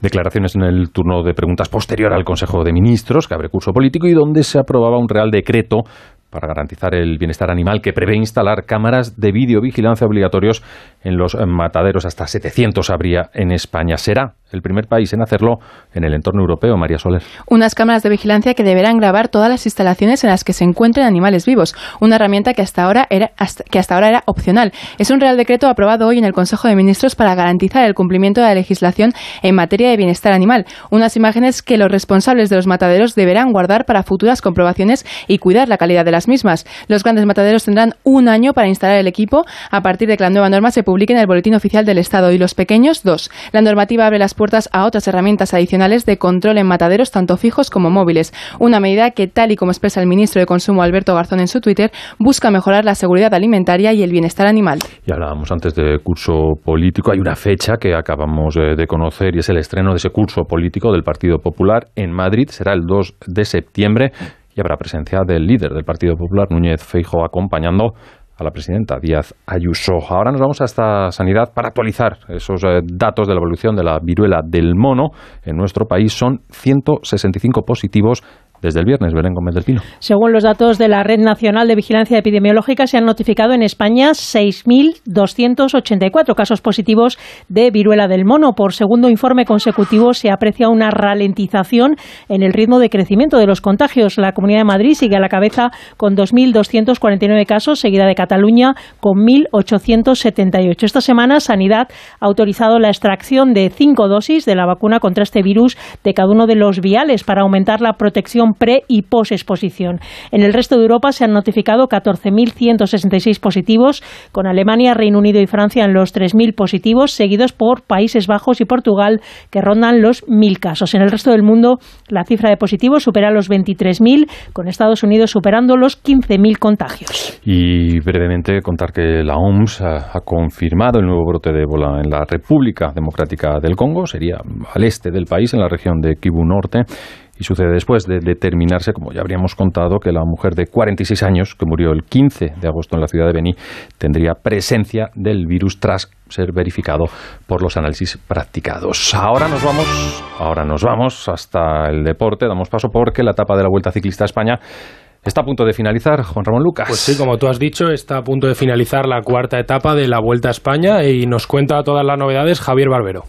Speaker 73: Declaraciones en el turno de preguntas posterior al Consejo de Ministros, que abre curso político y donde se aprobaba un Real Decreto para garantizar el bienestar animal que prevé instalar cámaras de videovigilancia obligatorios en los mataderos. Hasta 700 habría en España. Será el primer país en hacerlo en el entorno europeo, María Soler.
Speaker 75: Unas cámaras de vigilancia que deberán grabar todas las instalaciones en las que se encuentren animales vivos, una herramienta que hasta ahora era que hasta ahora era opcional. Es un real decreto aprobado hoy en el Consejo de Ministros para garantizar el cumplimiento de la legislación en materia de bienestar animal, unas imágenes que los responsables de los mataderos deberán guardar para futuras comprobaciones y cuidar la calidad de las mismas. Los grandes mataderos tendrán un año para instalar el equipo a partir de que la nueva norma se publique en el Boletín Oficial del Estado y los pequeños dos. La normativa abre las puertas a otras herramientas adicionales de control en mataderos, tanto fijos como móviles. Una medida que, tal y como expresa el ministro de Consumo Alberto Garzón en su Twitter, busca mejorar la seguridad alimentaria y el bienestar animal.
Speaker 73: Y hablábamos antes de curso político. Hay una fecha que acabamos eh, de conocer y es el estreno de ese curso político del Partido Popular en Madrid. Será el 2 de septiembre y habrá presencia del líder del Partido Popular, Núñez Feijo, acompañando a la presidenta Díaz Ayuso. Ahora nos vamos a esta sanidad para actualizar esos eh, datos de la evolución de la viruela del mono. En nuestro país son 165 positivos desde el viernes, Belén Gómez del Pino.
Speaker 76: Según los datos de la Red Nacional de Vigilancia Epidemiológica, se han notificado en España 6.284 casos positivos de viruela del mono. Por segundo informe consecutivo se aprecia una ralentización en el ritmo de crecimiento de los contagios. La Comunidad de Madrid sigue a la cabeza con 2.249 casos, seguida de Cataluña con 1.878. Esta semana Sanidad ha autorizado la extracción de cinco dosis de la vacuna contra este virus de cada uno de los viales para aumentar la protección pre y posexposición. En el resto de Europa se han notificado 14.166 positivos, con Alemania, Reino Unido y Francia en los 3.000 positivos, seguidos por Países Bajos y Portugal, que rondan los 1.000 casos. En el resto del mundo, la cifra de positivos supera los 23.000, con Estados Unidos superando los 15.000 contagios.
Speaker 73: Y brevemente contar que la OMS ha confirmado el nuevo brote de ébola en la República Democrática del Congo, sería al este del país, en la región de Kivu Norte y sucede después de determinarse, como ya habríamos contado, que la mujer de 46 años, que murió el 15 de agosto en la ciudad de Beni, tendría presencia del virus tras ser verificado por los análisis practicados. Ahora nos vamos, ahora nos vamos hasta el deporte, damos paso porque la etapa de la Vuelta Ciclista a España Está a punto de finalizar, Juan Ramón Lucas.
Speaker 77: Pues sí, como tú has dicho, está a punto de finalizar la cuarta etapa de la Vuelta a España y nos cuenta todas las novedades Javier Barbero.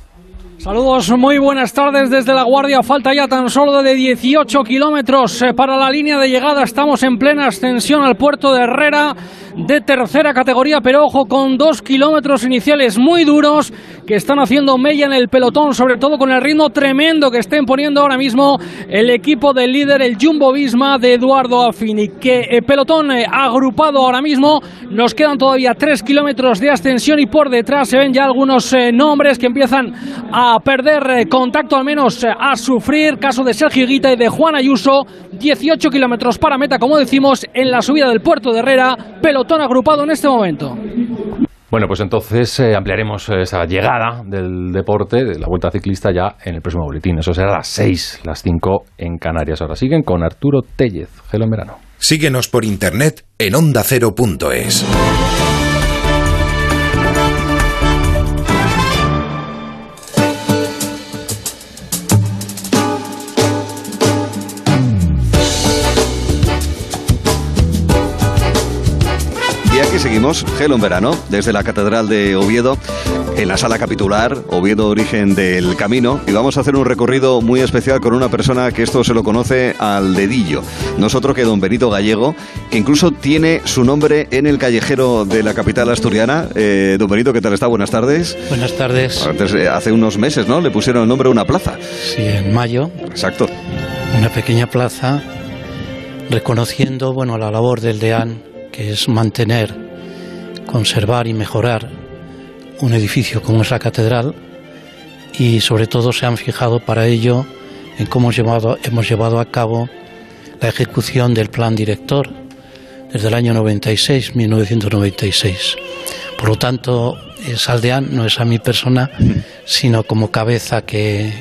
Speaker 78: Saludos, muy buenas tardes desde La Guardia. Falta ya tan solo de 18 kilómetros eh, para la línea de llegada. Estamos en plena ascensión al puerto de Herrera de tercera categoría, pero ojo con dos kilómetros iniciales muy duros que están haciendo mella en el pelotón, sobre todo con el ritmo tremendo que estén poniendo ahora mismo el equipo del líder, el Jumbo Visma de Eduardo Affini. Que el pelotón eh, agrupado ahora mismo, nos quedan todavía tres kilómetros de ascensión y por detrás se ven ya algunos eh, nombres que empiezan a perder eh, contacto, al menos a sufrir. Caso de Sergio Guita y de Juan Ayuso, 18 kilómetros para meta, como decimos, en la subida del puerto de Herrera, pelotón agrupado en este momento.
Speaker 73: Bueno, pues entonces eh, ampliaremos esa llegada del deporte, de la vuelta ciclista ya en el próximo boletín. Eso será a las 6, las 5 en Canarias. Ahora siguen con Arturo Tellez, Gelo en verano.
Speaker 79: Síguenos por internet en ondacero.es.
Speaker 1: seguimos, Gelo en verano, desde la Catedral de Oviedo, en la sala capitular, Oviedo Origen del Camino, y vamos a hacer un recorrido muy especial con una persona que esto se lo conoce al dedillo. Nosotros que don Benito Gallego, que incluso tiene su nombre en el callejero de la capital asturiana. Eh, don Benito, ¿qué tal está? Buenas tardes.
Speaker 80: Buenas tardes.
Speaker 1: Antes, eh, hace unos meses, ¿no? Le pusieron el nombre a una plaza.
Speaker 80: Sí, en mayo.
Speaker 1: Exacto.
Speaker 80: Una pequeña plaza reconociendo, bueno, la labor del DEAN que es mantener, conservar y mejorar un edificio como es la catedral y sobre todo se han fijado para ello en cómo hemos llevado, hemos llevado a cabo la ejecución del plan director desde el año 96, 1996. Por lo tanto, Saldeán no es a mi persona, sino como cabeza que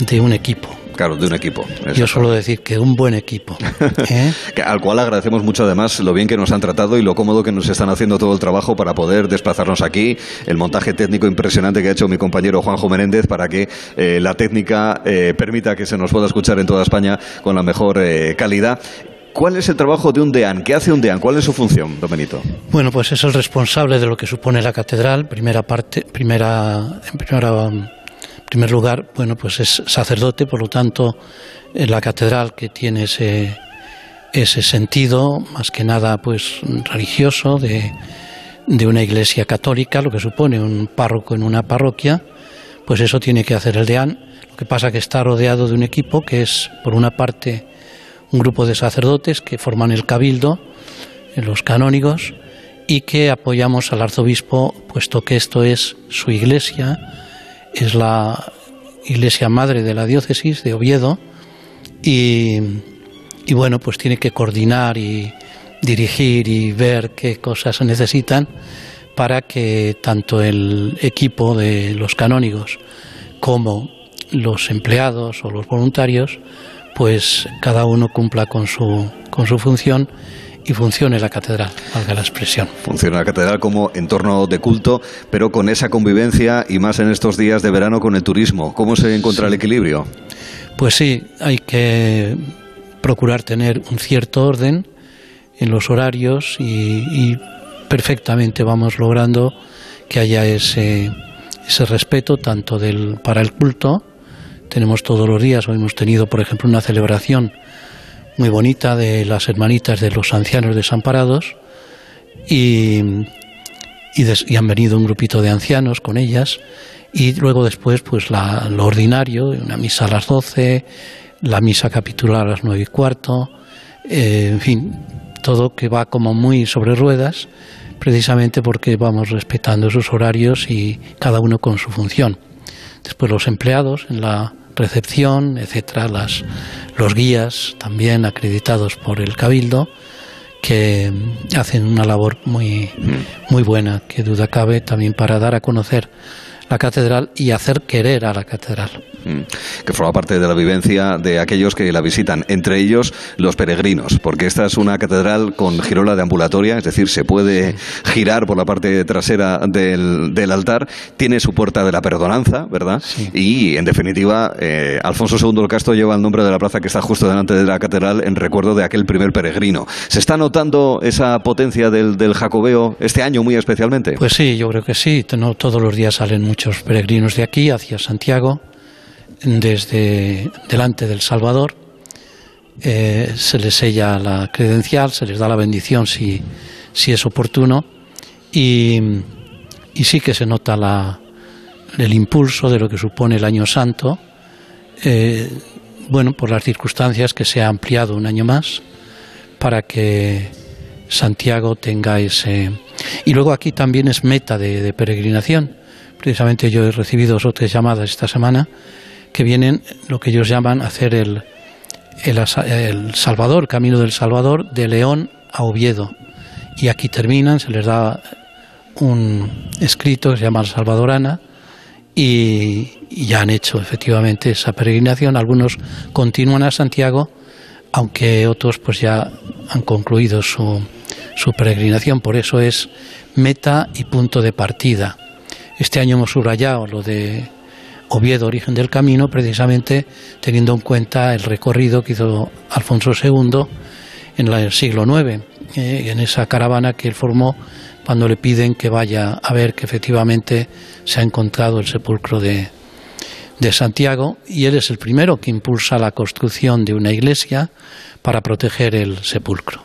Speaker 80: de un equipo.
Speaker 1: Claro, de un equipo.
Speaker 80: Yo suelo decir que un buen equipo. ¿eh?
Speaker 1: Al cual agradecemos mucho además lo bien que nos han tratado y lo cómodo que nos están haciendo todo el trabajo para poder desplazarnos aquí. El montaje técnico impresionante que ha hecho mi compañero Juanjo Menéndez para que eh, la técnica eh, permita que se nos pueda escuchar en toda España con la mejor eh, calidad. ¿Cuál es el trabajo de un DEAN? ¿Qué hace un DEAN? ¿Cuál es su función, don Benito?
Speaker 80: Bueno, pues es el responsable de lo que supone la catedral. Primera parte, primera, en primera primer lugar, bueno, pues es sacerdote, por lo tanto, en la catedral que tiene ese, ese sentido, más que nada, pues religioso, de, de una iglesia católica, lo que supone un párroco en una parroquia, pues eso tiene que hacer el deán. Lo que pasa que está rodeado de un equipo que es, por una parte, un grupo de sacerdotes que forman el cabildo, los canónigos, y que apoyamos al arzobispo, puesto que esto es su iglesia, es la iglesia madre de la diócesis de Oviedo y, y, bueno, pues tiene que coordinar y dirigir y ver qué cosas se necesitan para que tanto el equipo de los canónigos como los empleados o los voluntarios pues cada uno cumpla con su, con su función y funcione la catedral, valga la expresión.
Speaker 1: Funciona la catedral como entorno de culto, pero con esa convivencia y más en estos días de verano con el turismo. ¿Cómo se encuentra el equilibrio?
Speaker 80: Pues sí, hay que procurar tener un cierto orden en los horarios y, perfectamente vamos logrando que haya ese, ese respeto tanto del, para el culto. Tenemos todos los días, hoy hemos tenido, por ejemplo, una celebración muy bonita de las hermanitas de los ancianos desamparados y, y, han venido un grupito de ancianos con ellas y luego después pues la, lo ordinario, una misa a las 12, la misa capitular a las nueve y cuarto, eh, en fin, todo que va como muy sobre ruedas precisamente porque vamos respetando esos horarios y cada uno con su función. Después los empleados en la recepción, etcétera, las, los guías también acreditados por el Cabildo que hacen una labor muy, muy buena, que duda cabe también para dar a conocer la catedral y hacer querer a la catedral.
Speaker 1: Mm. Que forma parte de la vivencia de aquellos que la visitan, entre ellos los peregrinos, porque esta es una catedral con girola de ambulatoria, es decir, se puede girar por la parte trasera del, del altar, tiene su puerta de la perdonanza, ¿verdad? Y, en definitiva, eh, Alfonso II el Castro lleva el nombre de la plaza que está justo delante de la catedral en recuerdo de aquel primer peregrino. ¿Se está notando esa potencia del, del jacobeo este año muy especialmente?
Speaker 80: Pues sí, yo creo que sí. No, todos los días salen muchos peregrinos de aquí hacia Santiago desde delante del Salvador. Eh, se les sella la credencial, se les da la bendición si, si es oportuno y, y, sí que se nota la, el impulso de lo que supone el año santo, eh, bueno, por las circunstancias que se ha ampliado un año más para que Santiago tenga ese... Y luego aquí también es meta de, de peregrinación. Precisamente yo he recibido dos o tres llamadas esta semana que vienen lo que ellos llaman hacer el, el, Salvador, Camino del Salvador, de León a Oviedo. Y aquí terminan, se les da un escrito que se llama Salvadorana y, ya han hecho efectivamente esa peregrinación. Algunos continúan a Santiago, aunque otros pues ya han concluido su, su peregrinación. Por eso es meta y punto de partida. Este año hemos subrayado lo de Oviedo, origen del camino, precisamente teniendo en cuenta el recorrido que hizo Alfonso II en el siglo IX, eh, en esa caravana que él formó cuando le piden que vaya a ver que efectivamente se ha encontrado el sepulcro de, de Santiago. Y él es el primero que impulsa la construcción de una iglesia para proteger el sepulcro.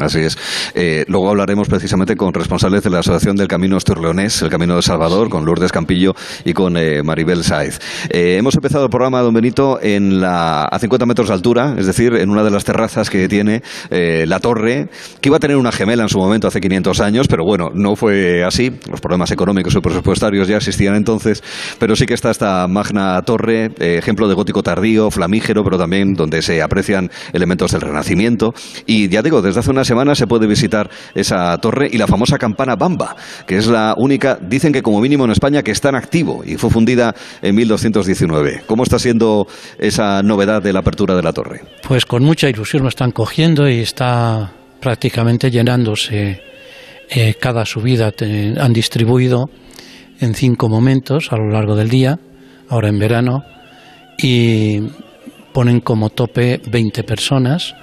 Speaker 1: así es. Eh, luego hablaremos precisamente con responsables de la Asociación del Camino Estorleonés, el Camino de Salvador, con Lourdes Campillo y con eh, Maribel Saez. Eh, hemos empezado el programa, don Benito, en la, a 50 metros de altura, es decir, en una de las terrazas que tiene la torre, que iba a tener una gemela en su momento hace 500 años, pero bueno, no fue así. Los problemas económicos y presupuestarios ya existían entonces, pero sí que está esta magna torre, ejemplo de gótico tardío, flamígero, pero también donde se aprecian elementos del Renacimiento. Y ya digo, desde hace una semana se puede visitar esa torre y la famosa campana Bamba, que es la única, dicen que como mínimo en España, que está en activo y fue fundida en 1219. ¿Cómo está siendo esa novedad de la apertura de la torre?
Speaker 80: Pues con mucha ilusión lo están cogiendo y está prácticamente llenándose eh, cada subida. han distribuido en cinco momentos a lo largo del día, ahora en verano, y ponen como tope 20 personas,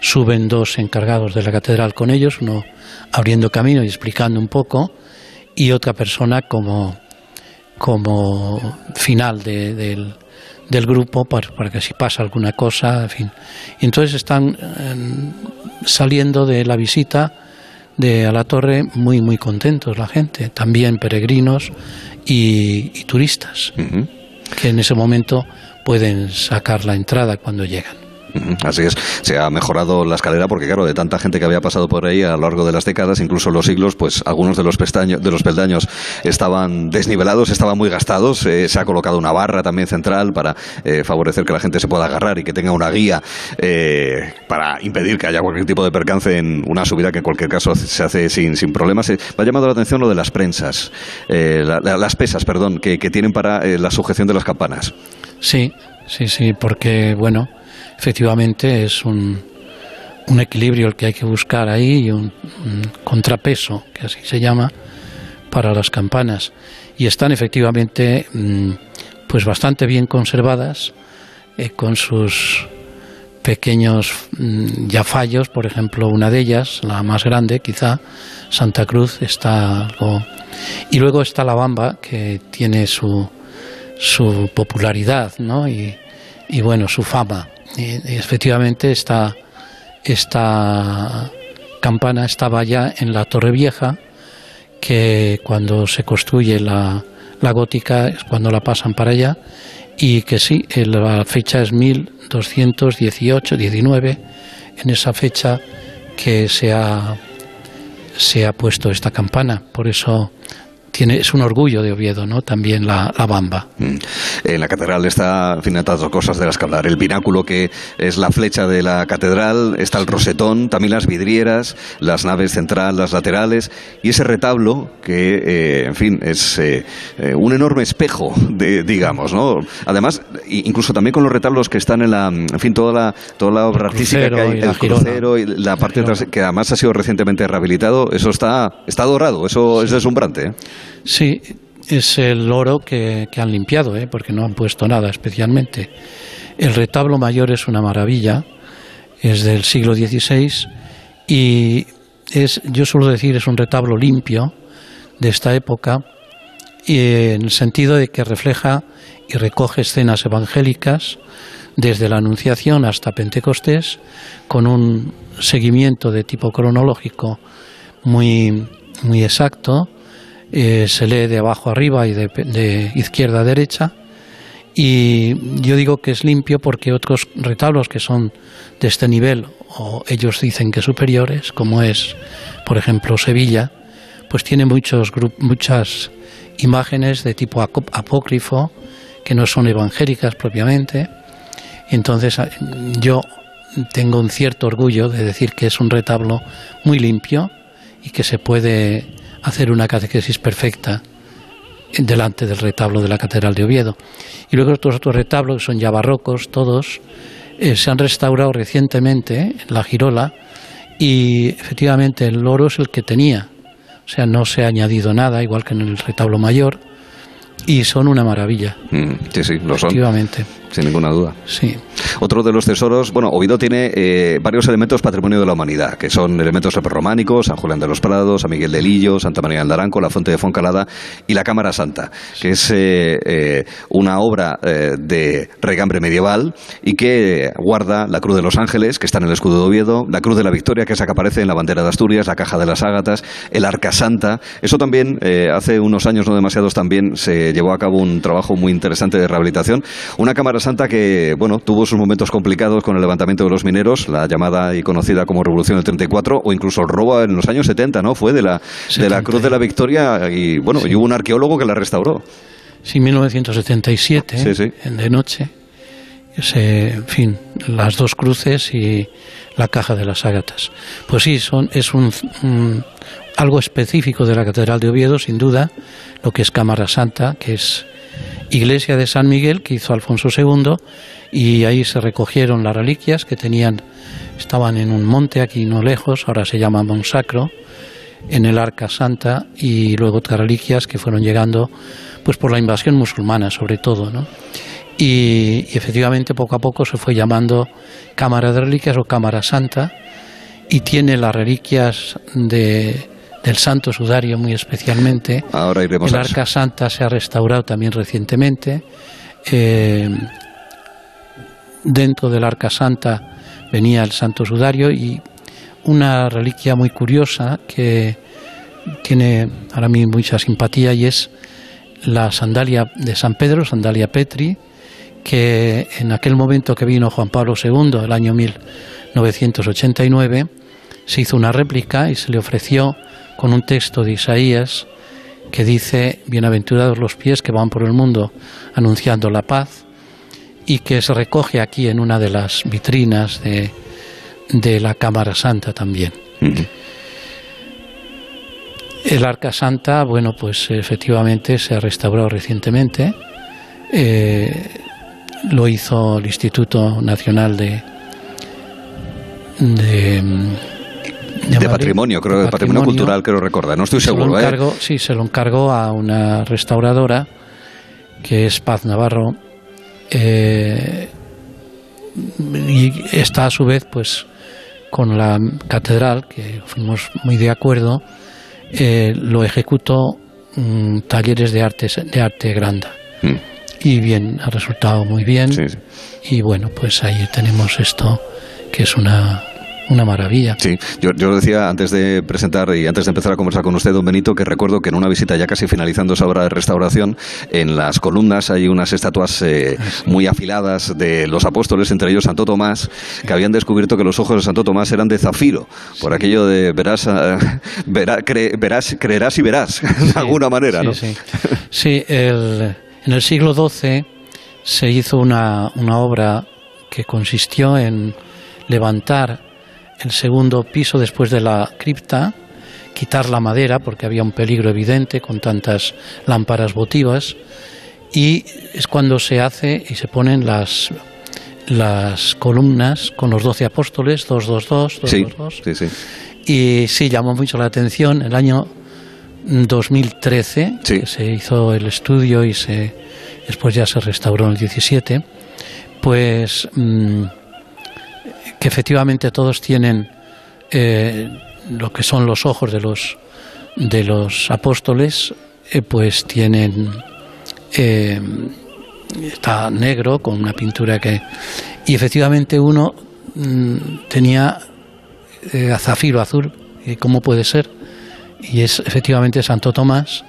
Speaker 80: suben dos encargados de la catedral con ellos, uno abriendo camino y explicando un poco, y otra persona como, como final del, del, grupo para, para, que si pasa alguna cosa, en fin. Y entonces están eh, saliendo de la visita de a la torre muy muy contentos la gente, también peregrinos y, turistas, que en ese momento pueden sacar la entrada cuando llegan.
Speaker 1: Así es, se ha mejorado la escalera porque claro, de tanta gente que había pasado por ahí a lo largo de las décadas, incluso los siglos, pues algunos de los pestaños, de los peldaños estaban desnivelados, estaban muy gastados, eh, se ha colocado una barra también central para eh, favorecer que la gente se pueda agarrar y que tenga una guía eh, para impedir que haya cualquier tipo de percance en una subida que en cualquier caso se hace sin, sin problemas. me ha llamado la atención lo de las prensas, las pesas, perdón, que, que tienen para la sujeción de las campanas.
Speaker 80: Sí, sí, sí, porque bueno, efectivamente es un, un equilibrio el que hay que buscar ahí y un, contrapeso, que así se llama, para las campanas. Y están efectivamente mm, pues bastante bien conservadas, eh, con sus pequeños mm, ya fallos, por ejemplo, una de ellas, la más grande quizá, Santa Cruz, está algo... Y luego está la Bamba, que tiene su, su popularidad, ¿no? Y, y bueno, su fama. Efectivamente esta, esta campana estaba ya en la Torre Vieja, que cuando se construye la, la gótica es cuando la pasan para allá, y que sí, la fecha es 1218, 19, en esa fecha que se ha, se ha puesto esta campana. Por eso tiene, es un orgullo de Oviedo, ¿no? También la, la bamba.
Speaker 1: Mm. En la catedral está, en fin, tantas cosas de las que hablar. El pináculo, que es la flecha de la catedral, está el rosetón, también las vidrieras, las naves central, las laterales, y ese retablo, que, eh, en fin, es eh, eh, un enorme espejo, de, digamos, ¿no? Además, incluso también con los retablos que están en la, en fin, toda la, toda la obra artística que hay,
Speaker 80: y la
Speaker 1: el crucero y la parte que además ha sido recientemente rehabilitado, eso está, está dorado, eso es deslumbrante, ¿eh?
Speaker 80: Sí, es el oro que, que han limpiado, ¿eh? porque no han puesto nada especialmente. El retablo mayor es una maravilla, es del siglo XVI y es, yo suelo decir, es un retablo limpio de esta época, y en el sentido de que refleja y recoge escenas evangélicas desde la Anunciación hasta Pentecostés, con un seguimiento de tipo cronológico muy, muy exacto, eh, se lee de abajo arriba y de, de izquierda a derecha. Y yo digo que es limpio porque otros retablos que son de este nivel, o ellos dicen que superiores, como es, por ejemplo, Sevilla, pues tiene muchos muchas imágenes de tipo apócrifo que no son evangélicas propiamente. Entonces a- yo tengo un cierto orgullo de decir que es un retablo muy limpio y que se puede hacer una catequesis perfecta delante del retablo de la Catedral de Oviedo. Y luego otros otros retablos que son ya barrocos, todos, eh, se han restaurado recientemente eh, en la Girola y efectivamente el oro es el que tenía. O sea, no se ha añadido nada, igual que en el retablo mayor, y son una maravilla.
Speaker 1: Mm, sí, sí, lo son.
Speaker 80: Efectivamente.
Speaker 1: Sin ninguna duda.
Speaker 80: Sí.
Speaker 1: Otro de los tesoros, bueno, Oviedo tiene eh, varios elementos patrimonio de la humanidad, que son elementos románicos, San Julián de los Prados, San Miguel de Lillo, Santa María del Daranco, la Fuente de Foncalada y la Cámara Santa, que es eh, eh, una obra de regambre medieval y que guarda la Cruz de los Ángeles, que está en el escudo de Oviedo, la Cruz de la Victoria, que es la que aparece en la bandera de Asturias, la Caja de las Ágatas, el Arca Santa. Eso también, hace unos años, no demasiados, también se llevó a cabo un trabajo muy interesante de rehabilitación. Una Cámara Santa que, bueno, tuvo sus momentos complicados con el levantamiento de los mineros, la llamada y conocida como Revolución del 34, o incluso el robo en los años 70, ¿no? Fue de la, de la Cruz de la Victoria y, bueno, y hubo un arqueólogo que la restauró.
Speaker 80: Sí, 1977,
Speaker 1: Sí, sí.
Speaker 80: de noche. En fin, las dos cruces y la caja de las ágatas. Pues sí, son, es un, un- algo específico de la Catedral de Oviedo, sin duda, lo que es Cámara Santa, que es iglesia de San Miguel que hizo Alfonso II, y ahí se recogieron las reliquias que tenían, estaban en un monte aquí no lejos, ahora se llama Monsacro, en el Arca Santa y luego otras reliquias que fueron llegando pues por la invasión musulmana sobre todo, ¿no? Y, y efectivamente poco a poco se fue llamando Cámara de Reliquias o Cámara Santa y tiene las reliquias de, del Santo Sudario muy especialmente.
Speaker 1: Ahora iremos
Speaker 80: El. Arca Santa se ha restaurado también recientemente. Eh, dentro del Arca Santa venía el Santo Sudario y una reliquia muy curiosa que tiene ahora mismo mucha simpatía y es la sandalia de San Pedro, sandalia Petri, que en aquel momento que vino Juan Pablo II, el año 1989, se hizo una réplica y se le ofreció con un texto de Isaías que dice, bienaventurados los pies que van por el mundo anunciando la paz, y que se recoge aquí en una de las vitrinas de, de la Cámara Santa también. El Arca Santa, bueno, pues efectivamente se ha restaurado recientemente. Eh, lo hizo el Instituto Nacional de de,
Speaker 1: de, patrimonio, creo, de patrimonio, cultural, creo recordar, no estoy seguro.
Speaker 80: ¿eh? Sí, se lo encargó a una restauradora que es Paz Navarro eh, y está a su vez, pues, con la catedral, que fuimos muy de acuerdo, eh, lo ejecutó mm, talleres de arte, de arte grande. Mm. Y bien, ha resultado muy bien. Y bueno, pues ahí tenemos esto, que es una una maravilla.
Speaker 1: Sí, yo, yo decía antes de presentar y antes de empezar a conversar con usted, don Benito, que recuerdo que en una visita ya casi finalizando esa obra de restauración, en las columnas hay unas estatuas eh, muy afiladas de los apóstoles, entre ellos Santo Tomás, que habían descubierto que los ojos de Santo Tomás eran de zafiro, por aquello de verás, eh, verás, creerás y verás, de alguna manera, ¿no?
Speaker 80: Sí, sí. en el siglo XII se hizo una, una obra que consistió en levantar el segundo piso después de la cripta, quitar la madera porque había un peligro evidente con tantas lámparas votivas y es cuando se hace y se ponen las las columnas con los doce apóstoles, dos, dos, dos,
Speaker 1: sí, Sí, sí.
Speaker 80: Y sí, llamó mucho la atención. El año 2013 que se hizo el estudio y se después ya se restauró en el 17, pues mm, que efectivamente todos tienen eh, lo que son los ojos de los de los apóstoles, eh, pues tienen eh, está negro con una pintura que y efectivamente uno mm, tenía zafiro azul, ¿cómo puede ser? Y es efectivamente Santo Tomás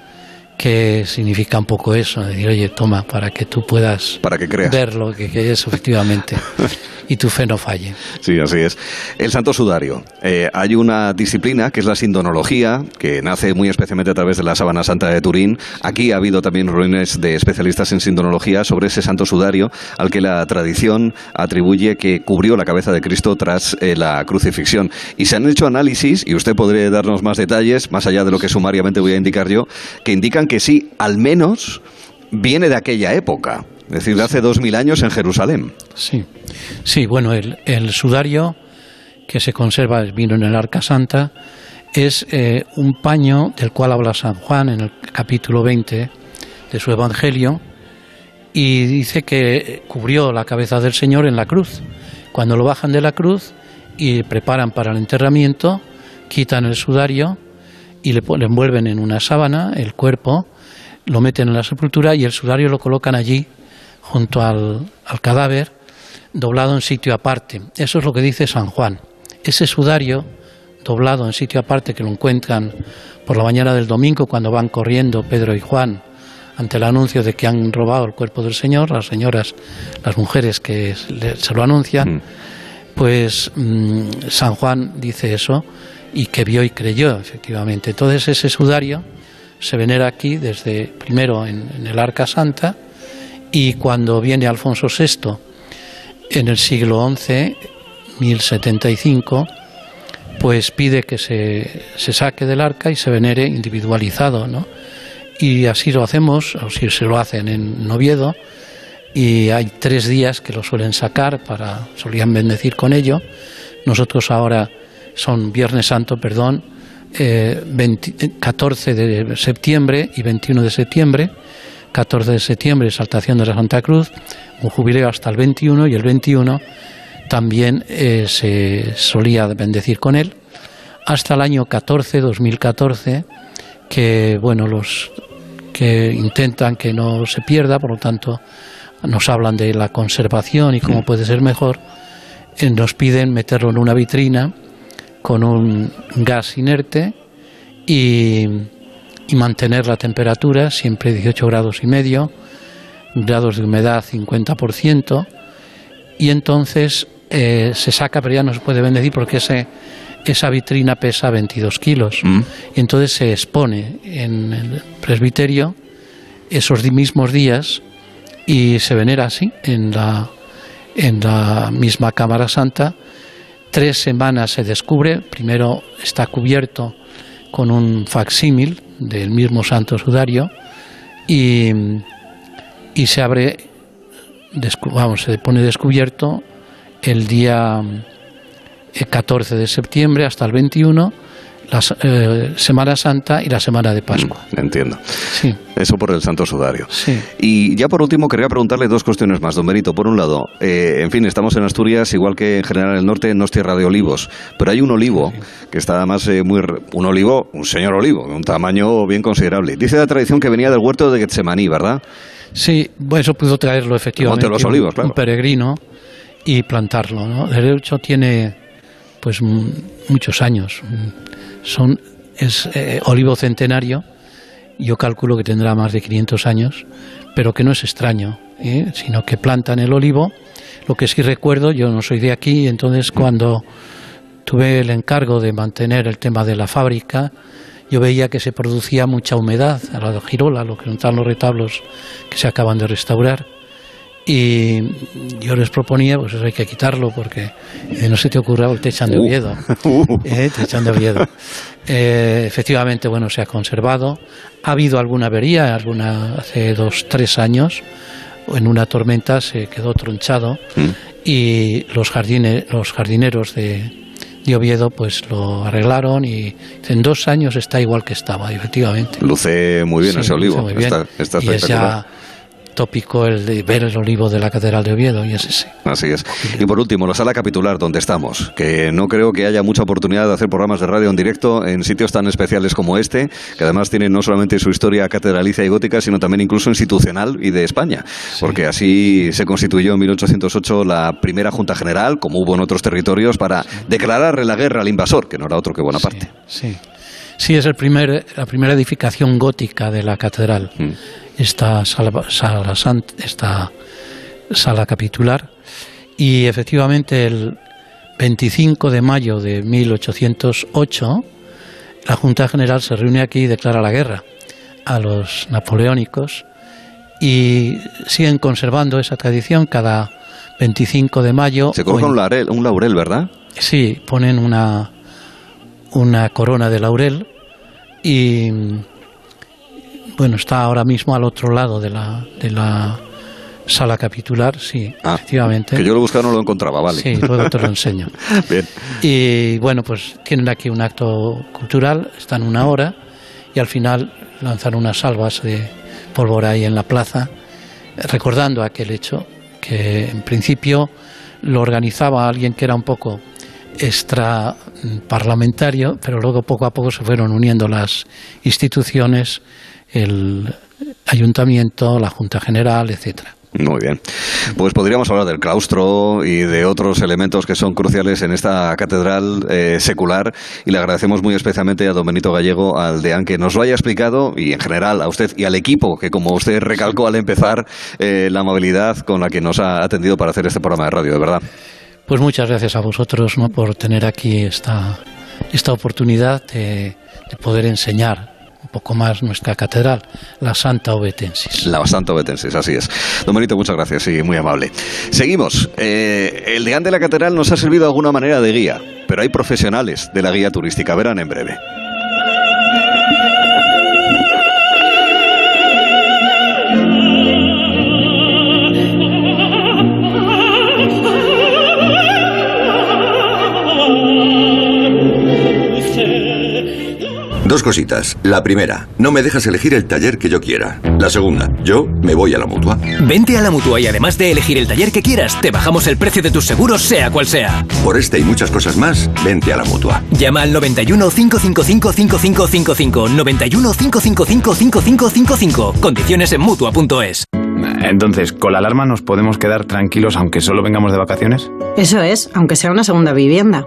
Speaker 80: que significa un poco eso, decir, oye, toma, para que tú puedas
Speaker 1: para que creas.
Speaker 80: ver lo que, que es efectivamente. y tu fe no falle.
Speaker 1: Sí, así es. El Santo Sudario. Eh, hay una disciplina que es la sindonología, que nace muy especialmente a través de la Sábana Santa de Turín. Aquí ha habido también reuniones de especialistas en sindonología sobre ese Santo Sudario, al que la tradición atribuye que cubrió la cabeza de Cristo tras eh, la crucifixión. Y se han hecho análisis, y usted podría darnos más detalles, más allá de lo que sumariamente voy a indicar yo, que indican que sí, al menos viene de aquella época. Es decir, de hace dos mil años en Jerusalén.
Speaker 80: Sí, sí bueno, el, sudario que se conserva, vino en el Arca Santa, es eh, un paño del cual habla San Juan en el capítulo 20 de su Evangelio y dice que cubrió la cabeza del Señor en la cruz. Cuando lo bajan de la cruz y preparan para el enterramiento, quitan el sudario y le, le envuelven en una sábana el cuerpo, lo meten en la sepultura y el sudario lo colocan allí junto al, cadáver, doblado en sitio aparte. Eso es lo que dice San Juan. Ese sudario doblado en sitio aparte que lo encuentran por la mañana del domingo cuando van corriendo Pedro y Juan ante el anuncio de que han robado el cuerpo del Señor, las señoras, las mujeres que se lo anuncian, mm. pues mm, San Juan dice eso y que vio y creyó, efectivamente. Entonces ese sudario se venera aquí desde primero en el Arca Santa y cuando viene Alfonso VI en el siglo XI, 1075, pues pide que se, se saque del arca y se venere individualizado, ¿no? Y así lo hacemos, o si se lo hacen en Noviedo, y hay tres días que lo suelen sacar para, solían bendecir con ello. Nosotros ahora son Viernes Santo, perdón, eh, 14 de septiembre y 21 de septiembre, 14 de septiembre, exaltación de la Santa Cruz, un jubileo hasta el 21 y el 21 también eh, se solía bendecir con él, hasta el año 14, 2014, que bueno, los que intentan que no se pierda, por lo tanto nos hablan de la conservación y cómo puede ser mejor, eh, nos piden meterlo en una vitrina con un gas inerte y y mantener la temperatura siempre 18 grados y medio, grados de humedad 50%, y entonces eh, se saca, pero ya no se puede bendecir porque ese, esa vitrina pesa 22 kilos. Mm. Y entonces se expone en el presbiterio esos mismos días y se venera así en la, en la misma Cámara Santa. Tres semanas se descubre, primero está cubierto con un facsímil del mismo santo sudario y, y se abre vamos, se pone descubierto el día 14 de septiembre hasta el 21 la eh, Semana Santa y la Semana de Pascua.
Speaker 1: Mm, entiendo. Sí. Eso por el Santo Sudario. Sí. Y ya por último quería preguntarle dos cuestiones más, don Benito. Por un lado, eh, en fin, estamos en Asturias, igual que en general en el norte, no es tierra de olivos, pero hay un olivo que está además eh, muy... Un olivo, un señor olivo, de un tamaño bien considerable. Dice la tradición que venía del huerto de Getsemaní, ¿verdad?
Speaker 80: Sí, bueno, eso pudo traerlo efectivamente.
Speaker 1: los olivos,
Speaker 80: un, un peregrino y plantarlo, ¿no? De hecho tiene pues muchos años son, es eh, olivo centenario, yo calculo que tendrá más de 500 años, pero que no es extraño, ¿eh? sino que plantan el olivo. Lo que sí recuerdo, yo no soy de aquí, entonces cuando tuve el encargo de mantener el tema de la fábrica, yo veía que se producía mucha humedad a la Girola, lo que notan los retablos que se acaban de restaurar. Y yo les proponía, pues eso hay que quitarlo porque eh, no se te ocurra el te echan de uh. Oviedo. Eh, te echan de Oviedo. Eh, efectivamente, bueno, se ha conservado. Ha habido alguna avería, alguna hace dos, tres años. En una tormenta se quedó tronchado mm. y los, jardines, los jardineros de, de Oviedo pues lo arreglaron y en dos años está igual que estaba, efectivamente.
Speaker 1: Luce muy bien ese olivo. Muy bien. Está,
Speaker 80: y es ya tópico el de ver el olivo de la Catedral de Oviedo y es ese.
Speaker 1: Así es. Y por último, la sala capitular donde estamos, que no creo que haya mucha oportunidad de hacer programas de radio en directo en sitios tan especiales como este, que además tienen no solamente su historia catedralicia y gótica, sino también incluso institucional y de España, porque así se constituyó en 1808 la primera Junta General, como hubo en otros territorios, para declararle la guerra al invasor, que no era otro que Bonaparte.
Speaker 80: Sí. Sí, es el primer, la primera edificación gótica de la catedral. Mm esta sala, esta sala capitular y efectivamente el 25 de mayo de 1808 la Junta General se reúne aquí y declara la guerra a los napoleónicos y siguen conservando esa tradición cada 25 de mayo.
Speaker 1: Se coloca un laurel, un laurel, ¿verdad?
Speaker 80: Sí, ponen una, una corona de laurel y bueno, está ahora mismo al otro lado de la, de la sala capitular, sí, ah, efectivamente.
Speaker 1: Que yo lo buscaba no lo encontraba, vale.
Speaker 80: Sí, luego te lo enseño.
Speaker 1: Bien.
Speaker 80: Y bueno, pues tienen aquí un acto cultural, están una hora y al final lanzan unas salvas de pólvora ahí en la plaza, recordando aquel hecho que en principio lo organizaba alguien que era un poco extra parlamentario, pero luego poco a poco se fueron uniendo las instituciones el ayuntamiento, la Junta General, etcétera.
Speaker 1: Muy bien. Pues podríamos hablar del claustro y de otros elementos que son cruciales en esta catedral eh, secular y le agradecemos muy especialmente a don Benito Gallego, al deán, que nos lo haya explicado y en general a usted y al equipo que, como usted recalcó al empezar, eh, la amabilidad con la que nos ha atendido para hacer este programa de radio, de verdad.
Speaker 80: Pues muchas gracias a vosotros ¿no? por tener aquí esta, esta oportunidad de poder enseñar poco más nuestra catedral, la Santa Obetensis.
Speaker 1: La Santa Obetensis, así es. Don Benito, muchas gracias y muy amable. Seguimos. Eh, el deán de la catedral nos ha servido de alguna manera de guía, pero hay profesionales de la guía turística. Verán en breve.
Speaker 81: Dos cositas. La primera, no me dejas elegir el taller que yo quiera. La segunda, yo me voy a la mutua.
Speaker 82: Vente a la mutua y además de elegir el taller que quieras, te bajamos el precio de tus seguros, sea cual sea.
Speaker 81: Por este y muchas cosas más, vente a la mutua.
Speaker 82: Llama al 91 555 5555. 91 555 5555. Condiciones en mutua.es.
Speaker 83: Entonces, ¿con la alarma nos podemos quedar tranquilos aunque solo vengamos de vacaciones?
Speaker 84: Eso es, aunque sea una segunda vivienda.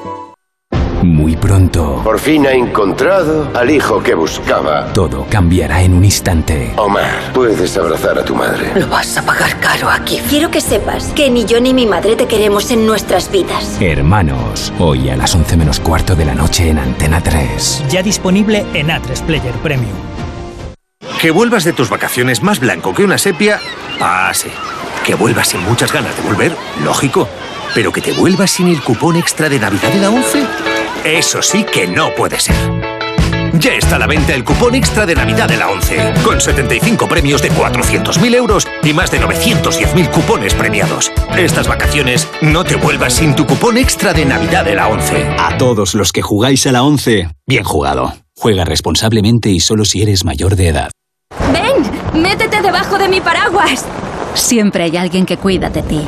Speaker 85: Muy pronto.
Speaker 86: Por fin ha encontrado al hijo que buscaba.
Speaker 85: Todo cambiará en un instante.
Speaker 86: Omar, puedes abrazar a tu madre.
Speaker 87: Lo vas a pagar caro aquí. Quiero que sepas que ni yo ni mi madre te queremos en nuestras vidas.
Speaker 85: Hermanos, hoy a las 11 menos cuarto de la noche en Antena 3.
Speaker 88: Ya disponible en A3 Player Premium.
Speaker 60: Que vuelvas de tus vacaciones más blanco que una sepia, pase. Que vuelvas sin muchas ganas de volver, lógico. Pero que te vuelvas sin el cupón extra de Navidad de la 11, eso sí que no puede ser. Ya está a la venta el cupón extra de Navidad de la 11, con 75 premios de 400.000 euros y más de 910.000 cupones premiados. Estas vacaciones no te vuelvas sin tu cupón extra de Navidad de la 11.
Speaker 89: A todos los que jugáis a la 11, bien jugado. Juega responsablemente y solo si eres mayor de edad.
Speaker 90: ¡Ven! ¡Métete debajo de mi paraguas! Siempre hay alguien que cuida de ti.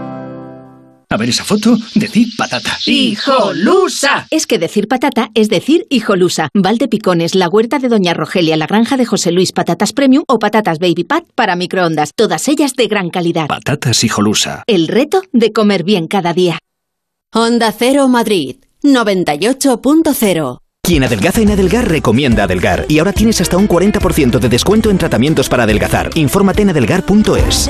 Speaker 91: A ver esa foto, decir patata.
Speaker 90: ¡Hijolusa!
Speaker 91: Es que decir patata es decir hijolusa. Valde Picones, la huerta de Doña Rogelia, la granja de José Luis, patatas premium o patatas baby pat para microondas. Todas ellas de gran calidad. Patatas hijolusa. El reto de comer bien cada día.
Speaker 92: Onda Cero Madrid, 98.0.
Speaker 57: Quien adelgaza en Adelgar recomienda Adelgar y ahora tienes hasta un 40% de descuento en tratamientos para adelgazar. Infórmate en adelgar.es.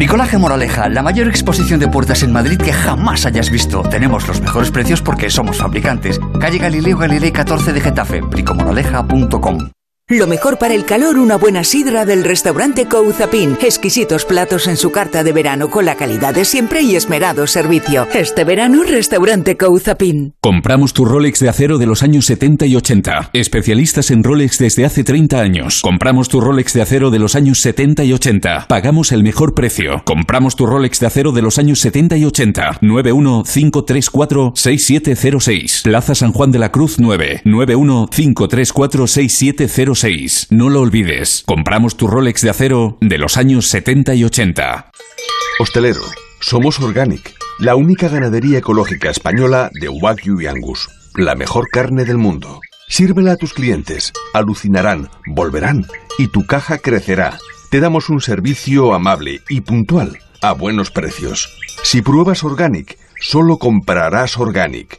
Speaker 93: Bricolaje Moraleja, la mayor exposición de puertas en Madrid que jamás hayas visto. Tenemos los mejores precios porque somos fabricantes. Calle Galileo Galilei 14 de Getafe, bricomoraleja.com.
Speaker 94: Lo mejor para el calor, una buena sidra del restaurante Couzapin. Exquisitos platos en su carta de verano con la calidad de siempre y esmerado servicio. Este verano, restaurante Couzapin.
Speaker 95: Compramos tu Rolex de acero de los años 70 y 80. Especialistas en Rolex desde hace 30 años. Compramos tu Rolex de acero de los años 70 y 80. Pagamos el mejor precio. Compramos tu Rolex de acero de los años 70 y 80. 915346706. Plaza San Juan de la Cruz 9. 915346706. No lo olvides. Compramos tu Rolex de acero de los años 70 y 80.
Speaker 25: Hostelero, somos Organic, la única ganadería ecológica española de Wagyu y Angus, la mejor carne del mundo. Sírvela a tus clientes, alucinarán, volverán y tu caja crecerá. Te damos un servicio amable y puntual, a buenos precios. Si pruebas Organic, solo comprarás Organic.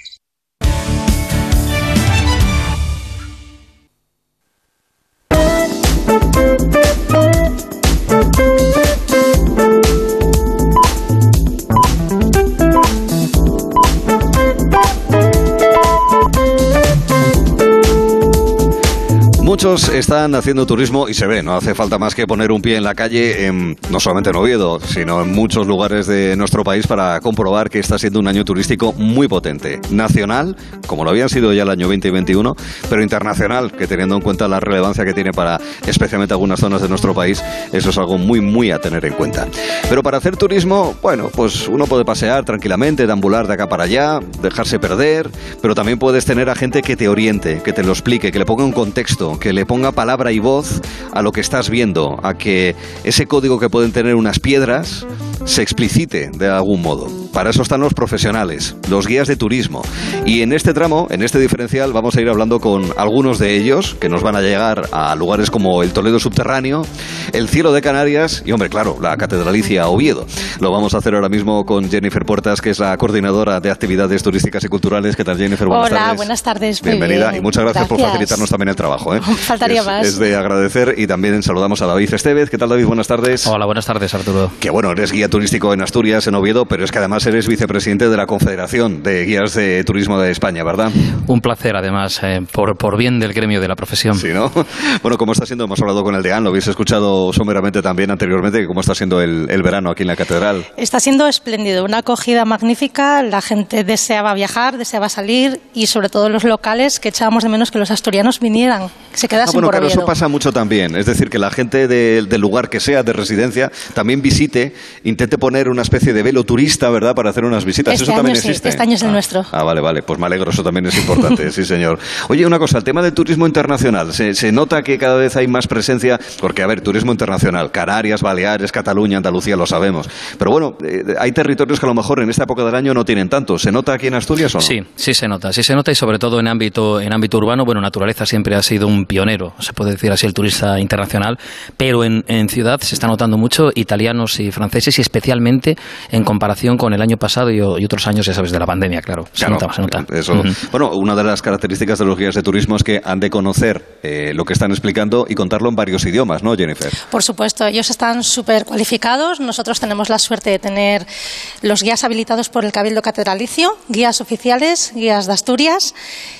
Speaker 1: Muchos están haciendo turismo y se ve, no hace falta más que poner un pie en la calle, en, no solamente en Oviedo, sino en muchos lugares de nuestro país para comprobar que está siendo un año turístico muy potente. Nacional, como lo habían sido ya el año 2021, pero internacional, que teniendo en cuenta la relevancia que tiene para especialmente algunas zonas de nuestro país, eso es algo muy, muy a tener en cuenta. Pero para hacer turismo, bueno, pues uno puede pasear tranquilamente, deambular de acá para allá, dejarse perder, pero también puedes tener a gente que te oriente, que te lo explique, que le ponga un contexto, que le ponga palabra y voz a lo que estás viendo, a que ese código que pueden tener unas piedras se explicite de algún modo. Para eso están los profesionales, los guías de turismo. Y en este tramo, en este diferencial, vamos a ir hablando con algunos de ellos que nos van a llegar a lugares como el Toledo Subterráneo, el Cielo de Canarias y, hombre, claro, la Catedralicia Oviedo. Lo vamos a hacer ahora mismo con Jennifer Puertas, que es la coordinadora de actividades turísticas y culturales. ¿Qué tal, Jennifer? Buenas
Speaker 96: Hola,
Speaker 1: tardes.
Speaker 96: buenas tardes.
Speaker 1: Bienvenida
Speaker 96: bien.
Speaker 1: y muchas gracias, por facilitarnos también el trabajo. ¿eh?
Speaker 96: Faltaría
Speaker 1: es,
Speaker 96: más.
Speaker 1: Es de agradecer y también saludamos a David Estevez. ¿Qué tal, David? Buenas tardes.
Speaker 97: Hola, buenas tardes, Arturo.
Speaker 1: Que bueno, eres guía turístico en Asturias, en Oviedo, pero es que además eres vicepresidente de la Confederación de Guías de Turismo de España, ¿verdad?
Speaker 98: Un placer, además, eh, por, por bien del gremio de la profesión.
Speaker 1: Sí, ¿no? Bueno, ¿cómo está siendo? Hemos hablado con el deán, lo habéis escuchado someramente también anteriormente, ¿cómo está siendo el, el verano aquí en la catedral?
Speaker 99: Está siendo espléndido, una acogida magnífica, la gente deseaba viajar, deseaba salir y sobre todo los locales que echábamos de menos que los asturianos vinieran, se quedasen ah,
Speaker 1: bueno,
Speaker 99: por
Speaker 1: claro, eso pasa mucho también, es decir, que la gente del lugar que sea, de residencia, también visite, intente poner una especie de velo turista, ¿verdad?, para hacer unas visitas.
Speaker 99: Este
Speaker 1: eso
Speaker 99: año
Speaker 1: también
Speaker 99: sí,
Speaker 1: existe.
Speaker 99: Este año es el
Speaker 1: Ah,
Speaker 99: nuestro.
Speaker 1: Ah, vale, vale, pues me alegro, eso también es importante, sí, señor. Oye, una cosa, el tema del turismo internacional, se, se nota que cada vez hay más presencia, porque, a ver, turismo internacional, Canarias, Baleares, Cataluña, Andalucía, lo sabemos. Pero bueno, eh, hay territorios que a lo mejor en esta época del año no tienen tanto. ¿Se nota aquí en Asturias o no?
Speaker 98: Sí, sí se nota, sí se nota y sobre todo en ámbito, en ámbito urbano, bueno, naturaleza siempre ha sido un pionero, se puede decir así, el turista internacional, pero en, en ciudad se está notando mucho italianos y franceses y especialmente en comparación con el año pasado y, y otros años, ya sabes, de la pandemia, claro. Se
Speaker 1: Claro,
Speaker 98: nota, se nota.
Speaker 1: Eso. Bueno, una de las características de los guías de turismo es que han de conocer eh, lo que están explicando y contarlo en varios idiomas, ¿no, Jennifer?
Speaker 99: Por supuesto, ellos están súper cualificados. Nosotros tenemos la suerte de tener los guías habilitados por el Cabildo Catedralicio, guías oficiales, guías de Asturias.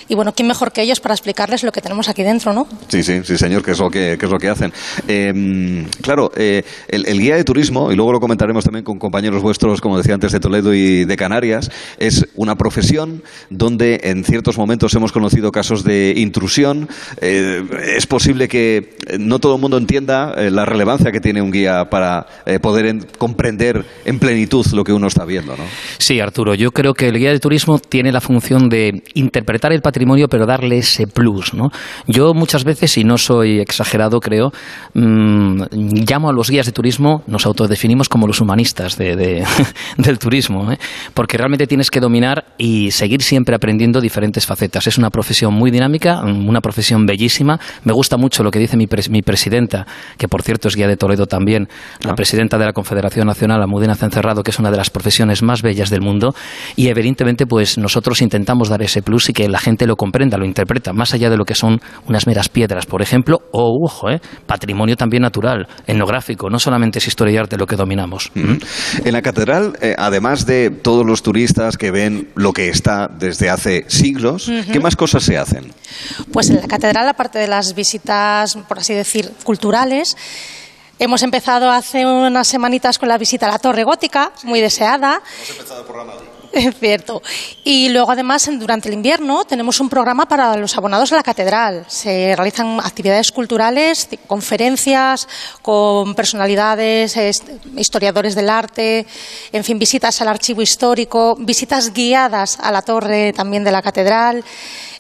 Speaker 99: Y bueno, ¿quién mejor que ellos para explicarles lo que tenemos aquí dentro, no?
Speaker 1: Sí, sí, sí, señor, que es lo que, que es lo que hacen. Eh, claro, eh, el, el guía de turismo, y luego lo comentaremos también con compañeros vuestros, como decía antes, de Toledo y de Canarias, es una profesión donde en ciertos momentos hemos conocido casos de intrusión. Eh, es posible que no todo el mundo entienda eh, la relevancia que tiene un guía para eh, poder en- comprender en plenitud lo que uno está viendo, ¿no?
Speaker 98: Sí, Arturo, yo creo que el guía de turismo tiene la función de interpretar el patrimonio, pero darle ese plus, ¿no? Yo muchas veces, y no soy exagerado, creo, mm, llamo a los guías de turismo, nos autodefinimos como los humanistas de- de- del turismo, ¿eh? porque realmente tienes que dominar y seguir siempre aprendiendo diferentes facetas. Es una profesión muy dinámica, una profesión bellísima. Me gusta mucho lo que dice mi, pres- mi presidenta, que por cierto es guía de Toledo también, la presidenta de la Confederación Nacional, Amudena Cencerrado, que es una de las profesiones más bellas del mundo. Y evidentemente, pues nosotros intentamos dar ese plus y que la gente lo comprenda, lo interpreta, más allá de lo que son unas meras piedras, por ejemplo, o, ojo, eh, patrimonio también natural, etnográfico, no solamente es historia y arte lo que dominamos.
Speaker 1: En la catedral, eh, además de todos los turistas que ven lo que está desde hace siglos. ¿qué más cosas se hacen?
Speaker 99: Pues en la catedral, aparte de las visitas, por así decir, culturales, hemos empezado hace unas semanitas con la visita a la Torre Gótica, muy deseada. Es cierto. Y luego, además, durante el invierno tenemos un programa para los abonados a la catedral. Se realizan actividades culturales, ci- conferencias con personalidades, historiadores del arte, en fin, visitas al archivo histórico, visitas guiadas a la torre también de la catedral.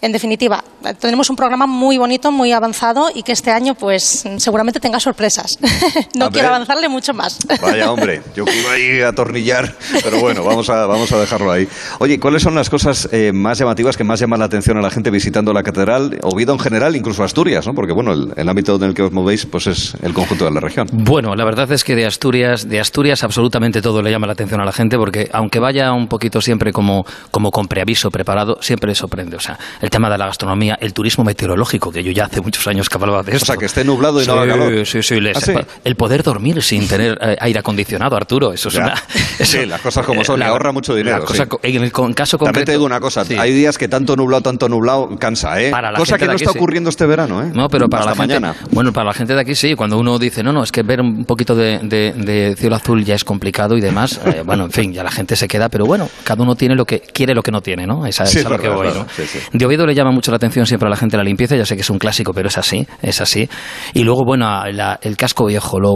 Speaker 99: En definitiva, tenemos un programa muy bonito, muy avanzado y que este año, pues, seguramente tenga sorpresas. no
Speaker 1: A
Speaker 99: quiero
Speaker 1: ver.
Speaker 99: avanzarle mucho más.
Speaker 1: Vaya hombre, yo iba ahí a atornillar, pero bueno, vamos a, vamos a dejarlo ahí. Oye, ¿cuáles son las cosas eh, más llamativas que más llaman la atención a la gente visitando la catedral, Oviedo en general, incluso Asturias, ¿no? Porque bueno, el, el ámbito en el que os movéis, pues es el conjunto de la región.
Speaker 98: Bueno, la verdad es que de Asturias, de Asturias absolutamente todo le llama la atención a la gente porque aunque vaya un poquito siempre como, como con preaviso preparado, siempre le sorprende. O sea, el tema de la gastronomía, el turismo meteorológico, que yo ya hace muchos años que hablaba de esto.
Speaker 1: O sea, que esté nublado y no haga calor.
Speaker 98: Sí, sí, les-
Speaker 1: ¿Ah, sí?
Speaker 98: El poder dormir sin tener eh, aire acondicionado, Arturo, eso es
Speaker 1: Ya.
Speaker 98: una...
Speaker 1: Sí, las cosas como son,
Speaker 98: la-
Speaker 1: ahorra mucho dinero.
Speaker 98: En el caso
Speaker 1: También
Speaker 98: concreto...
Speaker 1: te digo una cosa,
Speaker 98: Sí.
Speaker 1: hay días que tanto nublado, tanto nublado, cansa, ¿eh?
Speaker 98: Para la
Speaker 1: cosa que no está
Speaker 98: sí.
Speaker 1: ocurriendo este verano, ¿eh?
Speaker 98: No, pero para
Speaker 1: Hasta
Speaker 98: la gente,
Speaker 1: mañana.
Speaker 98: bueno, para la gente de aquí sí. Cuando uno dice no, no, es que ver un poquito de, de- de cielo azul ya es complicado y demás. eh, bueno, en fin, ya la gente se queda, pero bueno, cada uno tiene lo que quiere, lo que no tiene, ¿no? Esa,
Speaker 1: Sí,
Speaker 98: esa
Speaker 1: es
Speaker 98: lo que voy, ¿no? De Oviedo le llama mucho la atención siempre a la gente la limpieza. Ya sé que es un clásico, pero es así, es así. Y luego, bueno, la- el casco viejo, lo,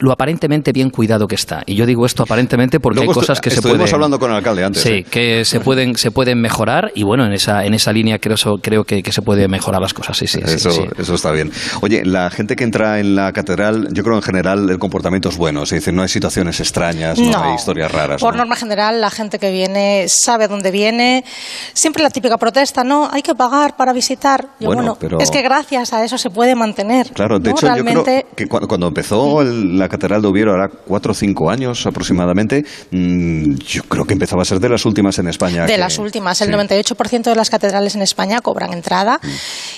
Speaker 98: lo aparentemente bien cuidado que está. Y yo digo esto aparentemente porque
Speaker 1: Luego
Speaker 98: hay cosas que se
Speaker 1: estuvimos
Speaker 98: pueden
Speaker 1: hablando con el alcalde antes,
Speaker 98: Sí,
Speaker 1: ¿eh?
Speaker 98: que se pueden se pueden mejorar y bueno, en esa en esa línea creo so- creo que, que se puede mejorar las cosas. Sí, sí,
Speaker 1: Eso,
Speaker 98: sí.
Speaker 1: eso está bien. Oye, la gente que entra en la catedral, yo creo en general el comportamiento es bueno. Es decir, no hay situaciones extrañas, no,
Speaker 99: No.
Speaker 1: hay historias raras.
Speaker 99: Por
Speaker 1: ¿no?
Speaker 99: norma general, la gente que viene sabe dónde viene. Siempre la típica protesta, ¿no? Hay que pagar para visitar. Yo,
Speaker 1: Bueno,
Speaker 99: bueno,
Speaker 1: pero-
Speaker 99: es que gracias a eso se puede mantener.
Speaker 1: Claro, de
Speaker 99: ¿no?
Speaker 1: hecho
Speaker 99: Realmente,
Speaker 1: yo creo que cuando, cuando empezó el- la Catedral de Oviedo, ahora cuatro o cinco años aproximadamente, mm, yo creo que empezaba a ser de las últimas en España.
Speaker 99: de
Speaker 1: que-
Speaker 99: las últimas, el
Speaker 1: sí.
Speaker 99: 98% de las catedrales en España cobran entrada.
Speaker 1: Mm.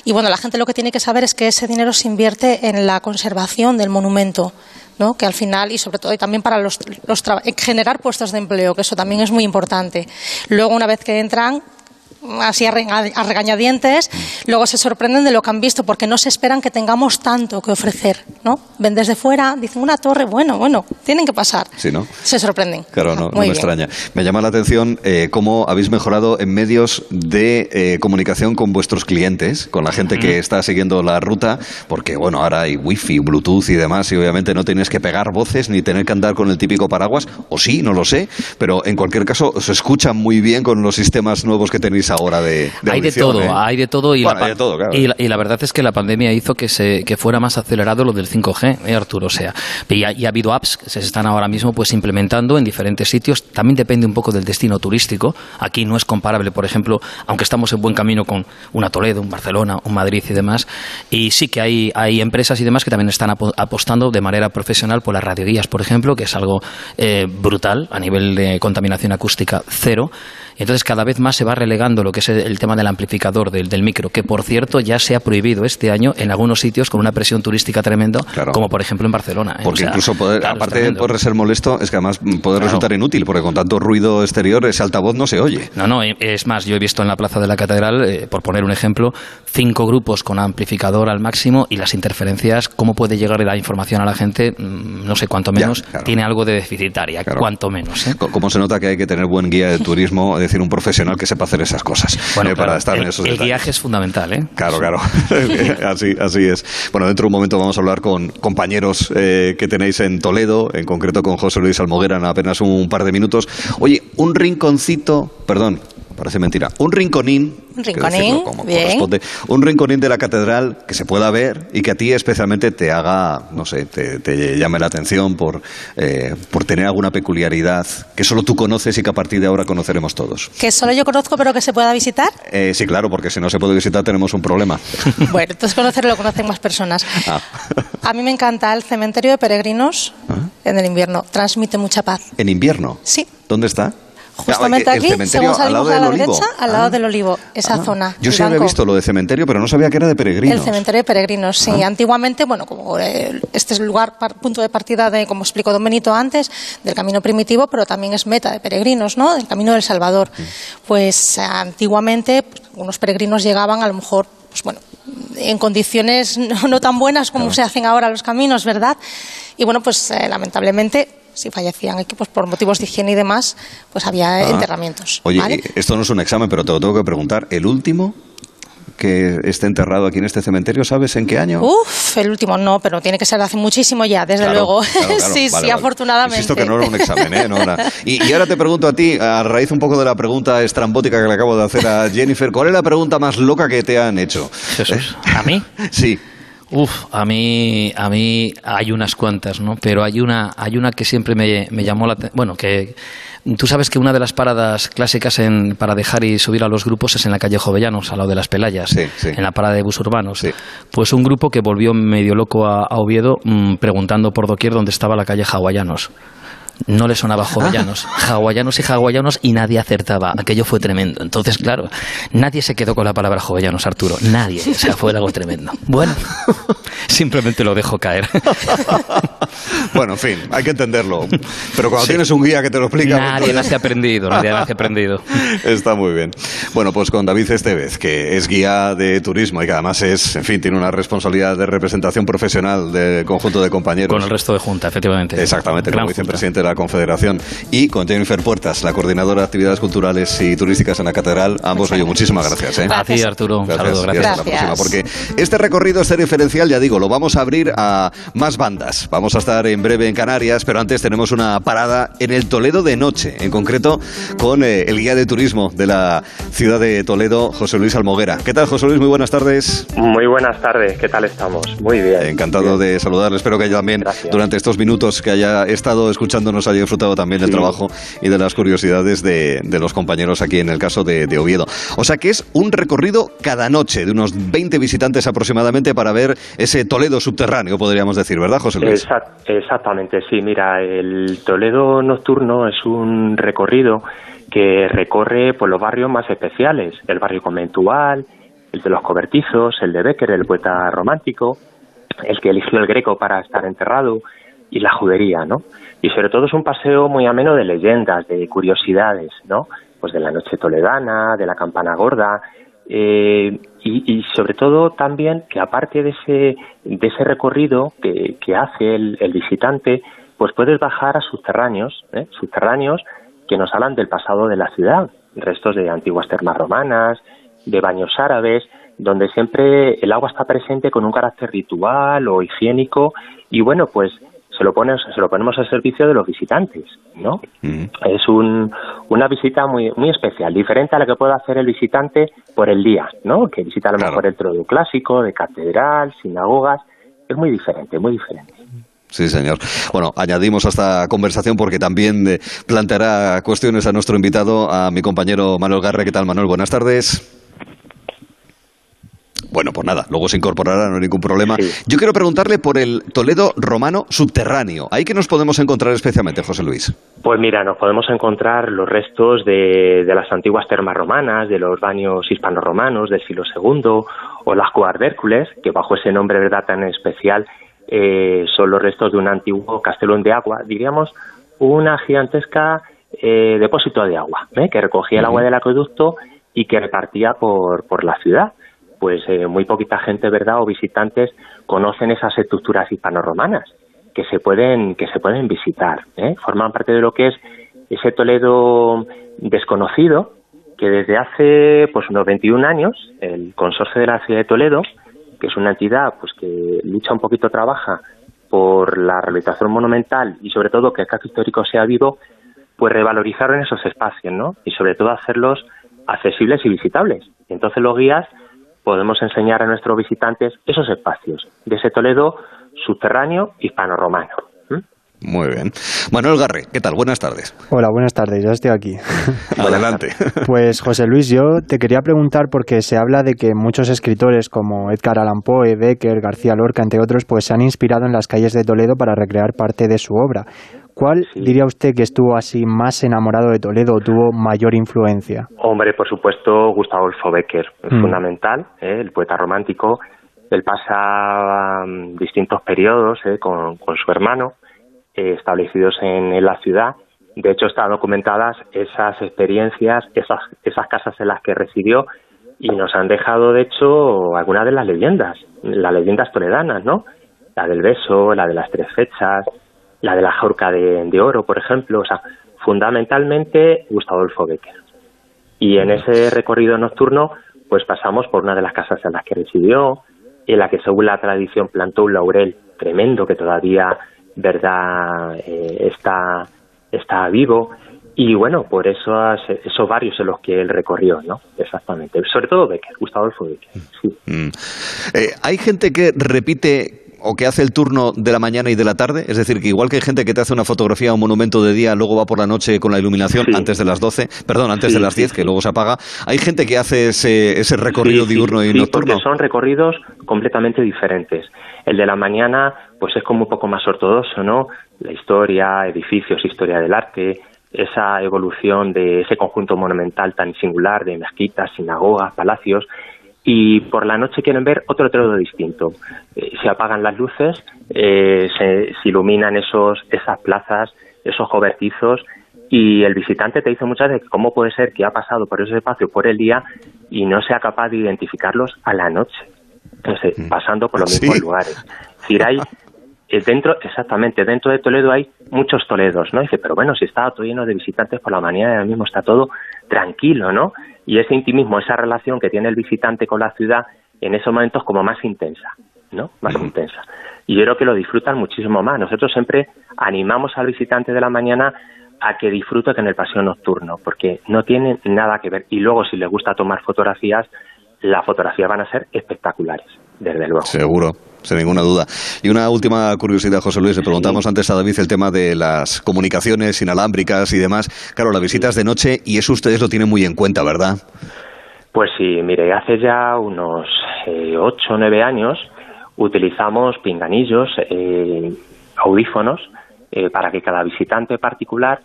Speaker 99: Y bueno, la gente lo que tiene que saber es que ese dinero se invierte en la conservación del monumento. ¿no? que al final, y sobre todo y también para los, los generar puestos de empleo, que eso también es muy importante. Luego, una vez que entran, así a, regañadientes, luego se sorprenden de lo que han visto porque no se esperan que tengamos tanto que ofrecer, ¿no? Ven desde fuera, dicen una torre, bueno, bueno, tienen que pasar.
Speaker 1: Sí, ¿no?
Speaker 99: Se sorprenden.
Speaker 1: Claro, no, me extraña. Me llama la atención eh, cómo habéis mejorado en medios de eh, comunicación con vuestros clientes, con la gente que está siguiendo la ruta, porque bueno, ahora hay wifi, bluetooth y demás, y obviamente no tienes que pegar voces ni tener que andar con el típico paraguas, o sí, no lo sé, pero en cualquier caso se escucha muy bien con los sistemas nuevos que tenéis ahora de,
Speaker 98: Hay de todo,
Speaker 1: ¿eh?
Speaker 98: hay de todo y, la, y, la, verdad es que la pandemia hizo que, se, que fuera más acelerado lo del 5G, ¿eh, Arturo? O sea, y ha, ha, habido apps que se están ahora mismo pues implementando en diferentes sitios. También depende un poco del destino turístico. Aquí no es comparable, por ejemplo, aunque estamos en buen camino con una Toledo, un Barcelona, un Madrid y demás. Y sí que hay, hay empresas y demás que también están apostando de manera profesional por las radioguías, por ejemplo, que es algo eh, brutal a nivel de contaminación acústica cero. Entonces cada vez más se va relegando lo que es el tema del amplificador, del, del micro, que por cierto ya se ha prohibido este año en algunos sitios con una presión turística tremenda, como por ejemplo en Barcelona.
Speaker 1: ¿eh? Porque incluso, poder, aparte de poder ser molesto, es que además puede resultar inútil, porque con tanto ruido exterior ese altavoz no se oye.
Speaker 98: No, no, es más, yo he visto en la plaza de la catedral, eh, por poner un ejemplo, cinco grupos con amplificador al máximo y las interferencias, cómo puede llegar la información a la gente, mm, no sé cuánto menos, tiene algo de deficitaria, cuanto menos. ¿eh?
Speaker 1: ¿Cómo se nota que hay que tener buen guía de turismo? decir, un profesional que sepa hacer esas cosas.
Speaker 98: Bueno, eh, para estar el, en esos el guiaje es fundamental, ¿eh?
Speaker 1: Claro, claro. así, así es. Bueno, dentro de un momento vamos a hablar con compañeros eh, que tenéis en Toledo, en concreto con José Luis Almoguera en apenas un par de minutos. Oye, un rinconcito, perdón, parece mentira. Un rinconín.
Speaker 99: Un rinconín, bien.
Speaker 1: Un rinconín de la catedral que se pueda ver y que a ti especialmente te haga, no sé, te, llame la atención por, eh, por tener alguna peculiaridad que solo tú conoces y que a partir de ahora conoceremos todos.
Speaker 99: ¿Que solo yo conozco pero que se pueda visitar?
Speaker 1: Eh, sí, claro, porque si no se puede visitar tenemos un problema.
Speaker 99: bueno, entonces conocerlo lo conocen más personas. Ah. a mí me encanta el cementerio de peregrinos ah. en el invierno. Transmite mucha paz.
Speaker 1: ¿En invierno?
Speaker 99: Sí.
Speaker 1: ¿Dónde está?
Speaker 99: Justamente aquí, según salimos a la derecha, al lado ah. del olivo, esa ah. zona.
Speaker 1: Yo sí había visto lo de cementerio, pero no sabía que era de peregrinos.
Speaker 99: El cementerio de peregrinos, sí. Ah. Antiguamente, bueno, como eh, este es el lugar, punto de partida de, como explicó Don Benito antes, del camino primitivo, pero también es meta de peregrinos, ¿no? Del camino del Salvador. Pues antiguamente, pues, unos peregrinos llegaban a lo mejor, pues bueno, en condiciones no, tan buenas como se hacen ahora los caminos, ¿verdad? Y bueno, pues eh, lamentablemente si fallecían equipos por motivos de higiene y demás, pues había ah. enterramientos.
Speaker 1: Oye, esto no es un examen, pero te lo tengo que preguntar. ¿El último que esté enterrado aquí en este cementerio, ¿sabes en qué año?
Speaker 99: Uf, el último no, pero tiene que ser hace muchísimo ya, desde luego. sí, sí, afortunadamente.
Speaker 1: Insisto que no era un examen, ¿eh? y, ahora te pregunto a ti, a raíz un poco de la pregunta estrambótica que le acabo de hacer a Jennifer, ¿cuál es la pregunta más loca que te han hecho?
Speaker 98: Jesús, ¿a mí?
Speaker 1: sí.
Speaker 98: Uf, a mí, a mí hay unas cuantas, ¿no? Pero hay una, hay una que siempre me, me llamó la atención. Bueno, que tú sabes que una de las paradas clásicas en, para dejar y subir a los grupos es en la calle Jovellanos, al lado de las Pelayas, en la parada de bus urbanos. Pues un grupo que volvió medio loco a, Oviedo mm, preguntando por doquier dónde estaba la calle Hawaianos no le sonaba hawaianos, hawaianos y hawaianos y nadie acertaba. Aquello fue tremendo. Entonces, claro, nadie se quedó con la palabra hawaianos, Arturo. Nadie. O sea, fue algo tremendo. Bueno, simplemente lo dejo caer.
Speaker 1: bueno, en fin, hay que entenderlo. Pero cuando tienes un guía que te lo explica...
Speaker 98: Nadie lo ha aprendido, nadie ha aprendido.
Speaker 1: Está muy bien. Bueno, pues con David Estevez, que es guía de turismo y que además es, en fin, tiene una responsabilidad de representación profesional del conjunto de compañeros.
Speaker 98: Con el resto de junta, efectivamente.
Speaker 1: Exactamente, como vicepresidente de la Confederación, y con Jennifer Puertas, la coordinadora de actividades culturales y turísticas en la Catedral. Ambos, oye, muchísimas gracias. ¿eh?
Speaker 98: A ti, Arturo. Un saludo, gracias.
Speaker 1: Hasta la próxima, porque este recorrido, este diferencial, ya digo, lo vamos a abrir a más bandas. Vamos a estar en breve en Canarias, pero antes tenemos una parada en el Toledo de noche, en concreto con eh, el guía de turismo de la ciudad de Toledo, José Luis Almoguera. ¿Qué tal, José Luis? Muy buenas tardes.
Speaker 100: Muy buenas tardes, ¿qué tal estamos? Muy bien.
Speaker 1: Encantado de saludarle. Espero que haya también, durante estos minutos que haya estado escuchándonos, haya disfrutado también del trabajo y de las curiosidades de, los compañeros aquí en el caso de, Oviedo. O sea que es un recorrido cada noche de unos 20 visitantes aproximadamente para ver ese Toledo subterráneo, podríamos decir, ¿verdad, José Luis?
Speaker 100: exactamente, sí. Mira, el Toledo nocturno es un recorrido que recorre pues, los barrios más especiales, el barrio conventual, el de los cobertizos, el de Becker, el poeta romántico, el que eligió el Greco para estar enterrado, y la judería, ¿no? Y sobre todo es un paseo muy ameno de leyendas, de curiosidades, ¿no? Pues de la noche toledana, de la campana gorda, eh, y, sobre todo también que aparte de ese, de ese recorrido que, que hace el, el, visitante, pues puedes bajar a subterráneos, ¿eh? subterráneos que nos hablan del pasado de la ciudad, restos de antiguas termas romanas, de baños árabes, donde siempre el agua está presente con un carácter ritual o higiénico y bueno, pues se lo, pones, se lo ponemos al servicio de los visitantes, ¿no? Mm. Es un, una visita muy, muy especial, diferente a la que puede hacer el visitante por el día, ¿no? Que visita a lo mejor el trono clásico, de catedral, sinagogas, es muy diferente, muy diferente.
Speaker 1: Sí, señor. Bueno, añadimos a esta conversación porque también eh, planteará cuestiones a nuestro invitado, a mi compañero Manuel Garre. ¿Qué tal, Manuel? Buenas tardes. Bueno, pues nada, luego se incorporará, no hay ningún problema. Yo quiero preguntarle por el Toledo romano subterráneo. ¿Ahí que nos podemos encontrar especialmente, José Luis?
Speaker 100: Pues mira, nos podemos encontrar los restos de, las antiguas termas romanas, de los baños hispano-romanos del siglo II, o las cuevas de Hércules, que bajo ese nombre verdad tan especial eh, son los restos de un antiguo castelón de agua, diríamos una gigantesca eh, depósito de agua, ¿eh? que recogía el agua del acueducto y que repartía por, por la ciudad pues eh, muy poquita gente, ¿verdad?, o visitantes conocen esas estructuras hispano-romanas que se pueden que se pueden visitar, ¿eh? forman parte de lo que es ese Toledo desconocido que desde hace pues unos 21 años el consorcio de la ciudad de Toledo, que es una entidad pues que lucha un poquito trabaja por la rehabilitación monumental y sobre todo que el casco histórico sea vivo, pues revalorizaron esos espacios, ¿no? Y sobre todo hacerlos accesibles y visitables. Entonces los guías podemos enseñar a nuestros visitantes esos espacios de ese Toledo subterráneo hispano-romano.
Speaker 1: Muy bien. Manuel Garre, ¿qué tal? Buenas tardes.
Speaker 10: Hola, buenas tardes, ya estoy aquí.
Speaker 1: Adelante.
Speaker 10: Pues José Luis, yo te quería preguntar porque se habla de que muchos escritores como Edgar Allan Poe, Becker, García Lorca, entre otros, pues se han inspirado en las calles de Toledo para recrear parte de su obra. ¿Cuál diría usted que estuvo así más enamorado de Toledo o tuvo mayor influencia?
Speaker 100: Hombre, por supuesto, Gustavo Becker, es mm. fundamental, ¿eh? el poeta romántico. Él pasa um, distintos periodos ¿eh? con, su hermano, eh, establecidos en, la ciudad. De hecho, están documentadas esas experiencias, esas, esas casas en las que residió y nos han dejado, de hecho, algunas de las leyendas, las leyendas toledanas, ¿no? La del beso, la de las tres fechas, la de la Jaurca de, Oro, por ejemplo, o sea, fundamentalmente Gustavo Adolfo Becker. Y en ese recorrido nocturno, pues pasamos por una de las casas en las que residió, en la que según la tradición plantó un laurel tremendo que todavía, verdad, eh, está, está vivo. Y bueno, por esos, esos barrios en los que él recorrió, ¿no? Exactamente. Sobre todo Becker, Gustavo Adolfo Becker. Sí.
Speaker 1: Mm. Eh, hay gente que repite o que hace el turno de la mañana y de la tarde? Es decir, que igual que hay gente que te hace una fotografía o un monumento de día, luego va por la noche con la iluminación antes de las 12, perdón, antes de las 10, que luego se apaga. ¿Hay gente que hace ese, ese recorrido diurno y nocturno?
Speaker 100: Porque son recorridos completamente diferentes. El de la mañana, pues es como un poco más ortodoxo, ¿no? La historia, edificios, historia del arte, esa evolución de ese conjunto monumental tan singular de mezquitas, sinagogas, palacios, y por la noche quieren ver otro trono distinto. Eh, se apagan las luces, eh, se, iluminan esos, esas plazas, esos cobertizos y el visitante te dice muchas veces cómo puede ser que ha pasado por ese espacio por el día y no sea capaz de identificarlos a la noche, Entonces, mm. pasando por los mismos lugares. Es decir, hay eh, dentro, exactamente, dentro de Toledo hay muchos Toledos, ¿no? Dice, pero bueno, si está todo lleno de visitantes por la mañana, ahora mismo está todo tranquilo, ¿no? Y ese intimismo, esa relación que tiene el visitante con la ciudad, en esos momentos como más intensa, ¿no? Más intensa. Y yo creo que lo disfrutan muchísimo más. Nosotros siempre animamos al visitante de la mañana a que disfrute en el paseo nocturno, porque no tiene nada que ver. Y luego, si le gusta tomar fotografías, las fotografías van a ser espectaculares, desde luego.
Speaker 1: Seguro, sin ninguna duda. Y una última curiosidad, José Luis, le preguntamos antes a David el tema de las comunicaciones inalámbricas y demás. Claro, la visita es de noche y eso ustedes lo tienen muy en cuenta, ¿verdad?
Speaker 100: Pues sí, mire, hace ya unos eh, ocho o nueve años utilizamos pinganillos, eh, audífonos, eh, para que cada visitante particular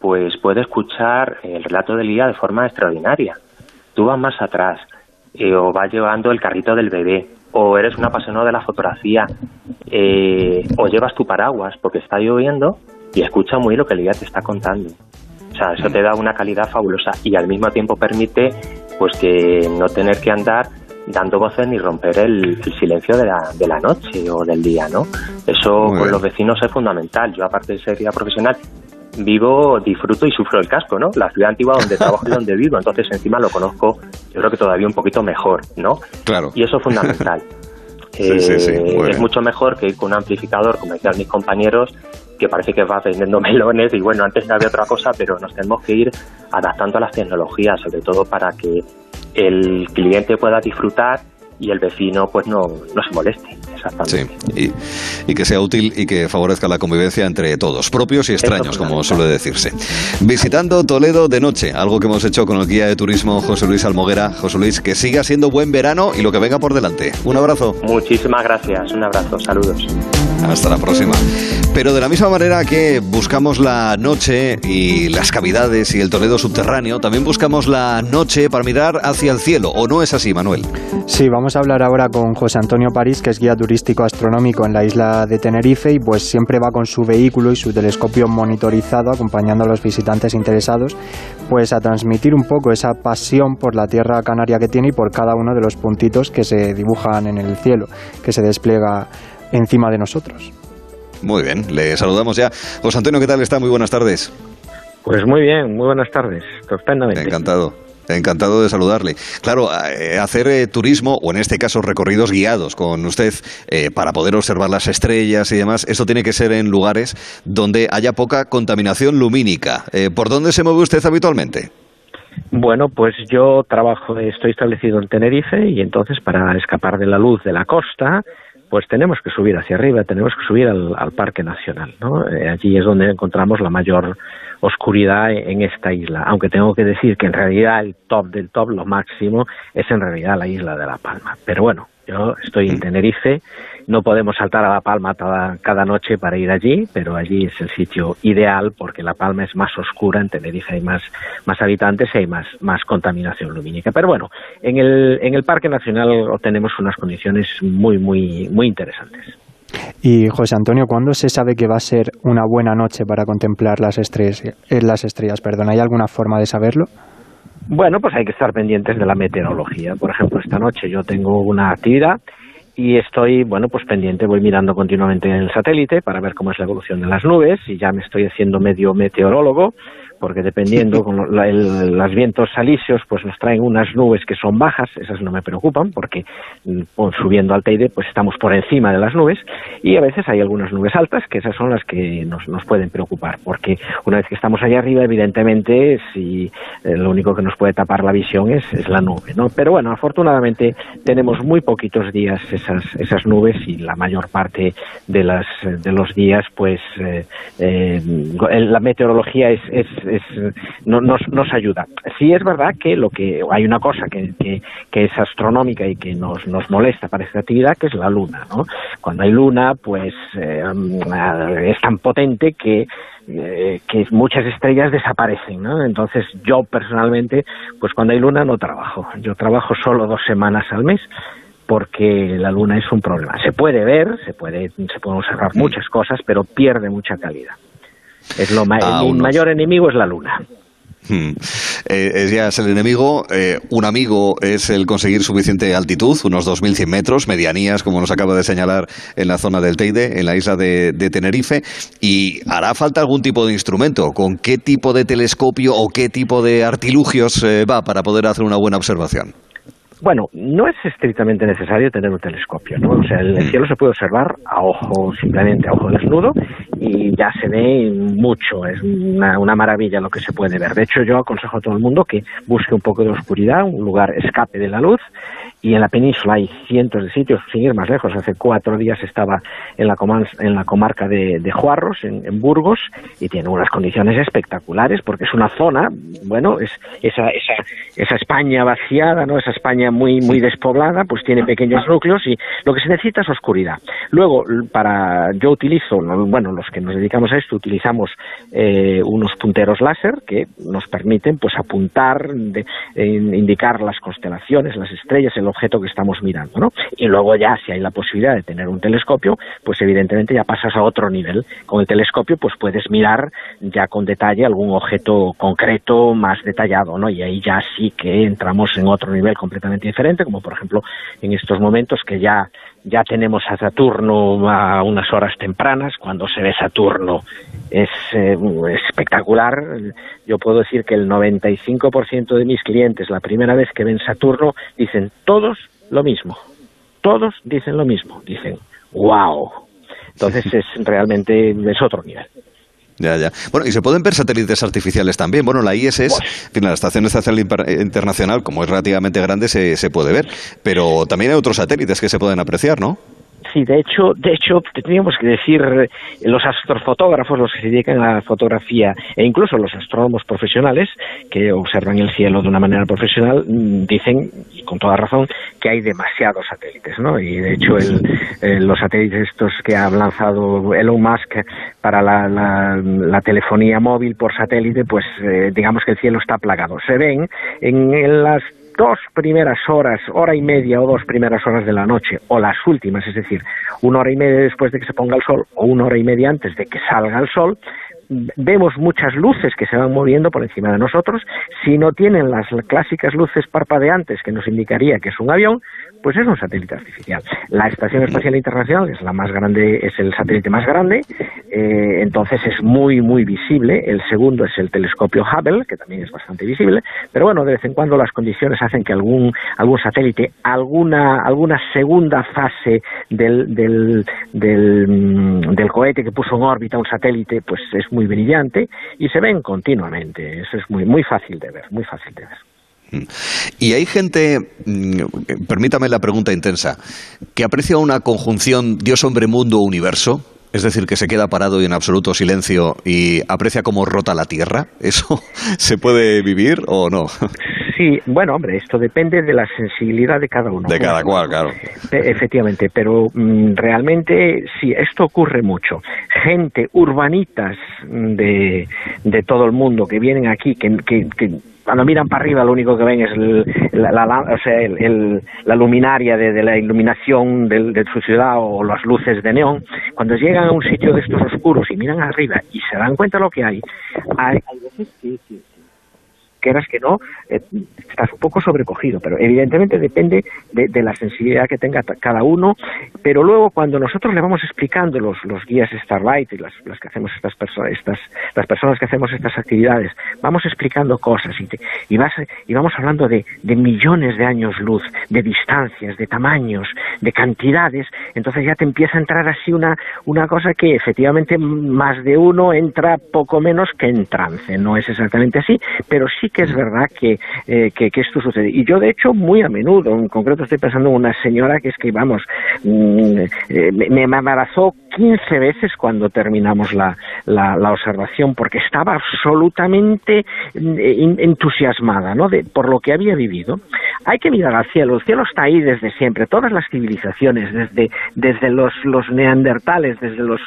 Speaker 100: pues pueda escuchar el relato del día de forma extraordinaria. Tú vas más atrás, o va llevando el carrito del bebé, o eres un apasionado de la fotografía, eh, o llevas tu paraguas porque está lloviendo y escucha muy lo que el guía te está contando. O sea, eso te da una calidad fabulosa y al mismo tiempo permite pues que no tener que andar dando voces ni romper el, silencio de la, de la, noche o del día, ¿no? Eso con los vecinos es fundamental. Yo, aparte de ser guía profesional, vivo, disfruto y sufro el casco, ¿no? La ciudad antigua donde trabajo y donde vivo, entonces encima lo conozco, yo creo que todavía un poquito mejor, ¿no?
Speaker 1: Claro.
Speaker 100: Y eso es fundamental. es mucho mejor que ir con un amplificador, como decían mis compañeros, que parece que va vendiendo melones y bueno, antes había otra cosa, pero nos tenemos que ir adaptando a las tecnologías, sobre todo para que el cliente pueda disfrutar y el vecino pues no, no se moleste. Exactamente.
Speaker 1: Sí, y, que sea útil y que favorezca la convivencia entre todos, propios y extraños, como suele decirse. Visitando Toledo de noche, algo que hemos hecho con el guía de turismo José Luis Almoguera. José Luis, que siga siendo buen verano y lo que venga por delante. Un abrazo.
Speaker 100: Muchísimas gracias, un abrazo, saludos.
Speaker 1: Hasta la próxima. Pero de la misma manera que buscamos la noche y las cavidades y el Toledo subterráneo, también buscamos la noche para mirar hacia el cielo. ¿O no es así, Manuel?
Speaker 10: Sí, vamos a hablar ahora con José Antonio París, que es guía turístico astronómico en la isla de Tenerife y pues siempre va con su vehículo y su telescopio monitorizado acompañando a los visitantes interesados pues a transmitir un poco esa pasión por la tierra canaria que tiene y por cada uno de los puntitos que se dibujan en el cielo, que se despliega encima de nosotros.
Speaker 1: Muy bien, le saludamos ya. José Antonio, ¿qué tal está? Muy buenas tardes.
Speaker 101: Pues muy bien, muy buenas tardes, estupendamente.
Speaker 1: Encantado. Encantado de saludarle. Claro, eh, hacer eh, turismo, o en este caso recorridos guiados con usted, eh, para poder observar las estrellas y demás, esto tiene que ser en lugares donde haya poca contaminación lumínica. ¿Por dónde se mueve usted habitualmente?
Speaker 101: Bueno, pues yo trabajo, estoy establecido en Tenerife y entonces para escapar de la luz de la costa, pues tenemos que subir hacia arriba, tenemos que subir al, Parque Nacional. ¿no? Eh, allí es donde encontramos la mayor oscuridad en esta isla, aunque tengo que decir que en realidad el top del top, lo máximo, es en realidad la isla de La Palma. Pero bueno, yo estoy en Tenerife no podemos saltar a La Palma cada noche para ir allí, pero allí es el sitio ideal porque La Palma es más oscura, en Tenerife hay más, más habitantes y hay más, más contaminación lumínica. Pero bueno, en el, en el Parque Nacional obtenemos unas condiciones muy, muy, muy interesantes.
Speaker 10: Y José Antonio, ¿cuándo se sabe que va a ser una buena noche para contemplar las estrellas? Eh, las estrellas perdón, ¿Hay alguna forma de saberlo?
Speaker 101: Bueno, pues hay que estar pendientes de la meteorología. Por ejemplo, esta noche yo tengo una actividad y estoy, bueno, pues pendiente, voy mirando continuamente en el satélite para ver cómo es la evolución de las nubes y ya me estoy haciendo medio meteorólogo porque dependiendo con los vientos alisios pues nos traen unas nubes que son bajas, esas no me preocupan porque mm, subiendo al Teide pues estamos por encima de las nubes y a veces hay algunas nubes altas que esas son las que nos, nos pueden preocupar porque una vez que estamos allá arriba evidentemente si eh, lo único que nos puede tapar la visión es, es, la nube, ¿no? Pero bueno, afortunadamente tenemos muy poquitos días esas, esas nubes y la mayor parte de, las, de los días pues eh, eh, la meteorología es, es no, nos, nos ayuda. Sí es verdad que lo que hay una cosa que, que, es astronómica y que nos, nos molesta para esta actividad, que es la luna. ¿no? Cuando hay luna, pues eh, es tan potente que eh, que muchas estrellas desaparecen, ¿no? Entonces yo personalmente, pues cuando hay luna no trabajo. Yo trabajo solo dos semanas al mes porque la luna es un problema. Se puede ver, se puede, se pueden observar muchas cosas, pero pierde mucha calidad. Es lo mi mayor enemigo es la luna.
Speaker 1: Hmm. Eh, es ya es el enemigo. Eh, un amigo es el conseguir suficiente altitud, unos 2.100 metros, medianías, como nos acaba de señalar en la zona del Teide, en la isla de, Tenerife. Y hará falta algún tipo de instrumento. ¿Con qué tipo de telescopio o qué tipo de artilugios eh, va para poder hacer una buena observación?
Speaker 101: Bueno, no es estrictamente necesario tener un telescopio, ¿no? O sea, el mm. cielo se puede observar a ojo, simplemente a ojo desnudo, y ya se ve mucho, es una, una, maravilla lo que se puede ver. De hecho, yo aconsejo a todo el mundo que busque un poco de oscuridad, un lugar escape de la luz, y en la península hay cientos de sitios, sin ir más lejos. Hace cuatro días estaba en la, en la comarca de, Juarros, en, Burgos, y tiene unas condiciones espectaculares porque es una zona, bueno, es esa, esa, esa España vaciada, ¿no? esa España muy, muy despoblada, pues tiene pequeños núcleos y lo que se necesita es oscuridad. Luego, para yo utilizo, bueno, los que nos dedicamos a esto utilizamos eh, unos punteros láser que nos permiten pues apuntar, indicar las constelaciones, las estrellas, el objeto que estamos mirando, ¿no? Y luego ya si hay la posibilidad de tener un telescopio, pues evidentemente ya pasas a otro nivel. Con el telescopio pues puedes mirar ya con detalle algún objeto concreto más detallado, ¿no? Y ahí ya sí que entramos en otro nivel completamente diferente, como por ejemplo en estos momentos que ya ya tenemos a Saturno a unas horas tempranas, cuando se ve Saturno es eh, espectacular. Yo puedo decir que el 95% de mis clientes, la primera vez que ven Saturno, dicen todos lo mismo. Todos dicen lo mismo. Dicen, wow. Entonces es realmente es otro nivel.
Speaker 1: Ya, ya. Bueno, y se pueden ver satélites artificiales también. Bueno, la ISS, la Estación Espacial Internacional, como es relativamente grande, se, se puede ver. Pero también hay otros satélites que se pueden apreciar, ¿no?
Speaker 101: Sí, de hecho, de hecho, tendríamos que decir eh, los astrofotógrafos, los que se dedican a la fotografía, e incluso los astrónomos profesionales que observan el cielo de una manera profesional, mm, dicen, y con toda razón, que hay demasiados satélites, ¿no? Y de hecho, eh, los satélites estos que ha lanzado Elon Musk para la, telefonía móvil por satélite, pues eh, digamos que el cielo está plagado. Se ven en las dos primeras horas, hora y media o dos primeras horas de la noche, o las últimas, es decir, una hora y media después de que se ponga el sol o una hora y media antes de que salga el sol, vemos muchas luces que se van moviendo por encima de nosotros. Si no tienen las clásicas luces parpadeantes que nos indicaría que es un avión, pues es un satélite artificial. La Estación Espacial Internacional es la más grande, es el satélite más grande, eh, entonces es muy muy visible. El segundo es el telescopio Hubble, que también es bastante visible, pero bueno, de vez en cuando las condiciones hacen que algún algún satélite, alguna alguna segunda fase del del, del, mm, del cohete que puso en órbita un satélite, pues es muy brillante y se ven continuamente. Eso es muy muy fácil de ver, muy fácil de ver.
Speaker 1: Y hay gente, mm, permítame la pregunta intensa, que aprecia una conjunción Dios, hombre, mundo, universo. Es decir, que se queda parado y en absoluto silencio y aprecia cómo rota la Tierra. ¿Eso se puede vivir o no?
Speaker 101: Sí, bueno, hombre, esto depende de la sensibilidad de cada uno.
Speaker 1: De cada cual, claro.
Speaker 101: Efectivamente, pero mm, realmente sí, esto ocurre mucho. Gente, urbanitas de, de todo el mundo que vienen aquí, que, que cuando miran para arriba lo único que ven es la, o sea, el, la luminaria de, la iluminación de, su ciudad o las luces de neón, cuando llegan a un sitio de estos oscuros y miran arriba y se dan cuenta de lo que hay, hay, veces quieras que no, eh, estás un poco sobrecogido, pero evidentemente depende de, la sensibilidad que tenga cada uno, pero luego cuando nosotros le vamos explicando los, los guías Starlight y las, las que hacemos estas personas, estas, las personas que hacemos estas actividades, vamos explicando cosas y, y, vas, y vamos hablando de, de millones de años luz, de distancias, de tamaños, de cantidades, entonces ya te empieza a entrar así una, una cosa que efectivamente más de uno entra poco menos que en trance, no es exactamente así, pero sí que es verdad eh, que, que, esto sucede. Y yo, de hecho, muy a menudo, en concreto estoy pensando en una señora que es que, vamos, mm, eh, me, me abrazó 15 veces cuando terminamos la, la, observación, porque estaba absolutamente mm, entusiasmada ¿no? de, por lo que había vivido. Hay que mirar al cielo, el cielo está ahí desde siempre, todas las civilizaciones, desde, desde los, los neandertales, desde los,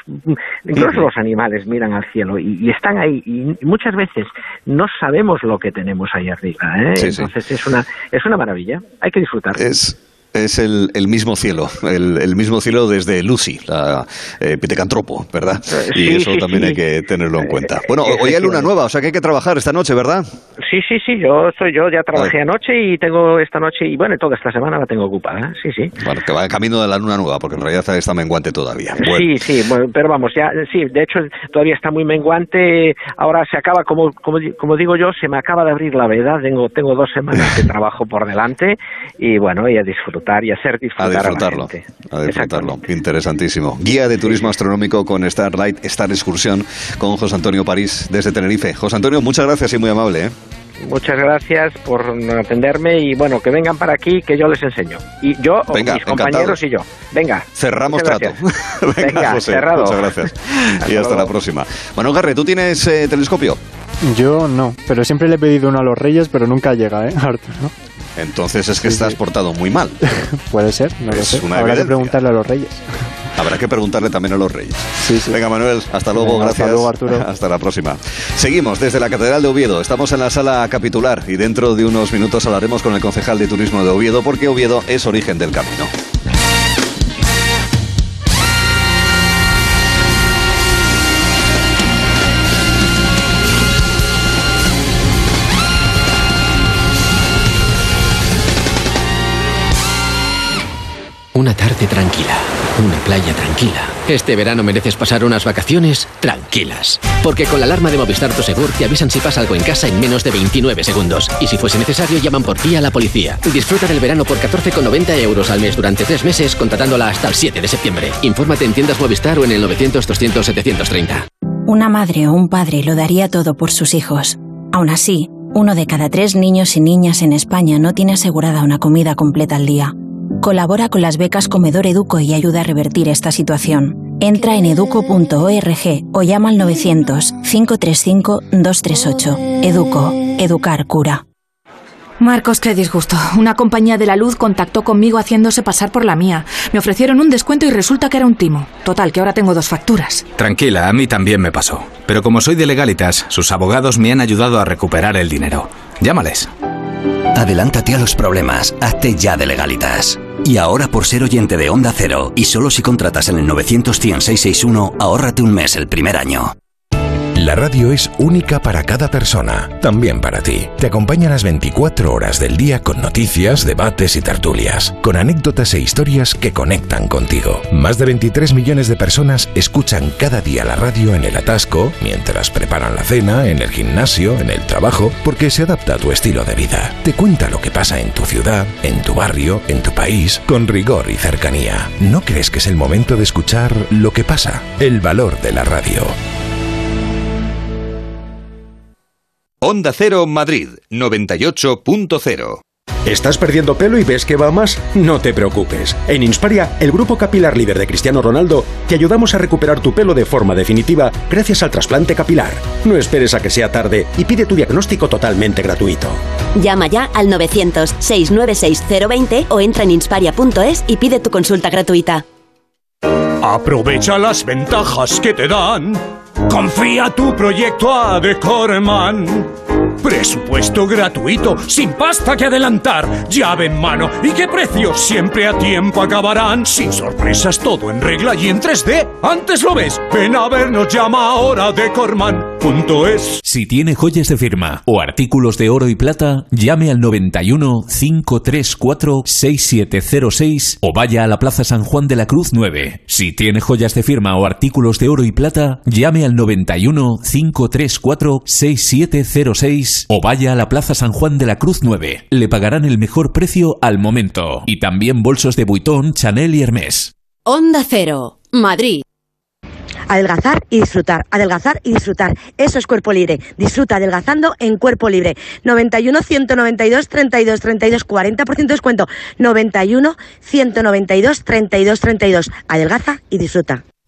Speaker 101: incluso los animales miran al cielo y, están ahí, y muchas veces no sabemos lo que tenemos ahí arriba. ¿eh? Entonces es una, es una maravilla, hay que disfrutar.
Speaker 1: Es es el, el, mismo cielo, el, el, mismo cielo desde Lucy, la eh, Pitecantropo, ¿verdad? Eh, y eso también hay que tenerlo en cuenta. Bueno, hoy hay luna nueva, o sea que hay que trabajar esta noche, ¿verdad?
Speaker 101: Sí, sí, sí, yo soy yo, ya trabajé anoche y tengo esta noche, y bueno, toda esta semana la tengo ocupada, sí, sí.
Speaker 1: Bueno, que va camino de la luna nueva, porque en realidad está menguante todavía.
Speaker 101: Sí, sí, pero vamos, ya, sí, de hecho todavía está muy menguante, ahora se acaba, como, como, como digo yo, se me acaba de abrir la veda, tengo, tengo dos semanas de trabajo por delante y bueno, y a disfrutar y hacer disfrutar a disfrutarlo. A,
Speaker 1: disfrutarlo. Interesantísimo. Guía de turismo astronómico con Starlight, Star Excursión con José Antonio París desde Tenerife. José Antonio, muchas gracias y muy amable. ¿eh?
Speaker 101: Muchas gracias por atenderme y bueno, que vengan para aquí que yo les enseño. Y yo, mis compañeros y yo. Venga.
Speaker 1: Cerramos trato. Venga, José, cerrado. Muchas gracias. y hasta la próxima. Bueno, Garre, ¿tú tienes eh, telescopio?
Speaker 10: Yo no, pero siempre le he pedido uno a los Reyes, pero nunca llega, ¿eh, Arthur? ¿no?
Speaker 1: Entonces es que estás portado muy mal.
Speaker 10: Puede ser, no lo sé. Habrá que preguntarle a los reyes.
Speaker 1: Habrá que preguntarle también a los reyes.
Speaker 10: Sí, sí.
Speaker 1: Venga, Manuel, hasta luego, gracias.
Speaker 10: Hasta luego, Arturo.
Speaker 1: Hasta la próxima. Seguimos desde la Catedral de Oviedo. Estamos en la sala capitular y dentro de unos minutos hablaremos con el concejal de turismo de Oviedo porque Oviedo es origen del camino.
Speaker 18: Una tarde tranquila, una playa tranquila. Este verano mereces pasar unas vacaciones tranquilas. Porque con la alarma de Movistar Prosegur te avisan si pasa algo en casa en menos de 29 segundos. Y si fuese necesario, llaman por ti a la policía. Disfruta del verano por 14,90 euros al mes durante tres meses, contratándola hasta el 7 de septiembre. Infórmate en tiendas Movistar o en el 900-200-730.
Speaker 102: Una madre o un padre lo daría todo por sus hijos. Aún así, uno de cada tres niños y niñas en España no tiene asegurada una comida completa al día. Colabora con las becas Comedor Educo y ayuda a revertir esta situación. Entra en educo.org o llama al 900-535-238. Educo. Educar cura.
Speaker 78: Marcos, qué disgusto. Una compañía de la luz contactó conmigo haciéndose pasar por la mía. Me ofrecieron un descuento y resulta que era un timo. Total, que ahora tengo dos facturas.
Speaker 57: Tranquila, a mí también me pasó. Pero como soy de legalitas, sus abogados me han ayudado a recuperar el dinero. Llámales.
Speaker 25: Adelántate a los problemas. Hazte ya de legalitas. Y ahora por ser oyente de Onda Cero, y solo si contratas en el 900 ahórrate un mes el primer año.
Speaker 103: La radio es única para cada persona, también para ti. Te acompaña las 24 horas del día con noticias, debates y tertulias, con anécdotas e historias que conectan contigo. Más de 23 millones de personas escuchan cada día la radio en el atasco, mientras preparan la cena, en el gimnasio, en el trabajo, porque se adapta a tu estilo de vida. Te cuenta lo que pasa en tu ciudad, en tu barrio, en tu país, con rigor y cercanía. ¿No crees que es el momento de escuchar lo que pasa? El valor de la radio. Onda Cero Madrid 98.0
Speaker 104: ¿Estás perdiendo pelo y ves que va más? No te preocupes. En Insparia, el grupo capilar líder de Cristiano Ronaldo, te ayudamos a recuperar tu pelo de forma definitiva gracias al trasplante capilar. No esperes a que sea tarde y pide tu diagnóstico totalmente gratuito.
Speaker 105: Llama ya al 900-696-020 o entra en insparia.es y pide tu consulta gratuita.
Speaker 106: Aprovecha las ventajas que te dan. Confía tu proyecto a Decorman. Presupuesto gratuito, sin pasta que adelantar, llave en mano y qué precios siempre a tiempo acabarán. Sin sorpresas, todo en regla y en 3D. Antes lo ves, ven a vernos, llama ahora decorman.es.
Speaker 107: Si tiene joyas de firma o artículos de oro y plata, llame al 91 534 6706 o vaya a la Plaza San Juan de la Cruz 9. Si tiene joyas de firma o artículos de oro y plata, llame al 91 534 6706 o vaya a la Plaza San Juan de la Cruz 9. Le pagarán el mejor precio al momento. Y también bolsos de Vuitton, Chanel y Hermès.
Speaker 105: Onda Cero, Madrid.
Speaker 73: Adelgazar y disfrutar, adelgazar y disfrutar. Eso es cuerpo libre. Disfruta adelgazando en cuerpo libre. 91 192 32 32 40% de descuento. 91 192 32 32. Adelgaza y disfruta.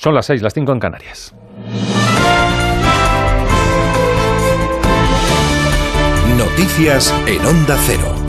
Speaker 73: Son las 6, las 5 en Canarias.
Speaker 103: Noticias en Onda Cero.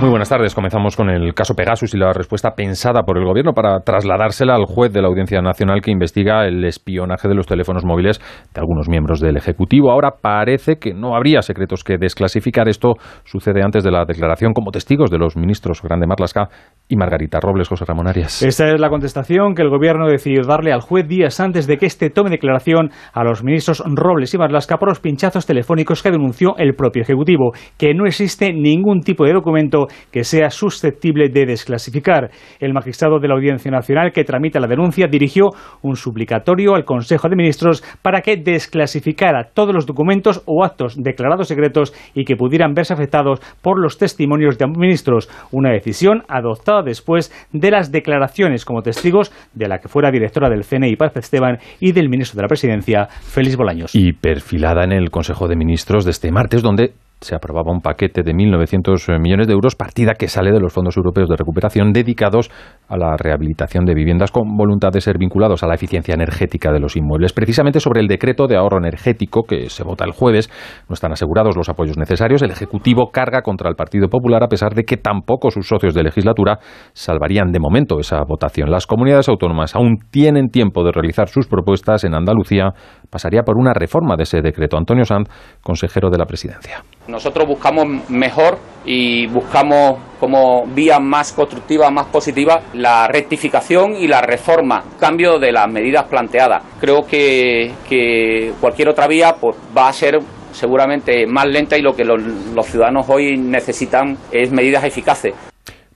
Speaker 73: Muy buenas tardes. Comenzamos con el caso Pegasus y la respuesta pensada por el Gobierno para trasladársela al juez de la Audiencia Nacional que investiga el espionaje de los teléfonos móviles de algunos miembros del Ejecutivo. Ahora parece que no habría secretos que desclasificar. Esto sucede antes de la declaración como testigos de los ministros Grande Marlasca y Margarita Robles, José Ramón Arias.
Speaker 108: Esta es la contestación que el Gobierno decidió darle al juez días antes de que este tome declaración a los ministros Robles y Marlasca por los pinchazos telefónicos que denunció el propio Ejecutivo, que no existe ningún tipo de documento que sea susceptible de desclasificar. El magistrado de la Audiencia Nacional que tramita la denuncia dirigió un suplicatorio al Consejo de Ministros para que desclasificara todos los documentos o actos declarados secretos y que pudieran verse afectados por los testimonios de ambos ministros, una decisión adoptada después de las declaraciones como testigos de la que fuera directora del CNI Paz Esteban y del ministro de la Presidencia, Félix Bolaños.
Speaker 73: Y perfilada en el Consejo de Ministros de este martes, donde se aprobaba un paquete de 1.900 millones de euros, partida que sale de los fondos europeos de recuperación dedicados a la rehabilitación de viviendas con voluntad de ser vinculados a la eficiencia energética de los inmuebles. Precisamente sobre el decreto de ahorro energético que se vota el jueves, no están asegurados los apoyos necesarios. El Ejecutivo carga contra el Partido Popular a pesar de que tampoco sus socios de legislatura salvarían de momento esa votación. Las comunidades autónomas aún tienen tiempo de realizar sus propuestas. En Andalucía pasaría por una reforma de ese decreto. Antonio Sanz, consejero de la Presidencia.
Speaker 109: Nosotros buscamos mejor y buscamos como vía más constructiva, más positiva, la rectificación y la reforma, cambio de las medidas planteadas. Creo que, que cualquier otra vía pues, va a ser seguramente más lenta y lo que los, los ciudadanos hoy necesitan es medidas eficaces.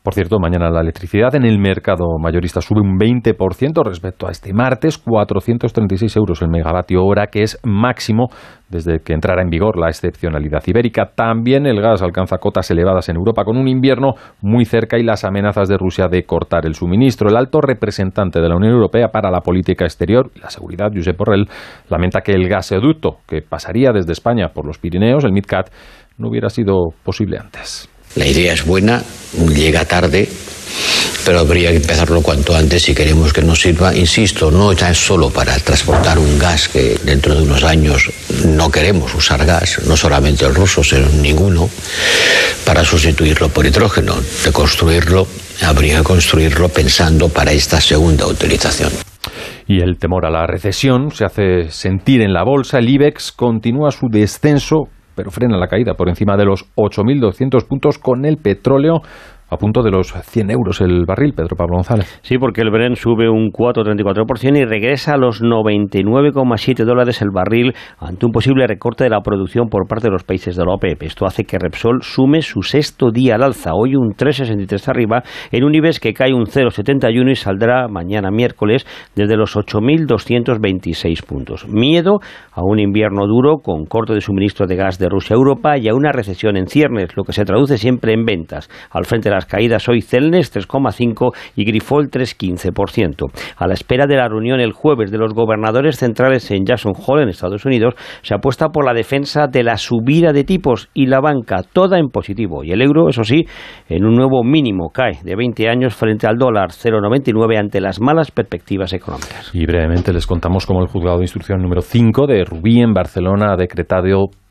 Speaker 73: Por cierto, mañana la electricidad en el mercado mayorista sube un 20% respecto a este martes, 436 euros el megavatio hora, que es máximo desde que entrara en vigor la excepcionalidad ibérica. También el gas alcanza cotas elevadas en Europa con un invierno muy cerca y las amenazas de Rusia de cortar el suministro. El alto representante de la Unión Europea para la política exterior y la seguridad, Josep Borrell, lamenta que el gasoducto que pasaría desde España por los Pirineos, el MidCat, no hubiera sido posible antes.
Speaker 110: La idea es buena, llega tarde, pero habría que empezarlo cuanto antes si queremos que nos sirva. Insisto, no ya es solo para transportar un gas que dentro de unos años no queremos usar gas, no solamente el ruso, sino ninguno, para sustituirlo por hidrógeno. De construirlo, habría que construirlo pensando para esta segunda utilización.
Speaker 73: Y el temor a la recesión se hace sentir en la bolsa. El IBEX continúa su descenso pero frena la caída por encima de los 8.200 puntos con el petróleo a punto de los 100 euros el barril, Pedro Pablo González.
Speaker 111: Sí, porque el Brent sube un 4,34% y regresa a los 99,7 dólares el barril ante un posible recorte de la producción por parte de los países de la OPEP. Esto hace que Repsol sume su sexto día al alza, hoy un 3,63 arriba, en un IBEX que cae un 0,71 y saldrá mañana miércoles desde los 8.226 puntos. Miedo a un invierno duro con corte de suministro de gas de Rusia a Europa y a una recesión en ciernes, lo que se traduce siempre en ventas. Al frente de las caídas hoy Celnes 3,5 y Grifol 3,15%. A la espera de la reunión el jueves de los gobernadores centrales en Jackson Hole, en Estados Unidos, se apuesta por la defensa de la subida de tipos y la banca, toda en positivo. Y el euro, eso sí, en un nuevo mínimo, cae de 20 años frente al dólar 0,99 ante las malas perspectivas económicas.
Speaker 73: Y brevemente les contamos cómo el juzgado de instrucción número 5 de Rubí en Barcelona ha decretado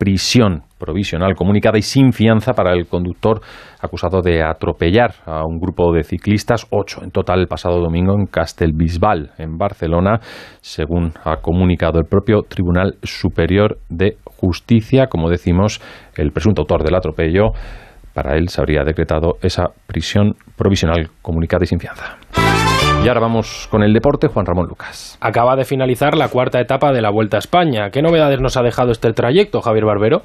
Speaker 73: prisión provisional comunicada y sin fianza para el conductor acusado de atropellar a un grupo de ciclistas, ocho en total el pasado domingo en Castelbisbal, en Barcelona, según ha comunicado el propio Tribunal Superior de Justicia. Como decimos, el presunto autor del atropello, para él se habría decretado esa prisión provisional comunicada y sin fianza. Y ahora vamos con el deporte, Juan Ramón Lucas.
Speaker 112: Acaba de finalizar la cuarta etapa de la Vuelta a España. ¿Qué novedades nos ha dejado este trayecto, Javier Barbero?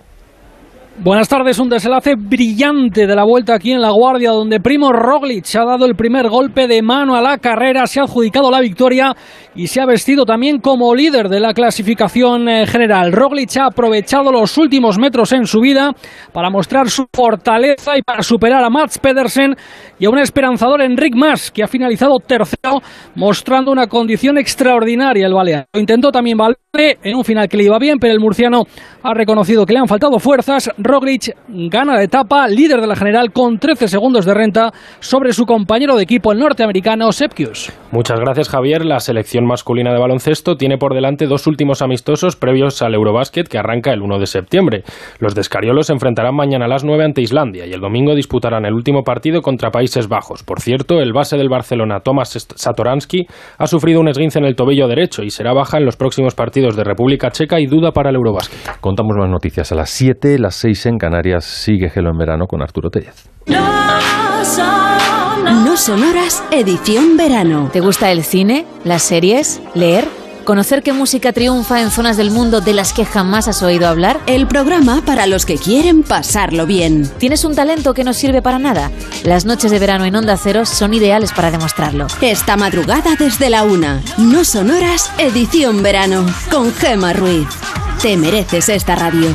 Speaker 113: Buenas tardes, un desenlace brillante de la vuelta aquí en La Guardia, donde Primo Roglic ha dado el primer golpe de mano a la carrera, se ha adjudicado la victoria y se ha vestido también como líder de la clasificación eh, general. Roglic ha aprovechado los últimos metros en su vida para mostrar su fortaleza y para superar a Mats Pedersen y a un esperanzador Enric Mas, que ha finalizado tercero, mostrando una condición extraordinaria el balear. Lo intentó también Valverde en un final que le iba bien, pero el murciano ha reconocido que le han faltado fuerzas. Roglic gana la etapa, líder de la general con 13 segundos de renta sobre su compañero de equipo, el norteamericano Sepkius.
Speaker 112: Muchas gracias Javier. La selección masculina de baloncesto tiene por delante dos últimos amistosos previos al Eurobásquet que arranca el 1 de septiembre. Los de Escariolos se enfrentarán mañana a las 9 ante Islandia y el domingo disputarán el último partido contra Países Bajos. Por cierto, el base del Barcelona, Tomas Satoransky, ha sufrido un esguince en el tobillo derecho y será baja en los próximos partidos de República Checa y duda para el Eurobásquet.
Speaker 73: Contamos más noticias a las 7, las 6 en Canarias. Sigue Gelo en verano con Arturo Tellez.
Speaker 92: No sonoras edición verano.
Speaker 114: ¿Te gusta el cine, las series, leer?
Speaker 108: ¿Conocer qué música triunfa en zonas del mundo de las que jamás has oído hablar?
Speaker 33: El programa para los que quieren pasarlo bien.
Speaker 108: ¿Tienes un talento que no sirve para nada? Las noches de verano en Onda Cero son ideales para demostrarlo.
Speaker 33: Esta madrugada desde la una. No son horas, edición verano. Con Gema Ruiz. Te mereces esta radio.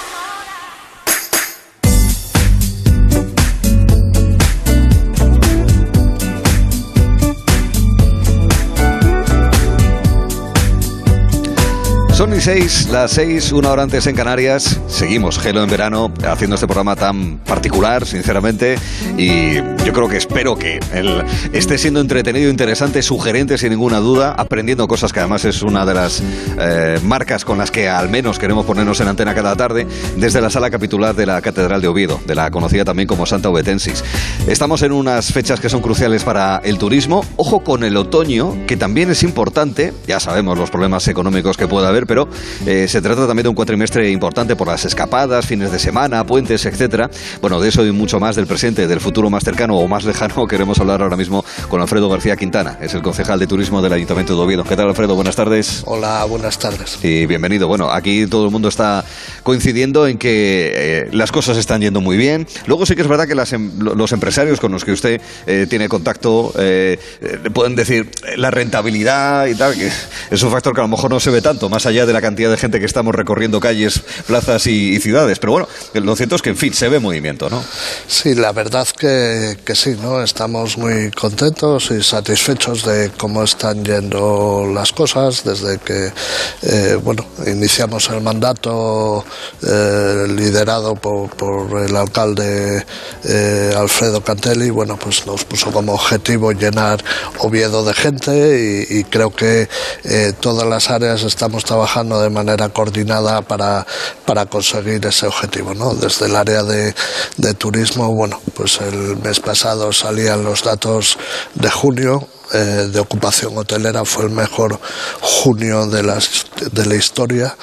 Speaker 115: Son
Speaker 1: seis, las seis, una hora antes en Canarias. Seguimos Gelo en verano, haciendo este programa tan particular, sinceramente. Y yo creo que espero que esté siendo entretenido, interesante, sugerente, sin ninguna duda, aprendiendo cosas que además es una de las eh, marcas con las que al menos queremos ponernos en antena cada tarde, desde la sala capitular de la Catedral de Oviedo, de la conocida también como Santa Ovetensis. Estamos en unas fechas que son cruciales para el turismo. Ojo con el otoño, que también es importante. Ya sabemos los problemas económicos que puede haber, pero eh, se trata también de un cuatrimestre importante por las escapadas, fines de semana, puentes, etcétera. Bueno, de eso y mucho más del presente, del futuro más cercano o más lejano, queremos hablar ahora mismo con Alfredo García Quintana, es el concejal de turismo del Ayuntamiento de Oviedo. ¿Qué tal, Alfredo? Buenas tardes.
Speaker 116: Hola, buenas tardes.
Speaker 1: Y bienvenido. Bueno, aquí todo el mundo está coincidiendo en que eh, las cosas están yendo muy bien. Luego sí que es verdad que las em- los empresarios con los que usted eh, tiene contacto eh, eh, pueden decir eh, la rentabilidad y tal, que es un factor que a lo mejor no se ve tanto, más allá de la cantidad de gente que estamos recorriendo calles, plazas y, y ciudades. Pero bueno, lo cierto es que, en fin, se ve movimiento, ¿no?
Speaker 116: Sí, la verdad que, que sí, ¿no? Estamos muy contentos y satisfechos de cómo están yendo las cosas desde que, eh, bueno, iniciamos el mandato eh, liderado por, por el alcalde eh, Alfredo Cantelli. Bueno, pues nos puso como objetivo llenar Oviedo de gente y, y creo que eh, todas las áreas estamos trabajando de manera coordinada para, para conseguir ese objetivo, ¿no? Desde el área de, de turismo, bueno, pues el mes pasado salían los datos de junio, eh, de ocupación hotelera fue el mejor junio de, las, de la historia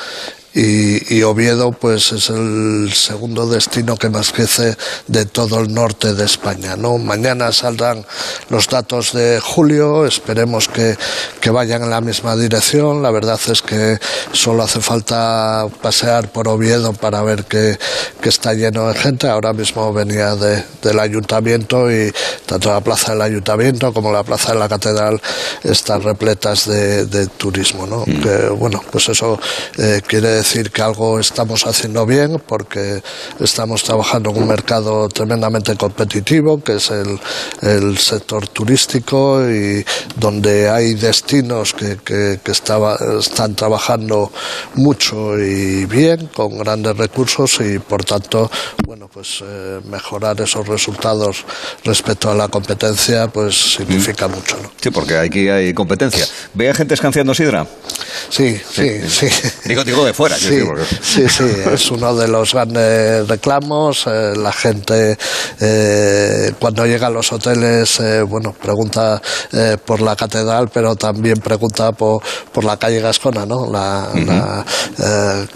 Speaker 116: y, y Oviedo pues es el segundo destino que más crece de todo el norte de España. ¿no? Mañana saldrán los datos de julio, esperemos que, que vayan en la misma dirección. La verdad es que solo hace falta pasear por Oviedo para ver que, que está lleno de gente. Ahora mismo venía de- del ayuntamiento y tanto la plaza del ayuntamiento como la plaza de la catedral están repletas de, de turismo. ¿no? Que, bueno, pues eso eh, quiere decir que algo estamos haciendo bien porque estamos trabajando en un mercado tremendamente competitivo que es el, el sector turístico y donde hay destinos que, que- que estaba- están trabajando mucho y bien con grandes recursos y por tanto bueno pues eh, mejorar esos resultados respecto a la competencia pues significa mucho ¿no?
Speaker 1: Sí, porque aquí hay competencia. ¿Ve a gente escanciando sidra?
Speaker 116: Sí, sí, sí.
Speaker 1: Digo, digo de fuera.
Speaker 116: Sí, sí, sí, es uno de los grandes reclamos. eh, la gente eh, cuando llega a los hoteles, eh, bueno, pregunta por la catedral, pero también pregunta por, por la calle Gascona, ¿no? La, la,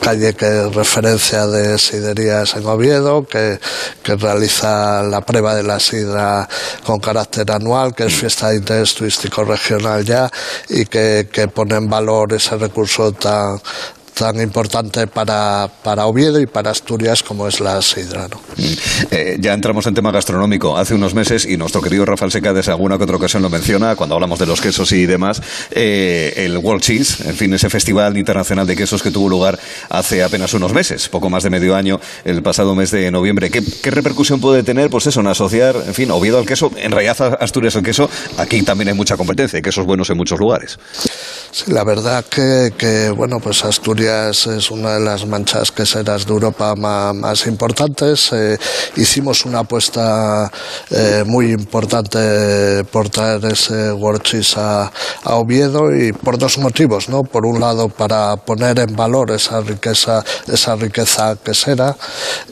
Speaker 116: calle que es referencia de siderías en Oviedo, que, que realiza la prueba de la sidra con carácter anual, que es fiesta de interés turístico regional ya, y que, que pone en valor ese recurso tan tan importante para, para Oviedo y para Asturias como es la sidra. ¿no?
Speaker 1: Eh, ya entramos en tema gastronómico hace unos meses y nuestro querido Rafael Seca desde alguna que otra ocasión lo menciona cuando hablamos de los quesos y demás eh, el World Cheese, en fin, ese festival internacional de quesos que tuvo lugar hace apenas unos meses, poco más de medio año, el pasado mes de noviembre. ¿Qué, qué repercusión puede tener, pues eso, en asociar, en fin, Oviedo al queso, en realidad Asturias al queso? Aquí también hay mucha competencia, hay quesos buenos en muchos lugares.
Speaker 116: Sí, la verdad que, que, bueno, pues Asturias es una de las manchas queseras de Europa más, importantes. Eh, hicimos una apuesta eh, muy importante por traer ese World Cheese a, a Oviedo y por dos motivos, ¿no? Por un lado, para poner en valor esa riqueza, esa riqueza quesera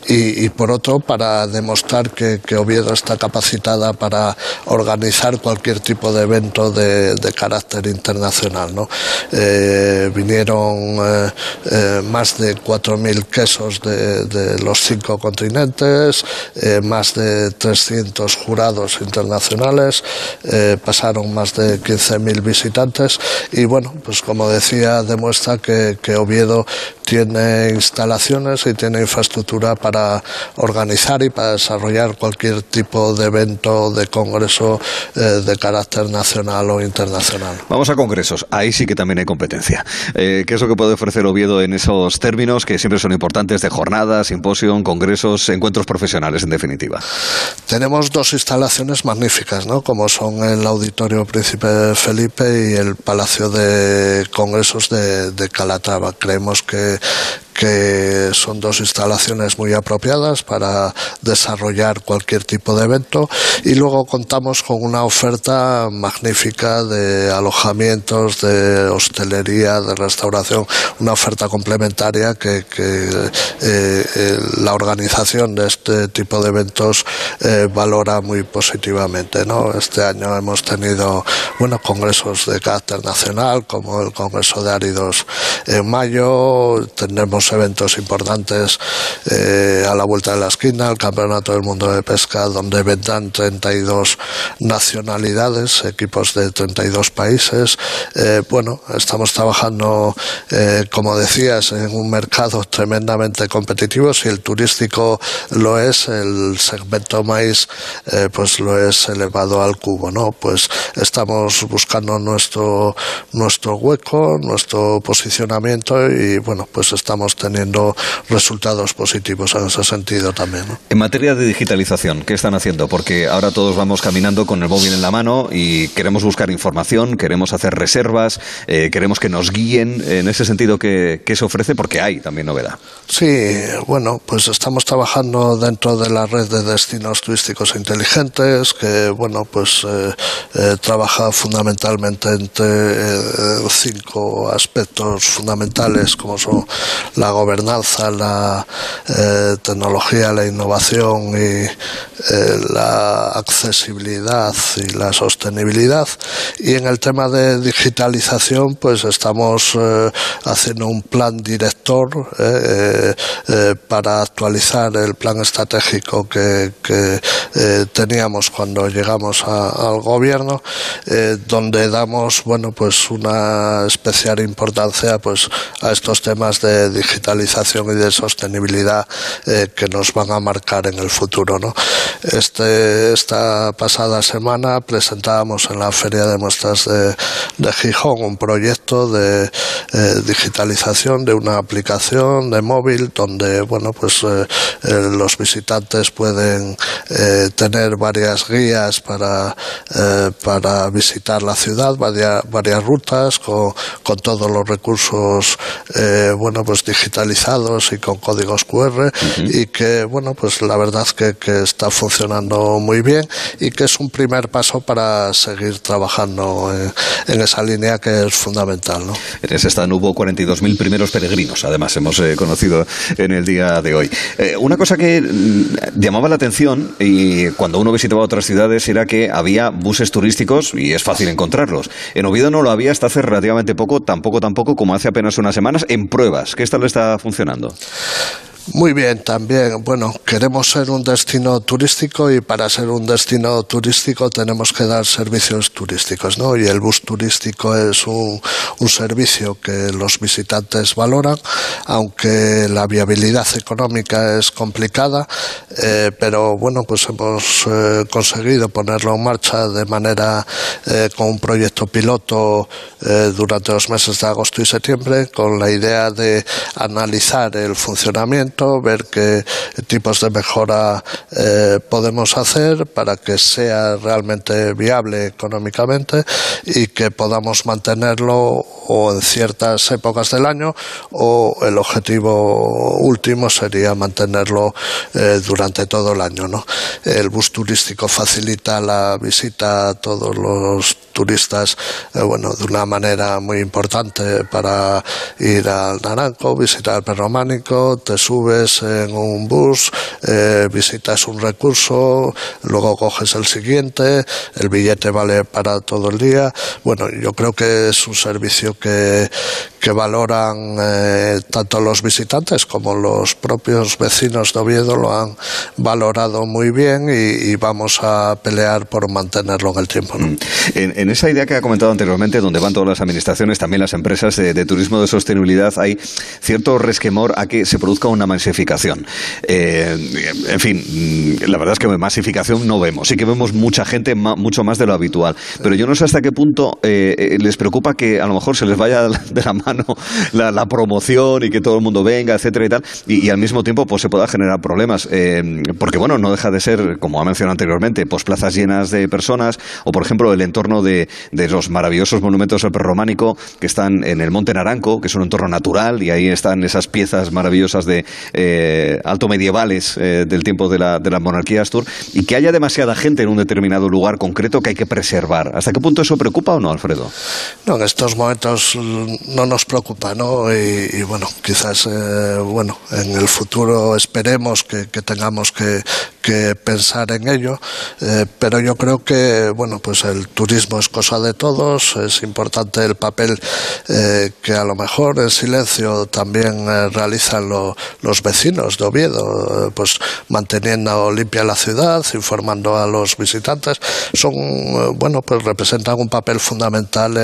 Speaker 116: y, y por otro, para demostrar que, que Oviedo está capacitada para organizar cualquier tipo de evento de, de carácter internacional, ¿no?
Speaker 117: Eh, vinieron eh, eh, más de 4.000 quesos de, de los cinco continentes, eh, más de 300 jurados internacionales, eh, pasaron más de 15.000 visitantes y bueno, pues como decía, demuestra que, que Oviedo tiene instalaciones y tiene infraestructura para organizar y para desarrollar cualquier tipo de evento, de congreso eh, de carácter nacional o internacional.
Speaker 118: Vamos a congresos, ahí sí que también hay competencia. Eh, ¿Qué es lo que puede ofrecer Oviedo en esos términos que siempre son importantes de jornadas, simposium, congresos, encuentros profesionales en definitiva?
Speaker 117: Tenemos dos instalaciones magníficas, ¿no? como son el Auditorio Príncipe Felipe y el Palacio de Congresos de, de Calatrava. Creemos que que son dos instalaciones muy apropiadas para desarrollar cualquier tipo de evento y luego contamos con una oferta magnífica de alojamientos, de hostelería, de restauración, una oferta complementaria que, eh, eh, la organización de este tipo de eventos eh, valora muy positivamente. Este año hemos tenido congresos de carácter nacional como el Congreso de Áridos en mayo, eventos importantes eh, a la vuelta de la esquina, el Campeonato del Mundo de Pesca, donde vendrán 32 nacionalidades, equipos de 32 países. Eh, bueno, estamos trabajando, eh, como decías, en un mercado tremendamente competitivo. Si el turístico lo es, el segmento eh, pues lo es elevado al cubo, ¿no? Pues estamos buscando nuestro, nuestro hueco, nuestro posicionamiento y, bueno, pues estamos teniendo resultados positivos en ese sentido también. ¿no?
Speaker 118: En materia de digitalización, ¿qué están haciendo? Porque ahora todos vamos caminando con el móvil en la mano y queremos buscar información, queremos hacer reservas, eh, queremos que nos guíen. En ese sentido, ¿qué, ¿qué se ofrece? Porque hay también novedad.
Speaker 117: Sí, bueno, pues estamos trabajando dentro de la red de destinos turísticos inteligentes, que, bueno, pues eh, eh, trabaja fundamentalmente entre cinco aspectos fundamentales, como son la gobernanza, la eh, tecnología, la innovación y eh, la accesibilidad y la sostenibilidad. Y en el tema de digitalización, pues estamos eh, haciendo un plan director para actualizar el plan estratégico que, teníamos cuando llegamos al gobierno, donde damos, bueno, pues una especial importancia, pues a estos temas de digitalización y de sostenibilidad eh, que nos van a marcar en el futuro. ¿no? Este, esta pasada semana presentábamos en la Feria de Muestras de, Gijón un proyecto de eh, digitalización de una aplicación de móvil donde bueno pues eh, los visitantes pueden tener varias guías para, para visitar la ciudad, varias, rutas con, con todos los recursos bueno pues digitalizados y con códigos QR y que bueno pues la verdad que, que está funcionando muy bien y que es un primer paso para seguir trabajando en, en esa línea que es fundamental. ¿no?
Speaker 118: En ese stand hubo 42.000 primeros peregrinos, además hemos eh, conocido en el día de hoy. Eh, una cosa que mm, llamaba la atención y cuando uno visitaba otras ciudades era que había buses turísticos y es fácil encontrarlos. En Oviedo no lo había hasta hace relativamente poco, tampoco tampoco como hace apenas unas semanas, en pruebas. ¿Qué tal está funcionando?
Speaker 117: Muy bien, también. Bueno, queremos ser un destino turístico y para ser un destino turístico tenemos que dar servicios turísticos, ¿no? Y el bus turístico es un, un servicio que los visitantes valoran, aunque la viabilidad económica es complicada, eh, pero bueno, pues hemos eh, conseguido ponerlo en marcha de manera eh, con un proyecto piloto durante los meses de agosto y septiembre, con la idea de analizar el funcionamiento, ver qué tipos de mejora eh, podemos hacer para que sea realmente viable económicamente y que podamos mantenerlo o en ciertas épocas del año o el objetivo último sería mantenerlo eh, durante todo el año. ¿no? El bus turístico facilita la visita a todos los turistas eh, bueno, de una manera muy importante para ir al Naranco, visitar el Perrománico, te subes en un bus, eh, visitas un recurso, luego coges el siguiente, el billete vale para todo el día. Bueno, yo creo que es un servicio que, que valoran eh, tanto los visitantes como los propios vecinos de Oviedo lo han valorado muy bien y, vamos a pelear por mantenerlo en el tiempo. ¿no?
Speaker 1: En esa idea que ha comentado anteriormente, donde van todas las administraciones, también las empresas de, turismo de sostenibilidad, hay cierto resquemor a que se produzca una masificación. Eh, en fin, la verdad es que masificación no vemos. Sí que vemos mucha gente, mucho más de lo habitual. Pero yo no sé hasta qué punto eh, eh, les preocupa que a lo mejor se les vaya de la mano la, promoción y que todo el mundo venga, etcétera y tal, y, al mismo tiempo pues se pueda generar problemas. Porque bueno, no deja de ser, como ha mencionado anteriormente, pues plazas llenas de personas, o por ejemplo el entorno de, de los maravillosos monumentos del prerrománico que están en el Monte Naranco, que es un entorno natural, y ahí están esas piezas maravillosas de eh, alto medievales eh, del tiempo de la, de la monarquía Astur, y que haya demasiada gente en un determinado lugar concreto que hay que preservar. ¿Hasta qué punto eso preocupa o no, Alfredo?
Speaker 117: No, en estos momentos mm, no nos preocupa, ¿no? Y, y bueno, quizás, eh, bueno, en el futuro esperemos que, que tengamos que, que pensar en ello, eh, pero yo creo que, bueno, pues el turismo es cosa de todos, es importante el papel eh, que a lo mejor en silencio también eh, realizan lo- los vecinos de Oviedo, eh, pues manteniendo limpia la ciudad, informando a los visitantes, son, bueno, pues representan un papel fundamental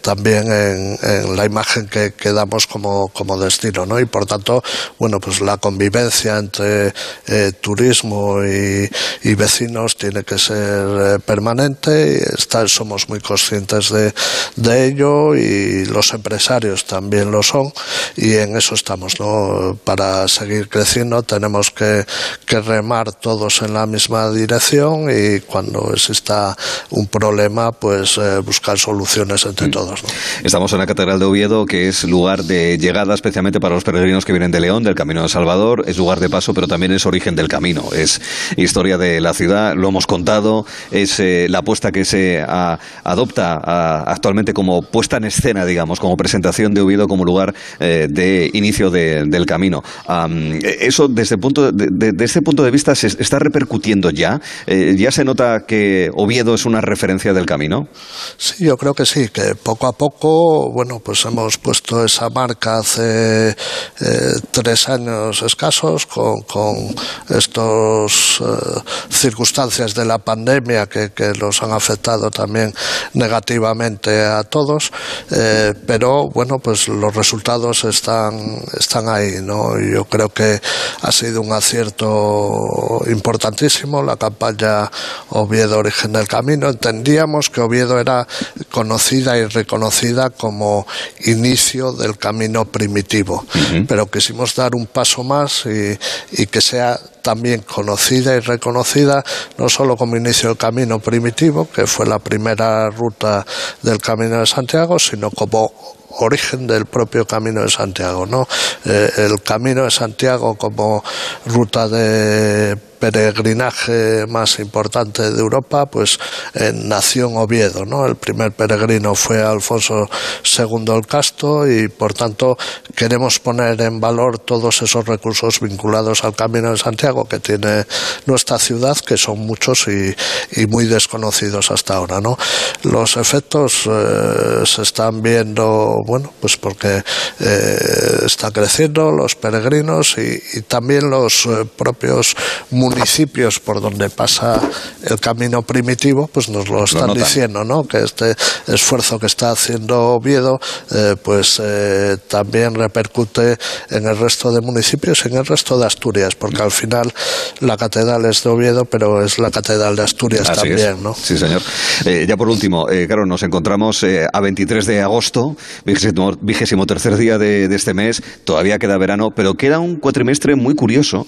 Speaker 117: también en, la imagen que, que damos como, como destino, ¿no? Y por tanto, bueno, pues la convivencia entre turismo y, y vecinos tiene que ser eh, permanente está- somos muy conscientes de, de ello y los empresarios también lo son y en eso estamos, ¿no? Para seguir creciendo tenemos que, que remar todos en la misma dirección y cuando exista un problema, pues eh, buscar soluciones entre todos, ¿no?
Speaker 1: Estamos en la Catedral de Oviedo, que es lugar de llegada especialmente para los peregrinos que vienen de León, del Camino de Salvador. Es lugar de paso, pero también es origen del camino. Es historia de la ciudad, lo hemos contado. Es eh, la apuesta que se a- adopta actualmente como puesta en escena, digamos, como presentación de Oviedo como lugar eh, de inicio de- del camino. Am, eso, desde, punto de, este punto de vista, se está repercutiendo ya. Eh, ya se nota que Oviedo es una referencia del camino.
Speaker 117: Sí, yo creo que sí, que poco a poco, bueno, pues hemos puesto esa marca hace tres años escasos con, con estos eh, circunstancias de la pandemia que, que los han afectado también negativamente a todos, eh, pero bueno, pues los resultados están, están ahí, ¿no? Yo creo que ha sido un acierto importantísimo la campaña Oviedo Origen del Camino. Entendíamos que Oviedo era conocida y reconocida como inicio del camino primitivo, pero quisimos dar un paso más y, y que sea también conocida y reconocida no solo como inicio del camino primitivo, que fue la primera ruta del Camino de Santiago, sino como origen del propio Camino de Santiago, ¿no? Eh, el Camino de Santiago como ruta de peregrinaje más importante de Europa, pues en Oviedo, ¿no? El primer peregrino fue Alfonso II el Casto y por tanto queremos poner en valor todos esos recursos vinculados al Camino de Santiago que tiene nuestra ciudad, que son muchos y, muy desconocidos hasta ahora, ¿no? Los efectos eh, se están viendo, bueno, pues porque eh, está creciendo los peregrinos y, y también los eh, propios municipios por donde pasa el camino primitivo, pues nos lo están diciendo, ¿no? Que este esfuerzo que está haciendo Oviedo, eh, pues eh, también repercute en el resto de municipios y en el resto de Asturias, porque al final la catedral es de Oviedo, pero es la catedral de Asturias
Speaker 1: Así
Speaker 117: también,
Speaker 1: es.
Speaker 117: ¿no?
Speaker 1: Sí, señor. Eh, ya por último, claro, nos encontramos a 23 de agosto, vigésimo, tercer día de, de este mes, todavía queda verano, pero queda un cuatrimestre muy curioso,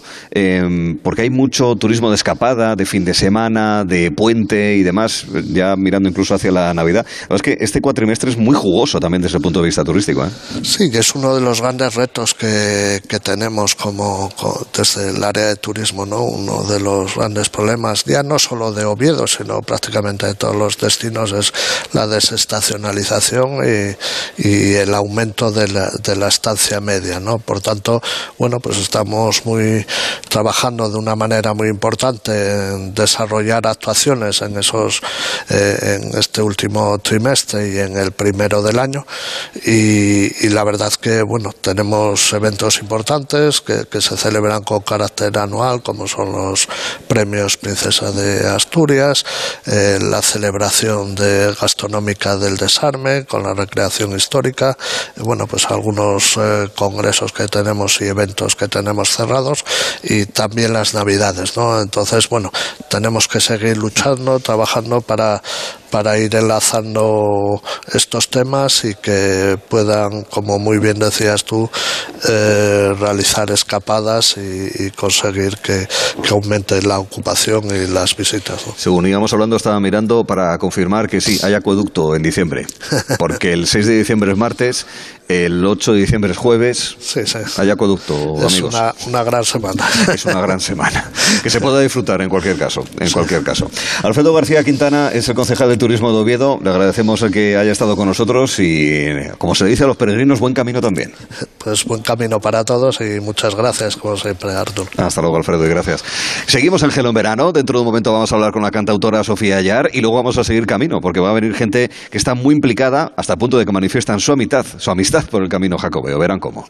Speaker 1: porque hay mucho turismo de escapada, de fin de semana, de puente y demás, ya mirando incluso hacia la Navidad. Es que este cuatrimestre es muy jugoso también desde el punto de vista turístico. ¿eh?
Speaker 117: Sí, es uno de los grandes retos que, que tenemos como, co- desde el área de turismo, ¿no? Uno de los grandes problemas, ya no solo de Oviedo, sino prácticamente de todos los destinos, es la desestacionalización y, y el aumento de la, de la estancia media, ¿no? Por tanto, bueno, pues estamos muy trabajando de una manera manera muy importante desarrollar actuaciones en esos eh, en este último trimestre y en el primero del año. Y, la verdad que bueno tenemos eventos importantes que, que, se celebran con carácter anual como son los premios Princesa de Asturias eh, la celebración de gastronómica del desarme con la recreación histórica bueno pues algunos eh, congresos que tenemos y eventos que tenemos cerrados y también las navidades no entonces bueno tenemos que seguir luchando trabajando para para ir enlazando estos temas y que puedan, como muy bien decías tú, eh, realizar escapadas y, conseguir que, aumente la ocupación y las visitas.
Speaker 1: Según íbamos hablando, estaba mirando para confirmar que sí, hay acueducto en diciembre, porque el 6 de diciembre es martes, el 8 de diciembre es jueves,
Speaker 117: sí, sí.
Speaker 1: hay acueducto,
Speaker 117: es
Speaker 1: amigos.
Speaker 117: Una, una gran semana.
Speaker 1: Es una gran semana, que se pueda disfrutar en cualquier caso, en cualquier caso. Alfredo García Quintana es el concejal de Turismo de Oviedo, le agradecemos el que haya estado con nosotros y, como se dice a los peregrinos, buen camino también.
Speaker 117: Pues buen camino para todos y muchas gracias, como siempre, Artur.
Speaker 1: Hasta luego, Alfredo, y gracias. Seguimos el Gelo en verano, dentro de un momento vamos a hablar con la cantautora Sofía Ayar y luego vamos a seguir camino, porque va a venir gente que está muy implicada hasta el punto de que manifiestan su amistad, su amistad por el camino jacobeo. Verán cómo.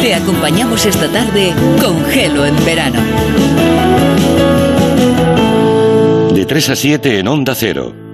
Speaker 33: Te acompañamos esta tarde con Gelo en verano.
Speaker 119: De 3 a 7 en Onda Cero.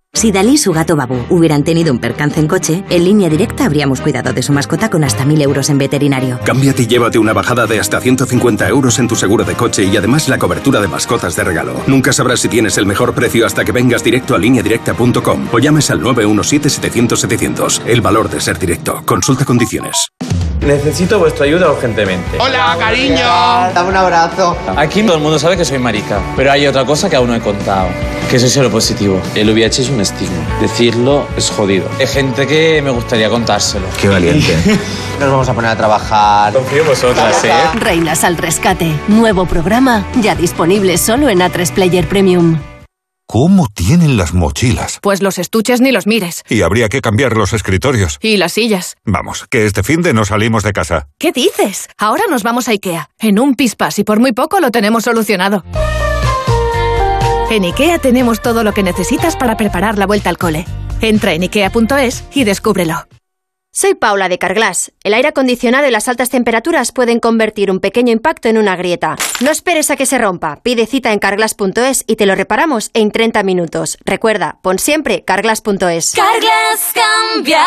Speaker 120: Si Dalí y su gato Babu hubieran tenido un percance en coche, en línea directa habríamos cuidado de su mascota con hasta 1.000 euros en veterinario.
Speaker 121: Cámbiate y llévate una bajada de hasta 150 euros en tu seguro de coche y además la cobertura de mascotas de regalo. Nunca sabrás si tienes el mejor precio hasta que vengas directo a lineadirecta.com o llames al 917-700-700. El valor de ser directo. Consulta condiciones.
Speaker 106: Necesito vuestra ayuda urgentemente.
Speaker 122: ¡Hola, cariño!
Speaker 106: Dame un abrazo. Aquí todo el mundo sabe que soy marica, pero hay otra cosa que aún no he contado. Que soy cero positivo. El VIH es un estigma. Decirlo es jodido. Hay gente que me gustaría contárselo.
Speaker 121: Qué valiente.
Speaker 106: Nos vamos a poner a trabajar. Confío en vosotras, ¿eh?
Speaker 33: Reinas al rescate. Nuevo programa, ya disponible solo en A3 Player Premium.
Speaker 123: ¿Cómo tienen las mochilas?
Speaker 124: Pues los estuches ni los mires.
Speaker 123: Y habría que cambiar los escritorios.
Speaker 124: Y las sillas.
Speaker 123: Vamos, que este fin de no salimos de casa.
Speaker 124: ¿Qué dices? Ahora nos vamos a IKEA. En un pispas y por muy poco lo tenemos solucionado. En IKEA tenemos todo lo que necesitas para preparar la vuelta al cole. Entra en IKEA.es y descúbrelo.
Speaker 125: Soy Paula de Carglass. El aire acondicionado y las altas temperaturas pueden convertir un pequeño impacto en una grieta. No esperes a que se rompa. Pide cita en carglass.es y te lo reparamos en 30 minutos. Recuerda, pon siempre carglass.es.
Speaker 33: Carglass cambia,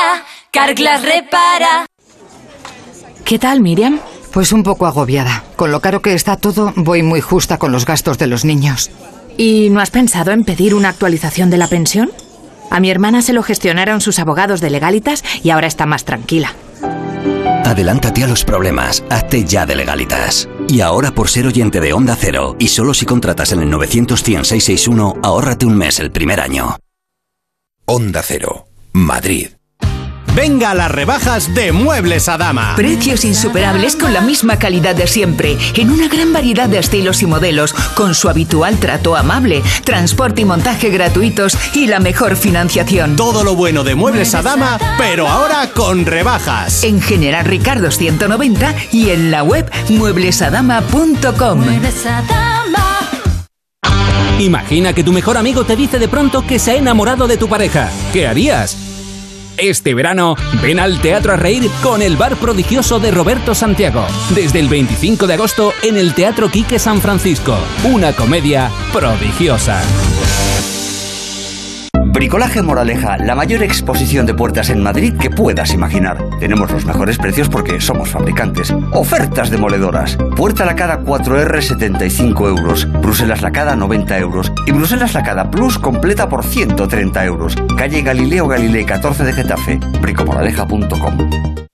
Speaker 33: Carglass repara.
Speaker 94: ¿Qué tal, Miriam? Pues un poco agobiada. Con lo caro que está todo, voy muy justa con los gastos de los niños.
Speaker 124: ¿Y no has pensado en pedir una actualización de la pensión? A mi hermana se lo gestionaron sus abogados de legalitas y ahora está más tranquila.
Speaker 25: Adelántate a los problemas, hazte ya de legalitas. Y ahora por ser oyente de Onda Cero, y solo si contratas en el 91661, ahórrate un mes el primer año.
Speaker 126: Onda Cero, Madrid.
Speaker 127: Venga a las rebajas de Muebles a Dama.
Speaker 94: Precios insuperables con la misma calidad de siempre, en una gran variedad de estilos y modelos, con su habitual trato amable, transporte y montaje gratuitos y la mejor financiación.
Speaker 127: Todo lo bueno de Muebles a Dama, pero ahora con rebajas.
Speaker 94: En General Ricardo 190 y en la web mueblesadama.com.
Speaker 128: Imagina que tu mejor amigo te dice de pronto que se ha enamorado de tu pareja. ¿Qué harías? Este verano, ven al Teatro a Reír con el Bar Prodigioso de Roberto Santiago. Desde el 25 de agosto en el Teatro Quique San Francisco. Una comedia prodigiosa.
Speaker 129: Bricolaje Moraleja, la mayor exposición de puertas en Madrid que puedas imaginar. Tenemos los mejores precios porque somos fabricantes. Ofertas demoledoras.
Speaker 121: Puerta lacada 4R 75 euros, Bruselas lacada 90 euros y Bruselas lacada Plus completa por 130 euros. Calle Galileo Galilei 14 de Getafe, bricomoraleja.com.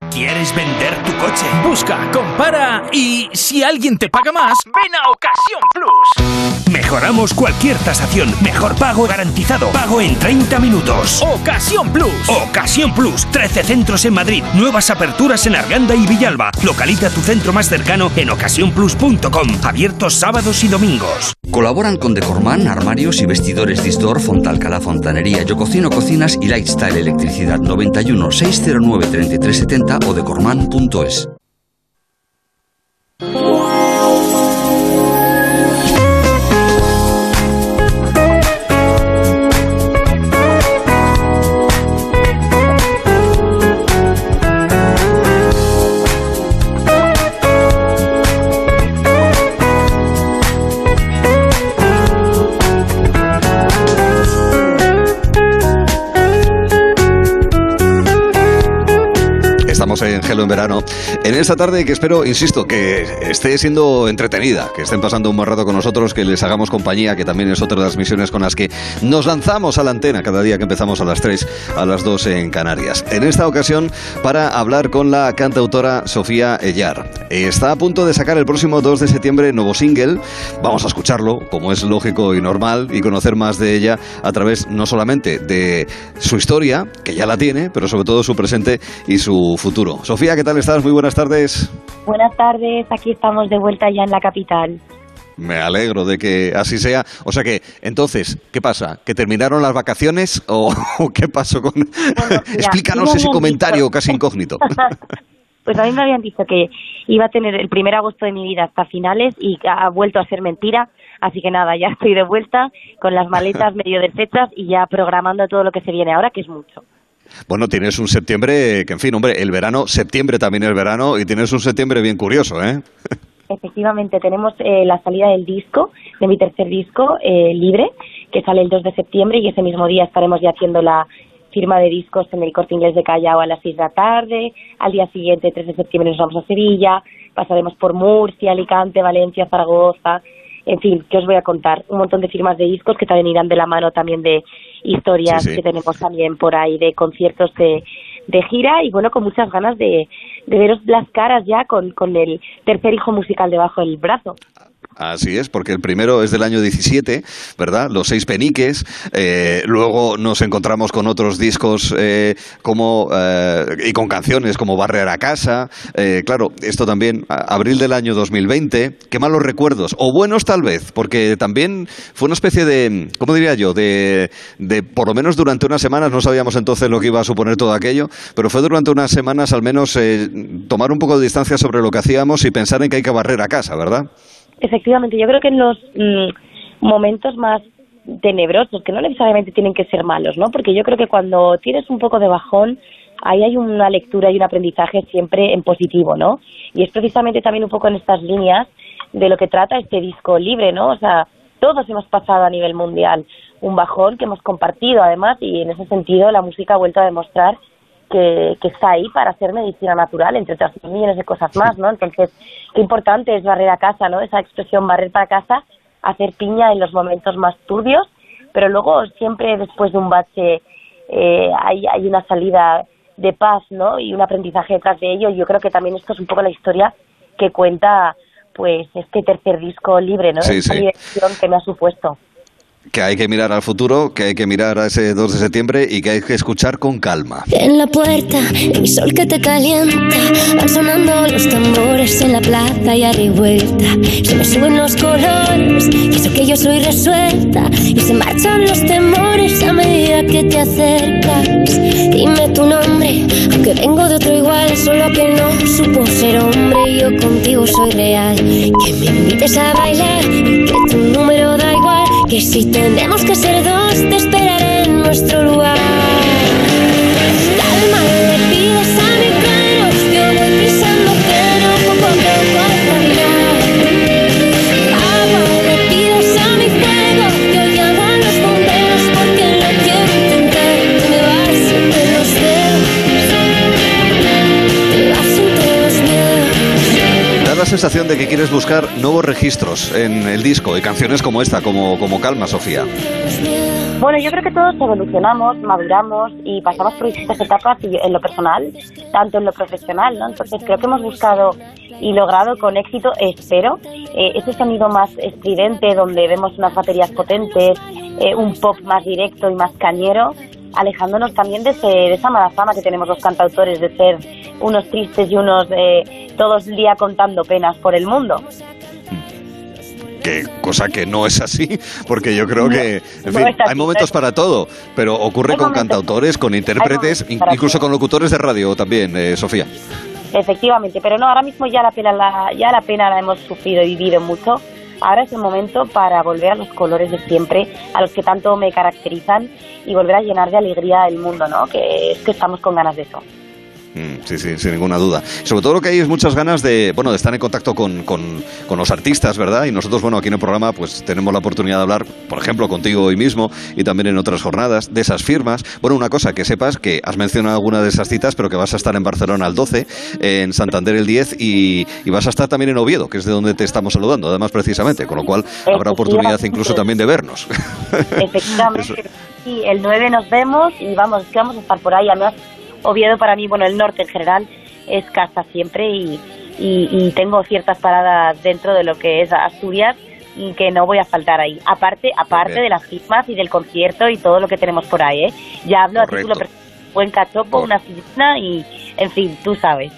Speaker 130: ¿Quieres vender tu coche? Busca, compara y si alguien te paga más, ven a Ocasión Plus. Mejoramos cualquier tasación. Mejor pago garantizado. Pago en 30 minutos. Ocasión Plus. Ocasión Plus. 13 centros en Madrid. Nuevas aperturas en Arganda y Villalba. Localiza tu centro más cercano en ocasiónplus.com. Abiertos sábados y domingos.
Speaker 121: Colaboran con Decorman, armarios y vestidores Distor, Fontalcala Fontanería, Yo Cocino Cocinas y Lifestyle Electricidad 91 609 3370 o
Speaker 1: En Gelo en verano. En esta tarde que espero, insisto, que esté siendo entretenida, que estén pasando un buen rato con nosotros, que les hagamos compañía, que también es otra de las misiones con las que nos lanzamos a la antena cada día que empezamos a las 3, a las 2 en Canarias. En esta ocasión, para hablar con la cantautora Sofía Ellar. Está a punto de sacar el próximo 2 de septiembre nuevo single. Vamos a escucharlo, como es lógico y normal, y conocer más de ella a través no solamente de su historia, que ya la tiene, pero sobre todo su presente y su futuro. Sofía, ¿qué tal estás? Muy buenas tardes.
Speaker 128: Buenas tardes, aquí estamos de vuelta ya en la capital.
Speaker 1: Me alegro de que así sea. O sea que, entonces, ¿qué pasa? ¿Que terminaron las vacaciones o, o qué pasó con...? Explícanos ese comentario casi incógnito.
Speaker 128: Pues a mí me habían dicho que iba a tener el primer agosto de mi vida hasta finales y ha vuelto a ser mentira. Así que nada, ya estoy de vuelta con las maletas medio deshechas y ya programando todo lo que se viene ahora, que es mucho.
Speaker 1: Bueno, tienes un septiembre que, en fin, hombre, el verano, septiembre también es verano y tienes un septiembre bien curioso, ¿eh?
Speaker 128: Efectivamente, tenemos eh, la salida del disco, de mi tercer disco, eh, Libre, que sale el 2 de septiembre y ese mismo día estaremos ya haciendo la firma de discos en el Corte Inglés de Callao a las 6 de la tarde. Al día siguiente, 3 de septiembre, nos vamos a Sevilla, pasaremos por Murcia, Alicante, Valencia, Zaragoza. En fin, ¿qué os voy a contar? Un montón de firmas de discos que también irán de la mano también de historias
Speaker 1: Sí, sí.
Speaker 128: que tenemos también por ahí, de conciertos de, de gira y bueno, con muchas ganas de, de veros las caras ya con, con el tercer hijo musical debajo del brazo.
Speaker 1: Así es, porque el primero es del año 17, ¿verdad? Los seis peniques. eh, luego nos encontramos con otros discos eh, como eh, y con canciones como Barrer a casa. Eh, claro, esto también, abril del año 2020. Qué malos recuerdos, o buenos tal vez, porque también fue una especie de, ¿cómo diría yo? De, de por lo menos durante unas semanas, no sabíamos entonces lo que iba a suponer todo aquello, pero fue durante unas semanas al menos eh, tomar un poco de distancia sobre lo que hacíamos y pensar en que hay que barrer a casa, ¿verdad?
Speaker 128: Efectivamente, yo creo que en los mm, momentos más tenebrosos, que no necesariamente tienen que ser malos, ¿no? Porque yo creo que cuando tienes un poco de bajón, ahí hay una lectura y un aprendizaje siempre en positivo, ¿no? Y es precisamente también un poco en estas líneas de lo que trata este disco libre, ¿no? O sea, todos hemos pasado a nivel mundial un bajón que hemos compartido además y en ese sentido la música ha vuelto a demostrar que, que está ahí para hacer medicina natural, entre otras millones de cosas más, ¿no? Entonces, qué importante es barrer a casa, ¿no? Esa expresión barrer para casa, hacer piña en los momentos más turbios, pero luego siempre después de un bache eh, hay, hay una salida de paz, ¿no? Y un aprendizaje detrás de ello. Yo creo que también esto es un poco la historia que cuenta, pues, este tercer disco libre, ¿no?
Speaker 1: Sí,
Speaker 128: Esa
Speaker 1: sí.
Speaker 128: dirección que me ha supuesto.
Speaker 1: Que hay que mirar al futuro, que hay que mirar a ese 2 de septiembre y que hay que escuchar con calma.
Speaker 131: En la puerta, el sol que te calienta, van sonando los tambores en la plaza y a revuelta. Se me suben los colores, y eso que yo soy resuelta. Y se marchan los temores a medida que te acercas. Dime tu nombre, aunque vengo de otro igual, solo que no supo ser hombre. Yo contigo soy real. Que me invites a bailar, y que tu número da. Que si tenemos que ser dos, te esperaré en nuestro lugar.
Speaker 1: Sensación de que quieres buscar nuevos registros en el disco y canciones como esta, como, como Calma, Sofía.
Speaker 128: Bueno, yo creo que todos evolucionamos, maduramos y pasamos por distintas etapas en lo personal, tanto en lo profesional, ¿no? Entonces creo que hemos buscado y logrado con éxito, espero, eh, ese sonido más estridente donde vemos unas baterías potentes, eh, un pop más directo y más cañero, alejándonos también de, ese- de esa mala fama que tenemos los cantautores de ser unos tristes y unos eh, todos el día contando penas por el mundo.
Speaker 1: Que, cosa que no es así, porque yo creo que, en fin, hay momentos para todo, pero ocurre con cantautores, con intérpretes, incluso con locutores de radio también, eh, Sofía.
Speaker 128: Efectivamente, pero no, ahora mismo ya la pena la, ya la pena la hemos sufrido y vivido mucho. Ahora es el momento para volver a los colores de siempre, a los que tanto me caracterizan y volver a llenar de alegría el mundo, ¿no? Que es que estamos con ganas de eso.
Speaker 1: Mm, Sí, sí, sin ninguna duda. Sobre todo lo que hay es muchas ganas de, bueno, de estar en contacto con, con- con los artistas, ¿verdad? Y nosotros, bueno, aquí en el programa, pues tenemos la oportunidad de hablar, por ejemplo, contigo hoy mismo y también en otras jornadas, de esas firmas. Bueno, una cosa, que sepas que has mencionado alguna de esas citas, pero que vas a estar en Barcelona el 12, en Santander el 10 y, y vas a estar también en Oviedo, que es de donde te estamos saludando, además, precisamente, con lo cual habrá oportunidad incluso también de vernos.
Speaker 128: Efectivamente, sí, el 9 nos vemos y vamos, que vamos a estar por ahí. Además, Oviedo para mí, bueno, el norte en general es casa siempre y, y, y tengo ciertas paradas dentro de lo que es Asturias y que no voy a faltar ahí. Aparte, aparte de las firmas y del concierto y todo lo que tenemos por ahí, ¿eh? Ya hablo a título personal, buen cachopo, una sirena y, en fin, tú sabes.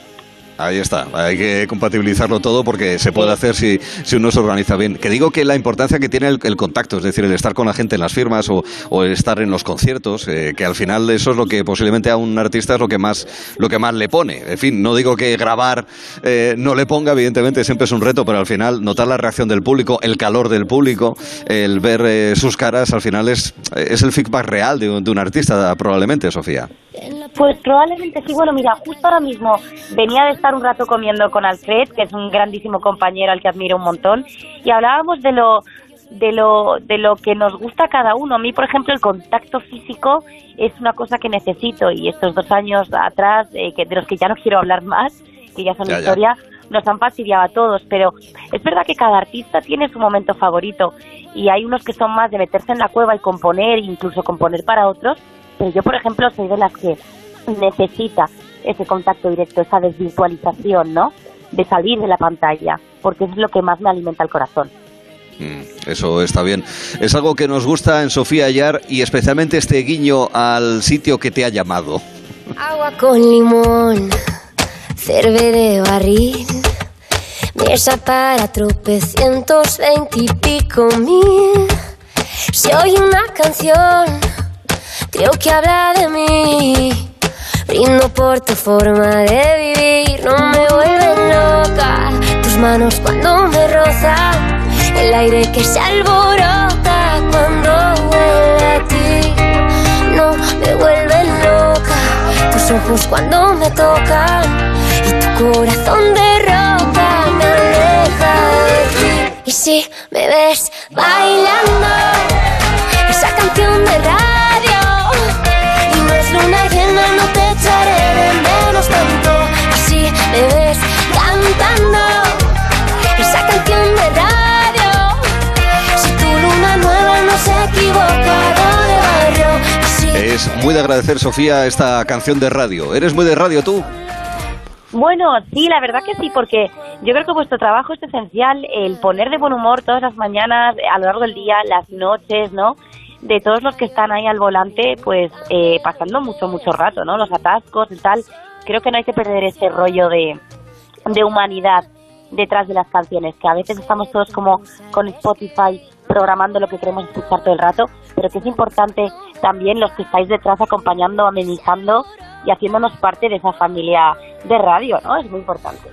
Speaker 1: Ahí está, hay que compatibilizarlo todo porque se puede hacer si, si uno se organiza bien. Que digo que la importancia que tiene el, el contacto, es decir, el estar con la gente en las firmas o, o el estar en los conciertos, eh, que al final eso es lo que posiblemente a un artista es lo que más, lo que más le pone. En fin, no digo que grabar eh, no le ponga, evidentemente siempre es un reto, pero al final notar la reacción del público, el calor del público, el ver eh, sus caras, al final es, es el feedback real de, un- de un artista, probablemente, Sofía.
Speaker 128: Pues probablemente sí. Bueno, mira, justo ahora mismo venía de estar un rato comiendo con Alfred, que es un grandísimo compañero al que admiro un montón, y hablábamos de lo de lo de lo que nos gusta a cada uno. A mí, por ejemplo, el contacto físico es una cosa que necesito y estos dos años atrás, eh, que de los que ya no quiero hablar más, que ya son
Speaker 132: Ya, ya.
Speaker 128: historia, nos han fastidiado a todos, pero es verdad que cada artista tiene su momento favorito y hay unos que son más de meterse en la cueva y componer, incluso componer para otros, pero yo, por ejemplo, soy de las que necesita ese contacto directo, esa desvirtualización, ¿no? De salir de la pantalla, porque es lo que más me alimenta el corazón.
Speaker 1: Mm, Eso está bien. Es algo que nos gusta en Sofía Ayar y especialmente este guiño al sitio que te ha llamado.
Speaker 131: Agua con limón, cerve de barril, mesa para tropecientos veintipico mil. Si oye una canción, creo que habla de mí. Brindo por tu forma de vivir, no me vuelven loca. Tus manos cuando me rozan, el aire que se alborota cuando huele a ti. No me vuelven loca, tus ojos cuando me tocan y tu corazón de roca me aleja de ti. Y si me ves bailando esa canción de radio me ves cantando esa canción de radio, si tu luna nueva no se ha equivocado de barrio. Y si
Speaker 1: Es muy de agradecer, Sofía, esta canción de radio. ¿Eres muy de radio tú?
Speaker 128: Bueno, sí, la verdad que sí, porque yo creo que vuestro trabajo es esencial, el poner de buen humor todas las mañanas, a lo largo del día, las noches, ¿no? De todos los que están ahí al volante, pues eh, pasando mucho, mucho rato, ¿no? Los atascos y tal. Creo que no hay que perder ese rollo de, de humanidad detrás de las canciones, que a veces estamos todos como con Spotify programando lo que queremos escuchar todo el rato, pero que es importante también los que estáis detrás acompañando, amenizando y haciéndonos parte de esa familia de radio, ¿no? Es muy importante.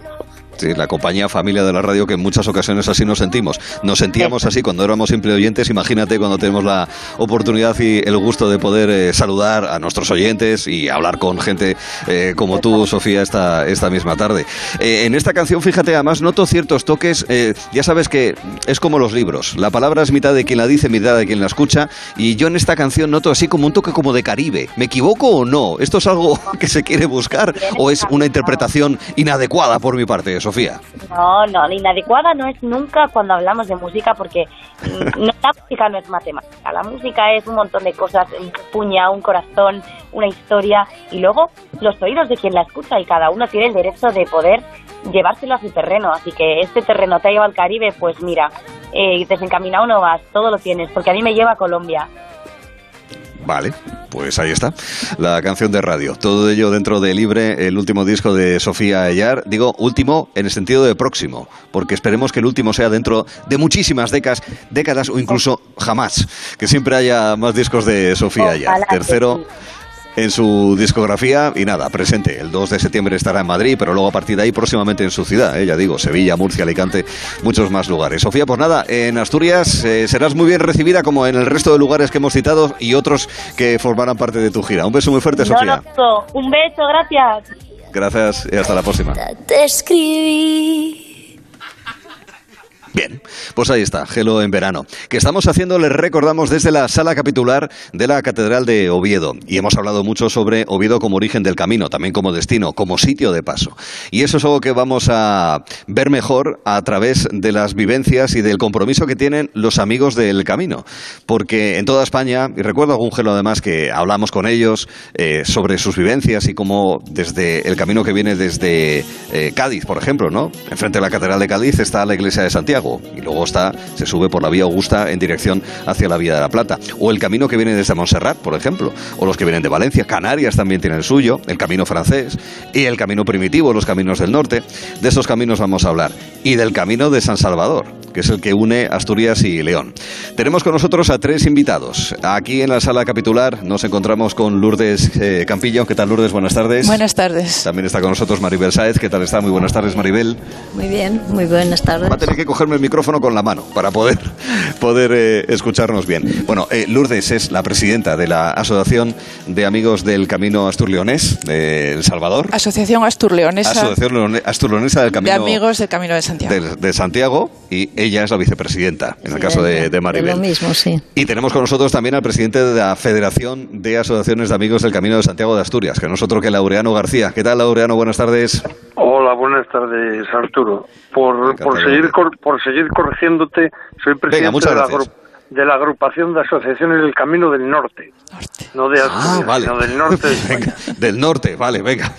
Speaker 1: La compañía familia de la radio que en muchas ocasiones así nos sentimos. Nos sentíamos así cuando éramos simple oyentes, imagínate cuando tenemos la oportunidad y el gusto de poder eh, saludar a nuestros oyentes y hablar con gente eh, como tú, Sofía, esta, esta misma tarde. Eh, en esta canción, fíjate, además noto ciertos toques, ya sabes que es como los libros, la palabra es mitad de quien la dice, mitad de quien la escucha, y yo en esta canción noto así como un toque como de Caribe. ¿Me equivoco o no? ¿Esto es algo que se quiere buscar o es una interpretación inadecuada por mi parte, Sofía?
Speaker 128: No, no, la inadecuada no es nunca cuando hablamos de música porque no, la música no es matemática, la música es un montón de cosas, un puña, un corazón, una historia y luego los oídos de quien la escucha y cada uno tiene el derecho de poder llevárselo a su terreno, así que este terreno te ha llevado al Caribe, pues mira, eh, desencaminado no vas, todo lo tienes, porque a mí me lleva a Colombia.
Speaker 1: Vale, pues ahí está, la canción de radio. Todo ello dentro de Libre, el último disco de Sofía Ayar. Digo último en el sentido de próximo, porque esperemos que el último sea dentro de muchísimas décadas, décadas o incluso jamás, que siempre haya más discos de Sofía Ayar. Tercero. En su discografía y nada, presente. El 2 de septiembre estará en Madrid, pero luego a partir de ahí próximamente en su ciudad, eh, ya digo, Sevilla, Murcia, Alicante, muchos más lugares. Sofía, pues nada, en Asturias eh, serás muy bien recibida como en el resto de lugares que hemos citado y otros que formarán parte de tu gira. Un beso muy fuerte,
Speaker 128: No,
Speaker 1: Sofía.
Speaker 128: no, un beso, gracias.
Speaker 1: Gracias y hasta la próxima.
Speaker 131: Te escribí.
Speaker 1: Bien, pues ahí está, Gelo en verano. Que estamos haciendo, les recordamos, desde la sala capitular de la Catedral de Oviedo. Y hemos hablado mucho sobre Oviedo como origen del camino, también como destino, como sitio de paso. Y eso es algo que vamos a ver mejor a través de las vivencias y del compromiso que tienen los amigos del camino. Porque en toda España, y recuerdo algún Gelo además que hablamos con ellos eh, sobre sus vivencias y cómo desde el camino que viene desde eh, Cádiz, por ejemplo, ¿no? Enfrente de la Catedral de Cádiz está la iglesia de Santiago y luego está, se sube por la vía Augusta en dirección hacia la vía de la Plata. O el camino que viene desde Montserrat, por ejemplo, o los que vienen de Valencia, Canarias también tiene el suyo, el camino francés y el camino primitivo, los caminos del norte. De esos caminos vamos a hablar. Y del camino de San Salvador, que es el que une Asturias y León. Tenemos con nosotros a tres invitados. Aquí en la sala capitular nos encontramos con Lourdes eh, Campillo. ¿Qué tal, Lourdes? Buenas tardes.
Speaker 133: Buenas tardes.
Speaker 1: También está con nosotros Maribel Sáez. ¿Qué tal está? Muy buenas tardes, Maribel.
Speaker 133: Muy bien, muy buenas tardes.
Speaker 1: Va a tener que el micrófono con la mano para poder, poder eh, escucharnos bien. Bueno, eh, Lourdes es la presidenta de la Asociación de Amigos del Camino Asturleonés de El Salvador.
Speaker 133: Asociación Asturleonesa
Speaker 1: Asociación Leone- Asturleonesa del
Speaker 133: de
Speaker 1: Camino
Speaker 133: Amigos del Camino de Santiago.
Speaker 1: de, de Santiago y ella es la vicepresidenta, en el caso de, de Maribel.
Speaker 133: lo mismo, sí.
Speaker 1: Y tenemos con nosotros también al presidente de la Federación de Asociaciones de Amigos del Camino de Santiago de Asturias, que no es otro que Laureano García. ¿Qué tal, Laureano? Buenas tardes.
Speaker 106: Hola, buenas tardes, Arturo. Por, por seguir cor- por seguir corrigiéndote, soy presidente
Speaker 1: muchas
Speaker 106: de, la de la agrupación de asociaciones del Camino del Norte. No de Asturias,
Speaker 1: Ah, vale.
Speaker 106: sino del norte de España.
Speaker 1: Venga, del norte, vale, venga.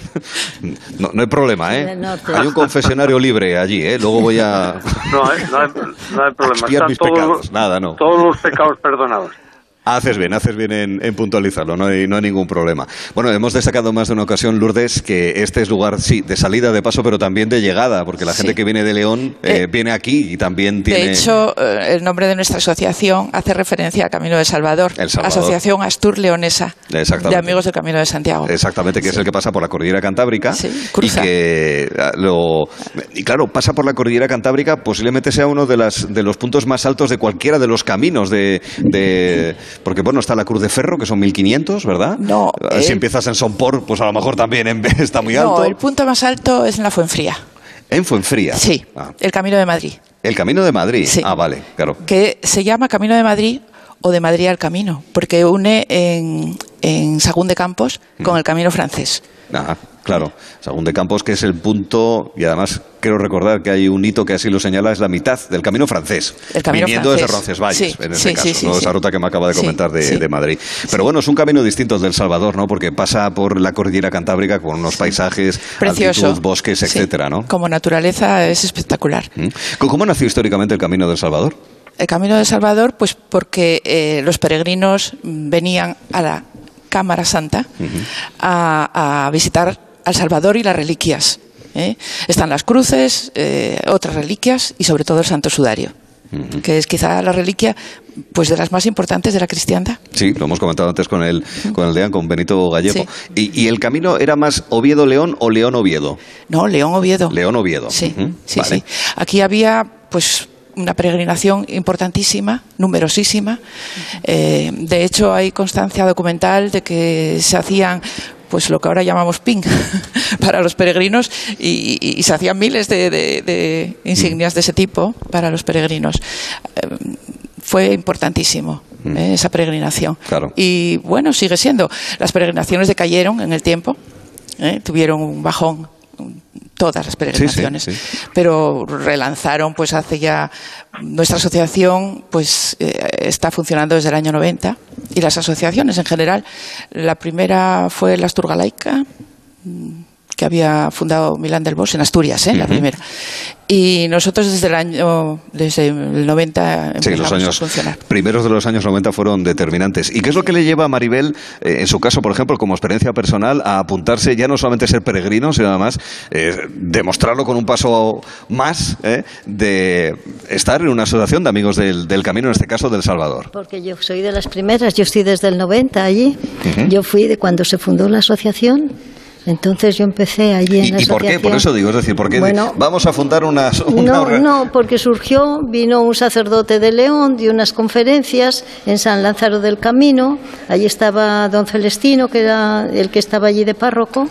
Speaker 1: No, no hay problema, ¿eh? Hay un confesionario libre allí, ¿eh? Luego voy a
Speaker 106: No hay, no hay, no hay problema. Están
Speaker 1: mis
Speaker 106: todos,
Speaker 1: pecados. Nada, no.
Speaker 106: todos los pecados perdonados.
Speaker 1: Haces bien, haces bien en, en puntualizarlo, no hay, no hay ningún problema. Bueno, hemos destacado más de una ocasión, Lourdes, que este es lugar, sí, de salida, de paso, pero también de llegada, porque la gente que viene de León eh, viene aquí y también tiene...
Speaker 133: De hecho, eh, el nombre de nuestra asociación hace referencia al Camino de Salvador.
Speaker 1: El Salvador.
Speaker 133: Asociación Astur Leonesa
Speaker 1: Exactamente.
Speaker 133: de Amigos del Camino de Santiago.
Speaker 1: Exactamente, que es el que pasa por la cordillera cantábrica y
Speaker 133: cruza.
Speaker 1: que ah, lo y claro pasa por la cordillera cantábrica posiblemente sea uno de las de los puntos más altos de cualquiera de los caminos de, de- porque bueno está la Cruz de Ferro que son 1500 verdad
Speaker 133: No,
Speaker 1: Ah, si
Speaker 133: el-
Speaker 1: empiezas en Sompor pues a lo mejor también en- está muy alto.
Speaker 133: No, el punto más alto es en la Fuenfría.
Speaker 1: en Fuenfría
Speaker 133: Sí,
Speaker 1: Ah,
Speaker 133: el Camino de Madrid,
Speaker 1: el Camino de Madrid
Speaker 133: Sí.
Speaker 1: ah vale claro.
Speaker 133: Que se llama Camino de Madrid o de Madrid al Camino, porque une en, en Sagún de Campos con el Camino francés.
Speaker 1: Ah, claro. Sagún de Campos, que es el punto, y además quiero recordar que hay un hito que así lo señala, es la mitad del camino francés.
Speaker 133: El camino
Speaker 1: viniendo desde. Roncesvalles,
Speaker 133: Sí,
Speaker 1: en
Speaker 133: sí,
Speaker 1: caso, esa ruta que me acaba de comentar de, Madrid. Pero bueno, es un camino distinto del Salvador, ¿no? Porque pasa por la cordillera cantábrica con unos paisajes,
Speaker 133: Precioso.
Speaker 1: altitud, bosques, etcétera, ¿no?
Speaker 133: Como naturaleza es espectacular.
Speaker 1: ¿Mm? ¿Cómo nació históricamente el camino del Salvador?
Speaker 133: El Camino de Salvador, pues porque eh, los peregrinos venían a la Cámara Santa a, a visitar al Salvador y las reliquias. ¿eh? Están las cruces, eh, otras reliquias y sobre todo el Santo Sudario. que es quizá la reliquia pues de las más importantes de la cristiandad.
Speaker 1: Sí, lo hemos comentado antes con el, con el deán, con Benito Gallego. ¿Y, ¿Y el camino era más Oviedo-León o León-Oviedo?
Speaker 133: No, León-Oviedo.
Speaker 1: León-Oviedo.
Speaker 133: Sí, sí,
Speaker 1: vale.
Speaker 133: sí. Aquí había pues una peregrinación importantísima, numerosísima. Eh, de hecho, hay constancia documental de que se hacían pues lo que ahora llamamos ping para los peregrinos y, y- y se hacían miles de, de- de insignias de ese tipo para los peregrinos. Eh, fue importantísimo eh, esa peregrinación.
Speaker 1: Claro.
Speaker 133: Y bueno, sigue siendo. Las peregrinaciones decayeron en el tiempo, tuvieron un bajón todas las peregrinaciones,
Speaker 1: sí.
Speaker 133: pero relanzaron pues hace ya nuestra asociación pues eh, está funcionando desde el año 90 y las asociaciones en general. La primera fue la Asturgalaica que había fundado Milán del Bosch en Asturias, ¿eh? la
Speaker 1: Ujú.
Speaker 133: primera. Y nosotros desde el año desde el 90
Speaker 1: Sí, los
Speaker 133: a
Speaker 1: años
Speaker 133: funcionar.
Speaker 1: primeros de los años 90 fueron determinantes. ¿Y qué es lo que le lleva a Maribel, eh, en su caso, por ejemplo, como experiencia personal, a apuntarse ya no solamente a ser peregrino, sino además eh, demostrarlo con un paso más eh, de estar en una asociación de amigos del, del camino, en este caso del Salvador?
Speaker 134: Porque yo soy de las primeras, yo estoy desde el 90 allí.
Speaker 1: Ujú.
Speaker 134: Yo fui de cuando se fundó la asociación. Entonces yo empecé allí en
Speaker 1: ¿Y,
Speaker 134: la
Speaker 1: y por qué? Por eso digo, es decir, ¿por qué
Speaker 134: Bueno,
Speaker 1: vamos a fundar una, una
Speaker 134: No, no, porque surgió, vino un sacerdote de León, dio unas conferencias en San Lázaro del Camino, allí estaba don Celestino, que era el que estaba allí de párroco,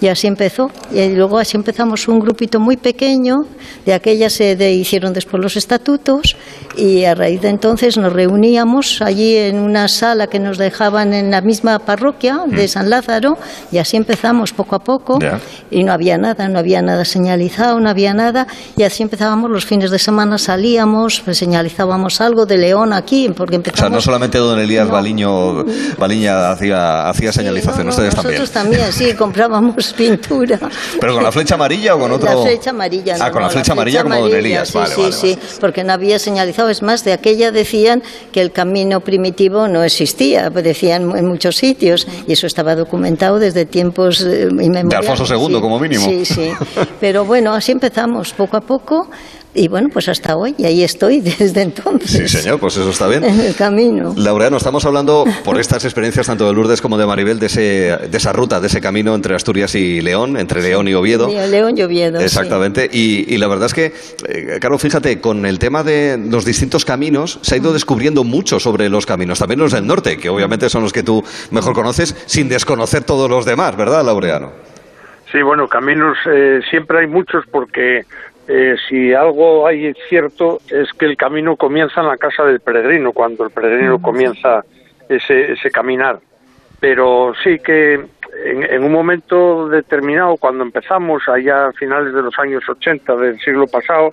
Speaker 134: y así empezó. Y luego así empezamos un grupito muy pequeño, de aquella se de- hicieron después los estatutos, y a raíz de entonces nos reuníamos allí en una sala que nos dejaban en la misma parroquia de San Lázaro, y así empezamos poco a poco y no había nada, no había nada señalizado, no había nada, y así empezábamos los fines de semana, salíamos, pues, señalizábamos algo de León aquí, porque
Speaker 1: O
Speaker 134: empezamos...
Speaker 1: sea, no solamente don Elías Baliño, Baliña hacía, hacía señalización, ustedes también.
Speaker 134: Nosotros también, sí, comprábamos pintura.
Speaker 1: ¿Pero con la flecha amarilla o con otro?
Speaker 134: La flecha amarilla.
Speaker 1: Ah,
Speaker 134: no,
Speaker 1: con la
Speaker 134: no,
Speaker 1: flecha amarilla como don Elías,
Speaker 134: sí,
Speaker 1: vale,
Speaker 134: sí,
Speaker 1: vale,
Speaker 134: sí, porque no había señalizado. Es más, de aquella decían que el camino primitivo no existía, pues decían en muchos sitios, y eso estaba documentado desde tiempos eh, inmemoriales.
Speaker 1: De Alfonso II,
Speaker 134: sí.
Speaker 1: como mínimo.
Speaker 134: Sí, sí. Pero bueno, así empezamos, poco a poco, y bueno, pues hasta hoy, y ahí estoy desde entonces.
Speaker 1: Sí, señor, pues eso está bien.
Speaker 134: En el camino.
Speaker 1: Laureano, estamos hablando por estas experiencias tanto de Lourdes como de Maribel de, ese, de esa ruta, de ese camino entre Asturias y León, entre León y Oviedo.
Speaker 134: León y Oviedo, sí.
Speaker 1: Exactamente. Y, y la verdad es que, eh, claro, fíjate, con el tema de los distintos caminos, se ha ido descubriendo mucho sobre los caminos, también los del norte, que obviamente son los que tú mejor conoces, sin desconocer todos los demás, ¿verdad, Laureano?
Speaker 106: Sí, bueno, caminos eh, siempre hay muchos porque eh, si algo hay cierto es que el camino comienza en la casa del peregrino, cuando el peregrino comienza ese, ese caminar. Pero sí que en, en un momento determinado, cuando empezamos, allá a finales de los años 80 del siglo pasado,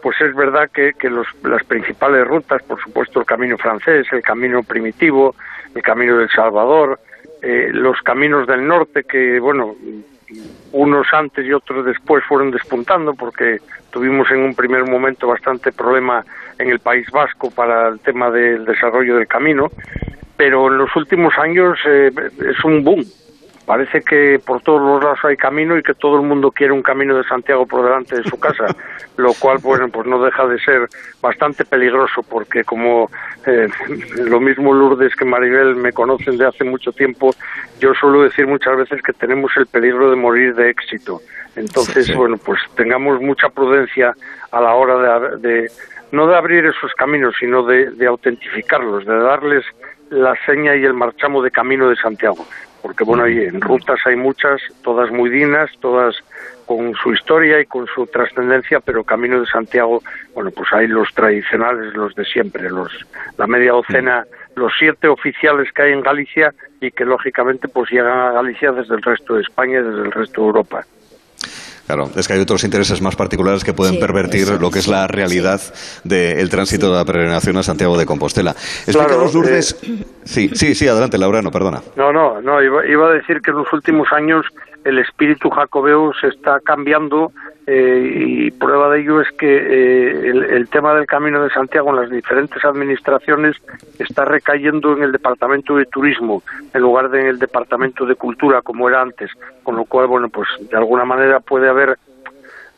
Speaker 106: pues es verdad que, que los, las principales rutas, por supuesto el camino francés, el camino primitivo, el camino del Salvador, eh, los caminos del norte que, bueno, unos antes y otros después fueron despuntando porque tuvimos en un primer momento bastante problema en el País Vasco para el tema del desarrollo del camino, pero en los últimos años eh, es un boom. Parece que por todos los lados hay camino y que todo el mundo quiere un camino de Santiago por delante de su casa, lo cual, bueno, pues no deja de ser bastante peligroso porque como eh, lo mismo Lourdes que Maribel me conocen de hace mucho tiempo, yo suelo decir muchas veces que tenemos el peligro de morir de éxito. Entonces,
Speaker 1: Sí, sí.
Speaker 106: bueno, pues tengamos mucha prudencia a la hora de, de- no de abrir esos caminos, sino de, de autentificarlos, de darles la seña y el marchamo de camino de Santiago. Porque, bueno, hay, en rutas hay muchas, todas muy dignas, todas con su historia y con su trascendencia, pero Camino de Santiago, bueno, pues hay los tradicionales, los de siempre, los la media docena, los siete oficiales que hay en Galicia y que lógicamente pues llegan a Galicia desde el resto de España y desde el resto de Europa.
Speaker 1: Claro, es que hay otros intereses más particulares que pueden
Speaker 106: Sí,
Speaker 1: pervertir
Speaker 106: eso,
Speaker 1: lo que es la realidad del tránsito de la peregrinación a Santiago de Compostela. Explícanos,
Speaker 106: Claro,
Speaker 1: Lourdes. Sí, sí, sí, adelante, Laureano, perdona.
Speaker 106: No, no, no, iba, iba a decir que en los últimos años el espíritu jacobeo se está cambiando eh, y prueba de ello es que eh, el, el tema del Camino de Santiago en las diferentes administraciones está recayendo en el Departamento de Turismo en lugar de en el Departamento de Cultura como era antes, con lo cual, bueno, pues de alguna manera puede haber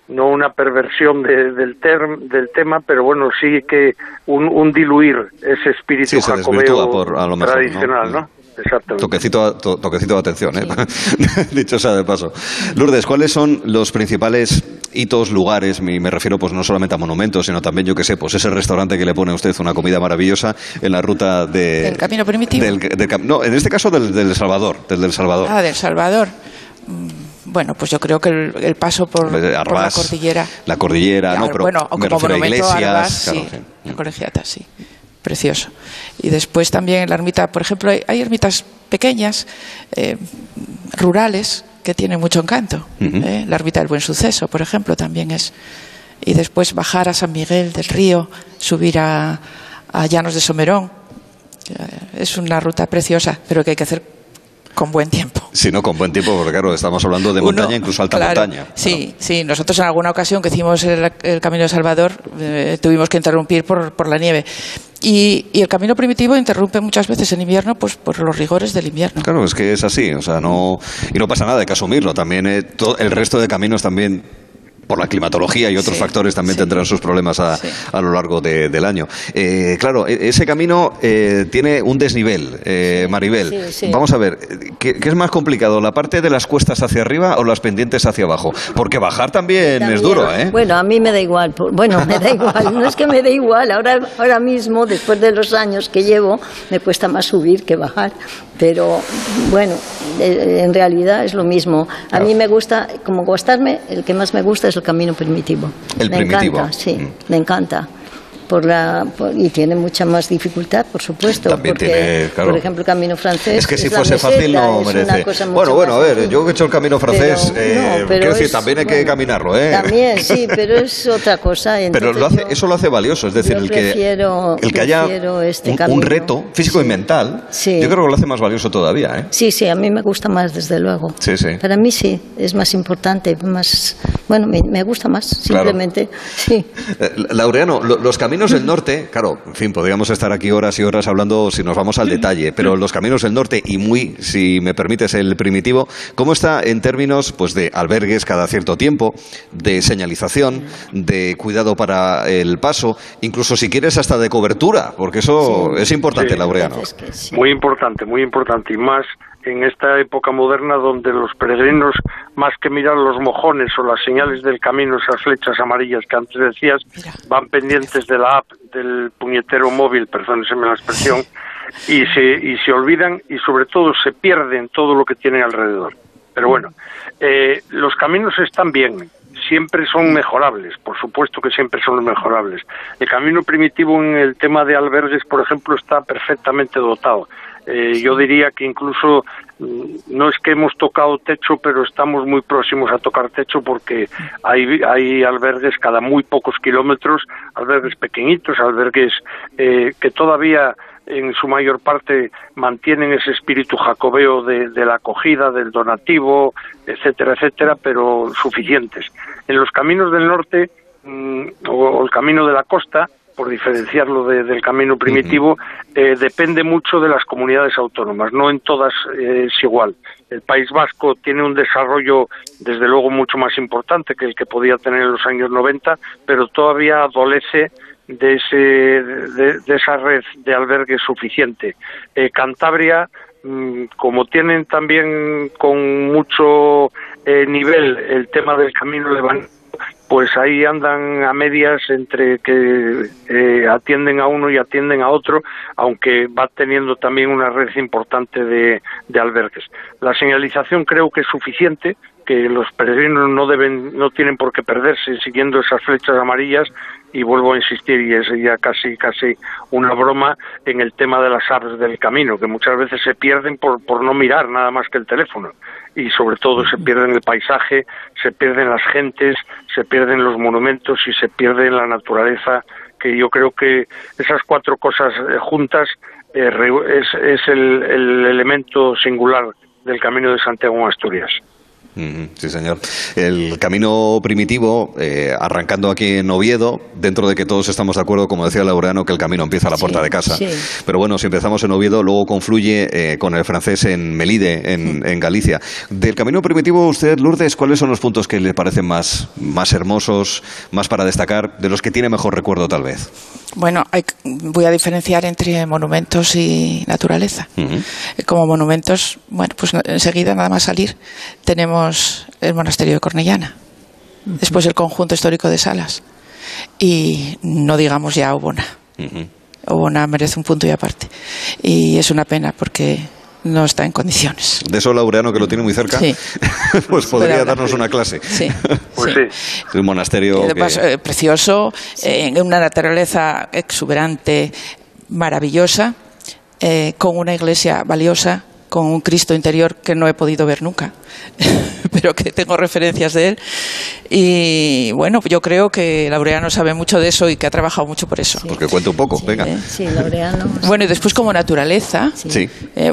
Speaker 106: no una perversión de- del, term- del tema, pero bueno, sí que un, un diluir ese espíritu
Speaker 1: Sí,
Speaker 106: jacobeo
Speaker 1: por- a lo mejor,
Speaker 106: tradicional,
Speaker 1: ¿no?
Speaker 106: ¿no? Exactamente.
Speaker 1: Toquecito, to- toquecito de atención, ¿eh? dicho sea de paso. Lourdes, ¿cuáles son los principales hitos, lugares? Me, me refiero pues no solamente a monumentos, sino también, yo que sé, pues ese restaurante que le pone a usted una comida maravillosa en la ruta de...
Speaker 133: ¿Del Camino Primitivo?
Speaker 1: del- del cam- no, en este caso del, del Salvador, del del Salvador.
Speaker 133: Ah, del Salvador. Mm, Bueno, pues yo creo que el, el paso por, la cordillera.
Speaker 1: La cordillera, no,
Speaker 133: Ah,
Speaker 1: pero
Speaker 133: bueno, o
Speaker 1: me
Speaker 133: como
Speaker 1: refiero a
Speaker 133: monumento a
Speaker 1: iglesias,
Speaker 133: Arbás,
Speaker 1: claro,
Speaker 133: sí,
Speaker 1: sí.
Speaker 133: la colegiata, sí. Precioso. Y después también en la ermita, por ejemplo, hay, hay ermitas pequeñas, eh, rurales, que tienen mucho encanto. ¿eh? La ermita del Buen Suceso, por ejemplo, también es. Y después bajar a San Miguel del Río, subir a, a Llanos de Somerón. Eh, Es una ruta preciosa, pero que hay que hacer con buen tiempo.
Speaker 1: Si no, con buen tiempo, porque claro, estamos hablando de
Speaker 133: Uno,
Speaker 1: montaña, incluso alta
Speaker 133: claro,
Speaker 1: montaña.
Speaker 133: Sí, sí. Nosotros en alguna ocasión que hicimos el, el Camino de Salvador eh, tuvimos que interrumpir por, por la nieve. Y, y el camino primitivo interrumpe muchas veces en invierno pues por los rigores del invierno.
Speaker 1: Claro, es que es así, o sea, no y no pasa nada, hay que asumirlo. También eh, to- el resto de caminos también por la climatología y otros factores también tendrán sus problemas a, a lo largo de- del año. Eh, claro, e- ese camino eh, tiene un desnivel, eh, Maribel. Vamos a ver, ¿qué, qué es más complicado, la parte de las cuestas hacia arriba o las pendientes hacia abajo? Porque bajar también, es duro, ¿eh?
Speaker 134: Bueno, a mí me da igual. Bueno, me da igual. No es que me dé igual. Ahora, ahora mismo, después de los años que llevo, me cuesta más subir que bajar. Pero bueno, eh, en realidad es lo mismo. A mí me gusta, como gustarme, el que más me gusta es el camino primitivo.
Speaker 1: El
Speaker 134: me
Speaker 1: primitivo. Mm.
Speaker 134: encanta, sí, me encanta. Por la, por- y tiene mucha más dificultad, por supuesto.
Speaker 1: También
Speaker 134: porque,
Speaker 1: tiene, claro.
Speaker 134: por ejemplo, el camino francés.
Speaker 1: Es que si fuese
Speaker 134: meseta,
Speaker 1: fácil no merece. Bueno, bueno, a ver, yo he hecho el camino francés,
Speaker 134: Pero,
Speaker 1: eh,
Speaker 134: no, pero
Speaker 1: quiero decir, también hay que caminarlo, ¿eh?
Speaker 134: También, sí, pero es otra cosa.
Speaker 1: Pero lo hace,
Speaker 134: yo-
Speaker 1: eso lo hace valioso, es decir, el que,
Speaker 134: prefiero-
Speaker 1: el que haya
Speaker 134: este
Speaker 1: un, reto físico y mental,
Speaker 134: Sí.
Speaker 1: yo creo que lo hace más valioso todavía, ¿eh?
Speaker 134: Sí, sí, a mí me gusta más, desde luego.
Speaker 1: Sí, sí.
Speaker 134: Para mí sí, es más importante, más... Bueno, me, me gusta más,
Speaker 1: Claro.
Speaker 134: simplemente. Sí.
Speaker 1: Eh, Laureano, lo- los caminos del norte, claro, en fin, podríamos estar aquí horas y horas hablando si nos vamos al detalle, pero los caminos del norte y muy, si me permites, el primitivo, ¿cómo está en términos pues de albergues cada cierto tiempo, de señalización, de cuidado para el paso, incluso si quieres hasta de cobertura, porque eso es importante,
Speaker 106: Sí.
Speaker 1: Laureano.
Speaker 106: Muy importante, muy importante. Y más en esta época moderna donde los peregrinos, más que mirar los mojones o las señales del camino, esas flechas amarillas que antes decías, van pendientes de la app del puñetero móvil, perdóneseme la expresión, y se, y se olvidan y sobre todo se pierden todo lo que tienen alrededor. Pero bueno, eh, los caminos están bien, siempre son mejorables, por supuesto que siempre son mejorables. El camino primitivo en el tema de albergues, por ejemplo, está perfectamente dotado. Eh, yo diría que incluso mm, no es que hemos tocado techo, pero estamos muy próximos a tocar techo porque hay, hay albergues cada muy pocos kilómetros, albergues pequeñitos, albergues eh, que todavía en su mayor parte mantienen ese espíritu jacobeo de, la acogida, del donativo, etcétera, etcétera, pero suficientes. En los caminos del norte mm, o el camino de la costa, por diferenciarlo de- del camino primitivo, eh, depende mucho de las comunidades autónomas. No en todas eh, es igual. El País Vasco tiene un desarrollo, desde luego, mucho más importante que el que podía tener en los años 90, pero todavía adolece de, ese, de, de esa red de albergues suficiente. Eh, Cantabria, mm, como tienen también con mucho eh, nivel el tema del camino levantado, pues ahí andan a medias entre que eh, atienden a uno y atienden a otro, aunque va teniendo también una red importante de, albergues. La señalización creo que es suficiente, que los peregrinos no deben, no tienen por qué perderse siguiendo esas flechas amarillas y vuelvo a insistir y es ya casi casi una broma en el tema de las aves del camino que muchas veces se pierden por no mirar nada más que el teléfono y sobre todo se pierden el paisaje, se pierden las gentes, se pierden los monumentos y se pierde la naturaleza que yo creo que esas cuatro cosas eh, juntas eh, es el, el elemento singular del camino de Santiago en Asturias.
Speaker 1: Sí, señor. El camino primitivo, eh, arrancando aquí en Oviedo, dentro de que todos estamos de acuerdo, como decía Laureano, que el camino empieza a la puerta de casa.
Speaker 134: sí.
Speaker 1: Pero bueno, si empezamos en Oviedo, luego confluye eh, con el francés en Melide, en, en Galicia. Del camino primitivo, usted, Lourdes, ¿cuáles son los puntos que le parecen más, más hermosos, más para destacar, de los que tiene mejor recuerdo tal vez?
Speaker 133: Bueno, hay- voy a diferenciar entre monumentos y naturaleza. Eh, Como monumentos, bueno, pues enseguida nada más salir tenemos el monasterio de Cornellana, después el conjunto histórico de Salas. Y no digamos ya Obona. Obona merece un punto y aparte. Y es una pena porque no está en condiciones.
Speaker 1: De eso Laureano, que lo tiene muy cerca,
Speaker 133: Sí.
Speaker 1: pues podría darnos una clase.
Speaker 133: Sí.
Speaker 106: Pues sí.
Speaker 1: Un monasterio que-
Speaker 133: paso, eh, precioso, eh, en una naturaleza exuberante, maravillosa, eh, con una iglesia valiosa, con un Cristo interior que no he podido ver nunca, pero que tengo referencias de él. Y bueno, yo creo que Laureano sabe mucho de eso y que ha trabajado mucho por eso.
Speaker 1: Porque cuente un poco, venga.
Speaker 134: Sí, Laureano.
Speaker 133: Bueno, y después como naturaleza,
Speaker 1: Sí.
Speaker 133: eh,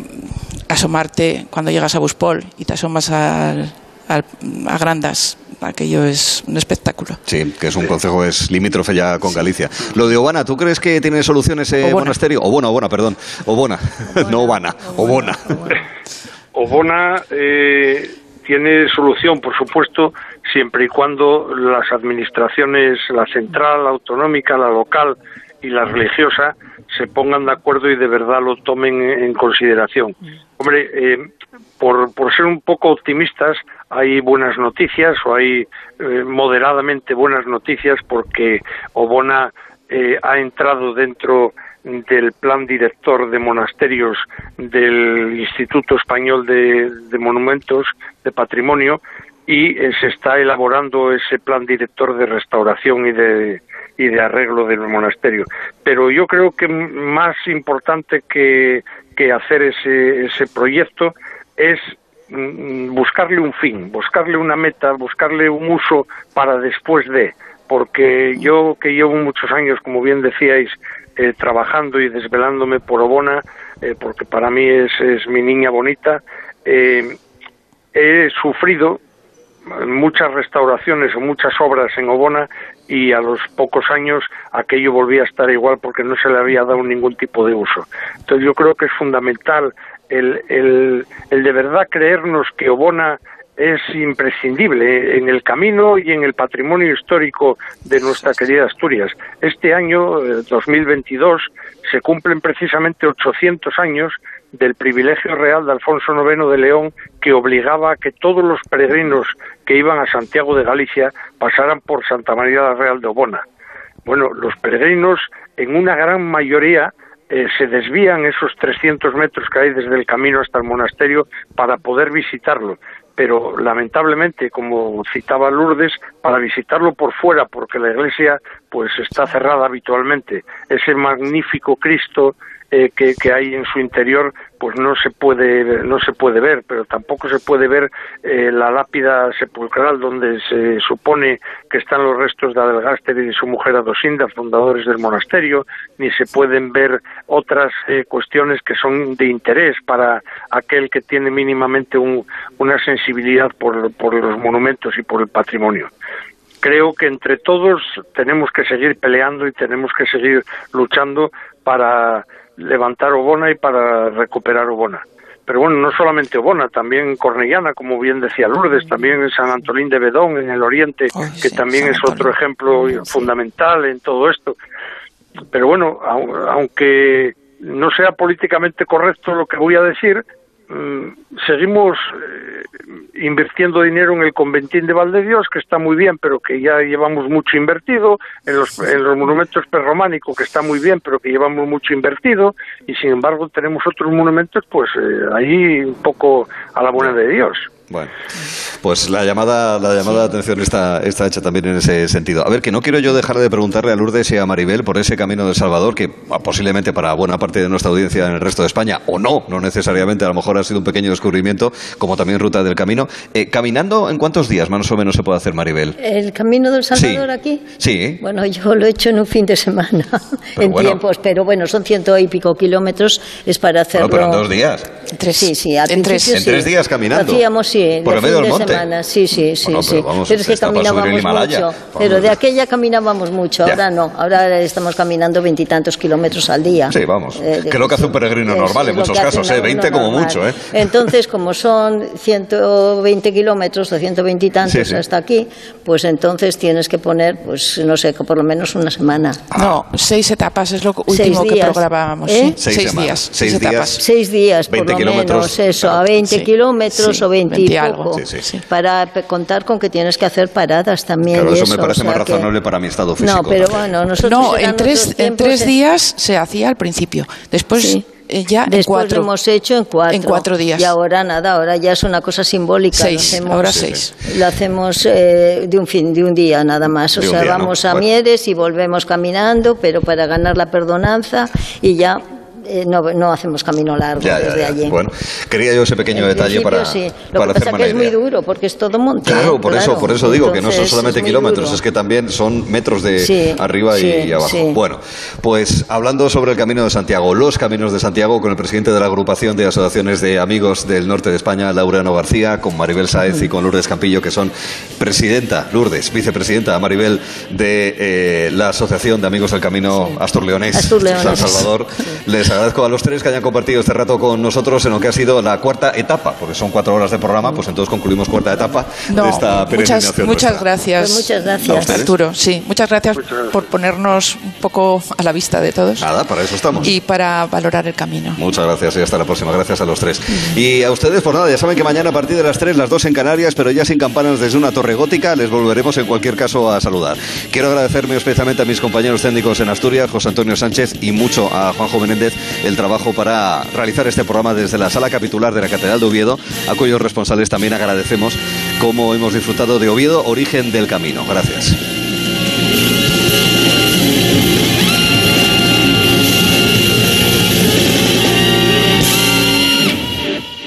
Speaker 133: asomarte cuando llegas a Buspol y te asomas al, al- a Grandas, aquello es un espectáculo.
Speaker 1: Sí, que es un concejo, es limítrofe ya con Galicia. Lo de Obana, ¿tú crees que tiene solución ese
Speaker 133: Obona.
Speaker 1: monasterio? Obona, Obona, perdón. Obona, no Obana, Obona.
Speaker 106: Obona eh, tiene solución, por supuesto, siempre y cuando las administraciones, la central, la autonómica, la local y la religiosa, se pongan de acuerdo y de verdad lo tomen en consideración. Hombre, eh, por, por ser un poco optimistas, hay buenas noticias o hay eh, moderadamente buenas noticias porque Obona eh, ha entrado dentro del plan director de monasterios del Instituto Español de, de Monumentos de Patrimonio y eh, se está elaborando ese plan director de restauración y de y de arreglo del monasterio. Pero yo creo que más importante que, que hacer ese, ese proyecto es mm, buscarle un fin, buscarle una meta, buscarle un uso para después de, porque yo que llevo muchos años, como bien decíais, eh, trabajando y desvelándome por Obona, eh, porque para mí es, es mi niña bonita, eh, he sufrido muchas restauraciones o muchas obras en Obona y a los pocos años aquello volvía a estar igual porque no se le había dado ningún tipo de uso. Entonces yo creo que es fundamental el, el, el de verdad creernos que Obona es imprescindible en el camino y en el patrimonio histórico de nuestra querida Asturias. Este año, eh, 2022, se cumplen precisamente 800 años del privilegio real de Alfonso IX de León que obligaba a que todos los peregrinos que iban a Santiago de Galicia pasaran por Santa María la Real de Obona. Bueno, los peregrinos en una gran mayoría eh, se desvían esos 300 metros que hay desde el camino hasta el monasterio para poder visitarlo. Pero lamentablemente, como citaba Lourdes, para visitarlo por fuera, porque la iglesia pues está cerrada habitualmente, ese magnífico Cristo eh, que, hay en su interior pues no se puede no se puede ver pero tampoco se puede ver eh, la lápida sepulcral donde se supone que están los restos de Adelgáster y de su mujer Adosinda fundadores del monasterio ni se pueden ver otras eh, cuestiones que son de interés para aquel que tiene mínimamente un- una sensibilidad por, por los monumentos y por el patrimonio. Creo que entre todos tenemos que seguir peleando y tenemos que seguir luchando para levantar Obona y para recuperar Obona. Pero bueno, no solamente Obona, también Cornellana, como bien decía Lourdes, también en San Antolín de Bedón, en el oriente, que también es otro ejemplo fundamental en todo esto. Pero bueno, au- aunque no sea políticamente correcto lo que voy a decir, seguimos eh, invirtiendo dinero en el conventín de Valdedios, que está muy bien, pero que ya llevamos mucho invertido, en los, en los monumentos prerrománicos, que está muy bien, pero que llevamos mucho invertido, y sin embargo tenemos otros monumentos, pues eh, ahí un poco a la buena de Dios.
Speaker 1: Bueno, pues la llamada, la llamada de atención está, está hecha también en ese sentido. A ver, que no quiero yo dejar de preguntarle a Lourdes y a Maribel por ese camino del Salvador, que ah, posiblemente para buena parte de nuestra audiencia en el resto de España, o no, no necesariamente, a lo mejor ha sido un pequeño descubrimiento, como también ruta del camino. Eh, ¿Caminando en cuántos días más o menos se puede hacer, Maribel?
Speaker 134: ¿El camino del Salvador
Speaker 1: Sí.
Speaker 134: aquí?
Speaker 1: Sí,
Speaker 134: Bueno, yo lo he hecho en un fin de semana, en
Speaker 1: bueno.
Speaker 134: tiempos, pero bueno, son ciento y pico kilómetros, es para hacerlo.
Speaker 1: bueno, pero en dos días.
Speaker 134: Sí, sí, al
Speaker 133: en tres.
Speaker 1: En tres días caminando.
Speaker 134: Lo hacíamos, sí.
Speaker 1: Por
Speaker 134: de
Speaker 1: el medio del
Speaker 134: de
Speaker 1: monte.
Speaker 134: semana, sí, sí, sí.
Speaker 1: Bueno, pero
Speaker 134: sí.
Speaker 1: vamos,
Speaker 134: pero es que caminábamos mucho. Pero de aquella caminábamos mucho,
Speaker 1: Ya.
Speaker 134: ahora no. Ahora estamos caminando veintitantos kilómetros al día.
Speaker 1: Sí, vamos.
Speaker 134: Eh,
Speaker 1: que es lo que hace un peregrino
Speaker 134: Eso
Speaker 1: normal
Speaker 134: es
Speaker 1: en muchos casos, ¿eh? 20
Speaker 134: alumno
Speaker 1: como
Speaker 134: normal.
Speaker 1: mucho, ¿eh?
Speaker 134: Entonces, como son 120 kilómetros, o 120 y tantos
Speaker 1: Sí, sí.
Speaker 134: hasta aquí, pues entonces tienes que poner, pues no sé, que por lo menos una semana.
Speaker 133: No, seis etapas es lo último que programábamos.
Speaker 134: ¿Eh?
Speaker 133: sí.
Speaker 1: Seis
Speaker 133: Seis,
Speaker 1: semanas,
Speaker 133: días.
Speaker 1: seis
Speaker 133: Seis,
Speaker 1: días.
Speaker 133: etapas.
Speaker 134: Seis días, por
Speaker 1: 20
Speaker 134: lo
Speaker 1: kilómetros,
Speaker 134: menos, eso,
Speaker 1: claro.
Speaker 134: a 20
Speaker 133: Sí,
Speaker 134: kilómetros
Speaker 133: sí,
Speaker 134: o 20,
Speaker 133: 20
Speaker 134: y
Speaker 133: algo.
Speaker 1: Sí, sí.
Speaker 134: Para contar con que tienes que hacer paradas también.
Speaker 1: Claro,
Speaker 134: y
Speaker 1: eso me parece
Speaker 134: o
Speaker 1: más
Speaker 134: sea que-
Speaker 1: razonable para mi estado físico.
Speaker 134: No, pero
Speaker 1: también.
Speaker 134: bueno, nosotros
Speaker 133: No, en tres, en tres
Speaker 134: eh.
Speaker 133: días se hacía al principio. Después
Speaker 134: Sí.
Speaker 133: eh, ya en
Speaker 134: Después
Speaker 133: cuatro.
Speaker 134: lo hemos hecho en cuatro.
Speaker 133: En cuatro días.
Speaker 134: Y ahora nada, ahora ya es una cosa simbólica.
Speaker 133: Seis,
Speaker 134: lo hacemos,
Speaker 133: ahora seis.
Speaker 134: Lo hacemos eh, de un fin, de un día nada más. O
Speaker 1: De
Speaker 134: sea,
Speaker 1: día, ¿no?
Speaker 134: vamos a
Speaker 1: Bueno.
Speaker 134: Mieres y volvemos caminando, pero para ganar la perdonanza y ya eh, no, no hacemos camino largo
Speaker 1: Ya,
Speaker 134: desde
Speaker 1: ya.
Speaker 134: allí.
Speaker 1: Bueno, quería yo ese pequeño
Speaker 134: En
Speaker 1: detalle para,
Speaker 134: sí. Lo
Speaker 1: para
Speaker 134: que pasa que es muy duro porque es todo monte.
Speaker 1: Claro,
Speaker 134: ¿eh?
Speaker 1: por eso, por eso digo que no son solamente
Speaker 134: es
Speaker 1: kilómetros,
Speaker 134: duro.
Speaker 1: es que también son metros de
Speaker 134: Sí,
Speaker 1: arriba y,
Speaker 134: sí,
Speaker 1: y abajo. Bueno, pues hablando sobre el Camino de Santiago, los Caminos de Santiago, con el presidente de la agrupación de asociaciones de amigos del norte de España, Laureano García, con Maribel Sáez y con Lourdes Campillo, que son presidenta, Lourdes, vicepresidenta Maribel de eh, la Asociación de Amigos del Camino Astur Leonés,
Speaker 134: Astur Leonés.
Speaker 1: San Salvador. Les agradezco a los tres que hayan compartido este rato con nosotros en lo que ha sido la cuarta etapa, porque son cuatro horas de programa, pues entonces concluimos cuarta etapa
Speaker 133: No,
Speaker 1: de esta peregrinación.
Speaker 133: muchas, muchas gracias.
Speaker 134: Pues muchas gracias.
Speaker 1: ¿A ustedes?
Speaker 133: Arturo, sí, muchas gracias por ponernos un poco a la vista de todos
Speaker 1: Nada, para eso estamos.
Speaker 133: y para valorar el camino.
Speaker 1: Muchas gracias y hasta la próxima. Gracias a los tres. Y a ustedes, por nada, ya saben que mañana a partir de las tres, las dos en Canarias, pero ya sin campanas desde una torre gótica, les volveremos en cualquier caso a saludar. Quiero agradecerme especialmente a mis compañeros técnicos en Asturias, José Antonio Sánchez, y mucho a Juanjo Menéndez el trabajo para realizar este programa desde la sala capitular de la Catedral de Oviedo, a cuyos responsables también agradecemos cómo hemos disfrutado de Oviedo, origen del camino. Gracias.